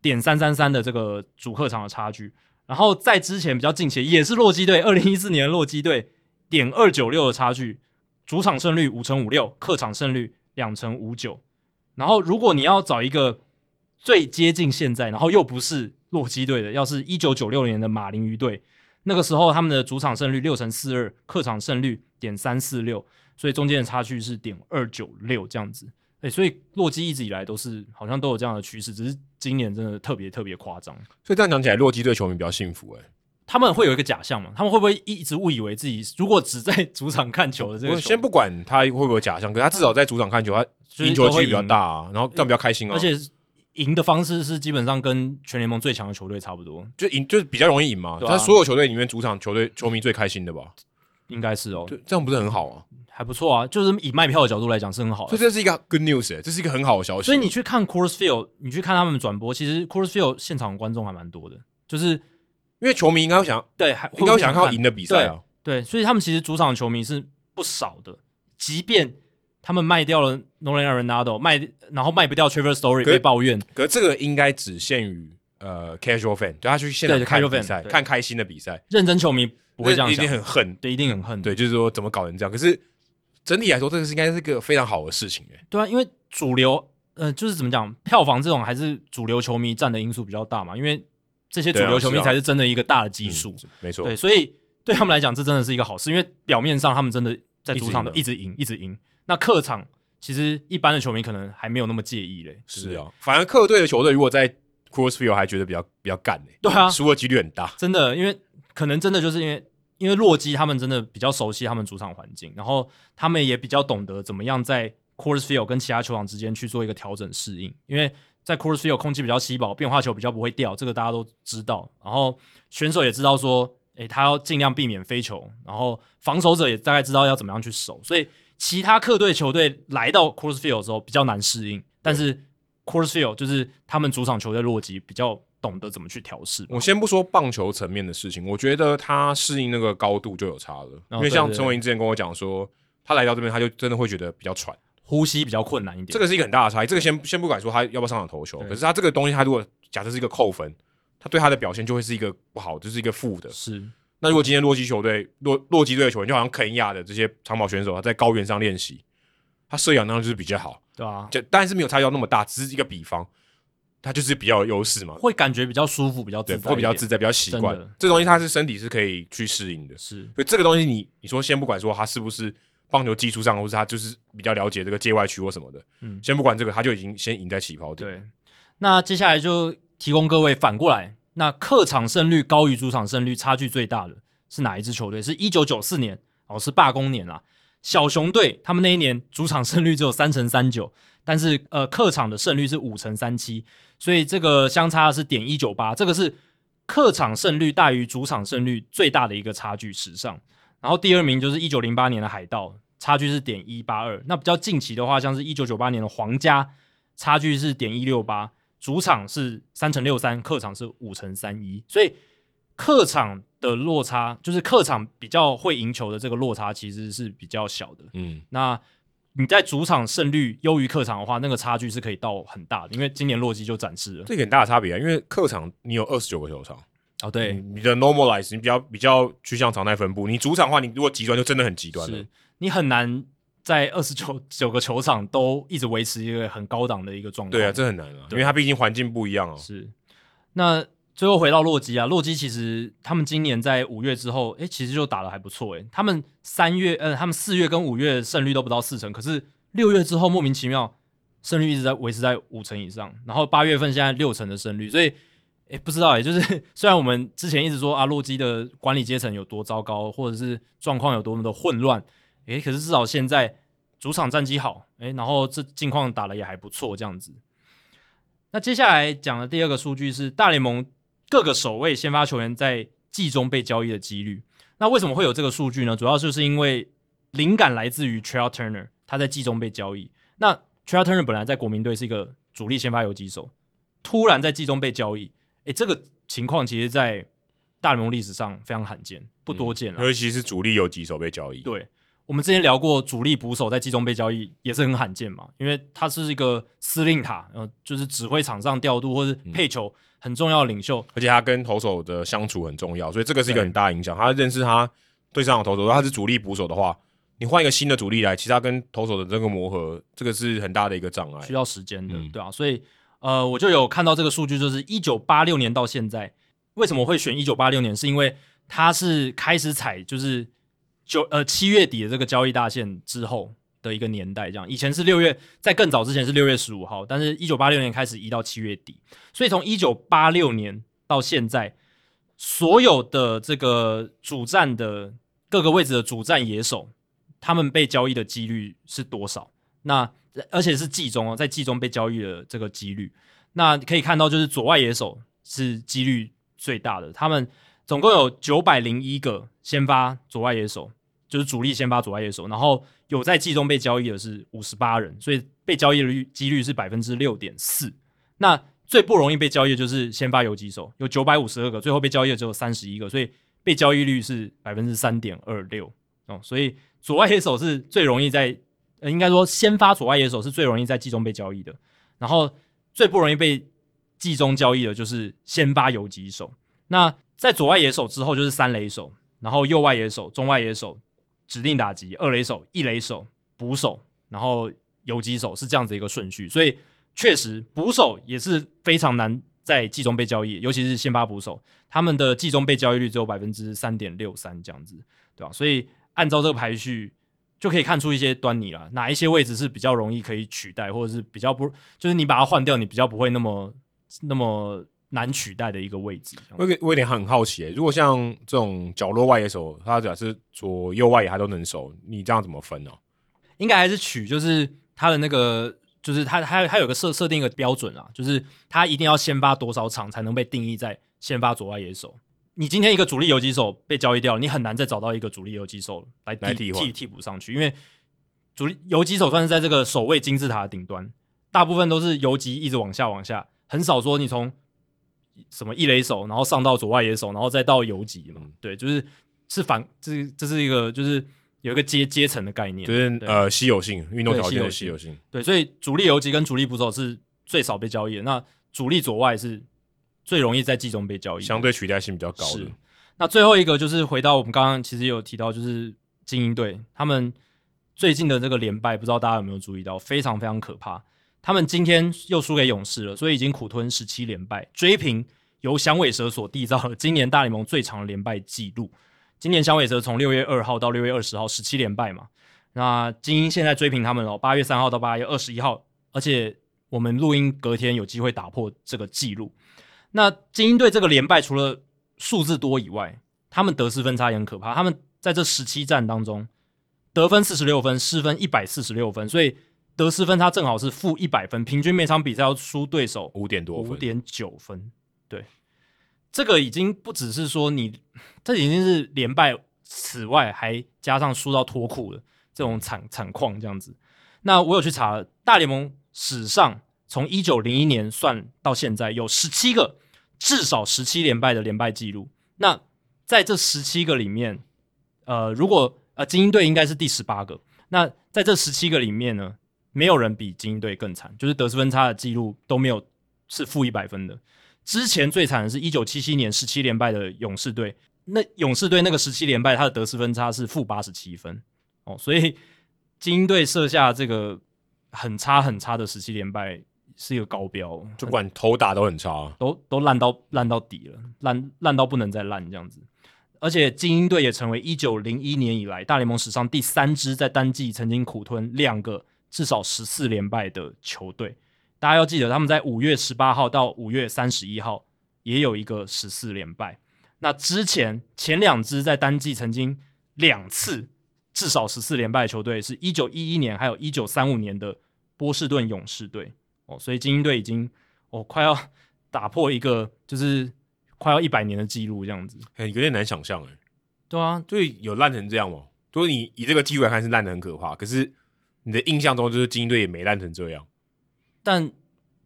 点三三三的这个主客场的差距。然后在之前比较近期也是洛基队，二零一四年的洛基队点二九六的差距。主场胜率五成五六，客场胜率两成五九。然后，如果你要找一个最接近现在，然后又不是洛基队的，要是一九九六年的马林鱼队，那个时候他们的主场胜率六成四二，客场胜率点三四六，所以中间的差距是点二九六这样子。诶，所以洛基一直以来都是好像都有这样的趋势，只是今年真的特别特别夸张。所以这样讲起来，洛基队球迷比较幸福诶。他们会有一个假象嘛？他们会不会一直误以为自己如果只在主场看球的这个球？先不管他会不会有假象，可是他至少在主场看球，他赢球几率比较大啊，然后这样比较开心啊。而且赢的方式是基本上跟全联盟最强的球队差不多，就赢就是比较容易赢嘛。他所有球队里面，主场球队球迷最开心的吧？应该是哦，对，这样不是很好啊？还不错啊，就是以卖票的角度来讲是很好的，所以这是一个 good news，欸，这是一个很好的消息。所以你去看 Coors Field，你去看他们转播，其实 Coors Field 现场观众还蛮多的，就是因为球迷应该会想对，应该会想看赢的比赛啊。对，对，所以他们其实主场的球迷是不少的，即便他们卖掉了 Nolan Arenado，卖然后卖不掉 Trevor Story 被抱怨，可是这个应该只限于呃 casual fan，对他去现场看比赛，看开心的比赛，认真球迷不会这样想，一定很恨，对，一定很恨，对，就是说怎么搞成这样，可是。整体来说，这个是应该是个非常好的事情，哎，对啊，因为主流，呃，就是怎么讲，票房这种还是主流球迷占的因素比较大嘛，因为这些主流球迷才是真的一个大的基数，嗯，没错，对，所以对他们来讲，这真的是一个好事，因为表面上他们真的在主场的一直赢，一直赢，那客场其实一般的球迷可能还没有那么介意嘞，是啊，反而客队的球队如果在 Coors Field 还觉得比较比较干嘞，对啊，输的几率很大，真的，因为可能真的就是因为。因为洛基他们真的比较熟悉他们主场环境，然后他们也比较懂得怎么样在 Coors Field 跟其他球场之间去做一个调整适应。因为在 Coors Field 空气比较稀薄，变化球比较不会掉，这个大家都知道。然后选手也知道说，诶，他要尽量避免飞球，然后防守者也大概知道要怎么样去守。所以其他客队球队来到 Coors Field 的时候比较难适应，但是 Coors Field 就是他们主场球队洛基比较。懂得怎么去调试。我先不说棒球层面的事情，我觉得他适应那个高度就有差了。哦、因为像陈伟霆之前跟我讲说，他来到这边他就真的会觉得比较喘，呼吸比较困难一点。这个是一个很大的差异。这个先先不管说他要不要上场投球，可是他这个东西，他如果假设是一个扣分，他对他的表现就会是一个不好，就是一个负的。是。那如果今天洛基球队洛洛基队的球员，就好像肯亚的这些长跑选手，他在高原上练习，他摄氧量就是比较好，对啊，就当然是没有差异到那么大，只是一个比方。他就是比较有优势嘛，会感觉比较舒服，比较自在，会比较自在，比较习惯。这东西他是身体是可以去适应的，是。所以这个东西你你说先不管说他是不是棒球技术上，或是他就是比较了解这个界外区或什么的，嗯，先不管这个，他就已经先赢在起跑点。对。那接下来就提供各位反过来，那客场胜率高于主场胜率差距最大的是哪一支球队？是一九九四年哦，是罢工年啦。小熊队他们那一年主场胜率只有三成三九，但是呃客场的胜率是五成三七。所以这个相差是点一九八，这个是客场胜率大于主场胜率最大的一个差距史上。然后第二名就是一九零八年的海盗，差距是点一八二。那比较近期的话，像是一九九八年的皇家，差距是点一六八，主场是三乘六三，客场是五乘三一。所以客场的落差，就是客场比较会赢球的这个落差，其实是比较小的。嗯，那。你在主场胜率优于客场的话，那个差距是可以到很大的，因为今年洛基就展示了这个很大的差别啊。因为客场你有二十九个球场哦，对，你的 normalize 你比较比较趋向常态分布。你主场的话，你如果极端就真的很极端了，是你很难在二十九九个球场都一直维持一个很高档的一个状态。对啊，这很难啊，因为它毕竟环境不一样啊。是，那。最后回到洛基啊，洛基其实他们今年在五月之后，诶，其实就打的还不错诶。他们三月，呃，他们四月跟五月胜率都不到四成，可是六月之后莫名其妙胜率一直在维持在五成以上，然后八月份现在六成的胜率，所以诶，不知道诶，就是 虽然我们之前一直说啊，洛基的管理阶层有多糟糕，或者是状况有多么的混乱，诶，可是至少现在主场战绩好，诶，然后这近况打得也还不错，这样子。那接下来讲的第二个数据是大联盟。各个首位先发球员在季中被交易的几率，那为什么会有这个数据呢？主要就是因为灵感来自于 Trail Turner，他在季中被交易。那 Trail Turner 本来在国民队是一个主力先发游击手，突然在季中被交易，诶，这个情况其实，在大联盟历史上非常罕见，不多见了。尤其是主力有击手被交易。对，我们之前聊过，主力捕手在季中被交易也是很罕见嘛，因为他是一个司令塔，呃，就是指挥场上调度或是配球。嗯很重要的领袖，而且他跟投手的相处很重要，所以这个是一个很大影响。他认识他对上的投手，如果他是主力捕手的话，你换一个新的主力来，其实他跟投手的这个磨合，这个是很大的一个障碍，需要时间的，嗯、对啊。所以呃，我就有看到这个数据，就是一九八六年到现在，为什么会选一九八六年？是因为它是开始踩就是九呃七月底的这个交易大限之后。的一个年代，这样以前是六月，在更早之前是六月十五号，但是一九八六年开始移到七月底，所以从一九八六年到现在，所有的这个主战的各个位置的主战野手，他们被交易的几率是多少？那而且是季中哦，在季中被交易的这个几率，那可以看到就是左外野手是几率最大的，他们总共有九百零一个先发左外野手。就是主力先发左外野手，然后有在季中被交易的是五十八人，所以被交易的率几率是百分之六点四。那最不容易被交易的就是先发游击手，有九百五十二个，最后被交易的只有三十一个，所以被交易率是百分之三点二六哦。所以左外野手是最容易在，呃，应该说先发左外野手是最容易在季中被交易的，然后最不容易被季中交易的就是先发游击手。那在左外野手之后就是三垒手，然后右外野手、中外野手。指定打击二垒手、一垒手、捕手，然后游击手是这样子一个顺序，所以确实捕手也是非常难在季中被交易，尤其是先发捕手，他们的季中被交易率只有百分之三点六三这样子，对吧？所以按照这个排序就可以看出一些端倪了，哪一些位置是比较容易可以取代，或者是比较不，就是你把它换掉，你比较不会那么那么。难取代的一个位置。我我有点很好奇，如果像这种角落外野手，他只要是左右外野他都能守，你这样怎么分呢？应该还是取，就是他的那个，就是他他他有个设设定一个标准啊，就是他一定要先发多少场才能被定义在先发左外野手。你今天一个主力游击手被交易掉了，你很难再找到一个主力游击手来替替替补上去，因为主力游击手算是在这个守卫金字塔的顶端，大部分都是游击一直往下往下，很少说你从。什么一垒手，然后上到左外野手，然后再到游击嘛？对，就是是反，这是这是一个就是有一个阶阶层的概念，就是呃稀有性运动条件的稀有性。对，所以主力游击跟主力捕手是最少被交易的，那主力左外是最容易在季中被交易，相对取代性比较高的。是。那最后一个就是回到我们刚刚其实有提到，就是精英队他们最近的这个连败，不知道大家有没有注意到，非常非常可怕。他们今天又输给勇士了，所以已经苦吞十七连败，追平由响尾蛇所缔造的今年大联盟最长的连败纪录。今年响尾蛇从六月二号到六月二十号十七连败嘛，那精英现在追平他们了，八月三号到八月二十一号，而且我们录音隔天有机会打破这个纪录。那精英队这个连败除了数字多以外，他们得失分差也很可怕。他们在这十七战当中得分四十六分，失分一百四十六分，所以。得失分差正好是负一百分，平均每场比赛要输对手五点多五点九分。对，这个已经不只是说你，这已经是连败，此外还加上输到脱裤了这种惨惨况这样子。那我有去查了，大联盟史上从一九零一年算到现在，有十七个至少十七连败的连败记录。那在这十七个里面，呃，如果呃精英队应该是第十八个。那在这十七个里面呢？没有人比精英队更惨，就是得失分差的记录都没有是负一百分的。之前最惨的是一九七七年十七连败的勇士队，那勇士队那个十七连败，他的得失分差是负八十七分哦，所以精英队设下这个很差很差的十七连败是一个高标，就不管头打都很差，都都烂到烂到底了，烂烂到不能再烂这样子。而且精英队也成为一九零一年以来大联盟史上第三支在单季曾经苦吞两个。至少十四连败的球队，大家要记得，他们在五月十八号到五月三十一号也有一个十四连败。那之前前两支在单季曾经两次至少十四连败的球队，是一九一一年还有一九三五年的波士顿勇士队哦。所以精英队已经哦快要 打破一个就是快要一百年的记录，这样子，欸，有点难想象哎。对啊，就有烂成这样哦。如果你以这个记录来看，是烂的很可怕，可是。你的印象中就是精英队也没烂成这样，但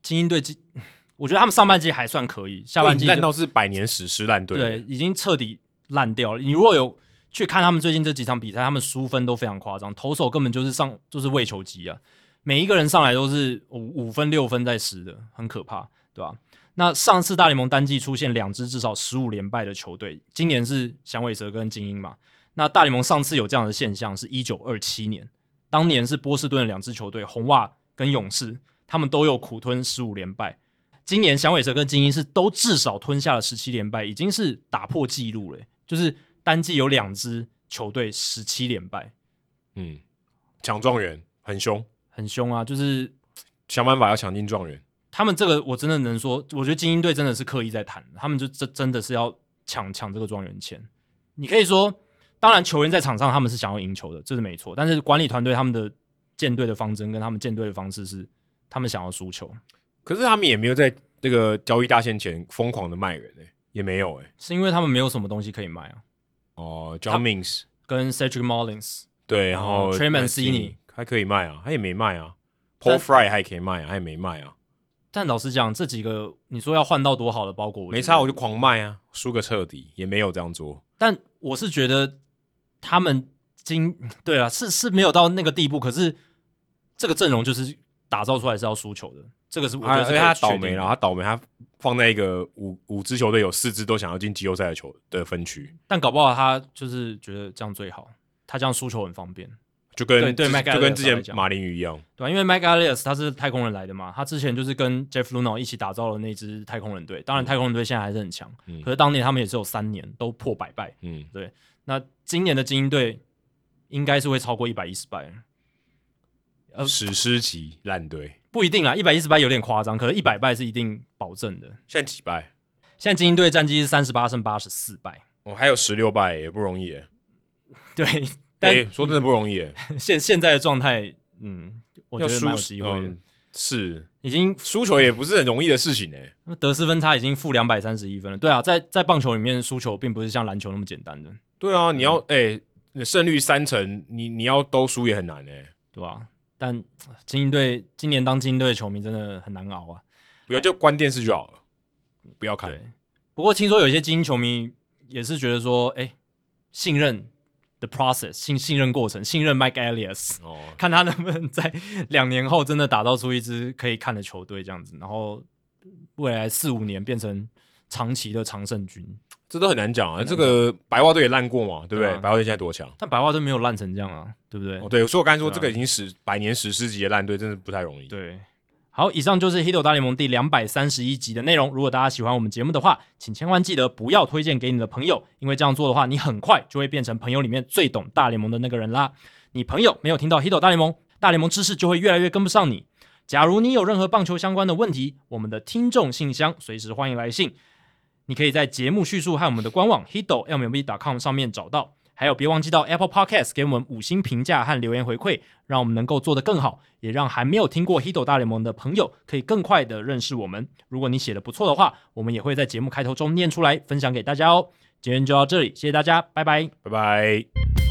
精英队，我觉得他们上半季还算可以，下半季烂到是百年史诗烂队，对，已经彻底烂掉了。你如果有去看他们最近这几场比赛，他们输分都非常夸张，投手根本就是上就是喂球机啊，每一个人上来都是五五分六分在十的，很可怕，对吧？那上次大联盟单季出现两支至少十五连败的球队，今年是响尾蛇跟精英嘛？那大联盟上次有这样的现象是一九二七年。当年是波士顿的两支球队红袜跟勇士，他们都有苦吞十五连败。今年响尾蛇跟精英是都至少吞下了十七连败，已经是打破纪录了。就是单季有两支球队十七连败。嗯，抢状元很凶，很凶啊！就是想办法要抢进状元。他们这个我真的能说，我觉得精英队真的是刻意在谈，他们就真真的是要抢抢这个状元签。你可以说。当然，球员在场上他们是想要赢球的，这是没错。但是管理团队他们的建队的方针跟他们建队的方式是，他们想要输球。可是他们也没有在这个交易大限前疯狂的卖人诶、欸，也没有诶、欸，是因为他们没有什么东西可以卖啊。哦，John Means 跟 Cedric Mullins，对，然后 Trey Mancini 还可以卖啊，他也没卖啊，Paul Fry 还可以卖啊，他也没卖啊。但老实讲，这几个你说要换到多好的包裹，没差，我就狂卖啊，输个彻底，也没有这样做。但我是觉得他们今 对啊，是是没有到那个地步，可是这个阵容就是打造出来是要输球的，这个是我觉得是、啊、他倒霉了，他倒霉，他放在一个五五支球队有四支都想要进季后赛的球的分区，但搞不好他就是觉得这样最好，他这样输球很方便。就跟对，对就跟之前马林鱼一样，对、啊、因为 Mike Elias 他是太空人来的嘛，他之前就是跟 Jeff Luhnow 一起打造了那支太空人队。当然，太空人队现在还是很强，嗯、可是当年他们也只有三年都破百败。嗯，对。那今年的精英队应该是会超过一百一十败，呃，史诗级烂队不一定啦，一百一十败有点夸张，可是一百败是一定保证的。现在几败？现在精英队战绩是三十八胜八十四败，哦，还有十六败也不容易耶。对。但、欸、说真的不容易诶，现现在的状态，嗯，我觉得蛮有机会的、嗯。是，已经输球也不是很容易的事情诶。得失分差已经负两百三十一分了。对啊，在在棒球里面输球并不是像篮球那么简单的。对啊，你要诶、欸，胜率三成，你你要都输也很难诶，对吧、啊？但精英队今年当精英队的球迷真的很难熬啊。不要就关电视就好了，不要看。不过听说有些精英球迷也是觉得说，哎、欸，信任。The process 信信任过程，信任 Mike Elias，哦，看他能不能在两年后真的打造出一支可以看的球队这样子，然后未来四五年变成长期的常胜军，这都很难讲啊。这个白袜队也烂过嘛，对不对？啊、白袜队现在多强？但白袜队没有烂成这样啊，对不对？哦，对，所以我刚才说这个已经史、啊、百年史诗级的烂队，真的不太容易。对。好，以上就是《Hito 大联盟》第两百三十一集的内容。如果大家喜欢我们节目的话，请千万记得不要推荐给你的朋友，因为这样做的话，你很快就会变成朋友里面最懂大联盟的那个人啦。你朋友没有听到《Hito 大联盟》，大联盟知识就会越来越跟不上你。假如你有任何棒球相关的问题，我们的听众信箱随时欢迎来信，你可以在节目叙述和我们的官网 hitomlb.com 上面找到。还有，别忘记到 Apple Podcast 给我们五星评价和留言回馈，让我们能够做得更好，也让还没有听过 Hito 大联盟的朋友可以更快的认识我们。如果你写的不错的话，我们也会在节目开头中念出来，分享给大家哦。今天就到这里，谢谢大家，拜拜，拜拜。